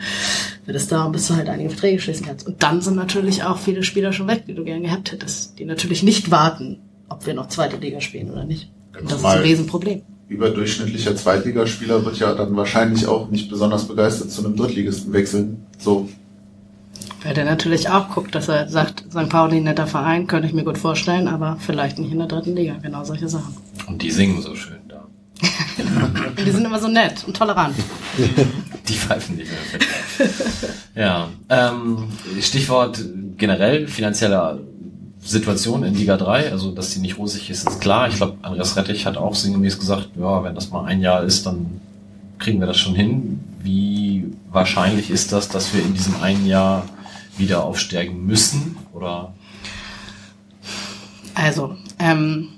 S6: wird es dauern, bis du halt einige Verträge schließen kannst. Und dann sind natürlich auch viele Spieler schon weg, die du gern gehabt hättest, die natürlich nicht warten, ob wir noch zweite Liga spielen oder nicht. Und das ist ein Riesenproblem.
S4: Überdurchschnittlicher Zweitligaspieler wird ja dann wahrscheinlich auch nicht besonders begeistert zu einem Drittligisten wechseln. So,
S6: Weil der natürlich auch guckt, dass er sagt, St. Pauli, netter Verein, könnte ich mir gut vorstellen, aber vielleicht nicht in der dritten Liga. Genau solche Sachen.
S1: Und die singen so schön da.
S6: Die sind immer so nett und tolerant.
S1: Die pfeifen nicht mehr. ja. Ähm, Stichwort generell finanzielle Situation in Liga 3, also dass die nicht rosig ist, ist klar. Ich glaube, Andreas Rettich hat auch sinngemäß gesagt, ja, wenn das mal ein Jahr ist, dann kriegen wir das schon hin. Wie wahrscheinlich ist das, dass wir in diesem einen Jahr wieder aufsteigen müssen? Oder
S6: Also, ähm,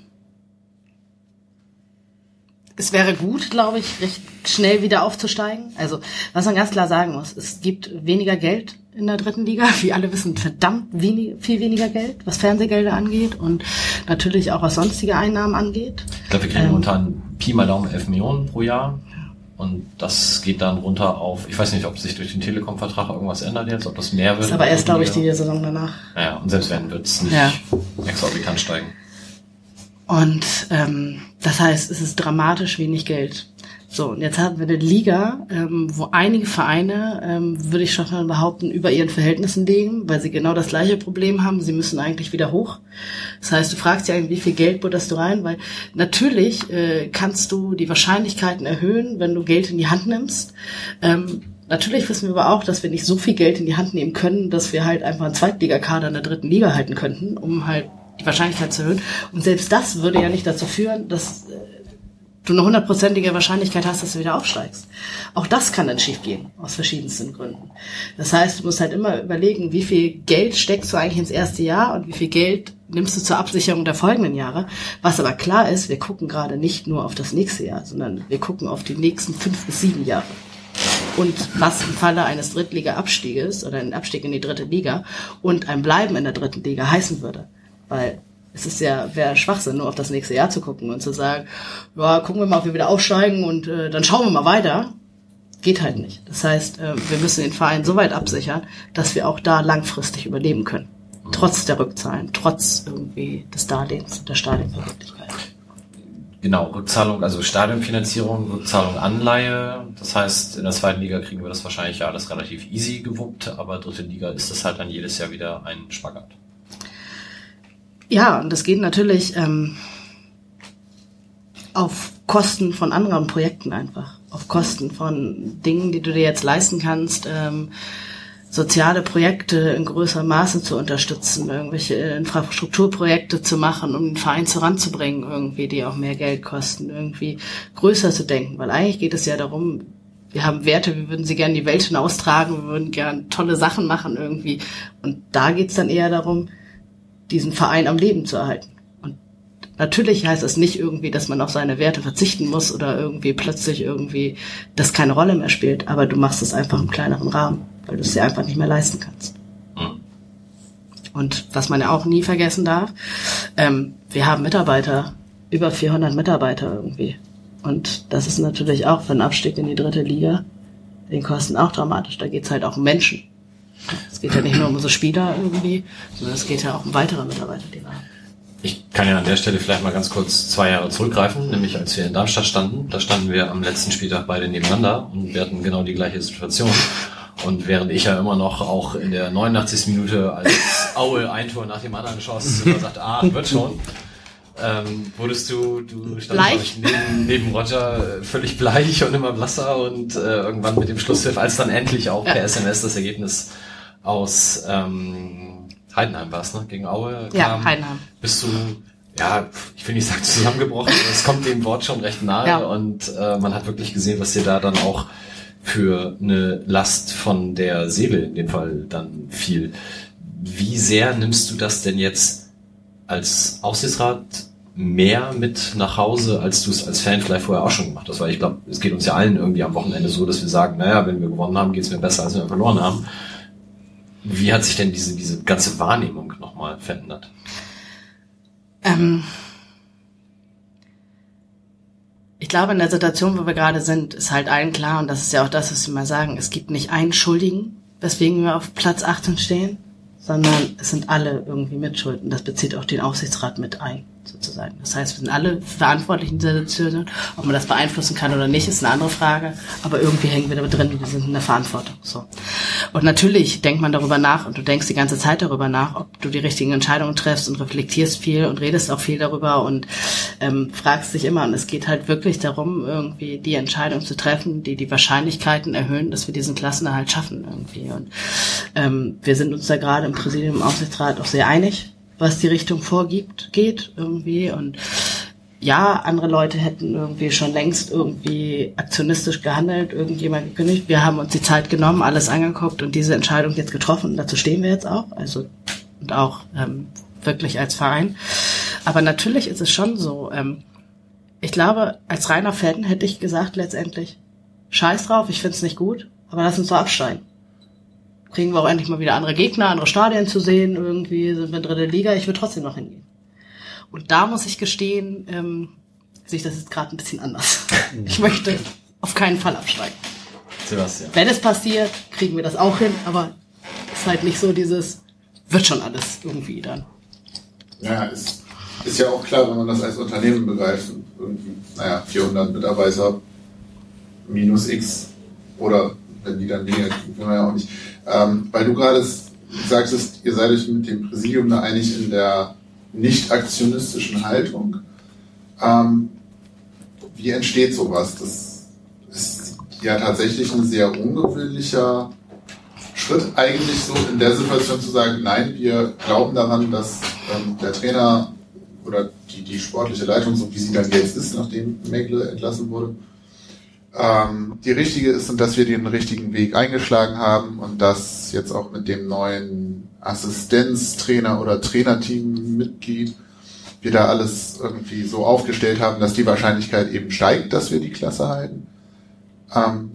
S6: es wäre gut, glaube ich, recht schnell wieder aufzusteigen. Also, was man ganz klar sagen muss, es gibt weniger Geld in der dritten Liga. Wie alle wissen, verdammt wenig, viel weniger Geld, was Fernsehgelder angeht und natürlich auch was sonstige Einnahmen angeht.
S1: ich glaube, wir kriegen
S6: Ähm.
S1: momentan Pi mal Daumen 11 Millionen pro Jahr. Und das geht dann runter auf, ich weiß nicht, ob sich durch den Telekom-Vertrag irgendwas ändert jetzt, ob das mehr wird.
S6: Das ist aber erst, glaube ich, die Saison danach.
S1: Ja, und selbst wenn, wird es nicht
S6: Ja.
S1: exorbitant steigen.
S6: Und ähm, das heißt, es ist dramatisch wenig Geld. So, und jetzt haben wir eine Liga, ähm, wo einige Vereine, ähm, würde ich schon mal behaupten, über ihren Verhältnissen liegen, weil sie genau das gleiche Problem haben. Sie müssen eigentlich wieder hoch. Das heißt, du fragst ja, wie viel Geld butterst du rein, weil natürlich äh, kannst du die Wahrscheinlichkeiten erhöhen, wenn du Geld in die Hand nimmst. Ähm, Natürlich wissen wir aber auch, dass wir nicht so viel Geld in die Hand nehmen können, dass wir halt einfach einen Zweitligakader in der dritten Liga halten könnten, um halt die Wahrscheinlichkeit zu erhöhen. Und selbst das würde ja nicht dazu führen, dass äh, du eine hundertprozentige Wahrscheinlichkeit hast, dass du wieder aufsteigst. Auch das kann dann schiefgehen, aus verschiedensten Gründen. Das heißt, du musst halt immer überlegen, wie viel Geld steckst du eigentlich ins erste Jahr und wie viel Geld nimmst du zur Absicherung der folgenden Jahre. Was aber klar ist, wir gucken gerade nicht nur auf das nächste Jahr, sondern wir gucken auf die nächsten fünf bis sieben Jahre und was im Falle eines Drittliga-Abstieges oder ein Abstieg in die dritte Liga und ein Bleiben in der dritten Liga heißen würde. Weil es ist ja, wäre Schwachsinn, nur auf das nächste Jahr zu gucken und zu sagen, ja, gucken wir mal, ob wir wieder aufsteigen und äh, dann schauen wir mal weiter. Geht halt nicht. Das heißt, äh, wir müssen den Verein so weit absichern, dass wir auch da langfristig überleben können. Trotz der Rückzahlen, trotz irgendwie des Darlehens, der Stadionverwirklichkeit.
S1: Genau, Rückzahlung, also Stadionfinanzierung, Rückzahlung Anleihe. Das heißt, in der zweiten Liga kriegen wir das wahrscheinlich ja alles relativ easy gewuppt, aber dritte Liga ist das halt dann jedes Jahr wieder ein Spagat.
S6: Ja, und das geht natürlich ähm, auf Kosten von anderen Projekten einfach. Auf Kosten von Dingen, die du dir jetzt leisten kannst. Ähm, soziale Projekte in größerem Maße zu unterstützen, irgendwelche Infrastrukturprojekte zu machen, um den Verein voranzubringen, irgendwie, die auch mehr Geld kosten, irgendwie größer zu denken. Weil eigentlich geht es ja darum, wir haben Werte, wir würden sie gerne die Welt hinaustragen, wir würden gerne tolle Sachen machen irgendwie. Und da geht's dann eher darum, diesen Verein am Leben zu erhalten. Und natürlich heißt das nicht irgendwie, dass man auf seine Werte verzichten muss oder irgendwie plötzlich irgendwie das keine Rolle mehr spielt, aber du machst es einfach im kleineren Rahmen weil du es dir einfach nicht mehr leisten kannst. Mhm. Und was man ja auch nie vergessen darf, ähm, wir haben Mitarbeiter, über 400 Mitarbeiter irgendwie. Und das ist natürlich auch für einen Abstieg in die dritte Liga, den Kosten auch dramatisch. Da geht's halt auch um Menschen. Es geht ja nicht nur um unsere Spieler irgendwie, sondern es geht ja auch um weitere Mitarbeiter, die wir haben.
S1: Ich kann ja an der Stelle vielleicht mal ganz kurz zwei Jahre zurückgreifen, nämlich als wir in Darmstadt standen. Da standen wir am letzten Spieltag beide nebeneinander und wir hatten genau die gleiche Situation. Und während ich ja immer noch auch in der 89. Minute als Aue ein Tor nach dem anderen schoss, immer sagte, ah, wird schon, ähm, wurdest du, du standst neben, neben Roger völlig bleich und immer blasser und äh, irgendwann mit dem Schlusspfiff, als dann endlich auch per SMS das Ergebnis aus ähm, Heidenheim war ne? Gegen Aue
S6: kam, ja, Heidenheim.
S1: bist du ja, ich will nicht sagen zusammengebrochen, aber es kommt dem Wort schon recht nahe ja. und äh, man hat wirklich gesehen, was dir da dann auch für eine Last von der Seele in dem Fall dann fiel. Wie sehr nimmst du das denn jetzt als Aufsichtsrat mehr mit nach Hause, als du es als Fan vielleicht vorher auch schon gemacht hast? Weil ich glaube, es geht uns ja allen irgendwie am Wochenende so, dass wir sagen, naja, wenn wir gewonnen haben, geht es mir besser, als wenn wir verloren haben. Wie hat sich denn diese, diese ganze Wahrnehmung nochmal verändert?
S6: Ähm ich glaube, in der Situation, wo wir gerade sind, ist halt allen klar, und das ist ja auch das, was wir mal sagen, es gibt nicht einen Schuldigen, weswegen wir auf Platz 18 stehen, sondern es sind alle irgendwie Mitschulden. Das bezieht auch den Aufsichtsrat mit ein sozusagen. Das heißt, wir sind alle verantwortlich in dieser Situation. Ob man das beeinflussen kann oder nicht, ist eine andere Frage. Aber irgendwie hängen wir da drin, wir sind in der Verantwortung. So. Und natürlich denkt man darüber nach und du denkst die ganze Zeit darüber nach, ob du die richtigen Entscheidungen triffst und reflektierst viel und redest auch viel darüber und ähm, fragst dich immer. Und es geht halt wirklich darum, irgendwie die Entscheidung zu treffen, die die Wahrscheinlichkeiten erhöhen, dass wir diesen Klassenerhalt schaffen irgendwie. Und ähm, wir sind uns da gerade im Präsidium, im Aufsichtsrat auch sehr einig was die Richtung vorgibt, geht irgendwie und ja, andere Leute hätten irgendwie schon längst irgendwie aktionistisch gehandelt, irgendjemand gekündigt. Wir haben uns die Zeit genommen, alles angeguckt und diese Entscheidung jetzt getroffen. dazu stehen wir jetzt auch. Also und auch ähm, wirklich als Verein. Aber natürlich ist es schon so. Ähm, ich glaube, als reiner Fan hätte ich gesagt letztendlich, scheiß drauf, ich find's nicht gut, aber lass uns doch absteigen kriegen wir auch endlich mal wieder andere Gegner, andere Stadien zu sehen. Irgendwie sind wir in dritte Liga. Ich würde trotzdem noch hingehen. Und da muss ich gestehen, ähm, sehe ich das jetzt gerade ein bisschen anders. ich möchte auf keinen Fall absteigen. Sebastian. Wenn es passiert, kriegen wir das auch hin, aber es ist halt nicht so dieses, wird schon alles irgendwie dann.
S4: Ja, ist, ist ja auch klar, wenn man das als Unternehmen begreift. Irgendwie, naja, 400 Mitarbeiter minus X oder wenn die dann weniger kriegen, können wir ja auch nicht. Ähm, weil du gerade sagtest, ihr seid euch mit dem Präsidium da einig in der nicht aktionistischen Haltung. Ähm, wie entsteht sowas? Das ist ja tatsächlich ein sehr ungewöhnlicher Schritt eigentlich so in der Situation zu sagen, nein, wir glauben daran, dass ähm, der Trainer oder die, die sportliche Leitung, so wie sie dann jetzt ist, nachdem Megle entlassen wurde, ähm, die richtige ist und dass wir den richtigen Weg eingeschlagen haben und dass jetzt auch mit dem neuen Assistenztrainer oder Trainerteammitglied wir da alles irgendwie so aufgestellt haben, dass die Wahrscheinlichkeit eben steigt, dass wir die Klasse halten. Ähm,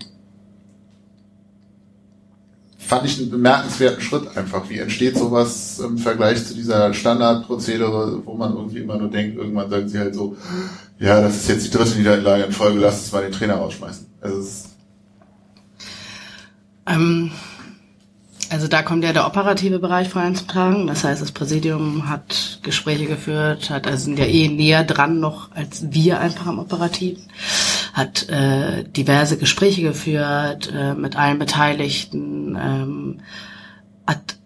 S4: fand ich einen bemerkenswerten Schritt einfach. Wie entsteht sowas im Vergleich zu dieser Standardprozedere, wo man irgendwie immer nur denkt, irgendwann sagen sie halt so, ja, das ist jetzt die dritte Niederlage in Folge, lass uns mal den Trainer rausschmeißen. Also,
S6: ähm, also da kommt ja der operative Bereich vor allem zum Tragen. Das heißt, das Präsidium hat Gespräche geführt, hat also sind ja eh näher dran noch als wir einfach am Operativen, hat äh, diverse Gespräche geführt äh, mit allen Beteiligten, ähm, hat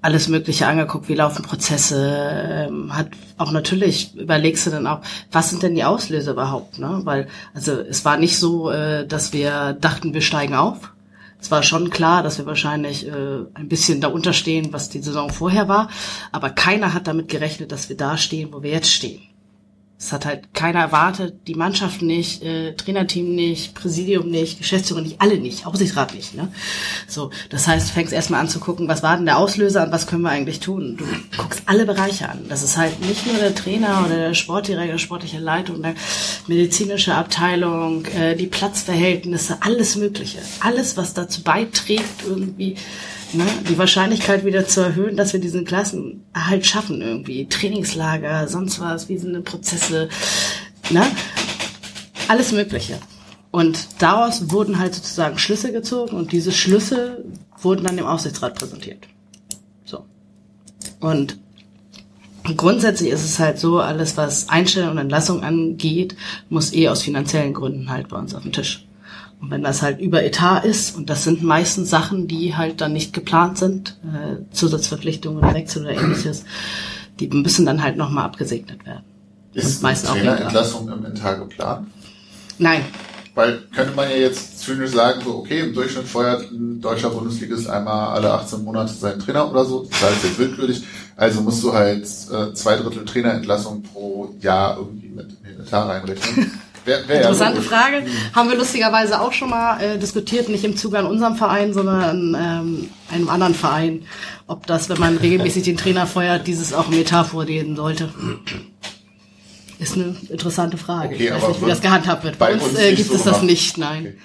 S6: alles Mögliche angeguckt, wie laufen Prozesse, ähm, hat auch natürlich überlegst du dann auch, was sind denn die Auslöser überhaupt, ne? Weil also es war nicht so, äh, dass wir dachten, wir steigen auf, es war schon klar, dass wir wahrscheinlich äh, ein bisschen darunter stehen, was die Saison vorher war, aber keiner hat damit gerechnet, dass wir da stehen, wo wir jetzt stehen. Es hat halt keiner erwartet, die Mannschaft nicht, äh, Trainerteam nicht, Präsidium nicht, Geschäftsführer nicht, alle nicht, Aufsichtsrat nicht. Ne? So, das heißt, fängst erstmal an zu gucken, was war denn der Auslöser und was können wir eigentlich tun? Du guckst alle Bereiche an. Das ist halt nicht nur der Trainer oder der Sportdirektor, sportliche Leitung, der medizinische Abteilung, äh, die Platzverhältnisse, alles Mögliche. Alles, was dazu beiträgt, irgendwie ne, die Wahrscheinlichkeit wieder zu erhöhen, dass wir diesen Klassen halt schaffen irgendwie. Trainingslager, sonst was, wie sind Prozesse, ne? Alles Mögliche. Und daraus wurden halt sozusagen Schlüsse gezogen und diese Schlüsse wurden dann dem Aufsichtsrat präsentiert. So. Und grundsätzlich ist es halt so, alles was Einstellung und Entlassung angeht, muss eh aus finanziellen Gründen halt bei uns auf den Tisch. Und wenn das halt über Etat ist, und das sind meistens Sachen, die halt dann nicht geplant sind, äh, Zusatzverpflichtungen oder Wechsel oder ähnliches, die müssen dann halt nochmal abgesegnet werden.
S4: Ist meist auch Entlassung im Inventar geplant?
S6: Nein.
S4: Weil könnte man ja jetzt zynisch sagen, so okay, im Durchschnitt feuert ein deutscher Bundesligist einmal alle 18 Monate seinen Trainer oder so. Das heißt jetzt willkürlich. Also musst du halt äh, zwei Drittel Trainerentlassung pro Jahr irgendwie mit in den Inventar reinrechnen.
S6: Wär, wär Interessante ja Frage. Haben wir lustigerweise auch schon mal äh, diskutiert, nicht im Zuge an unserem Verein, sondern ähm, einem anderen Verein, ob das, wenn man regelmäßig den Trainer feuert, dieses auch im Etat vorlesen sollte. Ist eine interessante Frage. Okay, ich weiß nicht, wie das gehandhabt wird. Bei, bei uns, äh, gibt so es das nicht, nein. Okay.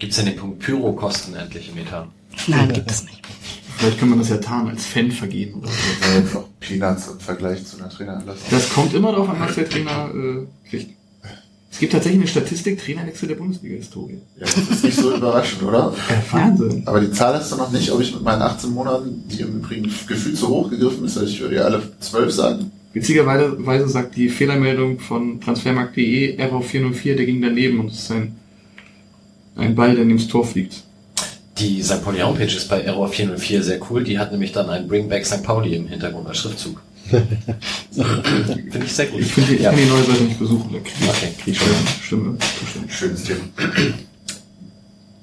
S1: Gibt es denn den Punkt Pyrokosten endlich im Etat?
S6: Nein, gibt es nicht.
S2: Vielleicht kann man das ja tarnen als Fan vergehen oder
S4: so. Peanuts im Vergleich zu einer Traineranlassung.
S2: Das kommt immer darauf an, was der Trainer äh, kriegt. Es gibt tatsächlich eine Statistik, Trainerwechsel der Bundesliga-Historie.
S4: Ja, das ist nicht so überraschend, oder?
S2: Ja, Wahnsinn.
S4: Aber die Zahl hast du noch nicht, ob ich mit meinen 18 Monaten, die im Übrigen gefühlt zu hoch gegriffen ist, also ich würde ja alle 12 sagen.
S2: Witzigerweise sagt die Fehlermeldung von transfermarkt.de Error 404, der ging daneben und es ist ein, ein Ball, der neben das Tor fliegt.
S1: Die St. Pauli Homepage ist bei Error 404 sehr cool. Die hat nämlich dann ein Bring Back St. Pauli im Hintergrund als Schriftzug. Finde ich sehr gut.
S2: Ich, finde, ich ja. kann die neue Seite nicht besuchen.
S1: Okay.
S2: ich Stimme. Stimme.
S4: Schönes Thema.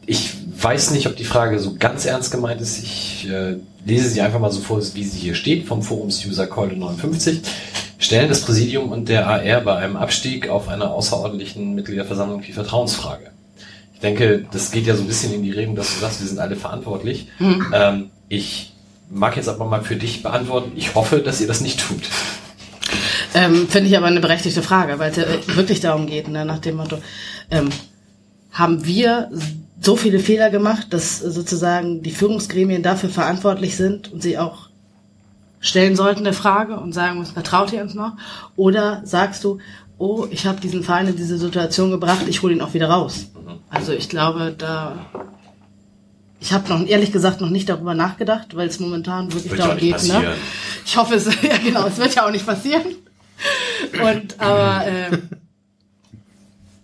S1: Ich weiß nicht, ob die Frage so ganz ernst gemeint ist. Ich äh, lese sie einfach mal so vor, wie sie hier steht, vom Forums-User Keule 59. Stellen das Präsidium und der AR bei einem Abstieg auf einer außerordentlichen Mitgliederversammlung die Vertrauensfrage. Ich denke, das geht ja so ein bisschen in die Richtung, dass du sagst, wir sind alle verantwortlich. Mhm. Ähm, ich mag jetzt aber mal für dich beantworten. Ich hoffe, dass ihr das nicht tut.
S6: Ähm, Finde ich aber eine berechtigte Frage, weil es ja wirklich darum geht, ne, nach dem Motto, ähm, haben wir so viele Fehler gemacht, dass sozusagen die Führungsgremien dafür verantwortlich sind und sie auch stellen sollten eine Frage und sagen, was vertraut ihr uns noch? Oder sagst du, oh, ich habe diesen Verein in diese Situation gebracht, ich hole ihn auch wieder raus. Mhm. Also ich glaube, da ich habe noch ehrlich gesagt noch nicht darüber nachgedacht, weil es momentan wirklich darum geht. Ne? Ich hoffe es, ja genau, es wird ja auch nicht passieren. Und aber äh,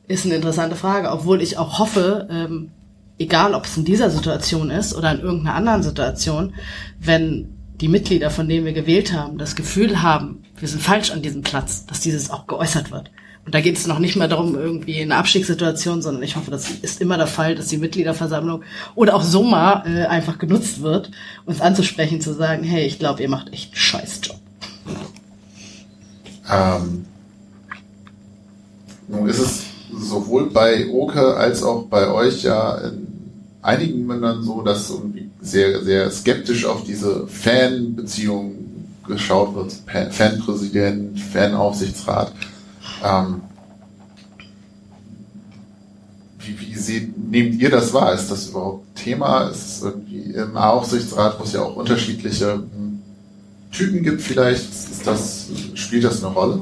S6: ist eine interessante Frage, obwohl ich auch hoffe, ähm, egal ob es in dieser Situation ist oder in irgendeiner anderen Situation, wenn die Mitglieder, von denen wir gewählt haben, das Gefühl haben, wir sind falsch an diesem Platz, dass dieses auch geäußert wird. Und da geht es noch nicht mehr darum, irgendwie in einer Abstiegssituation, sondern ich hoffe, das ist immer der Fall, dass die Mitgliederversammlung oder auch Soma äh, einfach genutzt wird, uns anzusprechen, zu sagen, hey, ich glaube, ihr macht echt einen Scheißjob.
S4: Ähm, nun ist es sowohl bei Oke als auch bei euch ja in einigen Ländern so, dass irgendwie sehr, sehr skeptisch auf diese Fanbeziehung geschaut wird. Fan- Fanpräsident, Fanaufsichtsrat. Ähm, wie, wie seht, nehmt ihr das wahr? Ist das überhaupt Thema? Ist es irgendwie im Aufsichtsrat, wo es ja auch unterschiedliche hm, Typen gibt vielleicht, ist das, spielt das eine Rolle?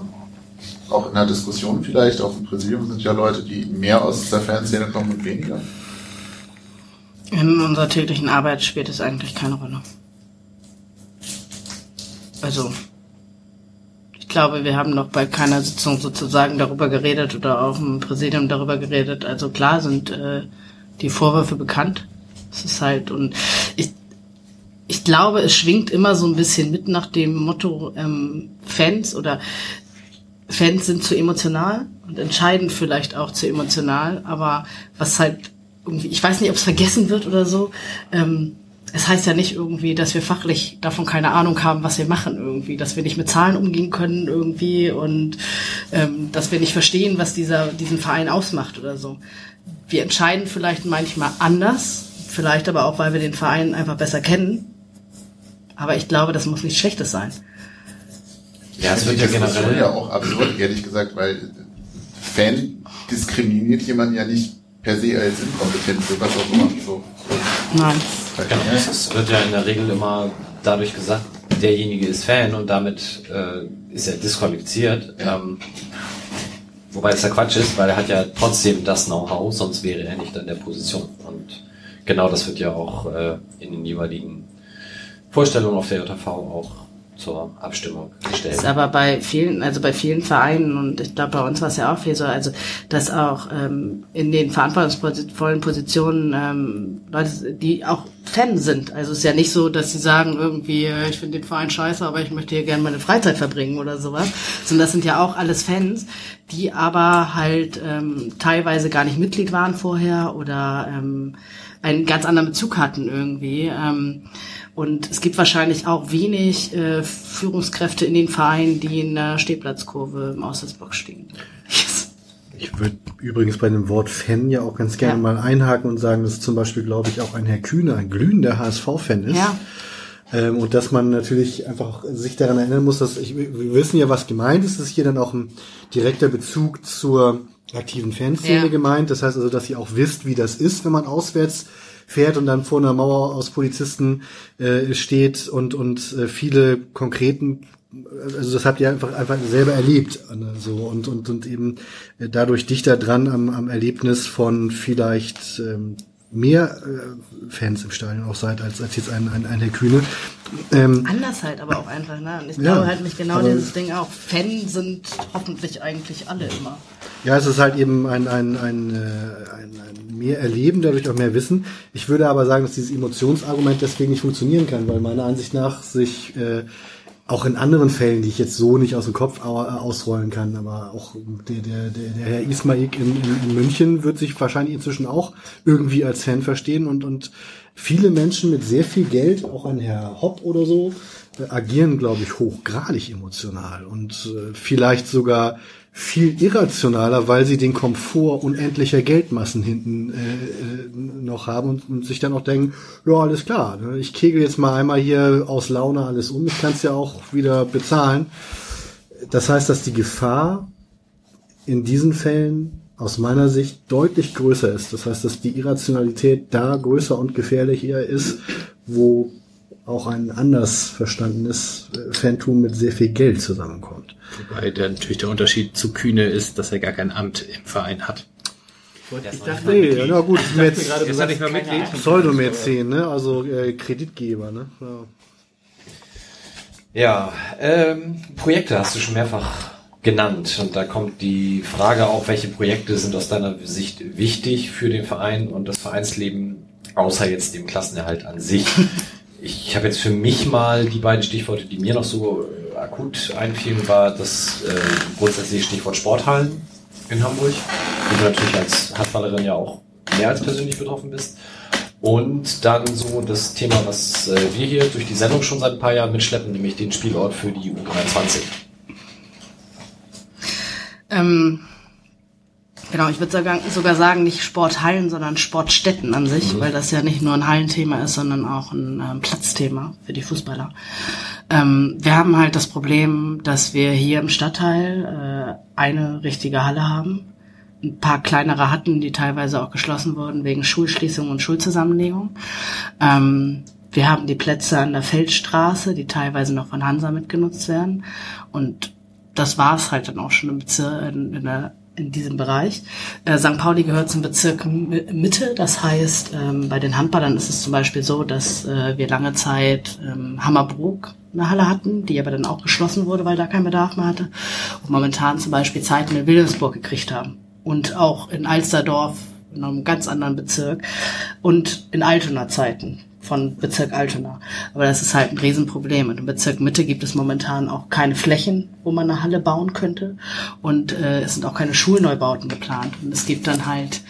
S4: Auch in der Diskussion vielleicht, auf dem Präsidium sind ja Leute, die mehr aus der Fanszene kommen und weniger.
S6: In unserer täglichen Arbeit spielt es eigentlich keine Rolle. Also, glaube, wir haben noch bei keiner Sitzung sozusagen darüber geredet oder auch im Präsidium darüber geredet. Also klar sind äh, die Vorwürfe bekannt. Es ist halt und ich ich glaube, es schwingt immer so ein bisschen mit nach dem Motto ähm, Fans oder Fans sind zu emotional und entscheiden vielleicht auch zu emotional, aber was halt irgendwie, ich weiß nicht, ob es vergessen wird oder so. Ähm, es heißt ja nicht irgendwie, dass wir fachlich davon keine Ahnung haben, was wir machen irgendwie, dass wir nicht mit Zahlen umgehen können irgendwie und ähm, dass wir nicht verstehen, was dieser diesen Verein ausmacht oder so. Wir entscheiden vielleicht manchmal anders, vielleicht aber auch, weil wir den Verein einfach besser kennen. Aber ich glaube, das muss nichts Schlechtes sein.
S1: Ja, es wird ja generell.
S4: ja auch absurd, ehrlich gesagt, weil Fan diskriminiert jemanden ja nicht per se als inkompetent für was auch immer. So.
S6: Nein.
S1: Genau, es wird ja in der Regel immer dadurch gesagt, derjenige ist Fan und damit äh, ist er disqualifiziert. Ähm, wobei es ja Quatsch ist, weil er hat ja trotzdem das Know-how, sonst wäre er nicht an der Position. Und genau das wird ja auch äh, in den jeweiligen Vorstellungen auf der JV auch zur Abstimmung gestellt.
S6: ist aber bei vielen, also bei vielen Vereinen und ich glaube bei uns war es ja auch viel so, also dass auch ähm, in den verantwortungsvollen Positionen ähm, Leute, die auch Fan sind. Also es ist ja nicht so, dass sie sagen irgendwie, äh, ich finde den Verein scheiße, aber ich möchte hier gerne meine Freizeit verbringen oder sowas. Sondern das sind ja auch alles Fans, die aber halt ähm, teilweise gar nicht Mitglied waren vorher oder ähm, einen ganz anderen Bezug hatten irgendwie. Ähm, und es gibt wahrscheinlich auch wenig äh, Führungskräfte in den Vereinen, die in der Stehplatzkurve im Auswärtsblock stehen. Yes.
S5: Ich würde übrigens bei dem Wort Fan ja auch ganz gerne
S6: Ja.
S5: mal einhaken und sagen, dass zum Beispiel, glaube ich, auch ein Herr Kühne ein glühender HSV-Fan ist.
S6: Ja.
S5: Ähm, und dass man natürlich einfach sich daran erinnern muss, dass ich, wir wissen ja, was gemeint ist. Es ist hier dann auch ein direkter Bezug zur aktiven Fanszene
S6: Ja.
S5: gemeint. Das heißt also, dass ihr auch wisst, wie das ist, wenn man auswärts fährt und dann vor einer Mauer aus Polizisten äh, steht und und äh, viele konkreten also das habt ihr einfach einfach selber erlebt ne, so und und und eben äh, dadurch dichter dran am, am Erlebnis von vielleicht ähm, mehr äh, Fans im Stadion auch seid als als jetzt ein ein, ein Herr Kühne. Ähm,
S6: Anders halt aber auch einfach, ne? Und ich
S5: Ja,
S6: glaube halt mich genau dieses Ding auch. Fan sind hoffentlich eigentlich alle immer.
S5: Ja, es ist halt eben ein, ein, ein, äh, ein, ein mehr Erleben, dadurch auch mehr Wissen. Ich würde aber sagen, dass dieses Emotionsargument deswegen nicht funktionieren kann, weil meiner Ansicht nach sich äh, auch in anderen Fällen, die ich jetzt so nicht aus dem Kopf äh, ausrollen kann, aber auch der, der, der, der Herr Ismaik in, in, in München wird sich wahrscheinlich inzwischen auch irgendwie als Fan verstehen und, und viele Menschen mit sehr viel Geld, auch ein Herr Hopp oder so, äh, agieren, glaube ich, hochgradig emotional und äh, vielleicht sogar viel irrationaler, weil sie den Komfort unendlicher Geldmassen hinten äh, äh, noch haben und, und sich dann auch denken, ja, alles klar, ne, ich kegel jetzt mal einmal hier aus Laune alles um, ich kann es ja auch wieder bezahlen. Das heißt, dass die Gefahr in diesen Fällen aus meiner Sicht deutlich größer ist. Das heißt, dass die Irrationalität da größer und gefährlicher ist, wo auch ein anders verstandenes äh, Fantum mit sehr viel Geld zusammenkommt.
S3: Wobei der, natürlich der Unterschied zu Kühne ist, dass er gar kein Amt im Verein hat.
S5: Ich dachte, nee, na gut, ich bin jetzt
S3: Er ist ja nicht mehr Mitglied.
S5: Pseudomäzen, ne? Also äh, Kreditgeber, ne? Ja.
S1: Ja, ähm, Projekte hast du schon mehrfach genannt. Und da kommt die Frage auch, welche Projekte sind aus deiner Sicht wichtig für den Verein und das Vereinsleben, außer jetzt dem Klassenerhalt an sich. Ich habe jetzt für mich mal die beiden Stichworte, die mir noch so äh, akut einfielen, war das äh, grundsätzliche Stichwort Sporthallen in Hamburg, wo du natürlich als Handballerin ja auch mehr als persönlich betroffen bist. Und dann so das Thema, was äh, wir hier durch die Sendung schon seit ein paar Jahren mitschleppen, nämlich den Spielort für die U23.
S6: Ähm, genau, ich würde sogar, sogar sagen, nicht Sporthallen, sondern Sportstätten an sich,
S1: Mhm.
S6: weil das ja nicht nur ein Hallenthema ist, sondern auch ein ähm, Platzthema für die Fußballer. Ähm, wir haben halt das Problem, dass wir hier im Stadtteil äh, eine richtige Halle haben, ein paar kleinere hatten, die teilweise auch geschlossen wurden wegen Schulschließung und Schulzusammenlegung. Ähm, wir haben die Plätze an der Feldstraße, die teilweise noch von Hansa mitgenutzt werden. Und das war es halt dann auch schon im Bezirk, in, in, der, in diesem Bereich. Äh, St. Pauli gehört zum Bezirk Mitte. Das heißt, ähm, bei den Handballern ist es zum Beispiel so, dass äh, wir lange Zeit ähm, Hammerbrook eine Halle hatten, die aber dann auch geschlossen wurde, weil da kein Bedarf mehr hatte. Und momentan zum Beispiel Zeiten in Wilhelmsburg gekriegt haben. Und auch in Alsterdorf, in einem ganz anderen Bezirk. Und in Altona Zeiten von Bezirk Altona. Aber das ist halt ein Riesenproblem. Und im Bezirk Mitte gibt es momentan auch keine Flächen, wo man eine Halle bauen könnte. Und äh, es sind auch keine Schulneubauten geplant. Und es gibt dann halt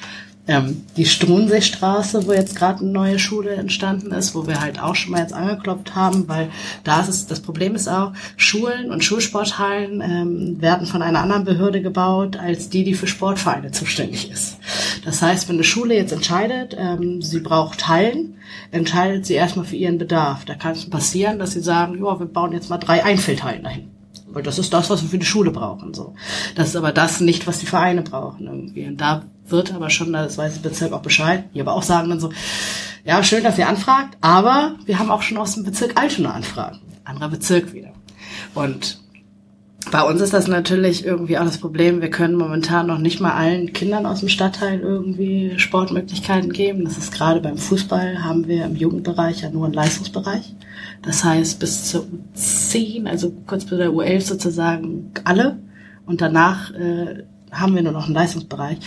S6: ähm, die Struenseestraße, wo jetzt gerade eine neue Schule entstanden ist, wo wir halt auch schon mal jetzt angeklopft haben, weil da ist es, das Problem ist auch, Schulen und Schulsporthallen ähm, werden von einer anderen Behörde gebaut, als die, die für Sportvereine zuständig ist. Das heißt, wenn eine Schule jetzt entscheidet, ähm, sie braucht Hallen, entscheidet sie erstmal für ihren Bedarf. Da kann es passieren, dass sie sagen, ja, wir bauen jetzt mal drei Einfeldhallen dahin. Weil das ist das, was wir für die Schule brauchen. So. Das ist aber das nicht, was die Vereine brauchen irgendwie. Und da wird aber schon, das weiß der Bezirk auch Bescheid, die aber auch sagen dann so, ja, schön, dass ihr anfragt, aber wir haben auch schon aus dem Bezirk Altona Anfragen. Anderer Bezirk wieder. Und bei uns ist das natürlich irgendwie auch das Problem, wir können momentan noch nicht mal allen Kindern aus dem Stadtteil irgendwie Sportmöglichkeiten geben. Das ist gerade beim Fußball haben wir im Jugendbereich ja nur einen Leistungsbereich. Das heißt bis zur U10, also kurz bei der U11 sozusagen alle. Und danach äh, haben wir nur noch einen Leistungsbereich.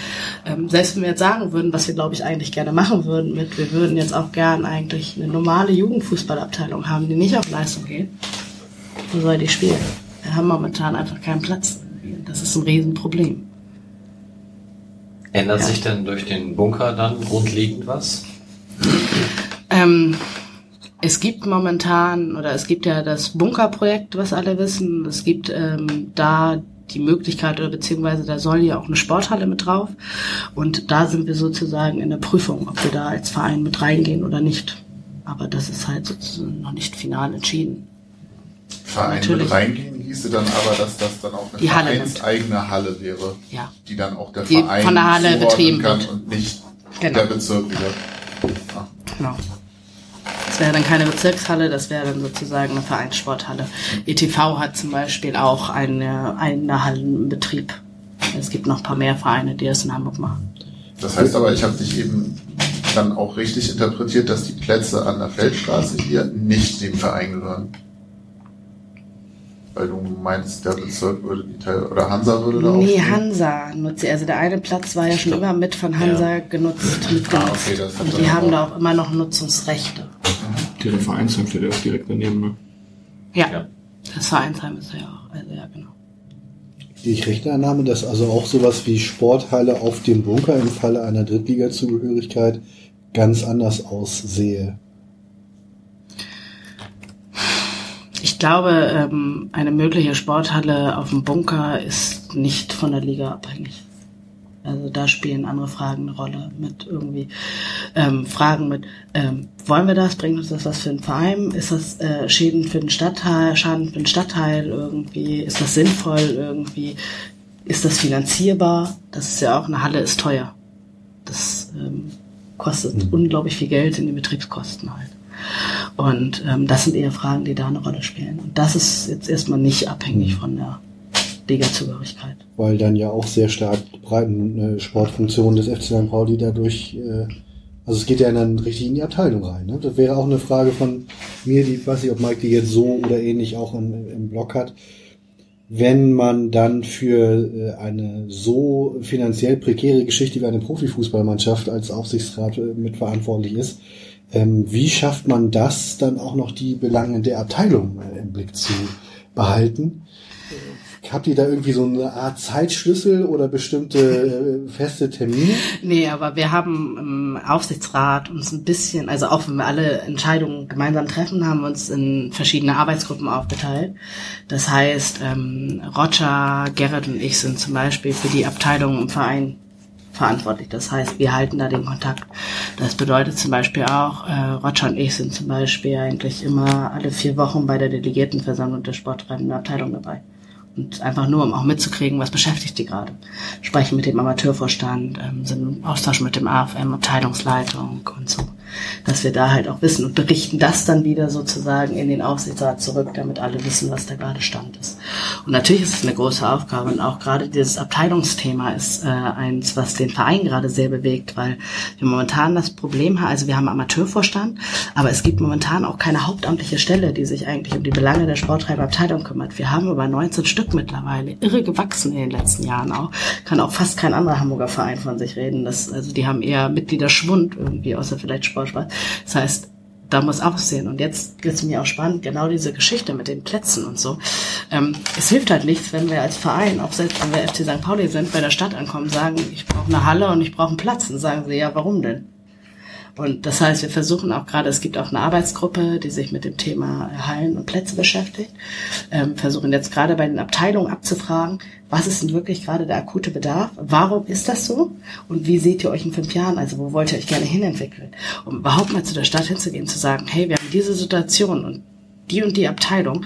S6: Ähm, selbst wenn wir jetzt sagen würden, was wir glaube ich eigentlich gerne machen würden mit, wir würden jetzt auch gern eigentlich eine normale Jugendfußballabteilung haben, die nicht auf Leistung geht. Wo soll die spielen? Wir haben momentan einfach keinen Platz. Das ist ein Riesenproblem.
S1: Ändert
S6: Ja.
S1: sich denn durch den Bunker dann grundlegend was?
S6: Ähm, es gibt momentan, oder es gibt ja das Bunkerprojekt, was alle wissen. Es gibt ähm, da die Möglichkeit, oder beziehungsweise da soll ja auch eine Sporthalle mit drauf. Und da sind wir sozusagen in der Prüfung, ob wir da als Verein mit reingehen oder nicht. Aber das ist halt sozusagen noch nicht final entschieden.
S4: Verein
S6: Natürlich.
S4: mit reingehen hieße dann aber, dass das dann auch eine
S6: Die Halle
S4: vereinseigene Halle wäre,
S6: Ja.
S4: die dann auch der
S6: Die
S4: Verein
S6: von der Halle betrieben
S4: kann
S6: wird.
S4: und nicht
S6: Genau.
S4: der Bezirk wieder. Ah.
S6: Genau. Das wäre dann keine Bezirkshalle, das wäre dann sozusagen eine Vereinssporthalle. ETV hat zum Beispiel auch eine, eine Hallenbetrieb. Es gibt noch ein paar mehr Vereine, die das in Hamburg machen.
S4: Das heißt aber, ich habe dich eben dann auch richtig interpretiert, dass die Plätze an der Feldstraße hier nicht dem Verein gehören. Weil du meinst, der Bezirk würde die Teil oder Hansa würde da auch.
S6: Nee? Hansa nutzt sie. Also der eine Platz war ja schon immer mit von Hansa genutzt, mitgenutzt.
S4: Ah, okay, das
S6: Und die haben
S4: auch-
S6: da auch immer noch Nutzungsrechte.
S2: Der Vereinsheim steht ja auch direkt daneben, ne?
S6: Ja.
S1: Ja.
S6: Das Vereinsheim ist ja auch. Also ja, genau.
S5: Die ich rechte Annahme, dass also auch sowas wie Sporthalle auf dem Bunker im Falle einer Drittliga-Zugehörigkeit ganz anders aussehe.
S6: Ich glaube, ähm, eine mögliche Sporthalle auf dem Bunker ist nicht von der Liga abhängig. Also da spielen andere Fragen eine Rolle mit irgendwie ähm, Fragen mit, ähm, wollen wir das, bringt uns das was für einen Verein, ist das äh, Schäden für den Stadtteil, Schaden für den Stadtteil irgendwie, ist das sinnvoll irgendwie, ist das finanzierbar? Das ist ja auch, eine Halle ist teuer. Das ähm, kostet unglaublich viel Geld in die Betriebskosten halt. Und ähm, das sind eher Fragen, die da eine Rolle spielen. Und das ist jetzt erstmal nicht abhängig von der Liga-Zugehörigkeit.
S5: weil dann ja auch sehr stark breiten äh, Sportfunktionen des FC St. Pauli dadurch, äh, also es geht ja dann richtig in die Abteilung rein. Ne? Das wäre auch eine Frage von mir, die ich weiß nicht, ob Mike die jetzt so oder ähnlich auch im, im Blog hat. wenn man dann für äh, eine so finanziell prekäre Geschichte wie eine Profifußballmannschaft als Aufsichtsrat äh, mitverantwortlich ist, ähm, wie schafft man das dann auch noch die Belange der Abteilung äh, im Blick zu behalten? Habt ihr da irgendwie so eine Art Zeitschlüssel oder bestimmte äh, feste Termine?
S6: Nee, aber wir haben im Aufsichtsrat uns ein bisschen, also auch wenn wir alle Entscheidungen gemeinsam treffen, haben wir uns in verschiedene Arbeitsgruppen aufgeteilt. Das heißt, ähm, Roger, Gerrit und ich sind zum Beispiel für die Abteilung im Verein verantwortlich. Das heißt, wir halten da den Kontakt. Das bedeutet zum Beispiel auch, äh, Roger und ich sind zum Beispiel eigentlich immer alle vier Wochen bei der Delegiertenversammlung der sporttreibenden Abteilung dabei. Und einfach nur, um auch mitzukriegen, was beschäftigt die gerade. Sprechen mit dem Amateurvorstand, ähm, sind im Austausch mit dem AFM, Abteilungsleitung und so dass wir da halt auch wissen und berichten das dann wieder sozusagen in den Aufsichtsrat zurück, damit alle wissen, was da gerade Stand ist. Und natürlich ist es eine große Aufgabe und auch gerade dieses Abteilungsthema ist äh, eins, was den Verein gerade sehr bewegt, weil wir momentan das Problem haben, also wir haben Amateurvorstand, aber es gibt momentan auch keine hauptamtliche Stelle, die sich eigentlich um die Belange der Sporttreiberabteilung kümmert. Wir haben über 19 Stück mittlerweile, irre gewachsen in den letzten Jahren auch. Kann auch fast kein anderer Hamburger Verein von sich reden. Das, also die haben eher Mitgliederschwund irgendwie, außer vielleicht Sport Vorspann. Das heißt, da muss aussehen. Und jetzt wird es mir auch spannend, genau diese Geschichte mit den Plätzen und so. Ähm, es hilft halt nichts, wenn wir als Verein, auch selbst wenn wir FC St. Pauli sind, bei der Stadt ankommen, sagen, ich brauche eine Halle und ich brauche einen Platz. Und sagen sie, ja, warum denn? Und das heißt, wir versuchen auch gerade, es gibt auch eine Arbeitsgruppe, die sich mit dem Thema Hallen und Plätze beschäftigt, ähm, versuchen jetzt gerade bei den Abteilungen abzufragen, was ist denn wirklich gerade der akute Bedarf? Warum ist das so? Und wie seht ihr euch in fünf Jahren? Also wo wollt ihr euch gerne hinentwickeln? Um überhaupt mal zu der Stadt hinzugehen, zu sagen, hey, wir haben diese Situation und die und die Abteilung,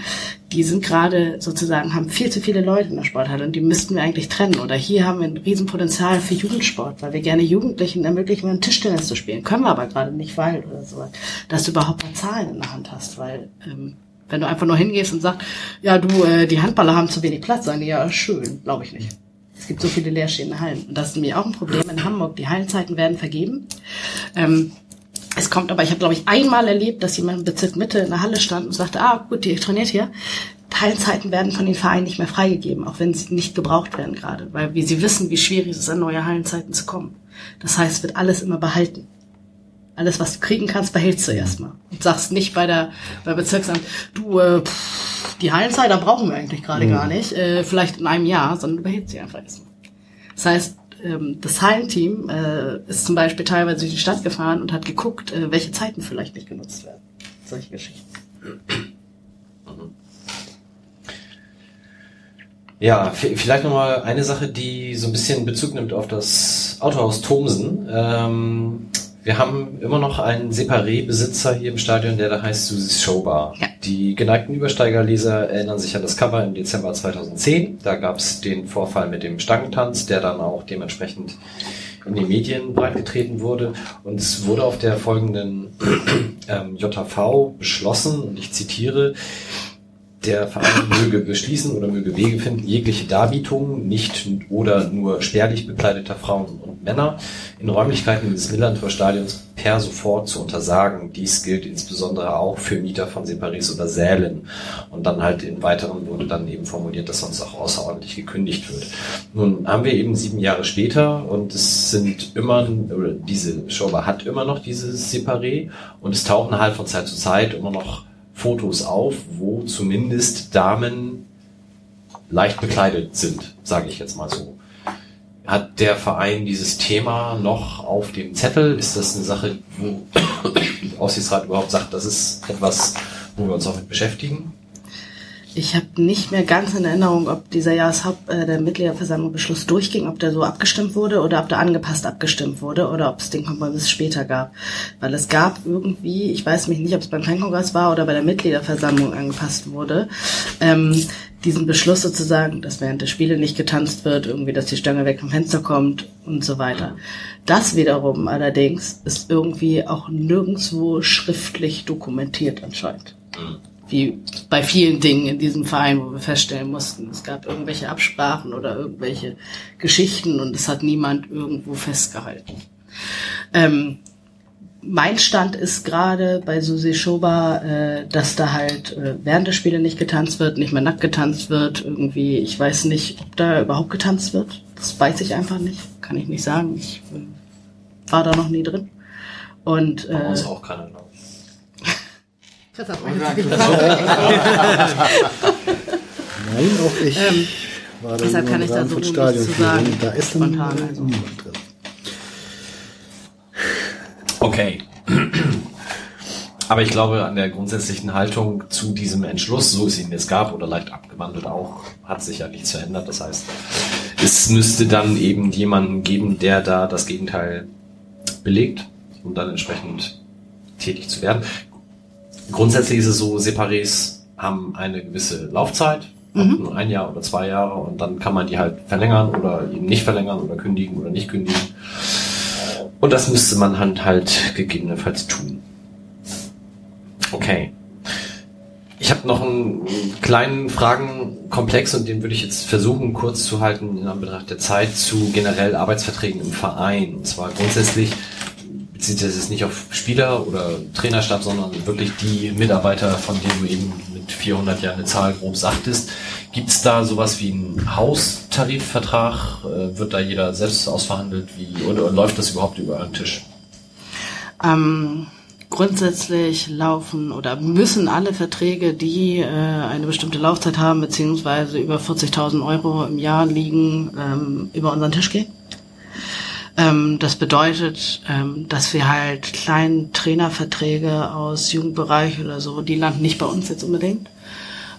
S6: die sind gerade sozusagen, haben viel zu viele Leute in der Sporthalle und die müssten wir eigentlich trennen. Oder hier haben wir ein Riesenpotenzial für Jugendsport, weil wir gerne Jugendlichen ermöglichen, einen Tischtennis zu spielen. Können wir aber gerade nicht, weil oder so. Dass du überhaupt mal Zahlen in der Hand hast, weil ähm, wenn du einfach nur hingehst und sagst, ja du, äh, die Handballer haben zu wenig Platz, sagen die, ja schön, glaube ich nicht. Es gibt so viele leerstehende Hallen. Und das ist nämlich auch ein Problem in Hamburg. Die Hallenzeiten werden vergeben. Ähm, es kommt aber, ich habe glaube ich einmal erlebt, dass jemand im Bezirk Mitte in der Halle stand und sagte, ah gut, die trainiert hier. Teilzeiten werden von den Vereinen nicht mehr freigegeben, auch wenn sie nicht gebraucht werden gerade, weil wie sie wissen, wie schwierig es ist, an neue Hallenzeiten zu kommen. Das heißt, wird alles immer behalten. Alles, was du kriegen kannst, behältst du erstmal. Und sagst nicht bei der bei Bezirksamt, du, äh, pff, die Hallenzeit, da brauchen wir eigentlich gerade mhm. gar nicht, äh, vielleicht in einem Jahr, sondern du behältst sie einfach erstmal. Das heißt, ähm, das Hallenteam äh, ist zum Beispiel teilweise durch die Stadt gefahren und hat geguckt, äh, welche Zeiten vielleicht nicht genutzt werden. Solche Geschichten.
S1: Ja, vielleicht nochmal eine Sache, die so ein bisschen Bezug nimmt auf das Autohaus Thomsen. Ähm, wir haben immer noch einen Separé-Besitzer hier im Stadion, der da heißt Susis Showbar. Ja. Die geneigten Übersteigerleser erinnern sich an das Cover im Dezember 2010. Da gab es den Vorfall mit dem Stangentanz, der dann auch dementsprechend in den Medien breitgetreten wurde. Und es wurde auf der folgenden ähm, JV beschlossen, und ich zitiere, der Verein möge beschließen oder möge Wege finden, jegliche Darbietungen nicht oder nur spärlich bekleideter Frauen und Männer in Räumlichkeiten des Millantor-Stadions per sofort zu untersagen. Dies gilt insbesondere auch für Mieter von Separis oder Sälen. Und dann halt im Weiteren wurde dann eben formuliert, dass sonst auch außerordentlich gekündigt wird. Nun haben wir eben sieben Jahre später und es sind immer, oder diese Showbar hat immer noch dieses Separé und es tauchen halt von Zeit zu Zeit immer noch Fotos auf, wo zumindest Damen leicht bekleidet sind, sage ich jetzt mal so. Hat der Verein dieses Thema noch auf dem Zettel? Ist das eine Sache, wo der Aussichtsrat überhaupt sagt, das ist etwas, wo wir uns auch mit beschäftigen?
S6: Ich habe nicht mehr ganz in Erinnerung, ob dieser Jahreshaupt äh, der Mitgliederversammlung Beschluss durchging, ob der so abgestimmt wurde oder ob der angepasst abgestimmt wurde oder ob es den Kompromiss später gab. Weil es gab irgendwie, ich weiß mich nicht, ob es beim Kleinkongress war oder bei der Mitgliederversammlung angepasst wurde, ähm, diesen Beschluss sozusagen, dass während der Spiele nicht getanzt wird, irgendwie, dass die Stange weg vom Fenster kommt und so weiter. Das wiederum allerdings ist irgendwie auch nirgendwo schriftlich dokumentiert anscheinend. Mhm wie bei vielen Dingen in diesem Verein, wo wir feststellen mussten, es gab irgendwelche Absprachen oder irgendwelche Geschichten und es hat niemand irgendwo festgehalten. Ähm, mein Stand ist gerade bei Susi Schoba, äh, dass da halt äh, während der Spiele nicht getanzt wird, nicht mehr nackt getanzt wird. Irgendwie, ich weiß nicht, ob da überhaupt getanzt wird. Das weiß ich einfach nicht. Kann ich nicht sagen. Ich äh, war da noch nie drin. Und
S1: Bei
S6: äh,
S1: uns auch keiner, glaube ich.
S6: Chris hat.
S5: Nein, auch ich.
S6: Ähm,
S5: war
S6: deshalb kann ich da so nichts zu sagen,
S5: Da ist dann
S6: spontan, also.
S5: niemand drin.
S1: Okay. Aber ich glaube, an der grundsätzlichen Haltung zu diesem Entschluss, so es ihn jetzt gab oder leicht abgewandelt auch, hat sich ja nichts verändert. Das heißt, es müsste dann eben jemanden geben, der da das Gegenteil belegt, um dann entsprechend tätig zu werden. Grundsätzlich ist es so, Separés haben eine gewisse Laufzeit,
S6: Mhm.
S1: nur ein Jahr oder zwei Jahre und dann kann man die halt verlängern oder eben nicht verlängern oder kündigen oder nicht kündigen. Und das müsste man halt, halt gegebenenfalls tun. Okay. Ich habe noch einen kleinen Fragenkomplex und den würde ich jetzt versuchen kurz zu halten in Anbetracht der Zeit zu generell Arbeitsverträgen im Verein. Und zwar grundsätzlich sich das nicht auf Spieler oder Trainerstab, sondern wirklich die Mitarbeiter, von denen du eben mit 400 ja eine Zahl grob sagtest. Gibt es da sowas wie einen Haustarifvertrag? Äh, Wird da jeder selbst ausverhandelt? Wie, oder läuft das überhaupt über einen Tisch?
S6: Ähm, grundsätzlich laufen oder müssen alle Verträge, die äh, eine bestimmte Laufzeit haben, beziehungsweise über 40.000 Euro im Jahr liegen, ähm, über unseren Tisch gehen. Ähm, das bedeutet, ähm, dass wir halt kleine Trainerverträge aus Jugendbereich oder so, die landen nicht bei uns jetzt unbedingt.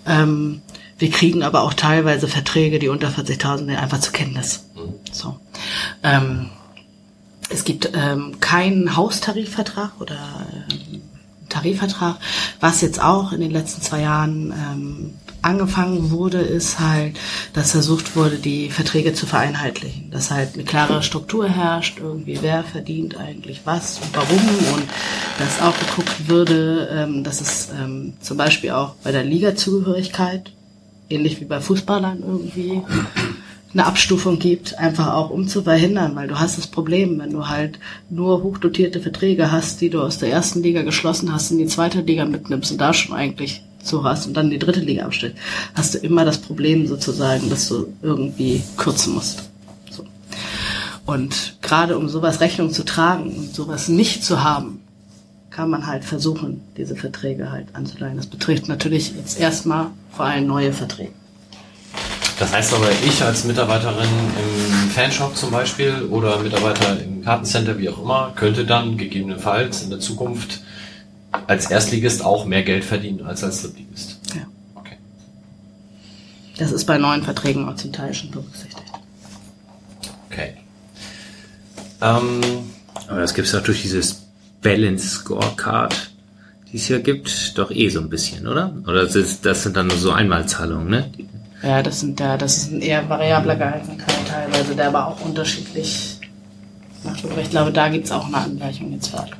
S6: Ähm, wir kriegen aber auch teilweise Verträge, die unter 40.000 sind, einfach zur Kenntnis. So. Ähm, es gibt ähm, keinen Haustarifvertrag oder ähm, Tarifvertrag. Was jetzt auch in den letzten zwei Jahren angefangen wurde, ist halt, dass versucht wurde, die Verträge zu vereinheitlichen. Dass halt eine klare Struktur herrscht, irgendwie wer verdient eigentlich was und warum und dass auch geguckt würde, ähm, dass es ähm, zum Beispiel auch bei der Liga-Zugehörigkeit, ähnlich wie bei Fußballern irgendwie, eine Abstufung gibt, einfach auch um zu verhindern, weil du hast das Problem, wenn du halt nur hochdotierte Verträge hast, die du aus der ersten Liga geschlossen hast, in die zweite Liga mitnimmst und da schon eigentlich so hast und dann die dritte Liga abstellst, hast du immer das Problem sozusagen, dass du irgendwie kürzen musst. So. Und gerade um sowas Rechnung zu tragen und sowas nicht zu haben, kann man halt versuchen, diese Verträge halt anzuleihen. Das betrifft natürlich jetzt erstmal vor allem neue Verträge.
S1: Das heißt aber, ich als Mitarbeiterin im Fanshop zum Beispiel oder Mitarbeiter im Kartencenter, wie auch immer, könnte dann gegebenenfalls in der Zukunft als Erstligist auch mehr Geld verdienen als als Drittligist.
S6: Ja.
S1: Okay.
S6: Das ist bei neuen Verträgen auch zum Teil schon berücksichtigt.
S1: Okay. Ähm,
S3: Aber das gibt's doch durch dieses Balance Scorecard, die es ja gibt, doch eh so ein bisschen, oder? Oder das, ist, das sind dann nur so Einmalzahlungen, ne?
S6: Ja, das sind ja, das ist ein eher variabler gehaltener Teil teilweise, der aber auch unterschiedlich macht. Aber ich glaube, da gibt's auch eine Angleichung jetzt für alle.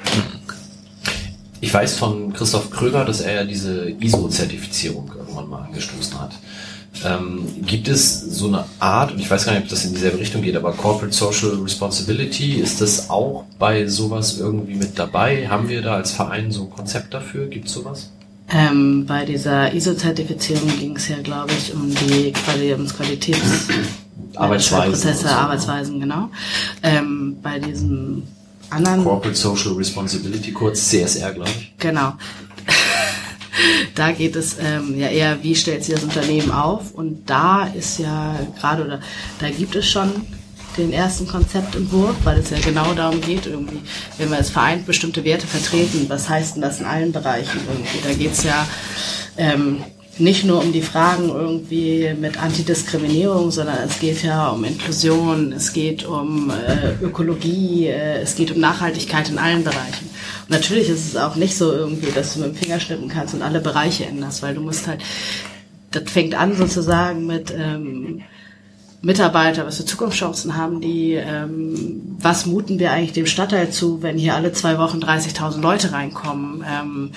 S1: Ich weiß von Christoph Kröger, dass er ja diese ISO-Zertifizierung irgendwann mal angestoßen hat. Ähm, gibt es so eine Art, und ich weiß gar nicht, ob das in dieselbe Richtung geht, aber Corporate Social Responsibility, ist das auch bei sowas irgendwie mit dabei? Haben wir da als Verein so ein Konzept dafür? Gibt es sowas?
S6: Ähm, bei dieser ISO-Zertifizierung ging es ja, glaube ich, um die Quali ums Qualitäts
S1: Arbeitsweisen
S6: Prozesse,
S1: so.
S6: Arbeitsweisen, genau. Ähm, bei diesem anderen
S1: Corporate Social Responsibility, kurz CSR, glaube ich.
S6: Genau. da geht es ähm, ja eher, wie stellt sich das Unternehmen auf? Und da ist ja gerade, oder da gibt es schon den ersten Konzeptentwurf, weil es ja genau darum geht, irgendwie, wenn wir als Verein bestimmte Werte vertreten, was heißt denn das in allen Bereichen irgendwie? Da geht's ja ähm, nicht nur um die Fragen irgendwie mit Antidiskriminierung, sondern es geht ja um Inklusion, es geht um äh, Ökologie, äh, es geht um Nachhaltigkeit in allen Bereichen. Und natürlich ist es auch nicht so irgendwie, dass du mit dem Finger schnippen kannst und alle Bereiche änderst, weil du musst halt, das fängt an sozusagen mit ähm, Mitarbeiter, was für Zukunftschancen haben die, ähm, was muten wir eigentlich dem Stadtteil zu, wenn hier alle zwei Wochen 30.000 Leute reinkommen. Ähm,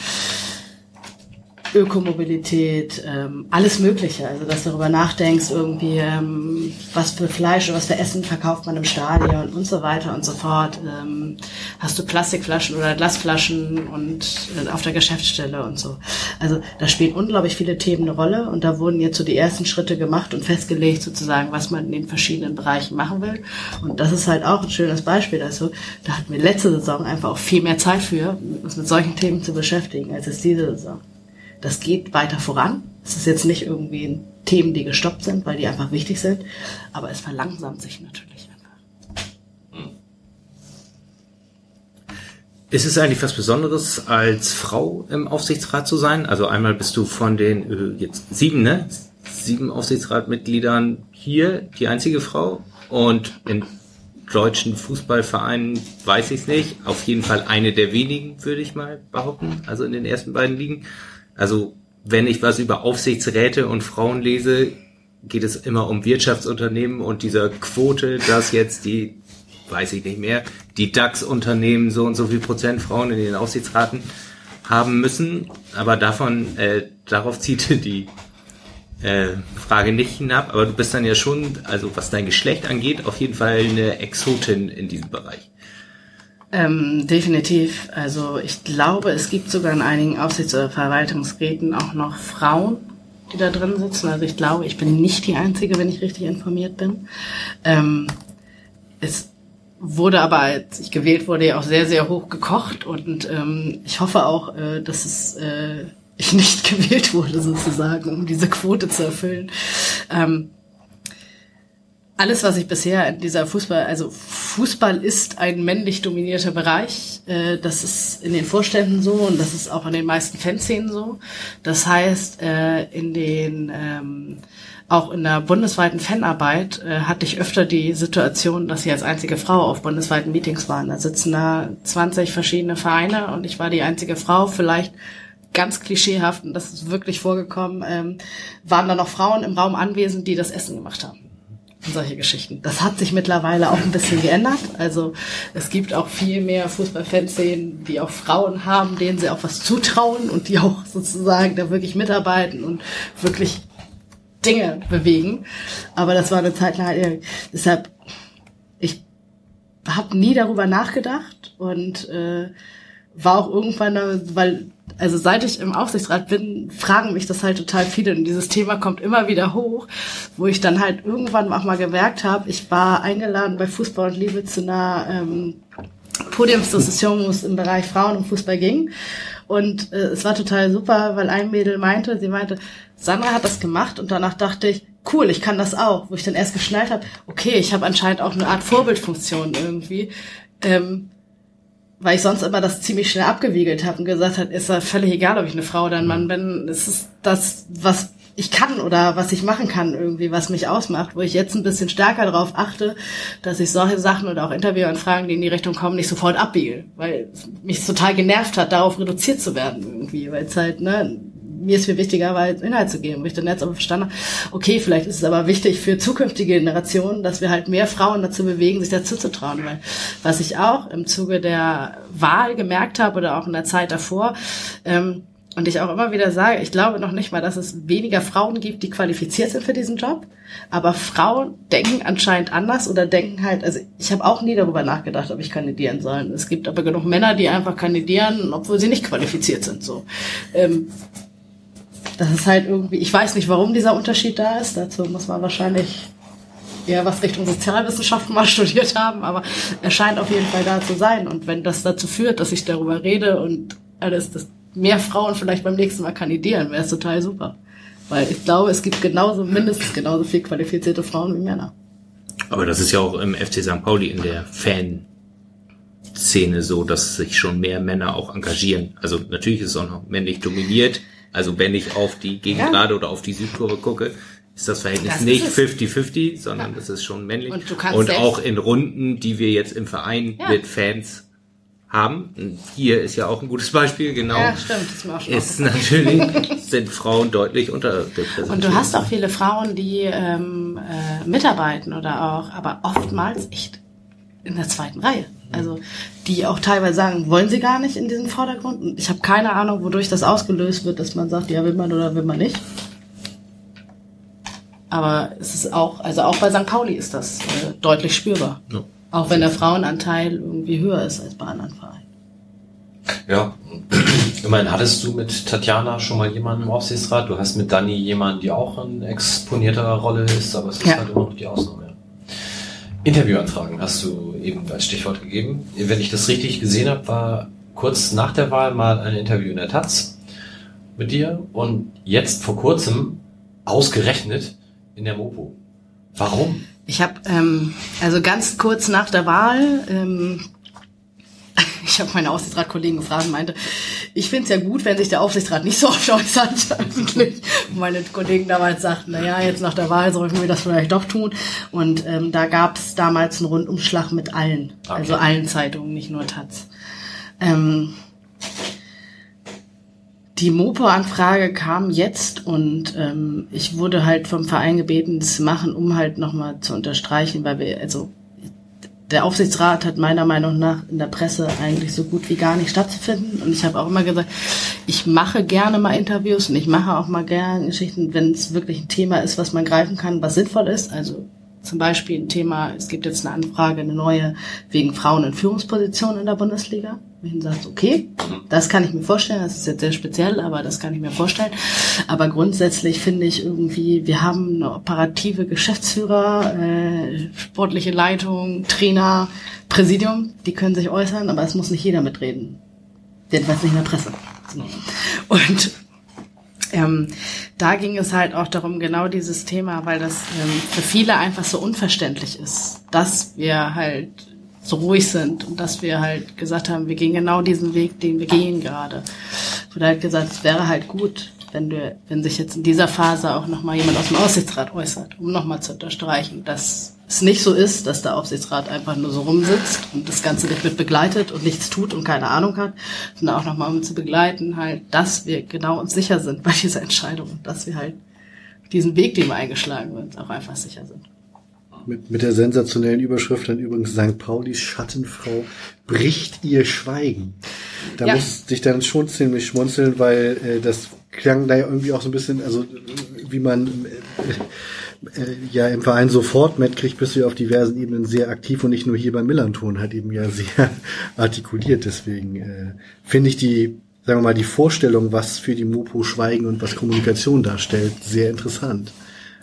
S6: Ökomobilität, ähm, alles Mögliche. Also dass du darüber nachdenkst, irgendwie, ähm, was für Fleisch oder was für Essen verkauft man im Stadion und so weiter und so fort. Ähm, hast du Plastikflaschen oder Glasflaschen und äh, auf der Geschäftsstelle und so. Also da spielen unglaublich viele Themen eine Rolle und da wurden jetzt so die ersten Schritte gemacht und festgelegt sozusagen, was man in den verschiedenen Bereichen machen will. Und das ist halt auch ein schönes Beispiel. Also da hatten wir letzte Saison einfach auch viel mehr Zeit für, uns mit solchen Themen zu beschäftigen, als es diese Saison das geht weiter voran. Es ist jetzt nicht irgendwie Themen, die gestoppt sind, weil die einfach wichtig sind, aber es verlangsamt sich natürlich einfach.
S3: Ist es eigentlich was Besonderes, als Frau im Aufsichtsrat zu sein? Also einmal bist du von den äh, jetzt sieben, ne? Sieben Aufsichtsratmitgliedern hier die einzige Frau und in deutschen Fußballvereinen weiß ich es nicht. Auf jeden Fall eine der wenigen, würde ich mal behaupten. Also in den ersten beiden Ligen. Also wenn ich was über Aufsichtsräte und Frauen lese, geht es immer um Wirtschaftsunternehmen und dieser Quote, dass jetzt die, weiß ich nicht mehr, die DAX-Unternehmen so und so viel Prozent Frauen in den Aufsichtsraten haben müssen. Aber davon, äh, darauf zieht die äh, Frage nicht hinab. Aber du bist dann ja schon, also was dein Geschlecht angeht, auf jeden Fall eine Exotin in diesem Bereich.
S6: Ähm, definitiv. Also ich glaube, es gibt sogar in einigen Aufsichts- oder Verwaltungsräten auch noch Frauen, die da drin sitzen. Also ich glaube, ich bin nicht die Einzige, wenn ich richtig informiert bin. Ähm, es wurde aber, als ich gewählt wurde, ja auch sehr, sehr hoch gekocht und ähm, ich hoffe auch, äh, dass es äh, ich nicht gewählt wurde sozusagen, um diese Quote zu erfüllen. Ähm, alles, was ich bisher in dieser Fußball, also Fußball ist ein männlich dominierter Bereich. Äh, das ist in den Vorständen so und das ist auch in den meisten Fanszenen so. Das heißt, äh, in den ähm, auch in der bundesweiten Fanarbeit äh, hatte ich öfter die Situation, dass ich als einzige Frau auf bundesweiten Meetings war. Da sitzen da 20 verschiedene Vereine und ich war die einzige Frau. Vielleicht ganz klischeehaft, und das ist wirklich vorgekommen, ähm, waren da noch Frauen im Raum anwesend, die das Essen gemacht haben und solche Geschichten. Das hat sich mittlerweile auch ein bisschen geändert. Also es gibt auch viel mehr Fußballfanszenen, die auch Frauen haben, denen sie auch was zutrauen und die auch sozusagen da wirklich mitarbeiten und wirklich Dinge bewegen. Aber das war eine Zeit lang deshalb, ich habe nie darüber nachgedacht und äh, war auch irgendwann, weil also seit ich im Aufsichtsrat bin, fragen mich das halt total viele und dieses Thema kommt immer wieder hoch, wo ich dann halt irgendwann auch mal gemerkt habe, ich war eingeladen bei Fußball und Liebe zu einer ähm, Podiumsdiskussion, wo es im Bereich Frauen und Fußball ging. Und äh, es war total super, weil ein Mädel meinte, sie meinte, Sandra hat das gemacht und danach dachte ich, cool, ich kann das auch. Wo ich dann erst geschnallt habe, okay, ich habe anscheinend auch eine Art Vorbildfunktion irgendwie. Ähm, weil ich sonst immer das ziemlich schnell abgewiegelt habe und gesagt hat, ist ja völlig egal, ob ich eine Frau oder ein Mann bin. Es ist das, was ich kann oder was ich machen kann irgendwie, was mich ausmacht, wo ich jetzt ein bisschen stärker darauf achte, dass ich solche Sachen oder auch Interviewanfragen, die in die Richtung kommen, nicht sofort abbiege, weil es mich total genervt hat, darauf reduziert zu werden irgendwie, weil es halt, ne, mir ist viel wichtiger, weil Inhalt zu geben, wo ich dann jetzt aber verstanden habe, okay, vielleicht ist es aber wichtig für zukünftige Generationen, dass wir halt mehr Frauen dazu bewegen, sich dazu zu trauen, weil was ich auch im Zuge der Wahl gemerkt habe oder auch in der Zeit davor, ähm, und ich auch immer wieder sage, ich glaube noch nicht mal, dass es weniger Frauen gibt, die qualifiziert sind für diesen Job. Aber Frauen denken anscheinend anders oder denken halt, also ich habe auch nie darüber nachgedacht, ob ich kandidieren soll. Es gibt aber genug Männer, die einfach kandidieren, obwohl sie nicht qualifiziert sind. So. Ähm, das ist halt irgendwie, ich weiß nicht, warum dieser Unterschied da ist. Dazu muss man wahrscheinlich eher was Richtung Sozialwissenschaften mal studiert haben, aber er scheint auf jeden Fall da zu sein. Und wenn das dazu führt, dass ich darüber rede und alles, dass mehr Frauen vielleicht beim nächsten Mal kandidieren, wäre es total super. Weil ich glaube, es gibt genauso, mindestens genauso viel qualifizierte Frauen wie Männer.
S3: Aber das ist ja auch im FC St. Pauli in der Fanszene so, dass sich schon mehr Männer auch engagieren. Also natürlich ist es auch noch männlich dominiert, also wenn ich auf die Gegengrade ja. oder auf die Südkurve gucke, ist das Verhältnis das nicht 50-50, sondern ja. das ist schon männlich. Und, und auch in Runden, die wir jetzt im Verein ja. mit Fans haben. Hier ist ja auch ein gutes Beispiel, genau. Ja,
S6: stimmt, ist mir auch schon
S3: Ist natürlich, sind Frauen deutlich unterrepräsentiert.
S6: Und du hast auch viele Frauen, die ähm, äh, mitarbeiten oder auch, aber oftmals echt in der zweiten Reihe. Also die auch teilweise sagen, wollen sie gar nicht in diesen Vordergrund. Und ich habe keine Ahnung, wodurch das ausgelöst wird, dass man sagt, ja, will man oder will man nicht. Aber es ist auch, also auch bei St. Pauli ist das äh, deutlich spürbar.
S1: Ja.
S6: Auch wenn der Frauenanteil irgendwie höher ist als bei anderen Vereinen.
S1: Ja, immerhin hattest du mit Tatjana schon mal jemanden im Aufsichtsrat. Du hast mit Dani jemanden, die auch in exponierter Rolle ist, aber es ist
S6: Ja.
S1: halt immer noch die Ausnahme. Interviewanfragen hast du eben als Stichwort gegeben. Wenn ich das richtig gesehen habe, war kurz nach der Wahl mal ein Interview in der Taz mit dir und jetzt vor kurzem ausgerechnet in der Mopo. Warum?
S6: Ich habe ähm, also ganz kurz nach der Wahl, ähm, ich habe meine Aufsichtsratkollegen gefragt und meinte, ich finde es ja gut, wenn sich der Aufsichtsrat nicht so oft äußert öffentlich. Meine Kollegen damals sagten, na ja, jetzt nach der Wahl sollten wir das vielleicht doch tun. Und ähm, da gab es damals einen Rundumschlag mit allen,
S1: Okay.
S6: also allen Zeitungen, nicht nur Taz. Ähm, die Mopo-Anfrage kam jetzt und ähm, ich wurde halt vom Verein gebeten, das zu machen, um halt nochmal zu unterstreichen, weil wir, also der Aufsichtsrat hat meiner Meinung nach in der Presse eigentlich so gut wie gar nicht stattzufinden. Und ich habe auch immer gesagt, ich mache gerne mal Interviews und ich mache auch mal gerne Geschichten, wenn es wirklich ein Thema ist, was man greifen kann, was sinnvoll ist. Also zum Beispiel ein Thema, es gibt jetzt eine Anfrage, eine neue, wegen Frauen in Führungspositionen in der Bundesliga. Wenn sagt, okay, das kann ich mir vorstellen, das ist jetzt sehr speziell, aber das kann ich mir vorstellen. Aber grundsätzlich finde ich irgendwie, wir haben eine operative Geschäftsführer, äh, sportliche Leitung, Trainer, Präsidium, die können sich äußern, aber es muss nicht jeder mitreden. Jedenfalls nicht in der Presse. Und ähm, da ging es halt auch darum, genau dieses Thema, weil das ähm, für viele einfach so unverständlich ist, dass wir halt so ruhig sind und dass wir halt gesagt haben, wir gehen genau diesen Weg, den wir gehen gerade. Wurde halt gesagt, es wäre halt gut, wenn du, wenn sich jetzt in dieser Phase auch nochmal jemand aus dem Aufsichtsrat äußert, um nochmal zu unterstreichen, dass es nicht so ist, dass der Aufsichtsrat einfach nur so rumsitzt und das Ganze nicht mit begleitet und nichts tut und keine Ahnung hat, sondern auch nochmal um zu begleiten, halt, dass wir genau uns sicher sind bei dieser Entscheidung, dass wir halt diesen Weg, den wir eingeschlagen sind, auch einfach sicher sind.
S5: Mit, mit der sensationellen Überschrift dann übrigens St. Paulis Schattenfrau bricht ihr Schweigen. Da
S6: Ja.
S5: musste ich dann schon ziemlich schmunzeln, weil äh, das klang da ja irgendwie auch so ein bisschen, also wie man äh, äh, ja im Verein sofort mitkriegt, bist du ja auf diversen Ebenen sehr aktiv und nicht nur hier beim Millanton halt eben ja sehr artikuliert. Deswegen äh, finde ich die, sagen wir mal, die Vorstellung, was für die Mopo Schweigen und was Kommunikation darstellt, sehr interessant.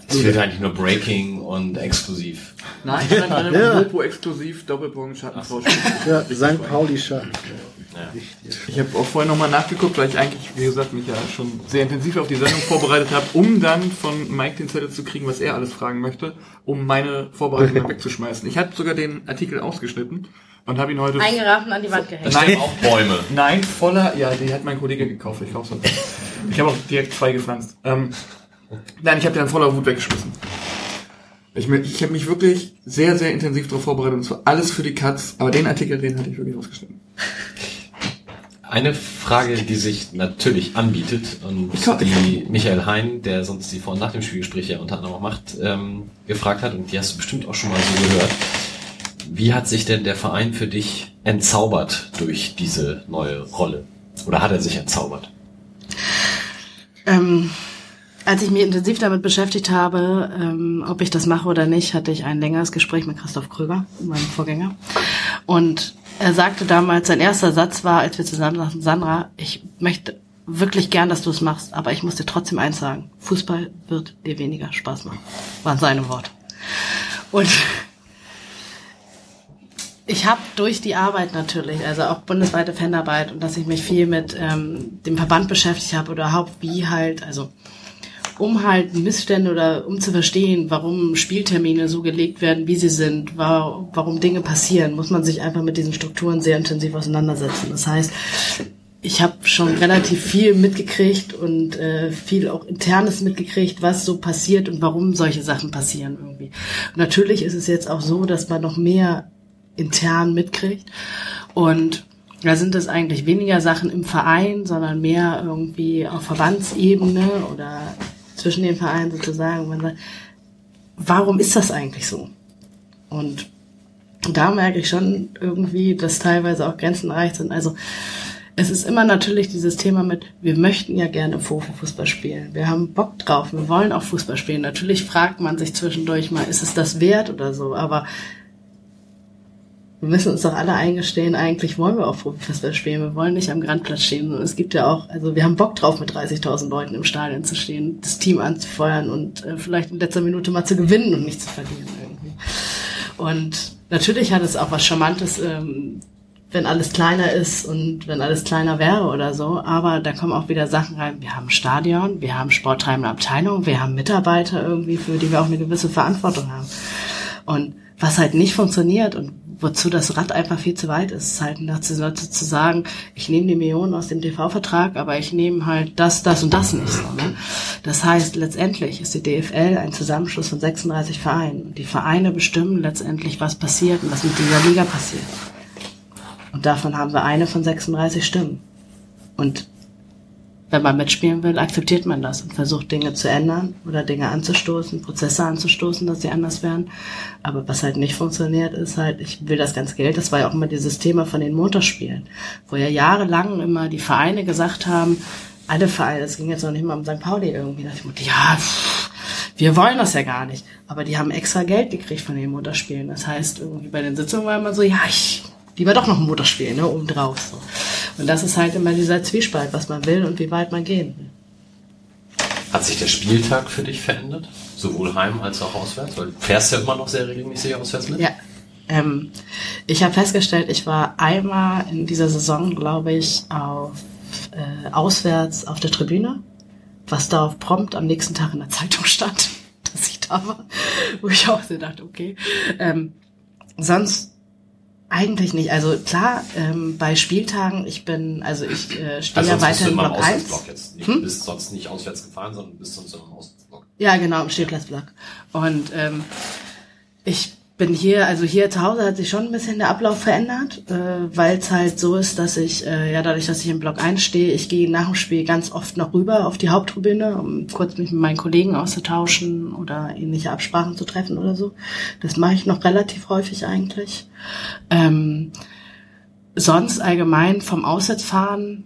S1: Es wird eigentlich nur Breaking und exklusiv.
S2: Nein, ich stand drin,
S5: Ja.
S2: Mopo exklusiv, Doppelpunkt, Schattenfrau.
S5: Ja, St. Pauli Schatten.
S2: Ich habe auch vorher nochmal nachgeguckt, weil ich eigentlich, wie gesagt, mich ja schon sehr intensiv auf die Sendung vorbereitet habe, um dann von Mike den Zettel zu kriegen, was er alles fragen möchte, um meine Vorbereitung wegzuschmeißen. Ich habe sogar den Artikel ausgeschnitten und habe ihn heute...
S6: Eingeraten an die Wand gehängt.
S1: Stehen auch Bäume.
S2: Nein, voller, ja, die hat mein Kollege gekauft, ich kauf's nicht. Ich habe auch direkt zwei gepflanzt. Ähm, nein, ich habe den in voller Wut weggeschmissen. Ich, ich habe mich wirklich sehr, sehr intensiv darauf vorbereitet und zwar alles für die Katz, aber den Artikel, den hatte ich wirklich ausgeschnitten.
S1: Eine Frage, die sich natürlich anbietet und
S2: glaub,
S1: die Michael Hein, der sonst die Vor- und Nach dem Spielgespräch ja unter anderem auch macht, ähm, gefragt hat und die hast du bestimmt auch schon mal so gehört. Wie hat sich denn der Verein für dich entzaubert durch diese neue Rolle? Oder hat er sich entzaubert?
S6: Ähm, als ich mich intensiv damit beschäftigt habe, ähm, ob ich das mache oder nicht, hatte ich ein längeres Gespräch mit Christoph Kröger, meinem Vorgänger. Und er sagte damals, sein erster Satz war, als wir zusammen saßen, Sandra, ich möchte wirklich gern, dass du es machst, aber ich muss dir trotzdem eins sagen, Fußball wird dir weniger Spaß machen. Waren seine Worte. Und ich habe durch die Arbeit natürlich, also auch bundesweite Fanarbeit und dass ich mich viel mit ähm, dem Verband beschäftigt habe oder überhaupt wie halt, also um halt Missstände oder um zu verstehen, warum Spieltermine so gelegt werden, wie sie sind, wa- warum Dinge passieren, muss man sich einfach mit diesen Strukturen sehr intensiv auseinandersetzen. Das heißt, ich habe schon relativ viel mitgekriegt und äh, viel auch internes mitgekriegt, was so passiert und warum solche Sachen passieren irgendwie. Und natürlich ist es jetzt auch so, dass man noch mehr intern mitkriegt und da sind es eigentlich weniger Sachen im Verein, sondern mehr irgendwie auf Verbandsebene oder zwischen den Vereinen sozusagen. Man sagt, warum ist das eigentlich so? Und da merke ich schon irgendwie, dass teilweise auch Grenzen erreicht sind. Also es ist immer natürlich dieses Thema mit, wir möchten ja gerne Profifußball spielen. Wir haben Bock drauf, wir wollen auch Fußball spielen. Natürlich fragt man sich zwischendurch mal, ist es das wert oder so, aber wir müssen uns doch alle eingestehen, eigentlich wollen wir auch Profifußball spielen. Wir wollen nicht am Grandplatz stehen. Und es gibt ja auch, also wir haben Bock drauf, mit 30.000 Leuten im Stadion zu stehen, das Team anzufeuern und äh, vielleicht in letzter Minute mal zu gewinnen und nicht zu verlieren irgendwie. Und natürlich hat es auch was Charmantes, ähm, wenn alles kleiner ist und wenn alles kleiner wäre oder so. Aber da kommen auch wieder Sachen rein. Wir haben Stadion, wir haben sporttreibende Abteilung, wir haben Mitarbeiter irgendwie, für die wir auch eine gewisse Verantwortung haben. Und was halt nicht funktioniert und wozu das Rad einfach viel zu weit ist, ist halt dazu, zu sagen, ich nehme die Millionen aus dem TV-Vertrag, aber ich nehme halt das, das und das nicht so. Ne? Das heißt, letztendlich ist die DFL ein Zusammenschluss von 36 Vereinen. Die Vereine bestimmen letztendlich, was passiert und was mit dieser Liga passiert. Und davon haben wir eine von 36 Stimmen. Und wenn man mitspielen will, akzeptiert man das und versucht Dinge zu ändern oder Dinge anzustoßen, Prozesse anzustoßen, dass sie anders werden. Aber was halt nicht funktioniert, ist halt, ich will das ganz Geld, das war ja auch immer dieses Thema von den Montagsspielen, wo ja jahrelang immer die Vereine gesagt haben, alle Vereine, es ging jetzt noch nicht mal um St. Pauli irgendwie, da ich mir, ja, wir wollen das ja gar nicht. Aber die haben extra Geld gekriegt von den Montagsspielen. Das heißt, irgendwie bei den Sitzungen war immer so, ja, ich lieber doch noch ein Motorspiel, ne, obendrauf. So. Und das ist halt immer dieser Zwiespalt, was man will und wie weit man gehen will.
S1: Hat sich der Spieltag für dich verändert? Sowohl heim als auch auswärts? Weil du fährst ja immer noch sehr regelmäßig auswärts mit?
S6: Ja. Ähm, ich habe festgestellt, ich war einmal in dieser Saison, glaube ich, auf äh, auswärts auf der Tribüne, was da auf prompt am nächsten Tag in der Zeitung stand, dass ich da war, wo ich auch so dachte, okay. Ähm, sonst eigentlich nicht. Also klar, ähm, bei Spieltagen, ich bin, also ich äh, stehe
S1: Also
S6: ja weiter
S1: im
S6: Block 1.
S1: Auswärtsblock jetzt. Nicht,
S6: Hm?
S1: Du bist sonst nicht auswärts gefahren, sondern bist sonst im Auswärtsblock.
S6: Ja, genau, im Stehplatzblock. Und ähm, ich bin hier, also hier zu Hause hat sich schon ein bisschen der Ablauf verändert, äh, weil es halt so ist, dass ich, äh, ja dadurch, dass ich im Block 1 stehe, ich gehe nach dem Spiel ganz oft noch rüber auf die Haupttribüne, um kurz mich mit meinen Kollegen auszutauschen oder ähnliche Absprachen zu treffen oder so. Das mache ich noch relativ häufig eigentlich. Ähm, sonst allgemein vom Auswärtsfahren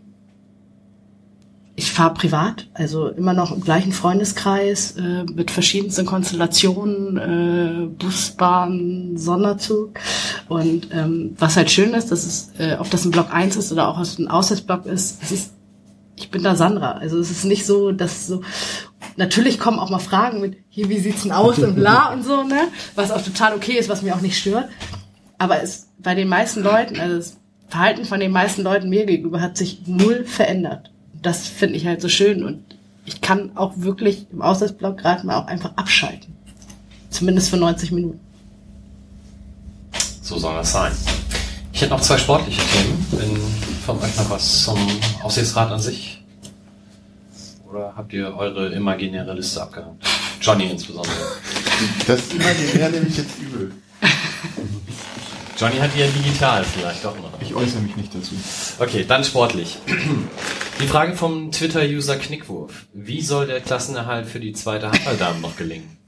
S6: ich fahre privat, also immer noch im gleichen Freundeskreis, äh, mit verschiedensten Konstellationen, äh, Bus, Bahn, Sonderzug. Und ähm, was halt schön ist, dass es, äh, ob das ein Block 1 ist oder auch ein Auswärtsblock ist, es ist, ich bin da Sandra. Also es ist nicht so, dass so, natürlich kommen auch mal Fragen mit, hier, wie sieht's denn aus und bla und so, ne? Was auch total okay ist, was mich auch nicht stört. Aber es, bei den meisten Leuten, also das Verhalten von den meisten Leuten mir gegenüber hat sich null verändert. Das finde ich halt so schön und ich kann auch wirklich im Auswärtsblock gerade mal auch einfach abschalten. Zumindest für 90 Minuten.
S1: So soll das sein. Ich hätte noch zwei sportliche Themen. Wenn von euch noch was zum Aufsichtsrat an sich? Oder habt ihr eure imaginäre Liste abgehakt? Johnny insbesondere.
S4: Das imaginär nehme ich jetzt übel.
S1: Johnny hat die ja digital vielleicht doch noch.
S2: Ich äußere mich nicht dazu.
S1: Okay, dann sportlich. Die Frage vom Twitter-User Knickwurf. Wie soll der Klassenerhalt für die zweite Handballdamen noch gelingen?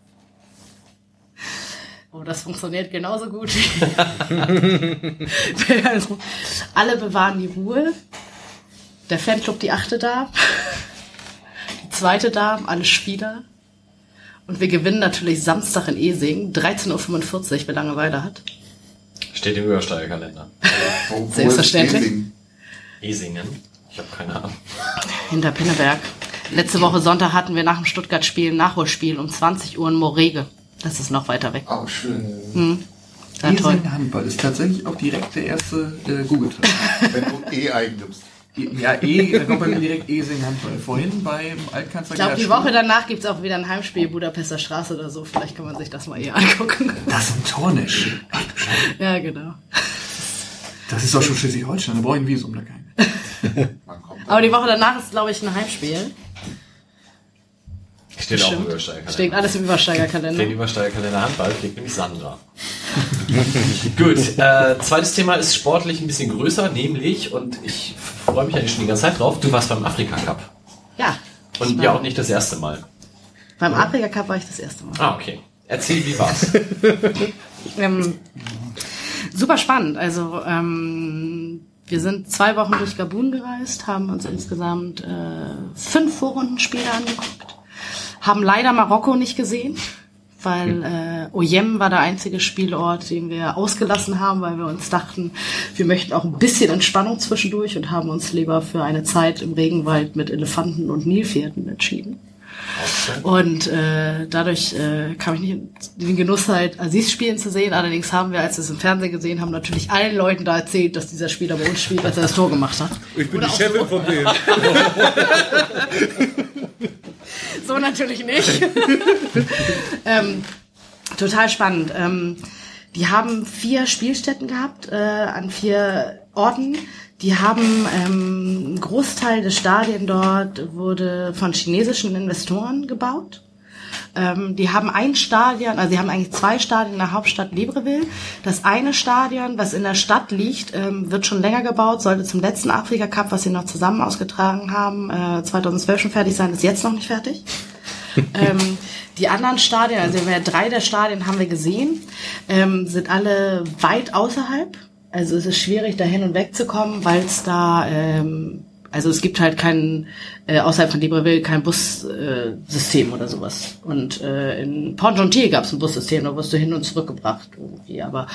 S6: Oh, das funktioniert genauso gut. also, alle bewahren die Ruhe. Der Fanclub die achte Dame. Die zweite Dame, alle Spieler. Und wir gewinnen natürlich Samstag in Esing, 13.45 Uhr, wer Langeweile hat.
S1: Steht im Übersteigerkalender.
S4: Wo, wo
S6: Selbstverständlich.
S4: ist Esing?
S1: Esingen? Ich habe keine Ahnung.
S6: Hinter Pinneberg. Letzte Woche Sonntag hatten wir nach dem Stuttgart-Spiel ein Nachholspiel um 20 Uhr in Morege. Das ist noch weiter weg.
S4: Oh, schön.
S6: Hm. Sehr toll.
S2: Handball ist tatsächlich auch direkt der erste äh, Google-Treffer.
S4: Wenn du eh eingibst.
S2: Ja, eh, da kommt bei mir direkt Esing Handball. Vorhin beim Altkanzler
S6: Ich glaube, die Woche danach gibt's auch wieder ein Heimspiel Budapester Straße oder so. Vielleicht kann man sich das mal eher angucken.
S2: Das ist ein Tornisch.
S6: ja, genau.
S2: Das ist doch schon Schleswig-Holstein, da brauche ich ein Visum, da kein.
S6: Aber die Woche danach ist, glaube ich, ein Heimspiel.
S1: Steht auch im. Übersteigerkalender.
S6: Steht alles im Übersteigerkalender.
S1: Den Übersteigerkalender Handball kriegt nämlich Sandra. Gut, äh, zweites Thema ist sportlich ein bisschen größer, nämlich, und ich freue mich eigentlich schon die ganze Zeit drauf, du warst beim Afrika Cup.
S6: Ja.
S1: Und ja auch nicht das erste Mal.
S6: Beim Afrika Cup war ich das erste Mal.
S1: Ah, okay. Erzähl, wie war's?
S6: Ähm, Super spannend. Also ähm, wir sind zwei Wochen durch Gabun gereist, haben uns insgesamt äh, fünf Vorrundenspiele angeguckt, haben leider Marokko nicht gesehen, weil äh, Oyem war der einzige Spielort, den wir ausgelassen haben, weil wir uns dachten, wir möchten auch ein bisschen Entspannung zwischendurch und haben uns lieber für eine Zeit im Regenwald mit Elefanten und Nilpferden entschieden. Und äh, dadurch äh, kam ich nicht in den Genuss halt Aziz spielen zu sehen. Allerdings haben wir, als wir es im Fernsehen gesehen haben, natürlich allen Leuten da erzählt, dass dieser Spieler bei uns spielt, als er das Tor gemacht hat.
S7: Ich bin
S6: Oder
S7: die Chefin
S6: so.
S7: von denen.
S6: So natürlich nicht. ähm, total spannend. Ähm, die haben vier Spielstätten gehabt äh, an vier Orten. Die haben ähm, ein Großteil des Stadien dort wurde von chinesischen Investoren gebaut. Ähm, die haben ein Stadion, also sie haben eigentlich zwei Stadien in der Hauptstadt Libreville. Das eine Stadion, was in der Stadt liegt, ähm, wird schon länger gebaut, sollte zum letzten Afrika Cup, was sie noch zusammen ausgetragen haben, äh, 2012 schon fertig sein, ist jetzt noch nicht fertig. ähm, die anderen Stadien, also wir drei der Stadien haben wir gesehen, ähm, sind alle weit außerhalb. Also es ist schwierig, da hin und weg zu kommen, weil es da, ähm, also es gibt halt kein, äh, außerhalb von Libreville kein Bussystem äh, oder sowas. Und äh, in Pont-Gentil gab es ein Bussystem, da wirst du hin und zurück gebracht irgendwie. Aber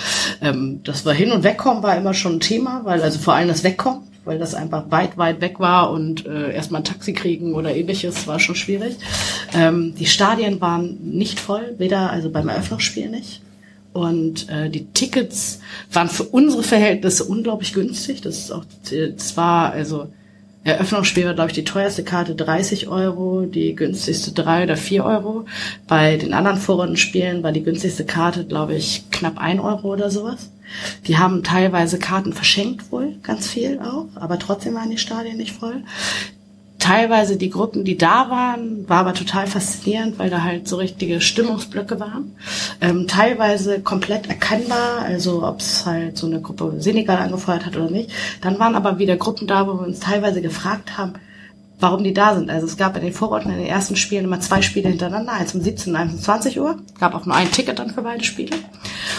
S6: ähm, das war hin und wegkommen war immer schon ein Thema, weil also vor allem das Wegkommen, weil das einfach weit, weit weg war und äh, erstmal ein Taxi kriegen oder ähnliches war schon schwierig. Ähm, die Stadien waren nicht voll, weder also beim Eröffnungsspiel nicht. Und äh, die Tickets waren für unsere Verhältnisse unglaublich günstig. Das ist auch, das war also Eröffnungsspiel war, glaube ich, die teuerste Karte 30 Euro, die günstigste 3 oder 4 Euro. Bei den anderen Vorrundenspielen war die günstigste Karte, glaube ich, knapp 1 Euro oder sowas. Die haben teilweise Karten verschenkt wohl, ganz viel auch, aber trotzdem waren die Stadien nicht voll. Teilweise die Gruppen, die da waren, war aber total faszinierend, weil da halt so richtige Stimmungsblöcke waren. Ähm, teilweise komplett erkennbar, also ob es halt so eine Gruppe Senegal angefeuert hat oder nicht. Dann waren aber wieder Gruppen da, wo wir uns teilweise gefragt haben, warum die da sind. Also es gab in den Vororten in den ersten Spielen immer zwei Spiele hintereinander, eins um 17 und eins um 20 Uhr. Gab auch nur ein Ticket dann für beide Spiele.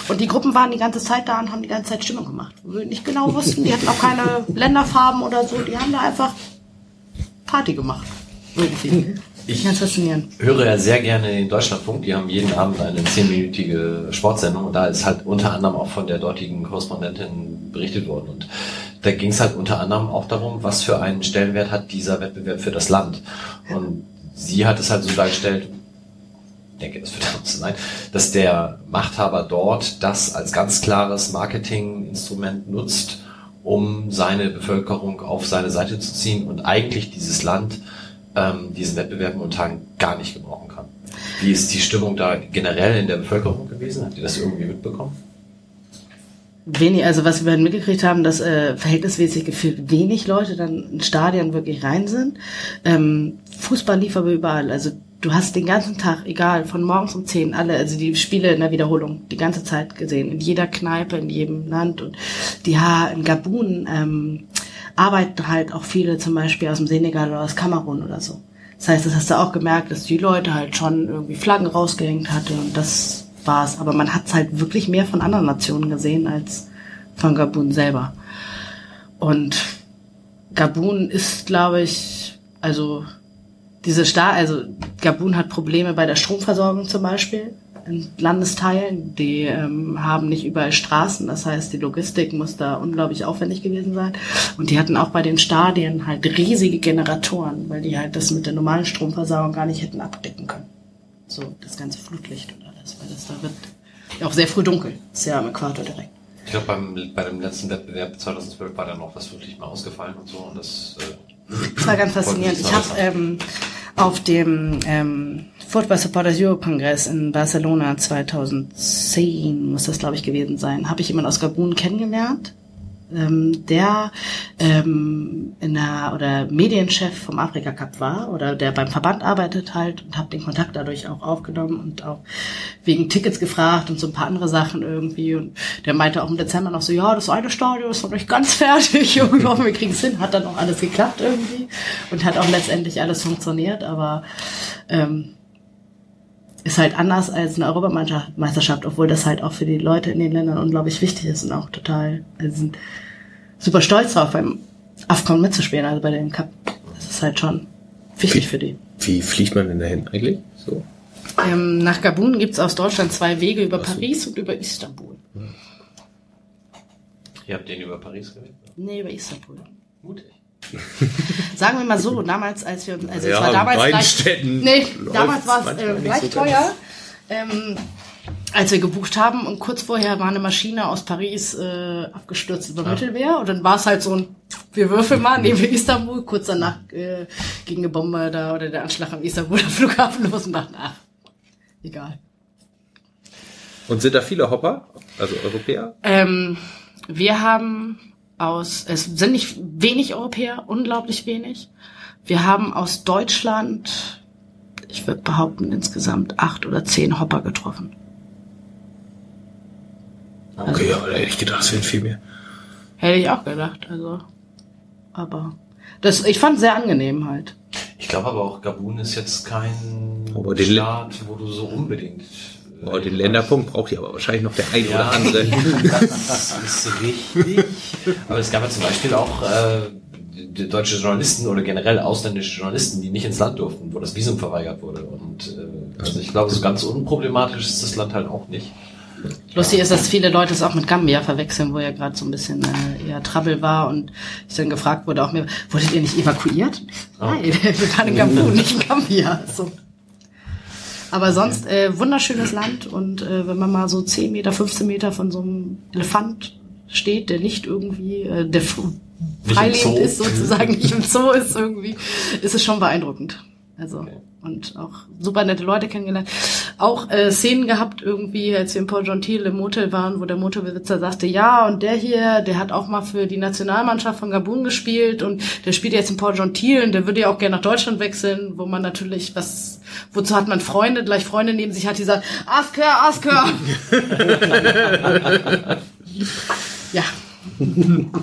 S6: Und die Gruppen waren die ganze Zeit da und haben die ganze Zeit Stimmung gemacht. Wo wir nicht genau wussten, die hatten auch keine Länderfarben oder so, die haben da einfach Party gemacht. Irgendwie.
S1: Ich
S6: Ganz faszinierend.
S1: höre ja sehr gerne den Deutschlandfunk. Die haben jeden Abend eine zehnminütige Sportsendung und da ist halt unter anderem auch von der dortigen Korrespondentin berichtet worden. Und da ging es halt unter anderem auch darum, was für einen Stellenwert hat dieser Wettbewerb für das Land. Und sie hat es halt so dargestellt, ich denke, das wird auch so sein, dass der Machthaber dort das als ganz klares Marketinginstrument nutzt, um seine Bevölkerung auf seine Seite zu ziehen und eigentlich dieses Land ähm, diesen Wettbewerb momentan gar nicht gebrauchen kann. Wie ist die Stimmung da generell in der Bevölkerung gewesen? Habt ihr das irgendwie mitbekommen?
S6: Wenig, also was wir mitgekriegt haben, dass äh, verhältnismäßig gefühlt wenig Leute dann in Stadien wirklich rein sind. Ähm, Fußball lief aber überall. Also du hast den ganzen Tag, egal, von morgens um 10, alle, also die Spiele in der Wiederholung, die ganze Zeit gesehen, in jeder Kneipe, in jedem Land. Und die ja, in Gabun ähm, arbeiten halt auch viele zum Beispiel aus dem Senegal oder aus Kamerun oder so. Das heißt, das hast du auch gemerkt, dass die Leute halt schon irgendwie Flaggen rausgehängt hatte und das war's. Aber man hat's halt wirklich mehr von anderen Nationen gesehen als von Gabun selber. Und Gabun ist, glaube ich, also diese Staat, also Gabun hat Probleme bei der Stromversorgung zum Beispiel in Landesteilen. Die ähm, haben nicht überall Straßen, das heißt, die Logistik muss da unglaublich aufwendig gewesen sein. Und die hatten auch bei den Stadien halt riesige Generatoren, weil die halt das mit der normalen Stromversorgung gar nicht hätten abdecken können. So das ganze Flutlicht und alles, weil das da wird ja auch sehr früh dunkel. Ist ja am Äquator direkt.
S1: Ich glaube, bei dem letzten Wettbewerb 2012 war dann noch was wirklich mal ausgefallen und so. Und das, äh,
S6: Das war ganz faszinierend. Ich habe ähm, auf dem ähm, Football Supporters Europe Kongress in Barcelona 2010, muss das glaube ich gewesen sein, habe ich jemanden aus Gabun kennengelernt, ähm, der ähm, in der oder Medienchef vom Afrika Cup war oder der beim Verband arbeitet halt und habe den Kontakt dadurch auch aufgenommen und auch wegen Tickets gefragt und so ein paar andere Sachen irgendwie. Und der meinte auch im Dezember noch so ja das eine Stadion ist noch nicht ganz fertig. Irgendwie hoffen wir kriegen es hin. Hat dann auch alles geklappt irgendwie und hat auch letztendlich alles funktioniert. Aber ähm, ist halt anders als eine Europameisterschaft, obwohl das halt auch für die Leute in den Ländern unglaublich wichtig ist und auch total, also sind super stolz drauf, beim AFCON mitzuspielen, also bei dem Cup. Das ist halt schon wichtig für die.
S3: Wie fliegt man denn dahin eigentlich? So.
S6: Ähm, nach Gabun gibt's aus Deutschland zwei Wege über Paris und über Istanbul.
S1: Ihr habt den über Paris gewählt?
S6: Nee, über Istanbul.
S1: Mutig.
S6: Sagen wir mal so, damals, als wir, also
S3: Ja,
S6: es war
S3: in
S6: damals
S3: beiden
S6: gleich,
S3: Städten
S6: nee, damals war es äh, gleich
S3: so
S6: teuer, ähm, als wir gebucht haben und kurz vorher war eine Maschine aus Paris äh, abgestürzt über Mittelmeer und dann war es halt so ein, wir würfeln mal, nehmen wir Istanbul, kurz danach äh, ging eine Bombe da oder der Anschlag am Istanbuler Flughafen los und dachten, ach, egal.
S3: Und sind da viele Hopper? Also Europäer?
S6: Ähm, wir haben aus, es sind nicht wenig Europäer, unglaublich wenig. Wir haben aus Deutschland, ich würde behaupten, insgesamt acht oder zehn Hopper getroffen.
S3: Okay, aber da hätte ich gedacht, es sind viel mehr.
S6: Hätte ich auch gedacht, also. Aber das, ich fand sehr angenehm halt.
S1: Ich glaube aber auch, Gabun ist jetzt kein Staat, wo du so unbedingt.
S3: Oh, den Länderpunkt braucht ihr aber wahrscheinlich noch der ein oder
S1: Ja,
S3: andere.
S1: das ist richtig. Aber es gab ja zum Beispiel auch äh, deutsche Journalisten oder generell ausländische Journalisten, die nicht ins Land durften, wo das Visum verweigert wurde. Und äh, also ich glaube, so ganz unproblematisch ist das Land halt auch nicht.
S6: Lustig ist, dass viele Leute es auch mit Gambia verwechseln, wo ja gerade so ein bisschen äh, eher Trouble war und ich dann gefragt wurde auch mir, wurdet ihr nicht evakuiert? Nein, wir waren in Gabun, nicht in Gambia. So. Aber sonst äh, wunderschönes Land und äh, wenn man mal so 10 Meter, 15 Meter von so einem Elefant steht, der nicht irgendwie, äh, der freilebend ist sozusagen, nicht im Zoo ist irgendwie, ist es schon beeindruckend. Also und auch super nette Leute kennengelernt. Auch äh, Szenen gehabt irgendwie, als wir in Port Gentil im Motel waren, wo der Motelbesitzer sagte, ja und der hier, der hat auch mal für die Nationalmannschaft von Gabun gespielt und der spielt jetzt in Port Gentil und der würde ja auch gerne nach Deutschland wechseln, wo man natürlich was, wozu hat man Freunde, gleich Freunde neben sich hat, die sagen, ask her, ask her. ja,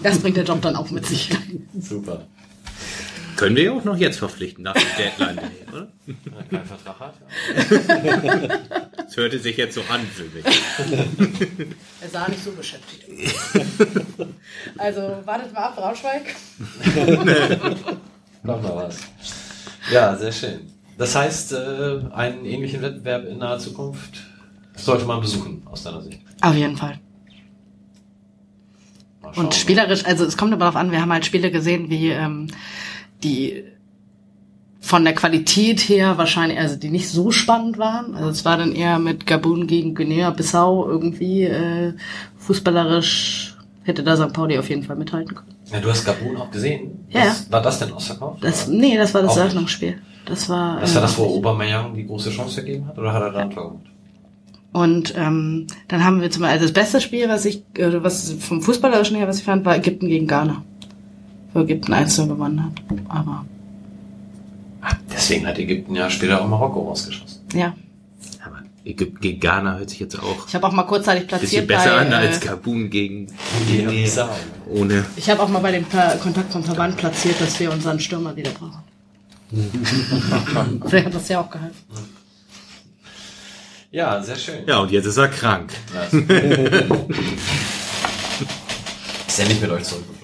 S6: das bringt der Job dann auch mit sich.
S1: Super.
S3: Können wir ja auch noch jetzt verpflichten, nach dem Deadline, oder?
S1: Wenn er keinen Vertrag hat. Ja.
S3: Das hörte sich jetzt so an für mich.
S6: Er sah nicht so beschäftigt. also wartet mal ab, Braunschweig.
S1: Noch mal was. Ja, sehr schön. Das heißt, äh, einen ähnlichen Wettbewerb in naher Zukunft sollte man besuchen, aus deiner Sicht.
S6: Auf jeden Fall. Und spielerisch, also es kommt aber darauf an, wir haben halt Spiele gesehen, wie ähm, die von der Qualität her wahrscheinlich, also die nicht so spannend waren. Also es war dann eher mit Gabun gegen Guinea-Bissau irgendwie äh, fußballerisch hätte da St. Pauli auf jeden Fall mithalten können.
S1: Ja, du hast Gabun auch gesehen.
S6: Ja.
S1: Was, war das denn ausverkauft?
S6: Das,
S1: Oder?
S6: nee, das war das. Eröffnungsspiel. Das war.
S1: Das war
S6: äh,
S1: das, wo Aubameyang die große Chance gegeben hat? Oder hat er da ein Tor gemacht?
S6: Und ähm, dann haben wir zum Beispiel, also das beste Spiel, was ich, äh, was vom Fußballerischen her, was ich fand, war Ägypten gegen Ghana. Ägypten 1 gewonnen hat. Aber
S1: Deswegen hat Ägypten ja später auch Marokko rausgeschossen.
S6: ja.
S3: Aber Ägypten gegen Ghana hört sich jetzt auch
S6: Ich habe auch mal kurzzeitig
S3: ein
S6: platziert
S3: bisschen besser
S6: bei,
S3: an als
S6: äh,
S3: Gabun gegen
S1: Guinea-Bissau.
S3: ohne.
S6: Ich habe auch mal bei dem Kontakt vom Verband platziert, dass wir unseren Stürmer wieder brauchen. Vielleicht hat das ja auch geholfen.
S1: Ja, sehr schön.
S3: Ja, und jetzt ist er krank.
S1: Ist er nicht mit euch zurückgeflogen?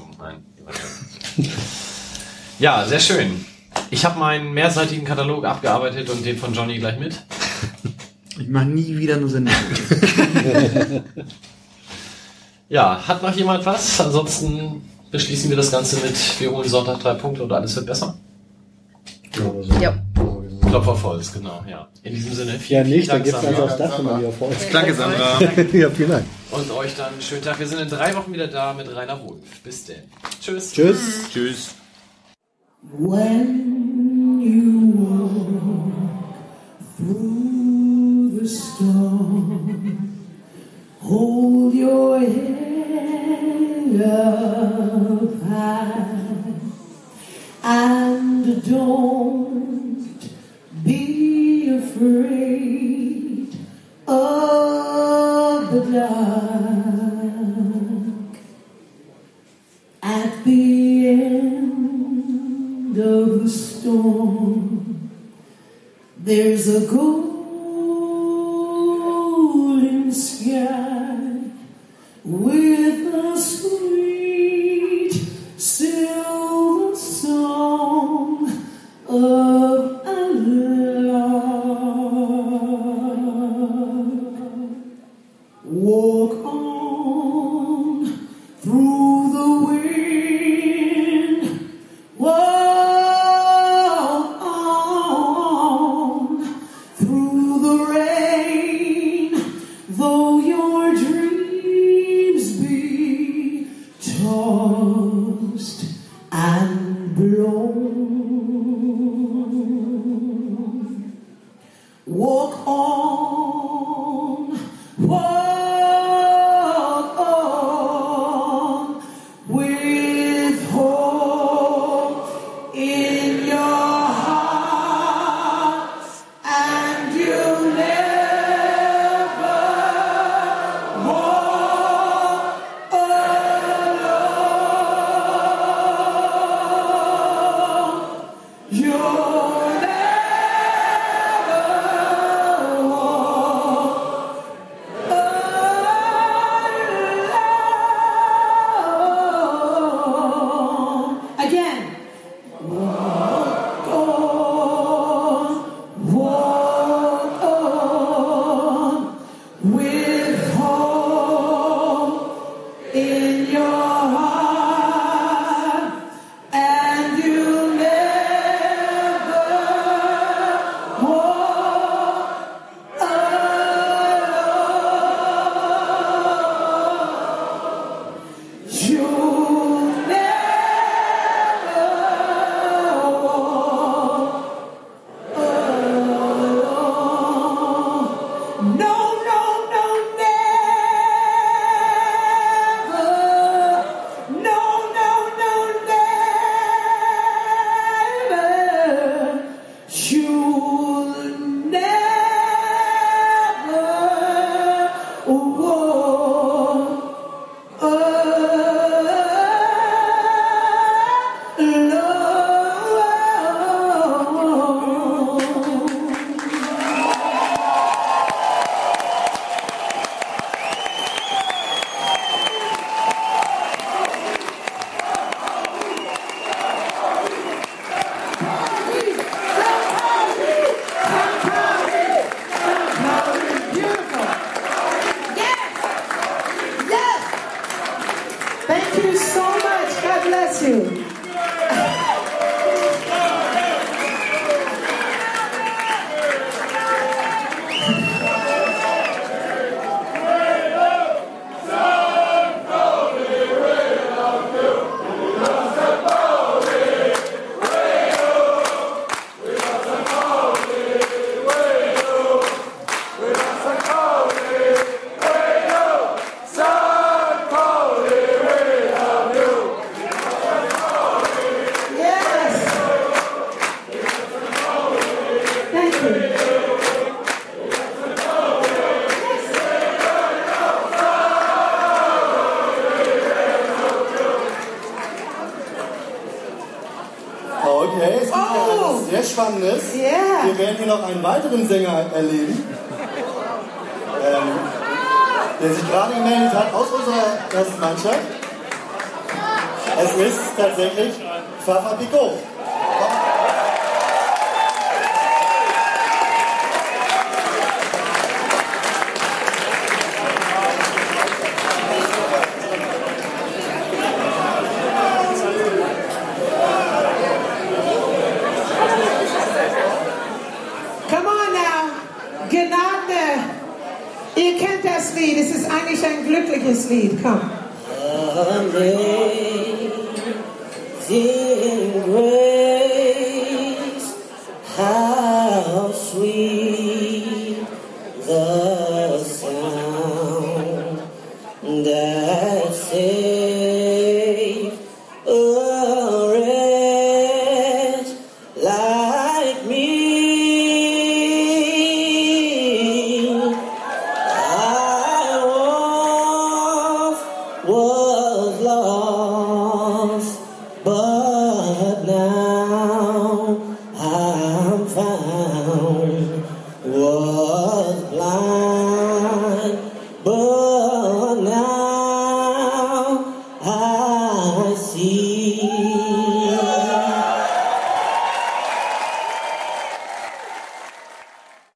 S1: Ja, sehr schön. Ich habe meinen mehrseitigen Katalog abgearbeitet und den von Johnny gleich mit.
S2: Ich mache nie wieder eine Sendung.
S1: Ja, hat noch jemand was? Ansonsten beschließen wir das Ganze mit, wir holen Sonntag drei Punkte und alles wird besser.
S6: Ja.
S1: Klopfer Volz, genau, ja. In diesem Sinne,
S5: Ja,
S1: vielen,
S5: nicht,
S1: vielen
S5: dann
S1: Dank,
S5: gibt's eins
S1: Sandra.
S5: aufs Dach, man wieder voll.
S3: Danke, Sandra.
S5: Ja, vielen Dank.
S1: Und euch dann einen schönen Tag. Wir sind in drei Wochen wieder da mit Rainer Wolf. Bis denn. Tschüss.
S5: Tschüss.
S3: Tschüss.
S7: When you walk through the storm, hold your head up high there's a golden